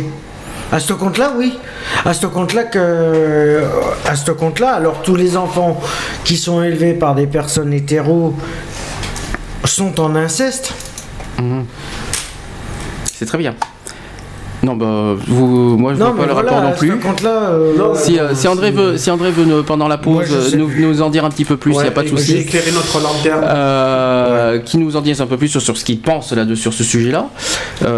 Speaker 2: À ce compte-là, oui. À ce compte-là que, à ce compte-là, alors tous les enfants qui sont élevés par des personnes hétéros sont en inceste.
Speaker 1: C'est très bien. Non, bah, vous, moi je
Speaker 2: Non,
Speaker 1: vois pas le
Speaker 2: voilà,
Speaker 1: rapport non plus.
Speaker 2: euh,
Speaker 3: Non,
Speaker 1: Si, euh, si André veut, si André veut pendant la pause nous, nous en dire un petit peu plus, il n'y a pas de souci.
Speaker 3: éclairé notre lanterne.
Speaker 1: Euh, qui nous en dise un peu plus sur, sur ce qu'il pense là de sur ce sujet-là.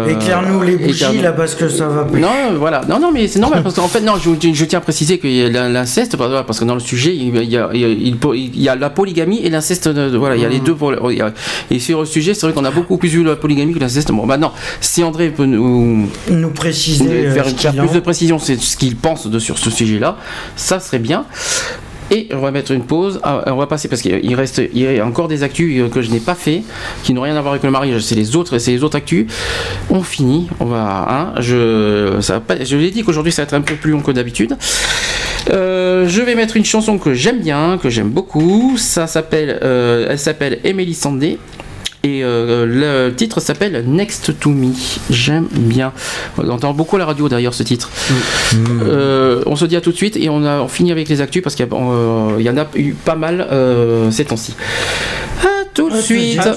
Speaker 2: Éclaire-nous les bougies
Speaker 1: éclaire-nous-
Speaker 2: là parce que ça va plus.
Speaker 1: Non, voilà. Non, non, mais c'est normal parce qu'en fait, non, je, tiens à préciser l'in- l'inceste parce que dans le sujet, il y a, il y a- il po- il y a la polygamie et l'inceste. Voilà, il y a les deux. pour- y a- Et sur le sujet, c'est vrai qu'on a beaucoup plus vu la polygamie que l'inceste. Bon, maintenant, si André peut nous
Speaker 2: Nous préciser euh,
Speaker 1: faire, plus de précision, c'est ce qu'il pense de, sur ce sujet-là, ça serait bien. Et on va mettre une pause. Ah, on va passer parce qu'il reste, il y a encore des actus euh, que je n'ai pas fait, qui n'ont rien à voir avec le mariage. C'est les autres, c'est les autres actus. On finit. On va. hein, je, ça va pas- je l'ai dit qu'aujourd'hui ça va être un peu plus long que d'habitude. Euh, je vais mettre une chanson que j'aime bien, que j'aime beaucoup. Ça s'appelle, euh, elle s'appelle Emily Sandé. Et euh, le titre s'appelle Next to Me. J'aime bien. On entend beaucoup à la radio d'ailleurs ce titre. Euh, on se dit à tout de suite et on, a, on finit avec les actus parce qu'il y, euh, y en a eu pas mal euh, ces temps-ci. À tout de suite.
Speaker 3: À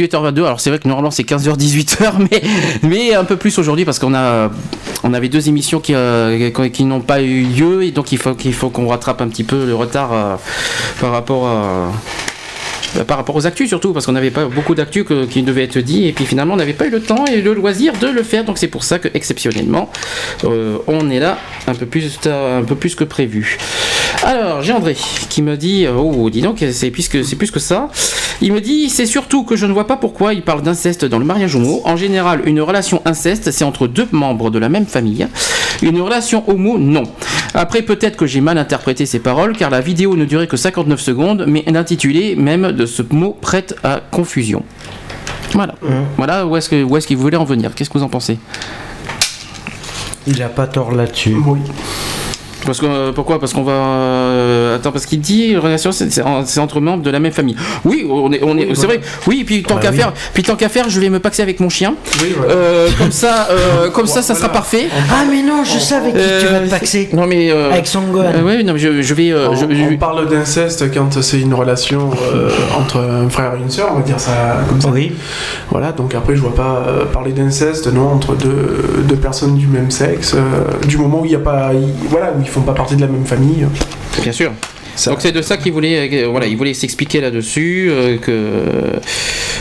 Speaker 1: 18h22. Alors c'est vrai que normalement c'est 15h, 18h, mais, mais un peu plus aujourd'hui parce qu'on a, on avait deux émissions qui, euh, qui n'ont pas eu lieu et donc il faut qu'il faut qu'on rattrape un petit peu le retard euh, par rapport à. euh, par rapport aux actus surtout, parce qu'on n'avait pas beaucoup d'actus qui devaient être dit, et puis finalement on n'avait pas eu le temps et le loisir de le faire, donc c'est pour ça que exceptionnellement on est là un peu plus, un peu plus que prévu. Alors j'ai André qui me dit, oh dis donc c'est plus que c'est plus que ça. Il me dit c'est surtout que je ne vois pas pourquoi il parle d'inceste dans le mariage homo. En général, une relation inceste c'est entre deux membres de la même famille. Une relation homo non. Après peut-être que j'ai mal interprété ces paroles car la vidéo ne durait que 59 secondes, mais l'intitulé même de ce mot prête à confusion. Voilà. Voilà où est-ce que où est-ce qu'il voulait en venir. Qu'est-ce que vous en pensez?
Speaker 2: Il a pas tort là-dessus.
Speaker 3: Oui.
Speaker 1: Parce que euh, pourquoi Parce qu'on va euh, attends parce qu'il dit relation c'est c'est en- c'est entre membres de la même famille. Oui, on est on est c'est vrai. Oui, et puis tant
Speaker 2: Bah
Speaker 1: qu'à
Speaker 2: oui.
Speaker 1: faire, puis tant qu'à faire, je vais me paxer avec mon chien.
Speaker 3: Oui, voilà.
Speaker 1: Euh, comme ça euh, comme ça ça sera parfait.
Speaker 2: Ah mais non, je sais avec qui tu vas te paxer.
Speaker 1: Non mais euh,
Speaker 2: Avec son
Speaker 1: euh, ouais, non mais je, je vais euh,
Speaker 3: on,
Speaker 1: je-
Speaker 3: on
Speaker 1: je-
Speaker 3: parle d'inceste quand c'est une relation euh, entre un frère et une sœur, on va dire ça comme ça.
Speaker 2: Oui.
Speaker 3: Voilà, donc après je vois pas euh, parler d'inceste non entre deux, deux personnes du même sexe, euh, du moment où il y a pas, il- voilà, où ils font pas partie de la même famille.
Speaker 1: bien sûr.
Speaker 3: Ça-
Speaker 1: Donc c'est de ça qu'il voulait, euh, voilà, il voulait s'expliquer là-dessus, euh, que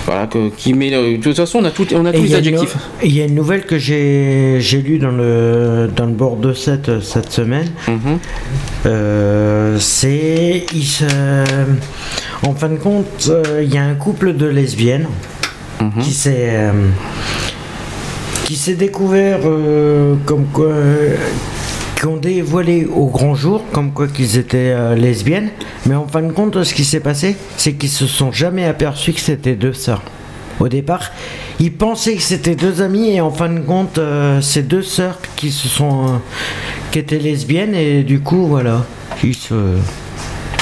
Speaker 1: voilà, que qui met, euh, de toute façon on a tout, on a tous les adjectifs.
Speaker 2: Il y a une nouvelle que j'ai j'ai lue dans le dans le bord de cette cette semaine.
Speaker 1: Mhm.
Speaker 2: Euh, c'est il se- en fin de compte euh, il y a un couple de lesbiennes
Speaker 1: Mhm.
Speaker 2: qui s'est euh, qui s'est découvert euh, comme quoi euh, qui ont dévoilé au grand jour comme quoi qu'ils étaient euh, lesbiennes. Mais en fin de compte ce qui s'est passé c'est qu'ils se sont jamais aperçus que c'était deux sœurs. Au départ ils pensaient que c'était deux amies et en fin de compte euh, c'est deux sœurs qui se sont euh, qui étaient lesbiennes et du coup voilà ils se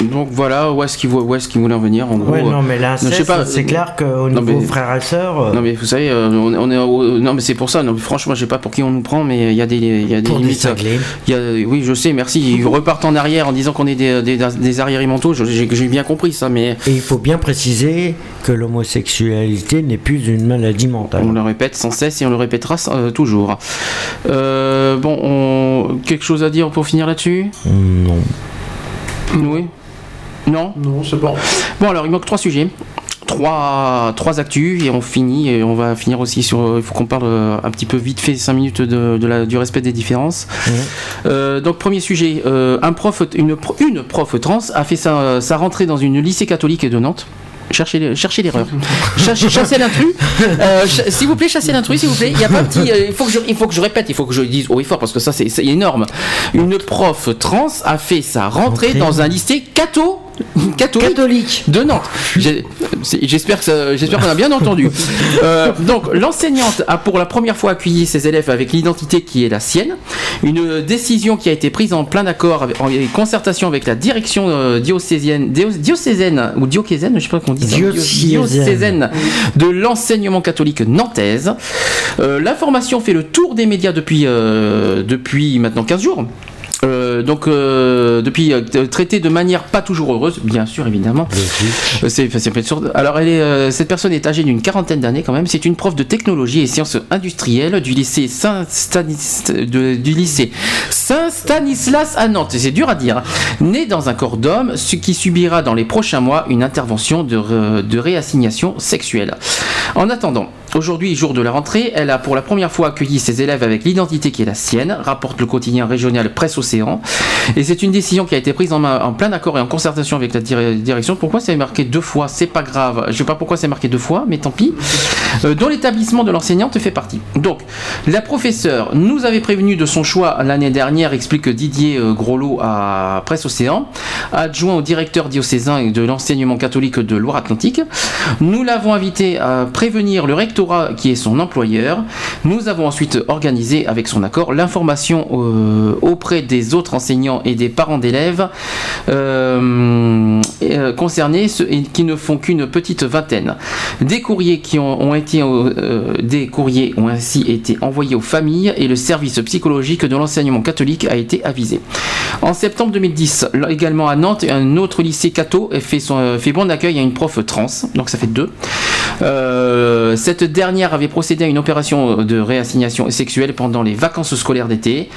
Speaker 1: Donc voilà, où est-ce qu'il vou- où est-ce qu'il voulait en venir en gros.
Speaker 2: ouais non mais
Speaker 1: sais pas,
Speaker 2: c'est
Speaker 1: euh,
Speaker 2: clair qu'au niveau frères et sœurs euh,
Speaker 1: Non mais vous savez, euh, on, on est au- non mais c'est pour ça. Non, franchement, je sais pas pour qui on nous prend, mais il y a des, y a des
Speaker 2: pour
Speaker 1: limites. y a- oui, je sais, merci. Ils repartent en arrière en disant qu'on est des, des, des arriérés mentaux. J'ai j'ai bien compris ça, mais
Speaker 2: Et il faut bien préciser que l'homosexualité n'est plus une maladie mentale.
Speaker 1: on le répète sans cesse et on le répétera euh, toujours. Euh, bon, on... quelque chose à dire pour finir là-dessus?
Speaker 2: Non.
Speaker 1: Oui? Non
Speaker 3: Non, c'est bon.
Speaker 1: Bon, alors il manque trois sujets. Trois, trois actus et on finit et on va finir aussi sur il faut qu'on parle euh, un petit peu vite fait 5 minutes de, de la, du respect des différences Euh, donc premier sujet euh, un prof une, pro- une prof trans a fait sa, sa rentrée dans une lycée catholique de Nantes Cherchez, cherchez l'erreur. Chassez l'intrus. Euh, ch- s'il vous plaît, chassez l'intrus, s'il vous plaît. Il y a pas un petit. euh, il, faut que je, il faut que je répète, il faut que je le dise haut et fort parce que ça, c'est c'est énorme. Une prof trans a fait sa rentrée
Speaker 2: Rentrée.
Speaker 1: dans un lycée catho. Catholique
Speaker 2: Catholique.
Speaker 1: de Nantes. J'espère que ça- j'espère qu'on a bien entendu. Euh, donc l'enseignante a pour la première fois accueilli ses élèves avec l'identité qui est la sienne. Une décision qui a été prise en plein accord en concertation avec la direction euh, diocésaine, ou diocésaine, je sais pas comment on dit ça.
Speaker 2: Diocésaine.
Speaker 1: Diocésaine de l'enseignement catholique nantaise. Euh, L'information fait le tour des médias depuis euh, depuis maintenant 15 jours. Euh, donc euh, depuis euh, traité de manière pas toujours heureuse, bien sûr évidemment. Euh, C'est c'est pas sûr. Alors elle est, cette personne est âgée d'une quarantaine d'années quand même. C'est une prof de technologie et sciences industrielles du lycée Saint Stanis, de- du lycée Saint Stanislas à Nantes. C'est dur à dire. Née dans un corps d'homme, ce qui subira dans les prochains mois une intervention de, re- de réassignation sexuelle. En attendant, aujourd'hui, jour de la rentrée, elle a pour la première fois accueilli ses élèves avec l'identité qui est la sienne, rapporte le quotidien régional Presse Et c'est une décision qui a été prise en, en plein accord et en concertation avec la dir- direction. Pourquoi c'est marqué deux fois? C'est pas grave. Je sais pas pourquoi c'est marqué deux fois, mais tant pis. Euh, dont l'établissement de l'enseignante fait partie. Donc, la professeure nous avait prévenu de son choix l'année dernière, explique Didier euh, Groslo à Presse Océan, adjoint au directeur diocésain de l'enseignement catholique de Loire-Atlantique. Nous l'avons invité à prévenir le rectorat qui est son employeur. Nous avons ensuite organisé avec son accord l'information euh, auprès des autres enseignants et des parents d'élèves euh, euh, concernés ce- et qui ne font qu'une petite vingtaine. Des courriers qui ont, été euh, des courriers ont ainsi été envoyés aux familles et le service psychologique de l'enseignement catholique a été avisé. En septembre 2010, là, également à Nantes, un autre lycée catho fait, son, fait bon accueil à une prof trans, donc ça fait deux. Cette dernière avait procédé à une opération de réassignation sexuelle pendant les vacances scolaires d'été.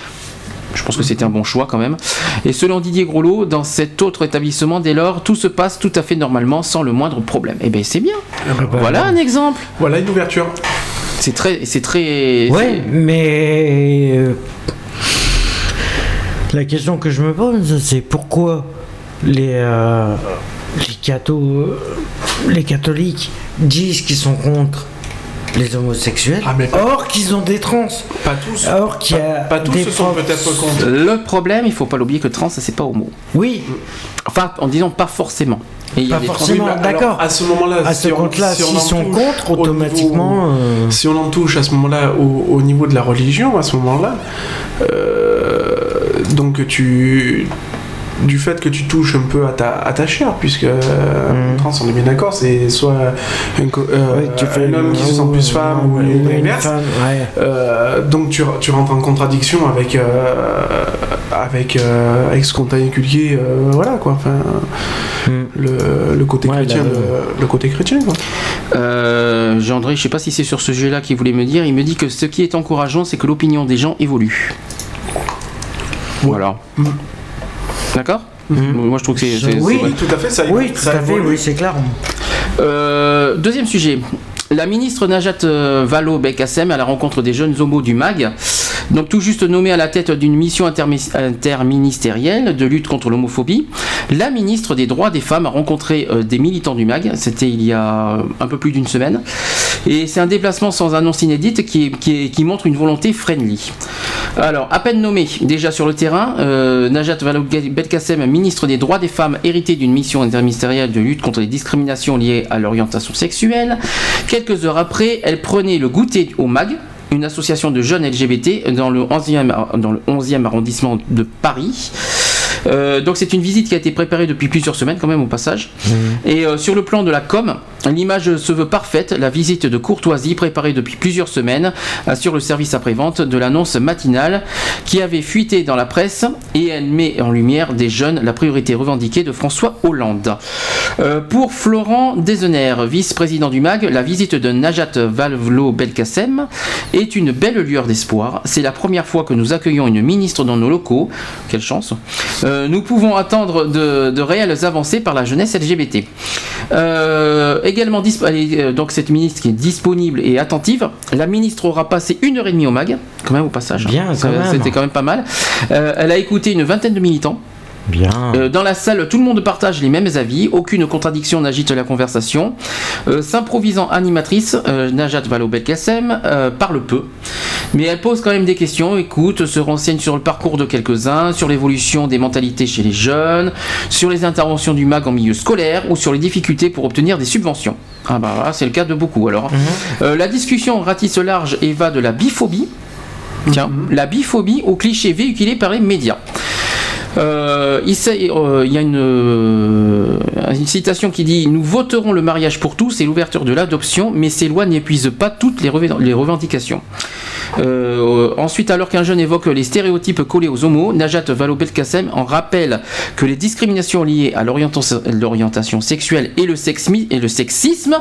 Speaker 1: Je pense que c'était un bon choix quand même. Et selon Didier Groslo, dans cet autre établissement, dès lors, tout se passe tout à fait normalement, sans le moindre problème. Eh bien, c'est bien. Voilà un exemple.
Speaker 3: Voilà une ouverture.
Speaker 1: C'est très, c'est très.
Speaker 2: Ouais, mais euh, la question que je me pose, c'est pourquoi les euh, les, catho- les catholiques disent qu'ils sont contre les homosexuels,
Speaker 3: Ah, mais pas-
Speaker 2: or qu'ils ont des trans,
Speaker 3: Pas tous.
Speaker 2: or qu'il y a
Speaker 3: Pas tous
Speaker 2: des
Speaker 3: se sont peut-être contre.
Speaker 1: Le problème, il faut pas l'oublier que trans, c'est pas homo.
Speaker 2: Oui,
Speaker 1: Enfin, en disant pas forcément. Et il y a
Speaker 2: Pas
Speaker 1: des trans-
Speaker 2: forcément.
Speaker 3: Oui,
Speaker 2: d'accord.
Speaker 3: À ce moment-là,
Speaker 2: à
Speaker 3: si
Speaker 2: ce
Speaker 3: on-
Speaker 2: compte-là,
Speaker 3: si on
Speaker 2: s'ils
Speaker 3: en
Speaker 2: sont
Speaker 3: touche
Speaker 2: contre,
Speaker 3: au
Speaker 2: automatiquement. euh,
Speaker 3: Si on en touche à ce moment-là au, au niveau de la religion, à ce moment-là, euh, donc tu du fait que tu touches un peu à ta, à ta chair, puisque euh, trans, on est bien d'accord, c'est soit un, euh,
Speaker 2: ouais, tu fais
Speaker 3: un homme qui se sent plus femme ou
Speaker 2: ouais,
Speaker 3: une
Speaker 2: une
Speaker 3: inverse.
Speaker 2: femme, ouais.
Speaker 3: Euh, donc tu, tu rentres en contradiction avec euh, avec, euh, avec ce qu'on t'a inculqué, euh, voilà quoi. Enfin,
Speaker 2: Mm.
Speaker 3: le, le côté
Speaker 2: Ouais,
Speaker 3: chrétien, le, le côté chrétien quoi.
Speaker 1: Euh, Jean-André, je sais pas si c'est sur ce sujet-là qu'il voulait me dire. Il me dit que ce qui est encourageant, c'est que l'opinion des gens évolue. Voilà.
Speaker 3: Mm.
Speaker 1: D'accord
Speaker 3: Mhm.
Speaker 1: Moi, je trouve que c'est.
Speaker 2: Oui.
Speaker 3: tout à fait, ça,
Speaker 2: Oui, tout
Speaker 3: ça
Speaker 2: à fait, oui, c'est clair.
Speaker 1: Euh, deuxième sujet. La ministre Najat euh, Vallaud-Belkacem à la rencontre des jeunes homos du MAG, donc tout juste nommée à la tête d'une mission intermi- interministérielle de lutte contre l'homophobie, la ministre des droits des femmes a rencontré euh, des militants du MAG, c'était il y a un peu plus d'une semaine, et c'est un déplacement sans annonce inédite qui, montre une volonté friendly. Alors, à peine nommée, déjà sur le terrain, euh, Najat Vallaud-Belkacem, ministre des droits des femmes, héritée d'une mission interministérielle de lutte contre les discriminations liées à l'orientation sexuelle. Quelques heures après, elle prenait le goûter au MAG, une association de jeunes LGBT dans le 11e, ar- dans le 11e arrondissement de Paris. Euh, donc c'est une visite qui a été préparée depuis plusieurs semaines quand même au passage. Et euh, sur le plan de la com, l'image se veut parfaite. La visite de courtoisie préparée depuis plusieurs semaines assure le service après-vente de l'annonce matinale qui avait fuité dans la presse et elle met en lumière des jeunes la priorité revendiquée de François Hollande. Euh, pour Florent Desener, vice-président du MAG, la visite de Najat Vallaud-Belkacem est une belle lueur d'espoir. C'est la première fois que nous accueillons une ministre dans nos locaux. Quelle chance. Euh, nous pouvons attendre de, de réelles avancées par la jeunesse LGBT. Euh, également, euh, donc cette ministre qui est disponible et attentive. La ministre aura passé une heure et demie au MAG, quand même au passage.
Speaker 2: Bien.
Speaker 1: C'était quand même pas mal. Euh, elle a écouté une vingtaine de militants.
Speaker 2: Bien.
Speaker 1: Euh, dans la salle, tout le monde partage les mêmes avis, aucune contradiction n'agite la conversation. Euh, S'improvisant animatrice, euh, Najat Vallaud-Belkacem parle peu, mais elle pose quand même des questions, écoute, se renseigne sur le parcours de quelques-uns, sur l'évolution des mentalités chez les jeunes, sur les interventions du MAG en milieu scolaire ou sur les difficultés pour obtenir des subventions. Ah bah voilà, c'est le cas de beaucoup alors. Euh, la discussion ratisse large et va de la biphobie, tiens, la biphobie aux clichés véhiculés par les médias. Euh, euh, il y a une, euh, une citation qui dit Nous voterons le mariage pour tous et l'ouverture de l'adoption, mais ces lois n'épuisent pas toutes les, reven- les revendications. Ensuite, alors qu'un jeune évoque les stéréotypes collés aux homos, Najat Vallaud-Belkacem en rappelle que les discriminations liées à l'orientation sexuelle et le, et le sexisme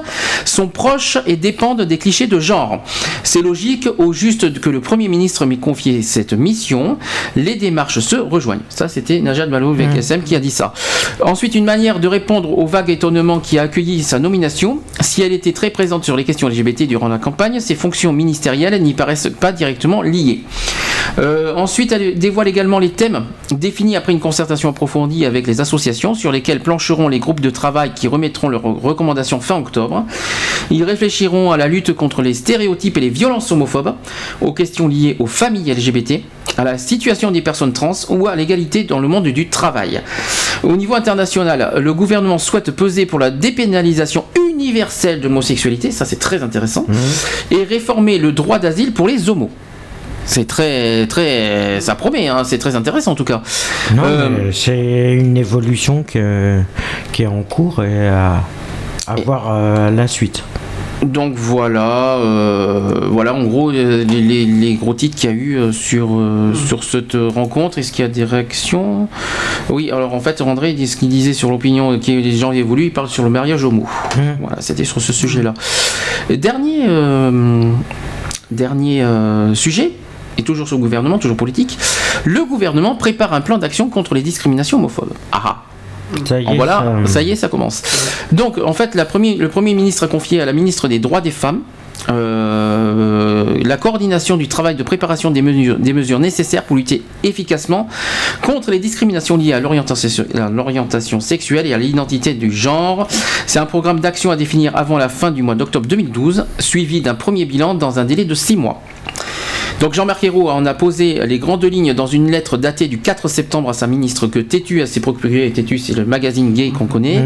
Speaker 1: sont proches et dépendent des clichés de genre. C'est logique, au juste que le Premier ministre m'ait confié cette mission, les démarches se rejoignent. Ça, c'était Najat Vallaud-Belkacem qui a dit ça. Ensuite, une manière de répondre au vague étonnement qui a accueilli sa nomination. Si elle était très présente sur les questions LGBT durant la campagne, ses fonctions ministérielles n'y paraissent pas directement liées. Euh, ensuite, elle dévoile également les thèmes définis après une concertation approfondie avec les associations sur lesquels plancheront les groupes de travail qui remettront leurs recommandations fin octobre. Ils réfléchiront à la lutte contre les stéréotypes et les violences homophobes, aux questions liées aux familles LGBT, à la situation des personnes trans ou à l'égalité dans le monde du travail. Au niveau international, le gouvernement souhaite peser pour la dépénalisation universelle de l'homosexualité, ça c'est très intéressant, et réformer le droit d'asile pour les homos. C'est très, très, ça promet. hein, c'est très intéressant en tout cas.
Speaker 2: Non,
Speaker 1: Euh,
Speaker 2: c'est une évolution que- qui est en cours et à, à voir euh, la suite.
Speaker 1: Donc voilà, euh, voilà en gros les, les- les gros titres qu'il y a eu sur, euh, sur cette rencontre. Est-ce qu'il y a des réactions? Oui, alors en fait André, ce qu'il disait sur l'opinion que les gens évoluent, il parle sur le mariage homo. Voilà, c'était sur ce sujet-là. Et Dernier, euh, dernier sujet, et toujours sur le gouvernement, toujours politique, le gouvernement prépare un plan d'action contre les discriminations homophobes. Ah ah
Speaker 2: Ça y est,
Speaker 1: voilà,
Speaker 2: ça-
Speaker 1: ça y est, ça commence. Donc, en fait, la premier- le Premier ministre a confié à la ministre des Droits des Femmes euh, la coordination du travail de préparation des mesures, des mesures nécessaires pour lutter efficacement contre les discriminations liées à l'orientation à l'orientation sexuelle et à l'identité du genre. C'est un programme d'action à définir avant la fin du mois d'octobre 2012, suivi d'un premier bilan dans un délai de six mois. Donc Jean-Marc Ayrault en a posé les grandes lignes dans une lettre datée du 4 septembre à sa ministre que Tétu a s'est procuré. Tétu, c'est le magazine gay qu'on connaît.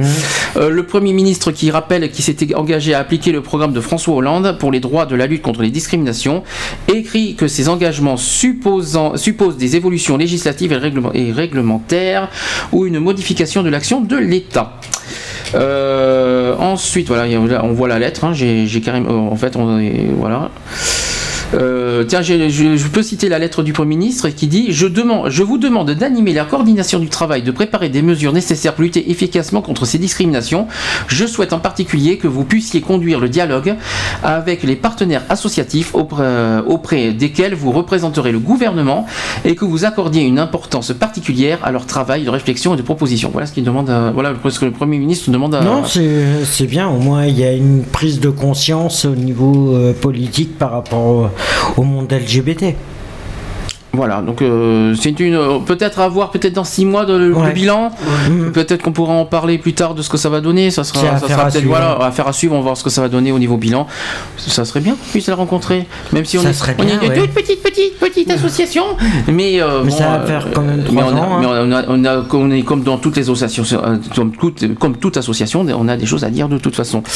Speaker 1: Euh, le Premier ministre qui rappelle qu'il s'était engagé à appliquer le programme de François Hollande pour les droits de la lutte contre les discriminations, écrit que ces engagements supposant, supposent des évolutions législatives et, réglement- et réglementaires ou une modification de l'action de l'État. Euh, ensuite, voilà, on voit la lettre. hein, j'ai carrément, en fait, on est- voilà. Euh, tiens, je, je peux citer la lettre du Premier ministre qui dit je, demande, je vous demande d'animer la coordination du travail, de préparer des mesures nécessaires pour lutter efficacement contre ces discriminations. Je souhaite en particulier que vous puissiez conduire le dialogue avec les partenaires associatifs auprès, desquels vous représenterez le gouvernement et que vous accordiez une importance particulière à leur travail de réflexion et de proposition. Voilà ce qu'il demande. à- voilà ce que le Premier ministre demande à.
Speaker 2: Non, c'est c'est bien. Au moins, il y a une prise de conscience au niveau euh, politique par rapport au, monde LGBT.
Speaker 1: Voilà, donc euh, c'est une euh, peut-être à voir peut-être dans six mois de, le
Speaker 2: Ouais.
Speaker 1: bilan. Peut-être qu'on pourra en parler plus tard de ce que ça va donner. Ça sera, ça sera peut-être voilà, à faire à suivre. On va voir ce que ça va donner au niveau bilan. Ça serait bien qu'on puisse la rencontrer, même si on
Speaker 2: Ça
Speaker 1: est, on
Speaker 2: bien,
Speaker 1: est une
Speaker 2: ouais.
Speaker 1: toute petite petite petite association. Mais, euh,
Speaker 2: Mais
Speaker 1: bon,
Speaker 2: ça va
Speaker 1: euh,
Speaker 2: faire quand même
Speaker 1: mais
Speaker 2: trois
Speaker 1: on a-
Speaker 2: ans, hein.
Speaker 1: mais on a- on a- on est comme dans toutes les associations, euh, comme toute, comme toute association, on a des choses à dire de toute façon.
Speaker 2: Bah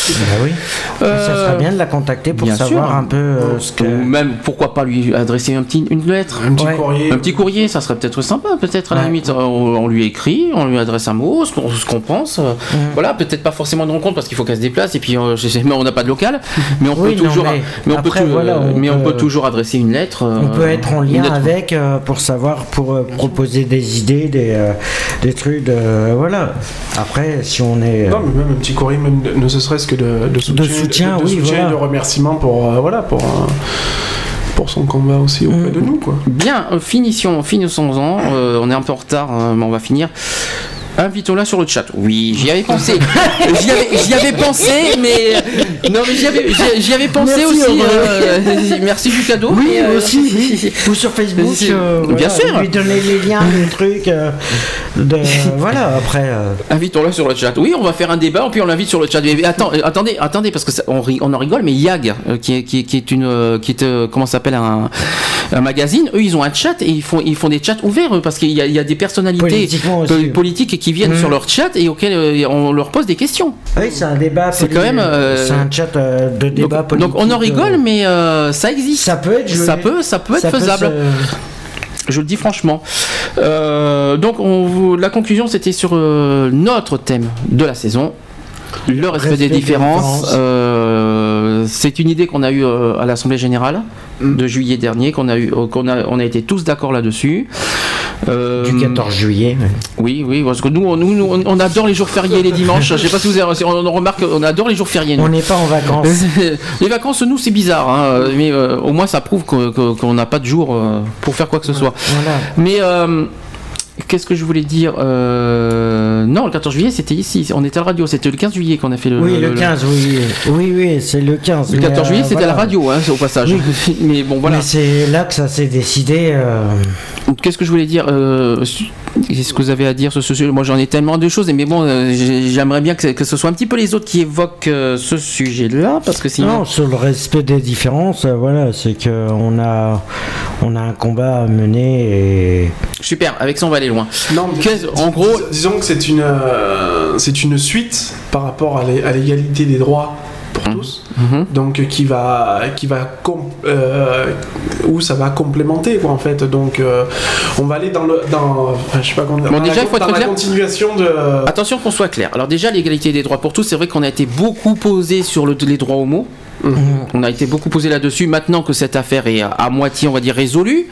Speaker 2: oui. ça
Speaker 1: Euh,
Speaker 2: serait bien de la contacter pour savoir
Speaker 1: sûr.
Speaker 2: un peu euh, ce que.
Speaker 1: Ou même pourquoi pas lui adresser un petit, une lettre.
Speaker 3: Un petit
Speaker 2: Ouais.
Speaker 3: courrier.
Speaker 1: Un petit courrier, ça serait peut-être sympa, peut-être à la limite. On, on lui écrit, on lui adresse un mot, ce qu'on ce qu'on pense. euh, Voilà, peut-être pas forcément de rencontre parce qu'il faut qu'elle se déplace et puis euh, je sais, mais on n'a pas de local, mais on peut
Speaker 2: non,
Speaker 1: toujours,
Speaker 2: mais
Speaker 1: mais on peut
Speaker 2: après,
Speaker 1: tou-
Speaker 2: voilà, on
Speaker 1: mais on
Speaker 2: peut-
Speaker 1: peut toujours adresser une lettre. euh,
Speaker 2: On peut être en lien
Speaker 1: lettre.
Speaker 2: avec euh, pour savoir, pour euh, proposer des idées, des, euh, des trucs, de, voilà. Après, si on est. euh,
Speaker 3: Non, mais même un petit courrier, même de- ne serait-ce que de, de soutien,
Speaker 2: soutien,
Speaker 3: de,
Speaker 2: oui,
Speaker 3: soutien
Speaker 2: voilà.
Speaker 3: et de remerciement pour, euh, voilà, pour, euh, pour son combat aussi auprès
Speaker 2: Mm.
Speaker 3: de nous. Quoi.
Speaker 1: Bien, euh, finissons, finissons-en. Euh, on est un peu en retard, hein, mais on va finir. Invitons-la sur le chat. Oui, j'y avais pensé. j'y, avais, j'y avais pensé, mais non, mais j'y avais, j'y, j'y avais pensé
Speaker 2: Merci,
Speaker 1: aussi. Euh, merci du cadeau.
Speaker 2: Oui,
Speaker 1: mais, euh,
Speaker 2: aussi, oui. Ou sur Facebook, euh,
Speaker 1: bien
Speaker 2: voilà,
Speaker 1: sûr.
Speaker 2: lui donner les liens, les trucs. euh, de, voilà, après. euh,
Speaker 1: Invitons-le sur le chat. Oui, on va faire un débat, puis on l'invite sur le chat. Mais attends, attendez, attendez, parce que ça- on, ri- on en rigole, mais Yag, euh, qui, est, qui, est- qui est une, euh, qui est, euh, comment ça s'appelle, un, un magazine, eux, ils ont un chat et ils font, ils font des chats ouverts eux, parce qu'il y, a- il y a des personnalités politiques qui viennent
Speaker 2: Mhm.
Speaker 1: sur leur chat et auxquelles euh, on leur pose des questions.
Speaker 2: Oui, c'est un débat.
Speaker 1: C'est quand même, euh,
Speaker 2: C'est un chat euh, de
Speaker 1: Donc,
Speaker 2: débat politique.
Speaker 1: donc on en rigole,
Speaker 2: euh,
Speaker 1: mais euh, ça existe.
Speaker 2: Ça peut être joué.
Speaker 1: Ça peut, ça peut être
Speaker 2: Ça peut
Speaker 1: faisable.
Speaker 2: se-
Speaker 1: Je le dis franchement. Euh, donc, on, vous- la conclusion, c'était sur euh, notre thème de la saison. Le respect,
Speaker 2: Respect
Speaker 1: des
Speaker 2: des
Speaker 1: différences.
Speaker 2: différences.
Speaker 1: Euh, c'est une idée qu'on a eue euh, à l'Assemblée générale de juillet dernier, qu'on a eu, euh, qu'on a, on a été tous d'accord là-dessus. Euh,
Speaker 2: Du 14 juillet.
Speaker 1: Oui, oui, parce que nous, on- nous, on adore les jours fériés, les dimanches. Je sais pas si vous avez, on remarque, on adore les jours fériés. nous.
Speaker 2: On n'est pas en vacances.
Speaker 1: Les vacances, nous, c'est bizarre, hein, mais euh, au moins ça prouve qu'on n'a pas de jour pour faire quoi que ce soit.
Speaker 2: Voilà.
Speaker 1: Mais qu'est-ce que je voulais dire Euh, Non, le 14 juillet, c'était ici. On était à la radio. C'était le 15 juillet qu'on a fait le.
Speaker 2: Oui, le 15, oui. Oui, oui, c'est le 15.
Speaker 1: Le
Speaker 2: mais,
Speaker 1: 14 juillet,
Speaker 2: euh,
Speaker 1: c'était à la radio, hein, au passage. Mais bon, voilà.
Speaker 2: Mais c'est là que ça s'est décidé. euh,
Speaker 1: Qu'est-ce que je voulais dire Qu'est-ce que vous avez à dire sur ce sujet? Moi, j'en ai tellement de choses, mais bon, euh, j'ai- j'aimerais bien que, ce soit un petit peu les autres qui évoquent euh, ce sujet-là, parce que sinon.
Speaker 2: Non, sur le respect des différences, euh, voilà, c'est que on a, on a un combat à mener et
Speaker 1: Super, avec ça, on va aller loin.
Speaker 3: Non,
Speaker 1: en gros-
Speaker 3: dis- disons que c'est une, euh, c'est une suite par rapport à l'égalité des droits pour tous, donc qui va, qui va euh, où ça va complémenter quoi en fait. Donc euh, on va aller dans le, dans, enfin, je sais pas comment dire,
Speaker 1: Bon,
Speaker 3: dans
Speaker 1: déjà,
Speaker 3: la,
Speaker 1: faut
Speaker 3: dans la continuation de.
Speaker 1: Attention qu'on soit clair. Alors déjà l'égalité des droits pour tous, c'est vrai qu'on a été beaucoup posé sur le- les droits homo. On a été beaucoup posé là-dessus. Maintenant que cette affaire est à, à moitié, on va dire, résolue,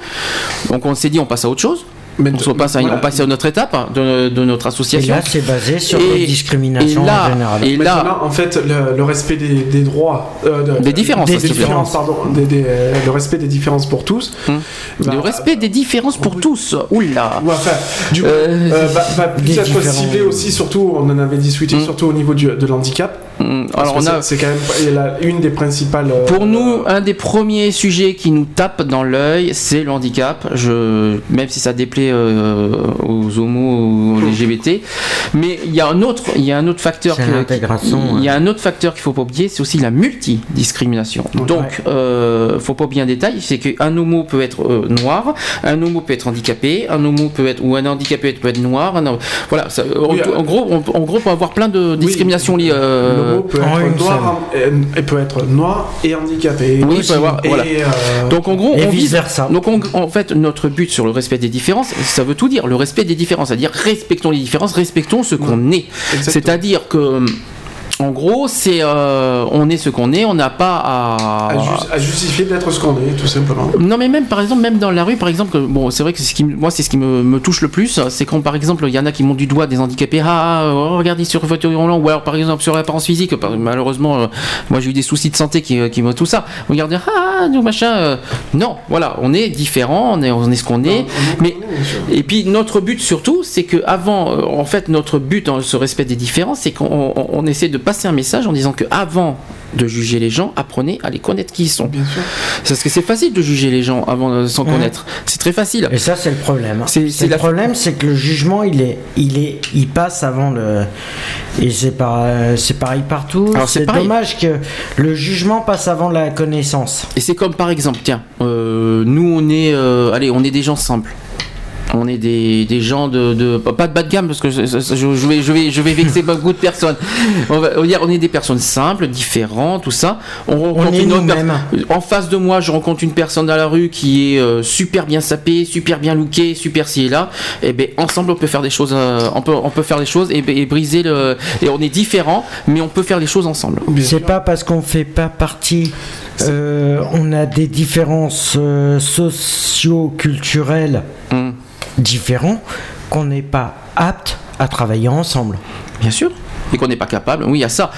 Speaker 1: donc on s'est dit on passe à autre chose.
Speaker 3: Mais
Speaker 1: on, se passe à,
Speaker 3: voilà.
Speaker 1: on passe à notre étape hein, de, de notre
Speaker 2: Et
Speaker 1: association.
Speaker 2: là, c'est basé sur
Speaker 1: Et-
Speaker 2: les discriminations
Speaker 1: et là-
Speaker 2: en général.
Speaker 1: et là,
Speaker 3: là, en fait, le, le respect des, des droits, euh, de-
Speaker 1: Des différences,
Speaker 3: des différences, pardon, des- des- le respect des différences pour tous.
Speaker 1: Hum.
Speaker 3: va-
Speaker 1: le respect des différences pour tous. Oula.
Speaker 3: Ouais, enfin, du coup,
Speaker 1: Euh,
Speaker 3: euh, va, va plus
Speaker 2: des
Speaker 3: être
Speaker 2: différents-
Speaker 3: ciblé aussi, surtout, on en avait discuté,
Speaker 1: Mm.
Speaker 3: surtout au niveau du- de l'handicap. Parce
Speaker 1: Alors
Speaker 3: que
Speaker 1: on a.
Speaker 3: c'est- quand même la- une des principales. euh,
Speaker 1: Pour nous, un des premiers sujets qui nous tape dans l'œil, c'est le handicap. Je, même si ça déplaît euh, aux homos ou aux LGBT, mais il y a un autre, il y a un autre facteur. Que-
Speaker 2: l'intégration,
Speaker 1: Il y
Speaker 2: ouais.
Speaker 1: a un autre facteur qu'il faut pas oublier, c'est aussi la multidiscrimination. Donc, euh, faut pas oublier un détail, c'est qu'un homo peut être euh, noir, un homo peut être handicapé, un homo peut être ou un handicapé peut être noir. un- voilà, ça- en,
Speaker 3: Oui, euh,
Speaker 1: en gros, on, en gros, on peut avoir plein de discriminations liées. Euh,
Speaker 3: L'homo peut être noir et, peut être noir et handicapé.
Speaker 1: Oui, il
Speaker 3: Aussi.
Speaker 1: peut avoir-
Speaker 3: Et,
Speaker 1: voilà.
Speaker 3: euh,
Speaker 1: Donc en gros,
Speaker 2: Et
Speaker 1: on vise-
Speaker 2: vice-versa.
Speaker 1: Donc on- en fait, notre but sur le respect des différences, ça veut tout dire. Le respect des différences, c'est-à-dire respectons les différences, respectons ce qu'on est. C'est-à-dire que, en gros, c'est euh, on est ce qu'on est, on n'a pas à.
Speaker 3: à, ju- à justifier d'être ce qu'on est, tout simplement.
Speaker 1: Non mais même par exemple même dans la rue par exemple bon c'est vrai que ce qui me- moi c'est ce qui me, me touche le plus c'est quand par exemple il y en a qui montent du doigt des handicapés ah oh, regardez sur le fauteuil roulant ou alors par exemple sur l'apparence physique malheureusement euh, moi j'ai eu des soucis de santé qui, qui me tout ça regardez ah nous machin euh. non voilà on est différent on est on est ce qu'on est mais et puis notre but surtout, c'est que avant, euh, en fait, notre but dans ce respect des différences, c'est qu'on on- on essaie de passer un message en disant que avant de juger les gens, apprenez à les connaître qui ils sont.
Speaker 3: Bien sûr.
Speaker 1: Parce que c'est facile de juger les gens avant sans
Speaker 2: Mhm.
Speaker 1: connaître. C'est très facile.
Speaker 2: Et ça, c'est le problème. hein.
Speaker 1: C'est-
Speaker 2: le
Speaker 1: la-
Speaker 2: problème, c'est que le jugement, il est, il est, il passe avant le. Et c'est par- c'est pareil partout.
Speaker 1: C'est
Speaker 2: dommage que le jugement passe avant la connaissance.
Speaker 1: Et c'est comme par exemple, tiens, euh, nous on est, euh, allez, on est des gens simples. On est des, des gens de, de- pas de bas de gamme parce que je, je- je vais je vais je vais vexer beaucoup de personnes. On va on va dire on est des personnes simples, différentes, tout ça. On rencontre
Speaker 2: est
Speaker 1: une autre
Speaker 2: nous-mêmes.
Speaker 1: per- En face de moi, je rencontre une personne dans la rue qui est euh, super bien sapée, super bien lookée, super ci et là. Et ben ensemble on peut faire des choses, euh, on peut on peut faire des choses et, et briser le et on est différents, mais on peut faire les choses ensemble.
Speaker 2: C'est pas parce qu'on fait pas partie. euh, on a des différences euh, socio-culturelles
Speaker 1: Hum.
Speaker 2: Différentes qu'on n'est pas apte à travailler ensemble.
Speaker 1: Bien sûr. Et qu'on n'est pas capable. Oui, il y a ça.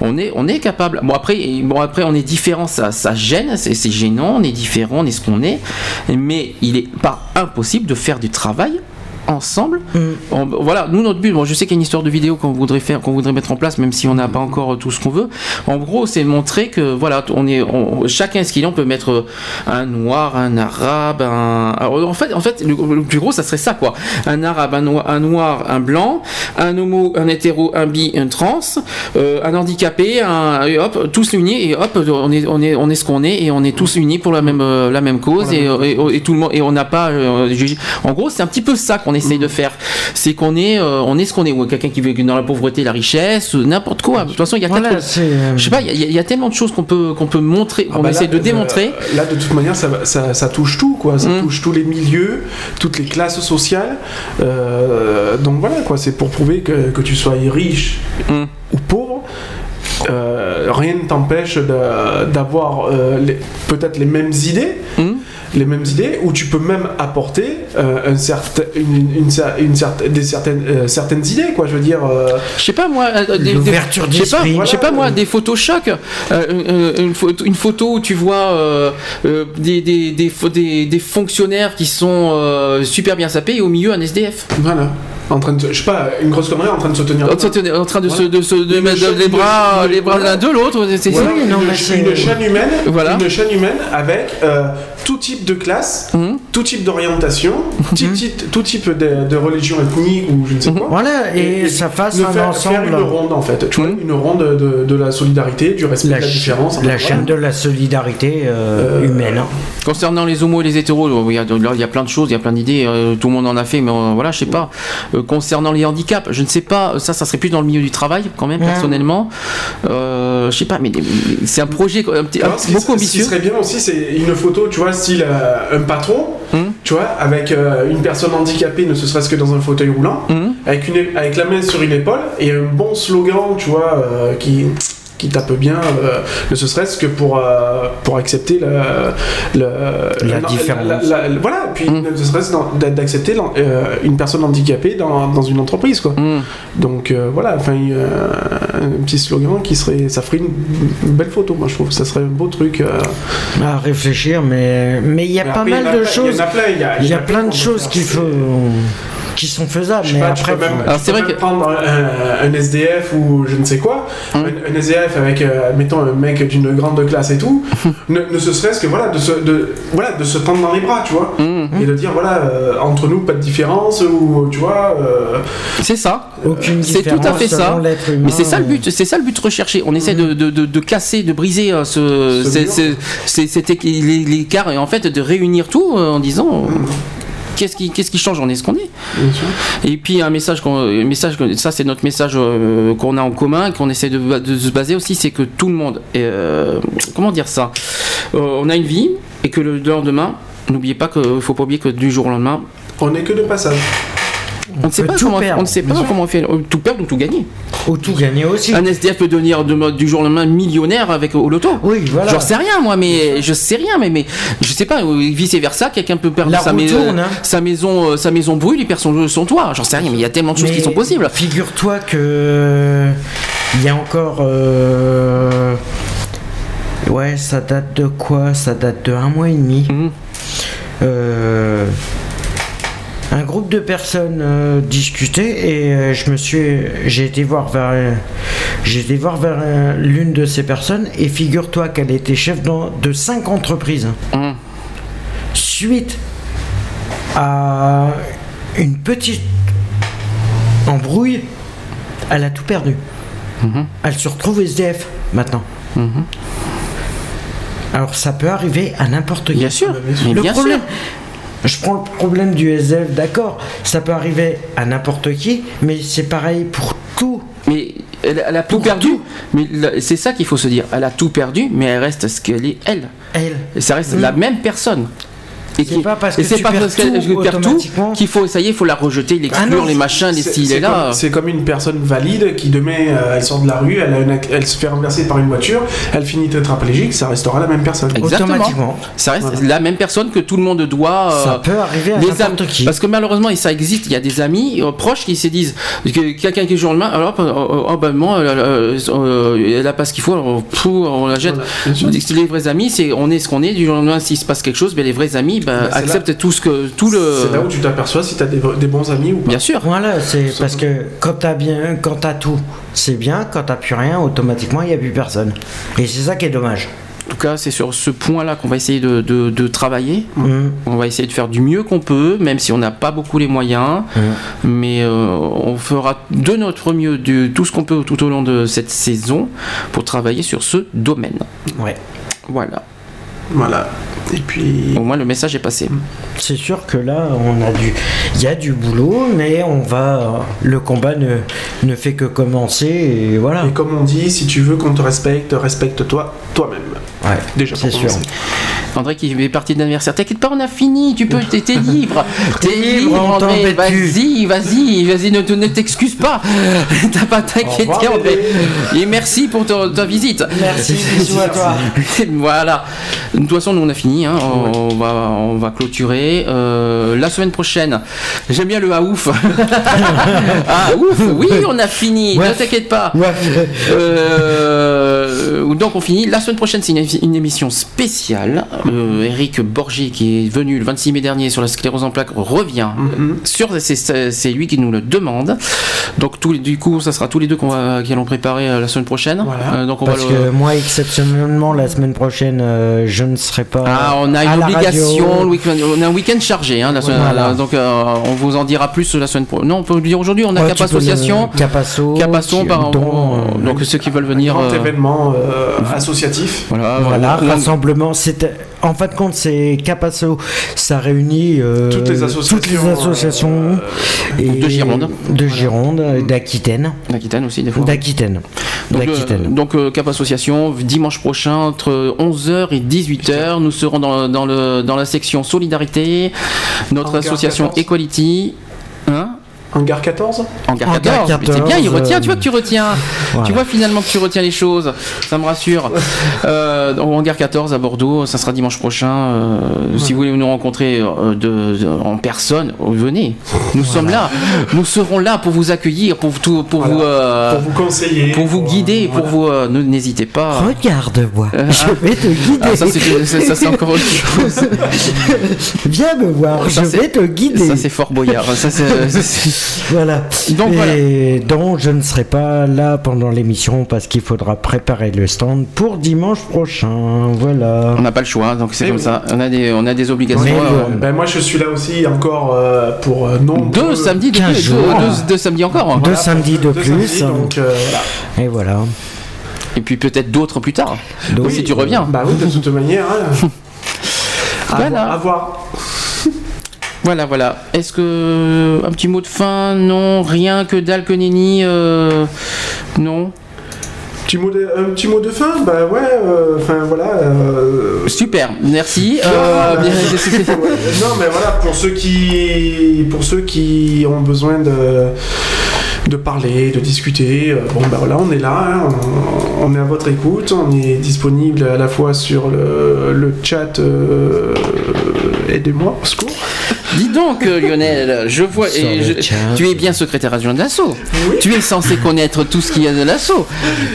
Speaker 1: On est, on est capable. Bon après, bon après, on est différent. Ça, ça gêne. C'est gênant. On est différent. On est ce qu'on est. Mais il est pas impossible de faire du travail ensemble. On- voilà, nous notre but, bon, je sais qu'il y a une histoire de vidéo qu'on voudrait faire, qu'on voudrait mettre en place, même si on n'a pas encore tout ce qu'on veut. En gros, c'est montrer que voilà, on est, on- chacun ce qu'il est, on peut mettre euh, un noir, un arabe, un. alors, en fait, en fait, le, le plus gros, ça serait ça quoi. Un arabe, un noir, un, noir, un blanc, un homo, un hétéro, un bi, un trans, euh, un handicapé, un, et hop, tous unis et hop, on est, on est, on est ce qu'on est et on est tous unis pour la même, euh, la même cause et, et- et tout le monde et on n'a pas. euh, en gros, c'est un petit peu ça qu'on essaye de faire. C'est qu'on est, euh, on est ce qu'on est. Ou quelqu'un qui veut dans la pauvreté, la richesse, ou n'importe quoi. De toute façon, il y a
Speaker 2: Voilà,
Speaker 1: tellement-
Speaker 2: c'est, euh,
Speaker 1: je sais pas, il y, a- il y a tellement de choses qu'on peut, qu'on peut montrer,
Speaker 3: Ah
Speaker 1: qu'on
Speaker 3: bah
Speaker 1: essaie
Speaker 3: là,
Speaker 1: de
Speaker 3: euh,
Speaker 1: démontrer.
Speaker 3: Là, de toute manière, ça, va- ça, ça touche tout, quoi. Ça
Speaker 1: Mm.
Speaker 3: touche tous les milieux, toutes les classes sociales. Euh, donc voilà, quoi. C'est pour prouver que, que tu sois riche
Speaker 1: Mm.
Speaker 3: ou pauvre. euh, rien ne t'empêche d'avoir euh, peut-être les mêmes idées,
Speaker 1: Mm.
Speaker 3: Les mêmes idées, où tu peux même apporter euh, un certain, une, une, une cer- une certain- des certaines, euh, certaines idées, quoi. Je veux dire, euh,
Speaker 1: Je sais pas moi, euh, des,
Speaker 2: L'ouverture
Speaker 1: je sais pas,
Speaker 2: d'esprit.
Speaker 1: je sais pas
Speaker 3: Voilà.
Speaker 1: moi, des photos choc, euh, une, une photo, une photo où tu vois euh, euh, des, des, des, fo- des- des fonctionnaires qui sont euh, super bien sapés et au milieu un SDF.
Speaker 3: voilà. En train de, se- je sais pas, une grosse connerie en train de se tenir.
Speaker 1: En train de, en train de se, de se de mettre
Speaker 3: chaîne-
Speaker 1: les bras, les bras l'un de l'autre. c'est-
Speaker 3: Voilà,
Speaker 2: Oui, non,
Speaker 3: une, une chaîne humaine,
Speaker 1: Voilà.
Speaker 3: une chaîne humaine avec euh, tout type de classe,
Speaker 1: Mhm.
Speaker 3: tout type d'orientation, tout, type, tout type de, de religion ethnique ou je ne sais quoi.
Speaker 2: Voilà, et, ça fasse un
Speaker 3: faire,
Speaker 2: ensemble.
Speaker 3: faire une ronde en fait, tu vois,
Speaker 1: Mhm.
Speaker 3: une ronde de, de la solidarité, du respect
Speaker 2: la,
Speaker 3: de la différence.
Speaker 2: la
Speaker 3: Voilà.
Speaker 2: chaîne de la solidarité euh,
Speaker 3: Euh,
Speaker 2: humaine. hein.
Speaker 1: Concernant les homos et les hétéros, il y a, il y a plein de choses, il y a plein d'idées, tout le monde en a fait, mais voilà, je sais pas. Euh, concernant les handicaps, je ne sais pas, ça, ça serait plus dans le milieu du travail quand même,
Speaker 2: Ouais.
Speaker 1: personnellement. Euh, je sais pas, mais, c'est un projet un petit-
Speaker 3: Alors, ce
Speaker 1: beaucoup
Speaker 3: Ce
Speaker 1: ambitieux.
Speaker 3: qui serait bien aussi, c'est une photo, tu vois, style euh, un patron,
Speaker 1: Hum.
Speaker 3: tu vois, avec une personne handicapée, ne serait-ce que dans un fauteuil roulant,
Speaker 1: Hum.
Speaker 3: avec, une, avec la main sur une épaule et un bon slogan, tu vois, qui, qui tape bien, euh, ne serait-ce que pour, euh, pour accepter la,
Speaker 2: La différence.
Speaker 3: la- la- la- voilà, puis
Speaker 1: Mm.
Speaker 3: ne serait-ce d'accepter euh, une personne handicapée dans, dans une entreprise, quoi.
Speaker 1: Hum.
Speaker 3: Donc voilà, enfin, un petit slogan qui serait, ça ferait une, belle photo, moi je trouve, ça serait un beau truc.
Speaker 2: À réfléchir, mais mais il y a
Speaker 3: Mais
Speaker 2: pas
Speaker 3: après, y
Speaker 2: mal
Speaker 3: a
Speaker 2: de
Speaker 3: plein-
Speaker 2: choses.
Speaker 3: Il y a plein, y
Speaker 2: y a de choses qu'il faut qui sont faisables,
Speaker 3: Je sais
Speaker 2: mais
Speaker 3: pas, tu
Speaker 2: après
Speaker 3: peux même,
Speaker 1: Alors, c'est vrai
Speaker 3: même
Speaker 1: que-
Speaker 3: prendre un, un SDF ou je ne sais quoi,
Speaker 1: Hum.
Speaker 3: un, un SDF avec, euh, mettons, un mec d'une grande classe et tout, ne, ne ce serait-ce que voilà, de se, de, voilà, de se prendre dans les bras, tu vois,
Speaker 1: Hum.
Speaker 3: et de dire voilà, euh, entre nous, pas de différence, ou tu vois. euh,
Speaker 1: C'est ça.
Speaker 2: aucune
Speaker 1: C'est tout à fait ça.
Speaker 2: humain.
Speaker 1: Mais c'est ça le but, c'est ça le but recherché. On essaie de, de, de, de casser, de briser euh, ce,
Speaker 3: Ce
Speaker 1: c'est-
Speaker 3: mur.
Speaker 1: c'est- c'est- cet et en fait de réunir tout euh, en disant euh, qu'est-ce qui, qu'est-ce qui change, on est ce qu'on est. Et puis un message, qu'on- un message que- ça c'est notre message euh, qu'on a en commun, qu'on essaie de, de se baser aussi, c'est que tout le monde, est, euh, comment dire ça, Euh, on a une vie et que le lendemain, n'oubliez pas qu'il faut pas oublier que du jour au lendemain,
Speaker 3: On n'est que de passage.
Speaker 1: On ne sait pas comment,
Speaker 2: perdre,
Speaker 1: on ne sait pas
Speaker 3: bien sûr.
Speaker 1: comment on fait euh, tout perdre ou tout gagner.
Speaker 2: Ou tout gagner aussi.
Speaker 1: Un SDF peut devenir de- du jour au lendemain millionnaire avec au loto.
Speaker 2: Oui, voilà.
Speaker 1: J'en sais rien moi, mais je sais rien, mais, mais je sais pas, vice versa, quelqu'un peut perdre sa,
Speaker 2: roue
Speaker 1: mais-
Speaker 2: tourne, hein.
Speaker 1: sa maison, euh, sa maison brûle, il perd son, son toit. J'en sais rien, mais il y a tellement de choses
Speaker 2: Mais
Speaker 1: qui sont possibles.
Speaker 2: Figure-toi que il y a encore. euh, Ouais, ça date de quoi? Ça date de un mois et demi.
Speaker 1: Mhm.
Speaker 2: Euh, Un groupe de personnes euh, discutait et euh, je me suis, j'ai été voir vers, euh, j'ai été voir vers euh, l'une de ces personnes et figure-toi qu'elle était chef dans- de cinq entreprises
Speaker 1: Mhm.
Speaker 2: suite à une petite embrouille, elle a tout perdu.
Speaker 1: Mhm.
Speaker 2: Elle se retrouve SDF maintenant.
Speaker 1: Mhm.
Speaker 2: Alors ça peut arriver à n'importe qui.
Speaker 1: Bien sûr, mais
Speaker 2: le
Speaker 1: bien
Speaker 2: problème,
Speaker 1: sûr.
Speaker 2: Je prends le problème du SDF, d'accord, ça peut arriver à n'importe qui, mais c'est pareil pour tout.
Speaker 1: Mais elle, elle a tout
Speaker 2: Pour
Speaker 1: perdu.
Speaker 2: tout.
Speaker 1: Mais c'est ça qu'il faut se dire. Elle a tout perdu, mais elle reste ce qu'elle est, elle.
Speaker 2: Elle.
Speaker 1: Et ça reste la même personne. Et
Speaker 2: C'est pas parce que tu
Speaker 1: pas
Speaker 2: perds
Speaker 1: parce qu'elle
Speaker 2: tout
Speaker 1: perd tout qu'il faut, ça y est, il faut la rejeter, l'exclure,
Speaker 2: Ah
Speaker 1: les machins, les styles
Speaker 3: c'est
Speaker 1: est là.
Speaker 3: comme- C'est comme une personne valide qui demain euh, elle sort de la rue, elle, a une ac- elle se fait renverser par une voiture, elle finit tétraplégique, ça restera la même personne.
Speaker 1: Exactement.
Speaker 2: Automatiquement.
Speaker 1: Ça reste
Speaker 3: Voilà.
Speaker 1: la même personne que tout le monde doit.
Speaker 2: Ça
Speaker 1: euh,
Speaker 2: peut arriver à n'importe qui.
Speaker 1: Parce que malheureusement, et ça existe, il y a des amis euh, proches qui se disent que quelqu'un qui est jour le main, alors, euh, oh, ben, moi, elle, euh, euh, elle a pas ce qu'il faut, alors, on la jette.
Speaker 3: Voilà,
Speaker 1: les vrais amis, c'est on est ce qu'on est. Du jour au lendemain, s'il se passe quelque chose, ben, les vrais amis ben,
Speaker 3: Bah, c'est
Speaker 1: acceptent tout ce que tout le.
Speaker 3: C'est là où tu t'aperçois si t'as des, des bons amis ou pas.
Speaker 1: Bien sûr.
Speaker 2: Voilà, c'est parce que quand t'as bien, quand t'as tout, c'est bien. Quand t'as plus rien, automatiquement il n'y a plus personne. Et c'est ça qui est dommage.
Speaker 1: En tout cas, c'est sur ce point-là qu'on va essayer de, de- de travailler.
Speaker 2: Mhm.
Speaker 1: On va essayer de faire du mieux qu'on peut, même si on n'a pas beaucoup les moyens. Mais euh, on fera de notre mieux, de tout ce qu'on peut tout au long de cette saison pour travailler sur ce domaine.
Speaker 2: Ouais.
Speaker 1: Voilà.
Speaker 3: Voilà. Et puis.
Speaker 1: Au moins, le message est passé.
Speaker 2: C'est sûr que là, on a du, il y a du boulot, mais on va, le combat ne, ne fait que commencer et voilà.
Speaker 3: Et comme on dit, si tu veux qu'on te respecte, respecte-toi toi-même.
Speaker 2: Ouais.
Speaker 3: Déjà,
Speaker 2: C'est sûr.
Speaker 1: André qui est parti d'anniversaire. T'inquiète pas, on a fini. Tu peux, t'es t'es libre. T'es
Speaker 2: T'es libre,
Speaker 1: André. Vas-y, vas-y, vas-y. Ne, te- ne t'excuse pas. T'as pas t'inquiéter, André.
Speaker 3: bébé.
Speaker 1: Et merci pour ta, ta visite.
Speaker 2: Merci, bisous à toi.
Speaker 1: voilà. De toute façon, nous on a fini. hein. On, va, on va clôturer. Euh, la semaine prochaine, j'aime bien le ah ouf. ah ouf, oui, on a fini.
Speaker 2: Ouais.
Speaker 1: Ne t'inquiète pas.
Speaker 2: Ouais.
Speaker 1: Euh, donc on finit. La semaine prochaine, c'est une, une émission spéciale. Euh, Eric Borgi, qui est venu le 26 mai dernier sur la sclérose en plaques, revient.
Speaker 3: Mhm.
Speaker 1: Sur, c'est- lui qui nous le demande. Donc du coup, ça sera tous les deux qu'on va, qui allons préparer euh, la semaine prochaine.
Speaker 3: Voilà.
Speaker 1: Donc on
Speaker 2: Parce
Speaker 1: va le-
Speaker 2: que moi, exceptionnellement, la semaine prochaine, je ne serai pas.
Speaker 1: Ah, on a
Speaker 2: à
Speaker 1: une
Speaker 2: la
Speaker 1: obligation,
Speaker 2: radio.
Speaker 1: le week-end- on a un week-end chargé, hein, la semaine-
Speaker 2: Voilà.
Speaker 1: donc on vous en dira plus la semaine prochaine. Non, on peut le dire aujourd'hui, on a
Speaker 2: Ouais,
Speaker 1: Cap
Speaker 2: le-
Speaker 1: Association,
Speaker 2: Capasso.
Speaker 1: Capasson,
Speaker 2: qui-
Speaker 1: par donc ceux qui veulent venir.
Speaker 3: Grand
Speaker 1: euh,
Speaker 3: événement euh, associatif.
Speaker 1: Voilà,
Speaker 2: Voilà,
Speaker 1: on- on-
Speaker 2: rassemblement. C'est en fin de compte, c'est Capasso. Ça réunit euh,
Speaker 3: Toutes les associations,
Speaker 2: toutes les associations et-
Speaker 1: de Gironde.
Speaker 2: de Gironde, et d'Aquitaine,
Speaker 1: D'Aquitaine aussi, des fois.
Speaker 2: d'Aquitaine,
Speaker 1: Donc, euh,
Speaker 2: d'Aquitaine.
Speaker 1: donc euh, Cap Association, dimanche prochain, entre 11h et 18h, nous serons dans, dans, le, dans la section Solidarité, notre association
Speaker 3: 14.
Speaker 1: Equality. Hein?
Speaker 3: Hangar 14
Speaker 1: Hangar
Speaker 2: Hangar
Speaker 1: 14, mais c'est
Speaker 2: 14,
Speaker 1: bien, il retient,
Speaker 2: euh,
Speaker 1: tu vois que tu retiens.
Speaker 2: voilà.
Speaker 1: Tu vois finalement que tu retiens les choses, ça me rassure. Euh, au Hangar 14 à Bordeaux, ça sera dimanche prochain. euh, Si vous voulez nous rencontrer euh, de, de- en personne, venez. Nous sommes là, nous serons là pour vous accueillir, pour, tout, pour,
Speaker 3: Voilà.
Speaker 1: vous, euh,
Speaker 3: Pour vous conseiller.
Speaker 1: pour vous guider, pour vous. euh, ne- N'hésitez pas.
Speaker 2: Regarde-moi,
Speaker 1: Euh,
Speaker 2: je vais te guider.
Speaker 1: Ah, ça, c'est, ça, c'est encore autre chose.
Speaker 2: Viens me voir,
Speaker 1: Ça,
Speaker 2: je vais te guider.
Speaker 1: Ça, c'est Fort Boyard. Ça, c'est-
Speaker 2: Voilà.
Speaker 1: Donc,
Speaker 2: Et donc je ne serai pas là pendant l'émission parce qu'il faudra préparer le stand pour dimanche prochain. Voilà.
Speaker 1: On n'a pas le choix, donc c'est comme
Speaker 3: oui.
Speaker 1: ça. On a des, on a des obligations. Euh.
Speaker 3: Ben, moi je suis là aussi encore euh, pour euh, non
Speaker 1: Deux samedis, de
Speaker 2: 15
Speaker 1: plus,
Speaker 2: jours.
Speaker 1: deux, deux- deux samedis encore.
Speaker 2: Deux samedis de
Speaker 3: deux
Speaker 2: plus.
Speaker 3: samedis, donc euh, voilà.
Speaker 2: Et voilà.
Speaker 1: Et puis peut-être d'autres plus tard.
Speaker 2: Donc,
Speaker 1: si tu reviens.
Speaker 3: Bah oui, de toute manière. hein. À
Speaker 1: Voilà.
Speaker 3: voir- à voir.
Speaker 1: Voilà, voilà. Est-ce que un petit mot de fin? Non, rien que dalle que euh, Non.
Speaker 3: Petit mot de, un petit mot de fin? Bah ouais, euh, enfin voilà. euh,
Speaker 1: Super, merci.
Speaker 3: Non,
Speaker 1: Euh, bien-
Speaker 3: non, mais voilà, pour ceux qui, pour ceux qui ont besoin de, de parler, de discuter, euh, bon bah voilà, on est là, hein, on, on est à votre écoute, on est disponible à la fois sur le, le chat, euh, aidez-moi, au secours.
Speaker 1: Dis donc, euh, Lionel, je vois. Et je- tu es bien secrétaire adjoint de l'assaut.
Speaker 3: Oui.
Speaker 1: Tu es censé connaître tout ce qu'il y a de l'assaut.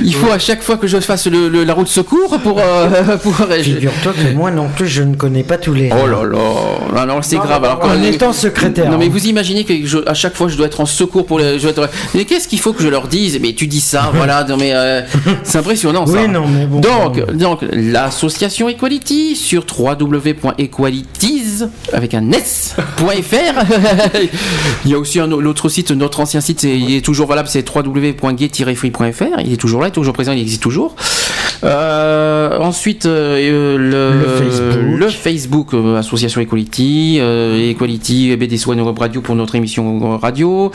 Speaker 1: Il faut à chaque fois que je fasse le- le- la route secours pour. euh, pour
Speaker 2: Figure-toi que moi non plus je ne connais pas tous les.
Speaker 1: Oh là là, alors c'est
Speaker 3: Non,
Speaker 1: grave.
Speaker 3: non,
Speaker 1: Alors,
Speaker 2: En étant secrétaire.
Speaker 1: Non mais vous imaginez que je- à chaque fois je dois être en secours pour les. je dois être- Mais qu'est-ce qu'il faut que je leur dise? Mais tu dis ça, voilà. Non mais euh, c'est impressionnant ça.
Speaker 2: Oui, non, mais bon.
Speaker 1: Donc, donc l'association Equality sur www.equalities avec un s.fr. il y a aussi l'autre site, notre ancien site, il est toujours valable, c'est www.gay-free.fr. Il est toujours là, il est toujours présent, il existe toujours. Euh, ensuite, euh, le,
Speaker 2: Le Facebook.
Speaker 1: le Facebook, euh, Association Equality, euh, Equality, BD Swan Web Radio pour notre émission euh, radio.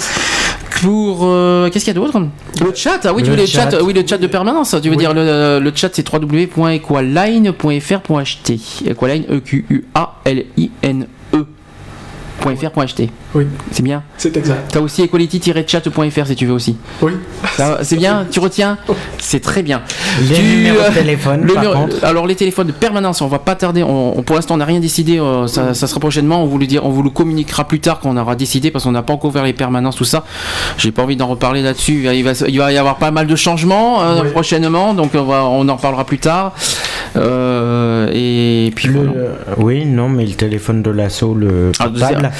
Speaker 1: Pour euh, qu'est-ce qu'il y a d'autre? Le chat, ah oui, tu
Speaker 2: Le
Speaker 1: veux le chat,
Speaker 2: chat.
Speaker 1: oui, le chat de permanence. Tu veux
Speaker 3: Oui.
Speaker 1: dire le, le chat, c'est www.equaline.fr.ht. Equaline, E Q U A L I N E. .fr.ht.
Speaker 3: Oui,
Speaker 1: C'est bien.
Speaker 3: c'est exact.
Speaker 1: T'as aussi equality-chat.fr si tu veux aussi.
Speaker 3: Oui.
Speaker 1: C'est bien, tu retiens C'est très bien.
Speaker 2: Les
Speaker 1: Tu,
Speaker 2: numéros
Speaker 1: euh,
Speaker 2: de téléphone,
Speaker 1: le
Speaker 2: par
Speaker 1: numéro-
Speaker 2: contre.
Speaker 1: alors les téléphones de permanence, on va pas tarder. On, on- pour l'instant, on n'a rien décidé. euh, ça, ça sera prochainement. On vous le dire, on vous le communiquera plus tard quand on aura décidé, parce qu'on n'a pas encore ouvert les permanences, tout ça. J'ai pas envie d'en reparler là-dessus. Il va, il va- il va y avoir pas mal de changements euh,
Speaker 3: Oui.
Speaker 1: prochainement, donc on, va, on en reparlera plus tard. Euh, et puis
Speaker 2: Le-
Speaker 1: voilà.
Speaker 2: Oui, non, mais le téléphone de l'assaut, le
Speaker 1: Ah,
Speaker 2: portable.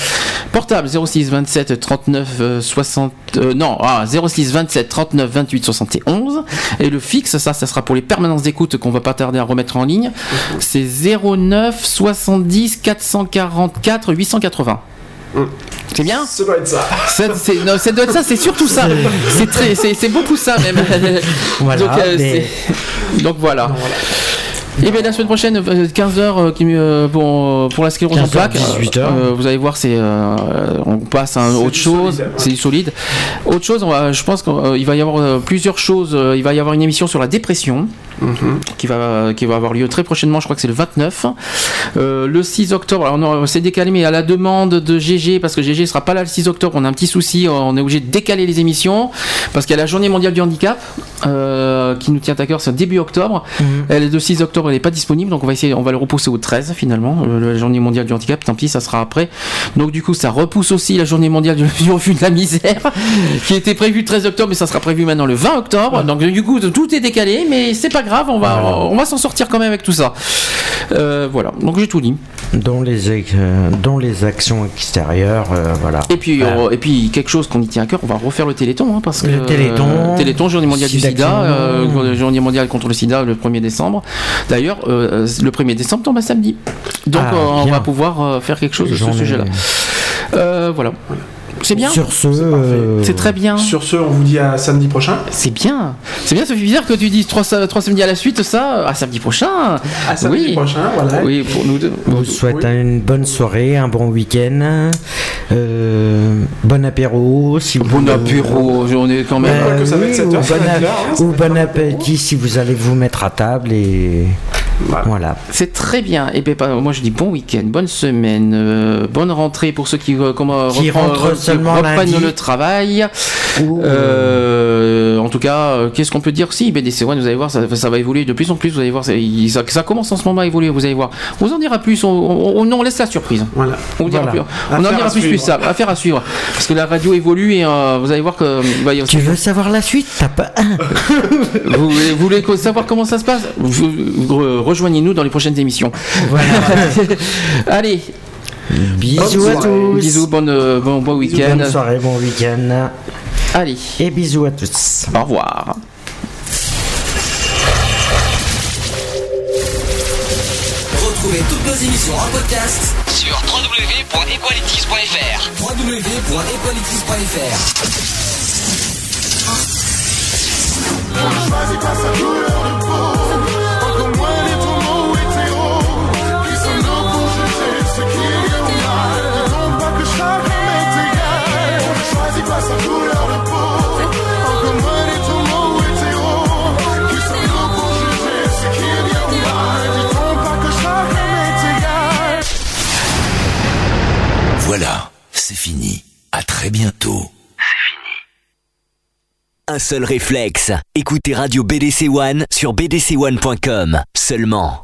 Speaker 1: Portable 06 27 39 euh, 60 euh, non ah, 06 27 39 28 71 et le fixe ça ça sera pour les permanences d'écoute qu'on va pas tarder à remettre en ligne c'est 09 70 444 880 c'est bien?
Speaker 3: Ça doit être ça.
Speaker 1: ça, c'est, non, ça doit être ça, c'est surtout ça. C'est, très, c'est, c'est beaucoup ça même.
Speaker 2: Voilà,
Speaker 1: donc, euh,
Speaker 2: mais-
Speaker 1: voilà. Et bien la semaine prochaine, 15h pour, pour la sclérose en
Speaker 2: 15h,
Speaker 1: plaques.
Speaker 2: 18h.
Speaker 1: Euh, vous allez voir, c'est, euh, on passe à autre chose.
Speaker 3: ouais.
Speaker 1: C'est du solide. Autre chose, on va, je pense qu'il va y avoir euh, plusieurs choses. Euh, Il va y avoir une émission sur la dépression qui va qui va avoir lieu très prochainement. Je crois que c'est le 29, Euh, le 6 octobre. Alors non, c'est décalé, mais à la demande de GG parce que GG sera pas là le 6 octobre. On a un petit souci. On est obligé de décaler les émissions parce qu'il y a la Journée mondiale du handicap euh, qui nous tient à cœur. C'est début octobre. Elle est de 6 octobre. Elle n'est pas disponible, donc on va essayer. On va le repousser au 13 finalement. euh, la Journée mondiale du handicap. Tant pis, ça sera après. Donc du coup, ça repousse aussi la Journée mondiale du, du refus de la misère qui était prévue le 13 octobre, mais ça sera prévu maintenant le 20 octobre. Donc du coup, tout est décalé, mais c'est pas grave. On va on va s'en sortir quand même avec tout ça. Euh, voilà. Donc j'ai tout dit.
Speaker 2: Dont les, euh, dont les actions extérieures, euh, voilà.
Speaker 1: Et puis, et puis quelque chose qu'on y tient à cœur, on va refaire le Téléthon, hein, parce que
Speaker 2: Le Téléthon,
Speaker 1: Téléthon, Journée mondiale du
Speaker 2: Sida
Speaker 1: Journée mondiale contre le SIDA le 1er décembre. D'ailleurs, euh, le 1er décembre tombe un samedi, donc
Speaker 2: Ah,
Speaker 1: on va pouvoir euh, faire quelque chose sur
Speaker 2: J'en
Speaker 1: ce sujet-là. Euh, voilà. C'est bien.
Speaker 2: Sur ce,
Speaker 3: C'est
Speaker 2: euh,
Speaker 1: C'est très bien.
Speaker 3: Sur ce, on vous dit à samedi prochain.
Speaker 1: C'est bien. C'est bien, ça fait bizarre que tu dises trois, sa- trois samedis à la suite, ça, à samedi prochain.
Speaker 3: À samedi
Speaker 1: oui.
Speaker 3: prochain, voilà.
Speaker 1: Oui, pour nous deux.
Speaker 2: on vous souhaite
Speaker 3: Oui.
Speaker 2: une bonne soirée, un bon week-end, euh, bon apéro. Si vous
Speaker 1: Bon apéro, on est quand même.
Speaker 3: Ouais. Quoique ça va être sept
Speaker 2: ou,
Speaker 3: heures,
Speaker 2: bon, a-
Speaker 3: hein,
Speaker 2: ou bon appétit si vous allez vous mettre à table et
Speaker 3: Voilà.
Speaker 2: voilà.
Speaker 1: C'est très bien. Et ben, pas- moi je dis bon week-end, bonne semaine, euh, bonne rentrée pour ceux qui, euh, comment,
Speaker 2: Qui
Speaker 1: reprend-
Speaker 2: rentrent
Speaker 1: re-
Speaker 2: seulement
Speaker 1: reprennent le travail. Euh, en tout cas, euh, qu'est-ce qu'on peut dire Si BDC One, vous allez voir, ça, ça va évoluer de plus en plus. Vous allez voir, ça, commence en ce moment à évoluer. Vous allez voir. On vous en dira plus. On, on- on- non, on laisse la surprise.
Speaker 3: Voilà.
Speaker 1: On, vous dira
Speaker 2: Voilà.
Speaker 1: plus. on en dira plus, plus ça. Affaire à suivre. Parce que la radio évolue et euh, vous allez voir que. bah, a-
Speaker 2: Tu veux savoir la suite? T'as pas
Speaker 1: vous, voulez, vous voulez savoir comment ça se passe? Vous- vous- Rejoignez-nous dans les prochaines émissions.
Speaker 2: Voilà.
Speaker 1: Allez,
Speaker 2: bisous à tous.
Speaker 1: bisous, bonne, euh, bon, bon week-end.
Speaker 2: Bonne soirée, bon week-end.
Speaker 1: Allez,
Speaker 2: Et bisous à tous.
Speaker 1: au revoir.
Speaker 5: Retrouvez toutes nos émissions en podcast sur www.equalities.fr. www.equalities.fr.
Speaker 8: Voilà, c'est fini. À très bientôt. C'est fini. Un seul réflexe. Écoutez Radio BDC One sur bdc1.com. Seulement.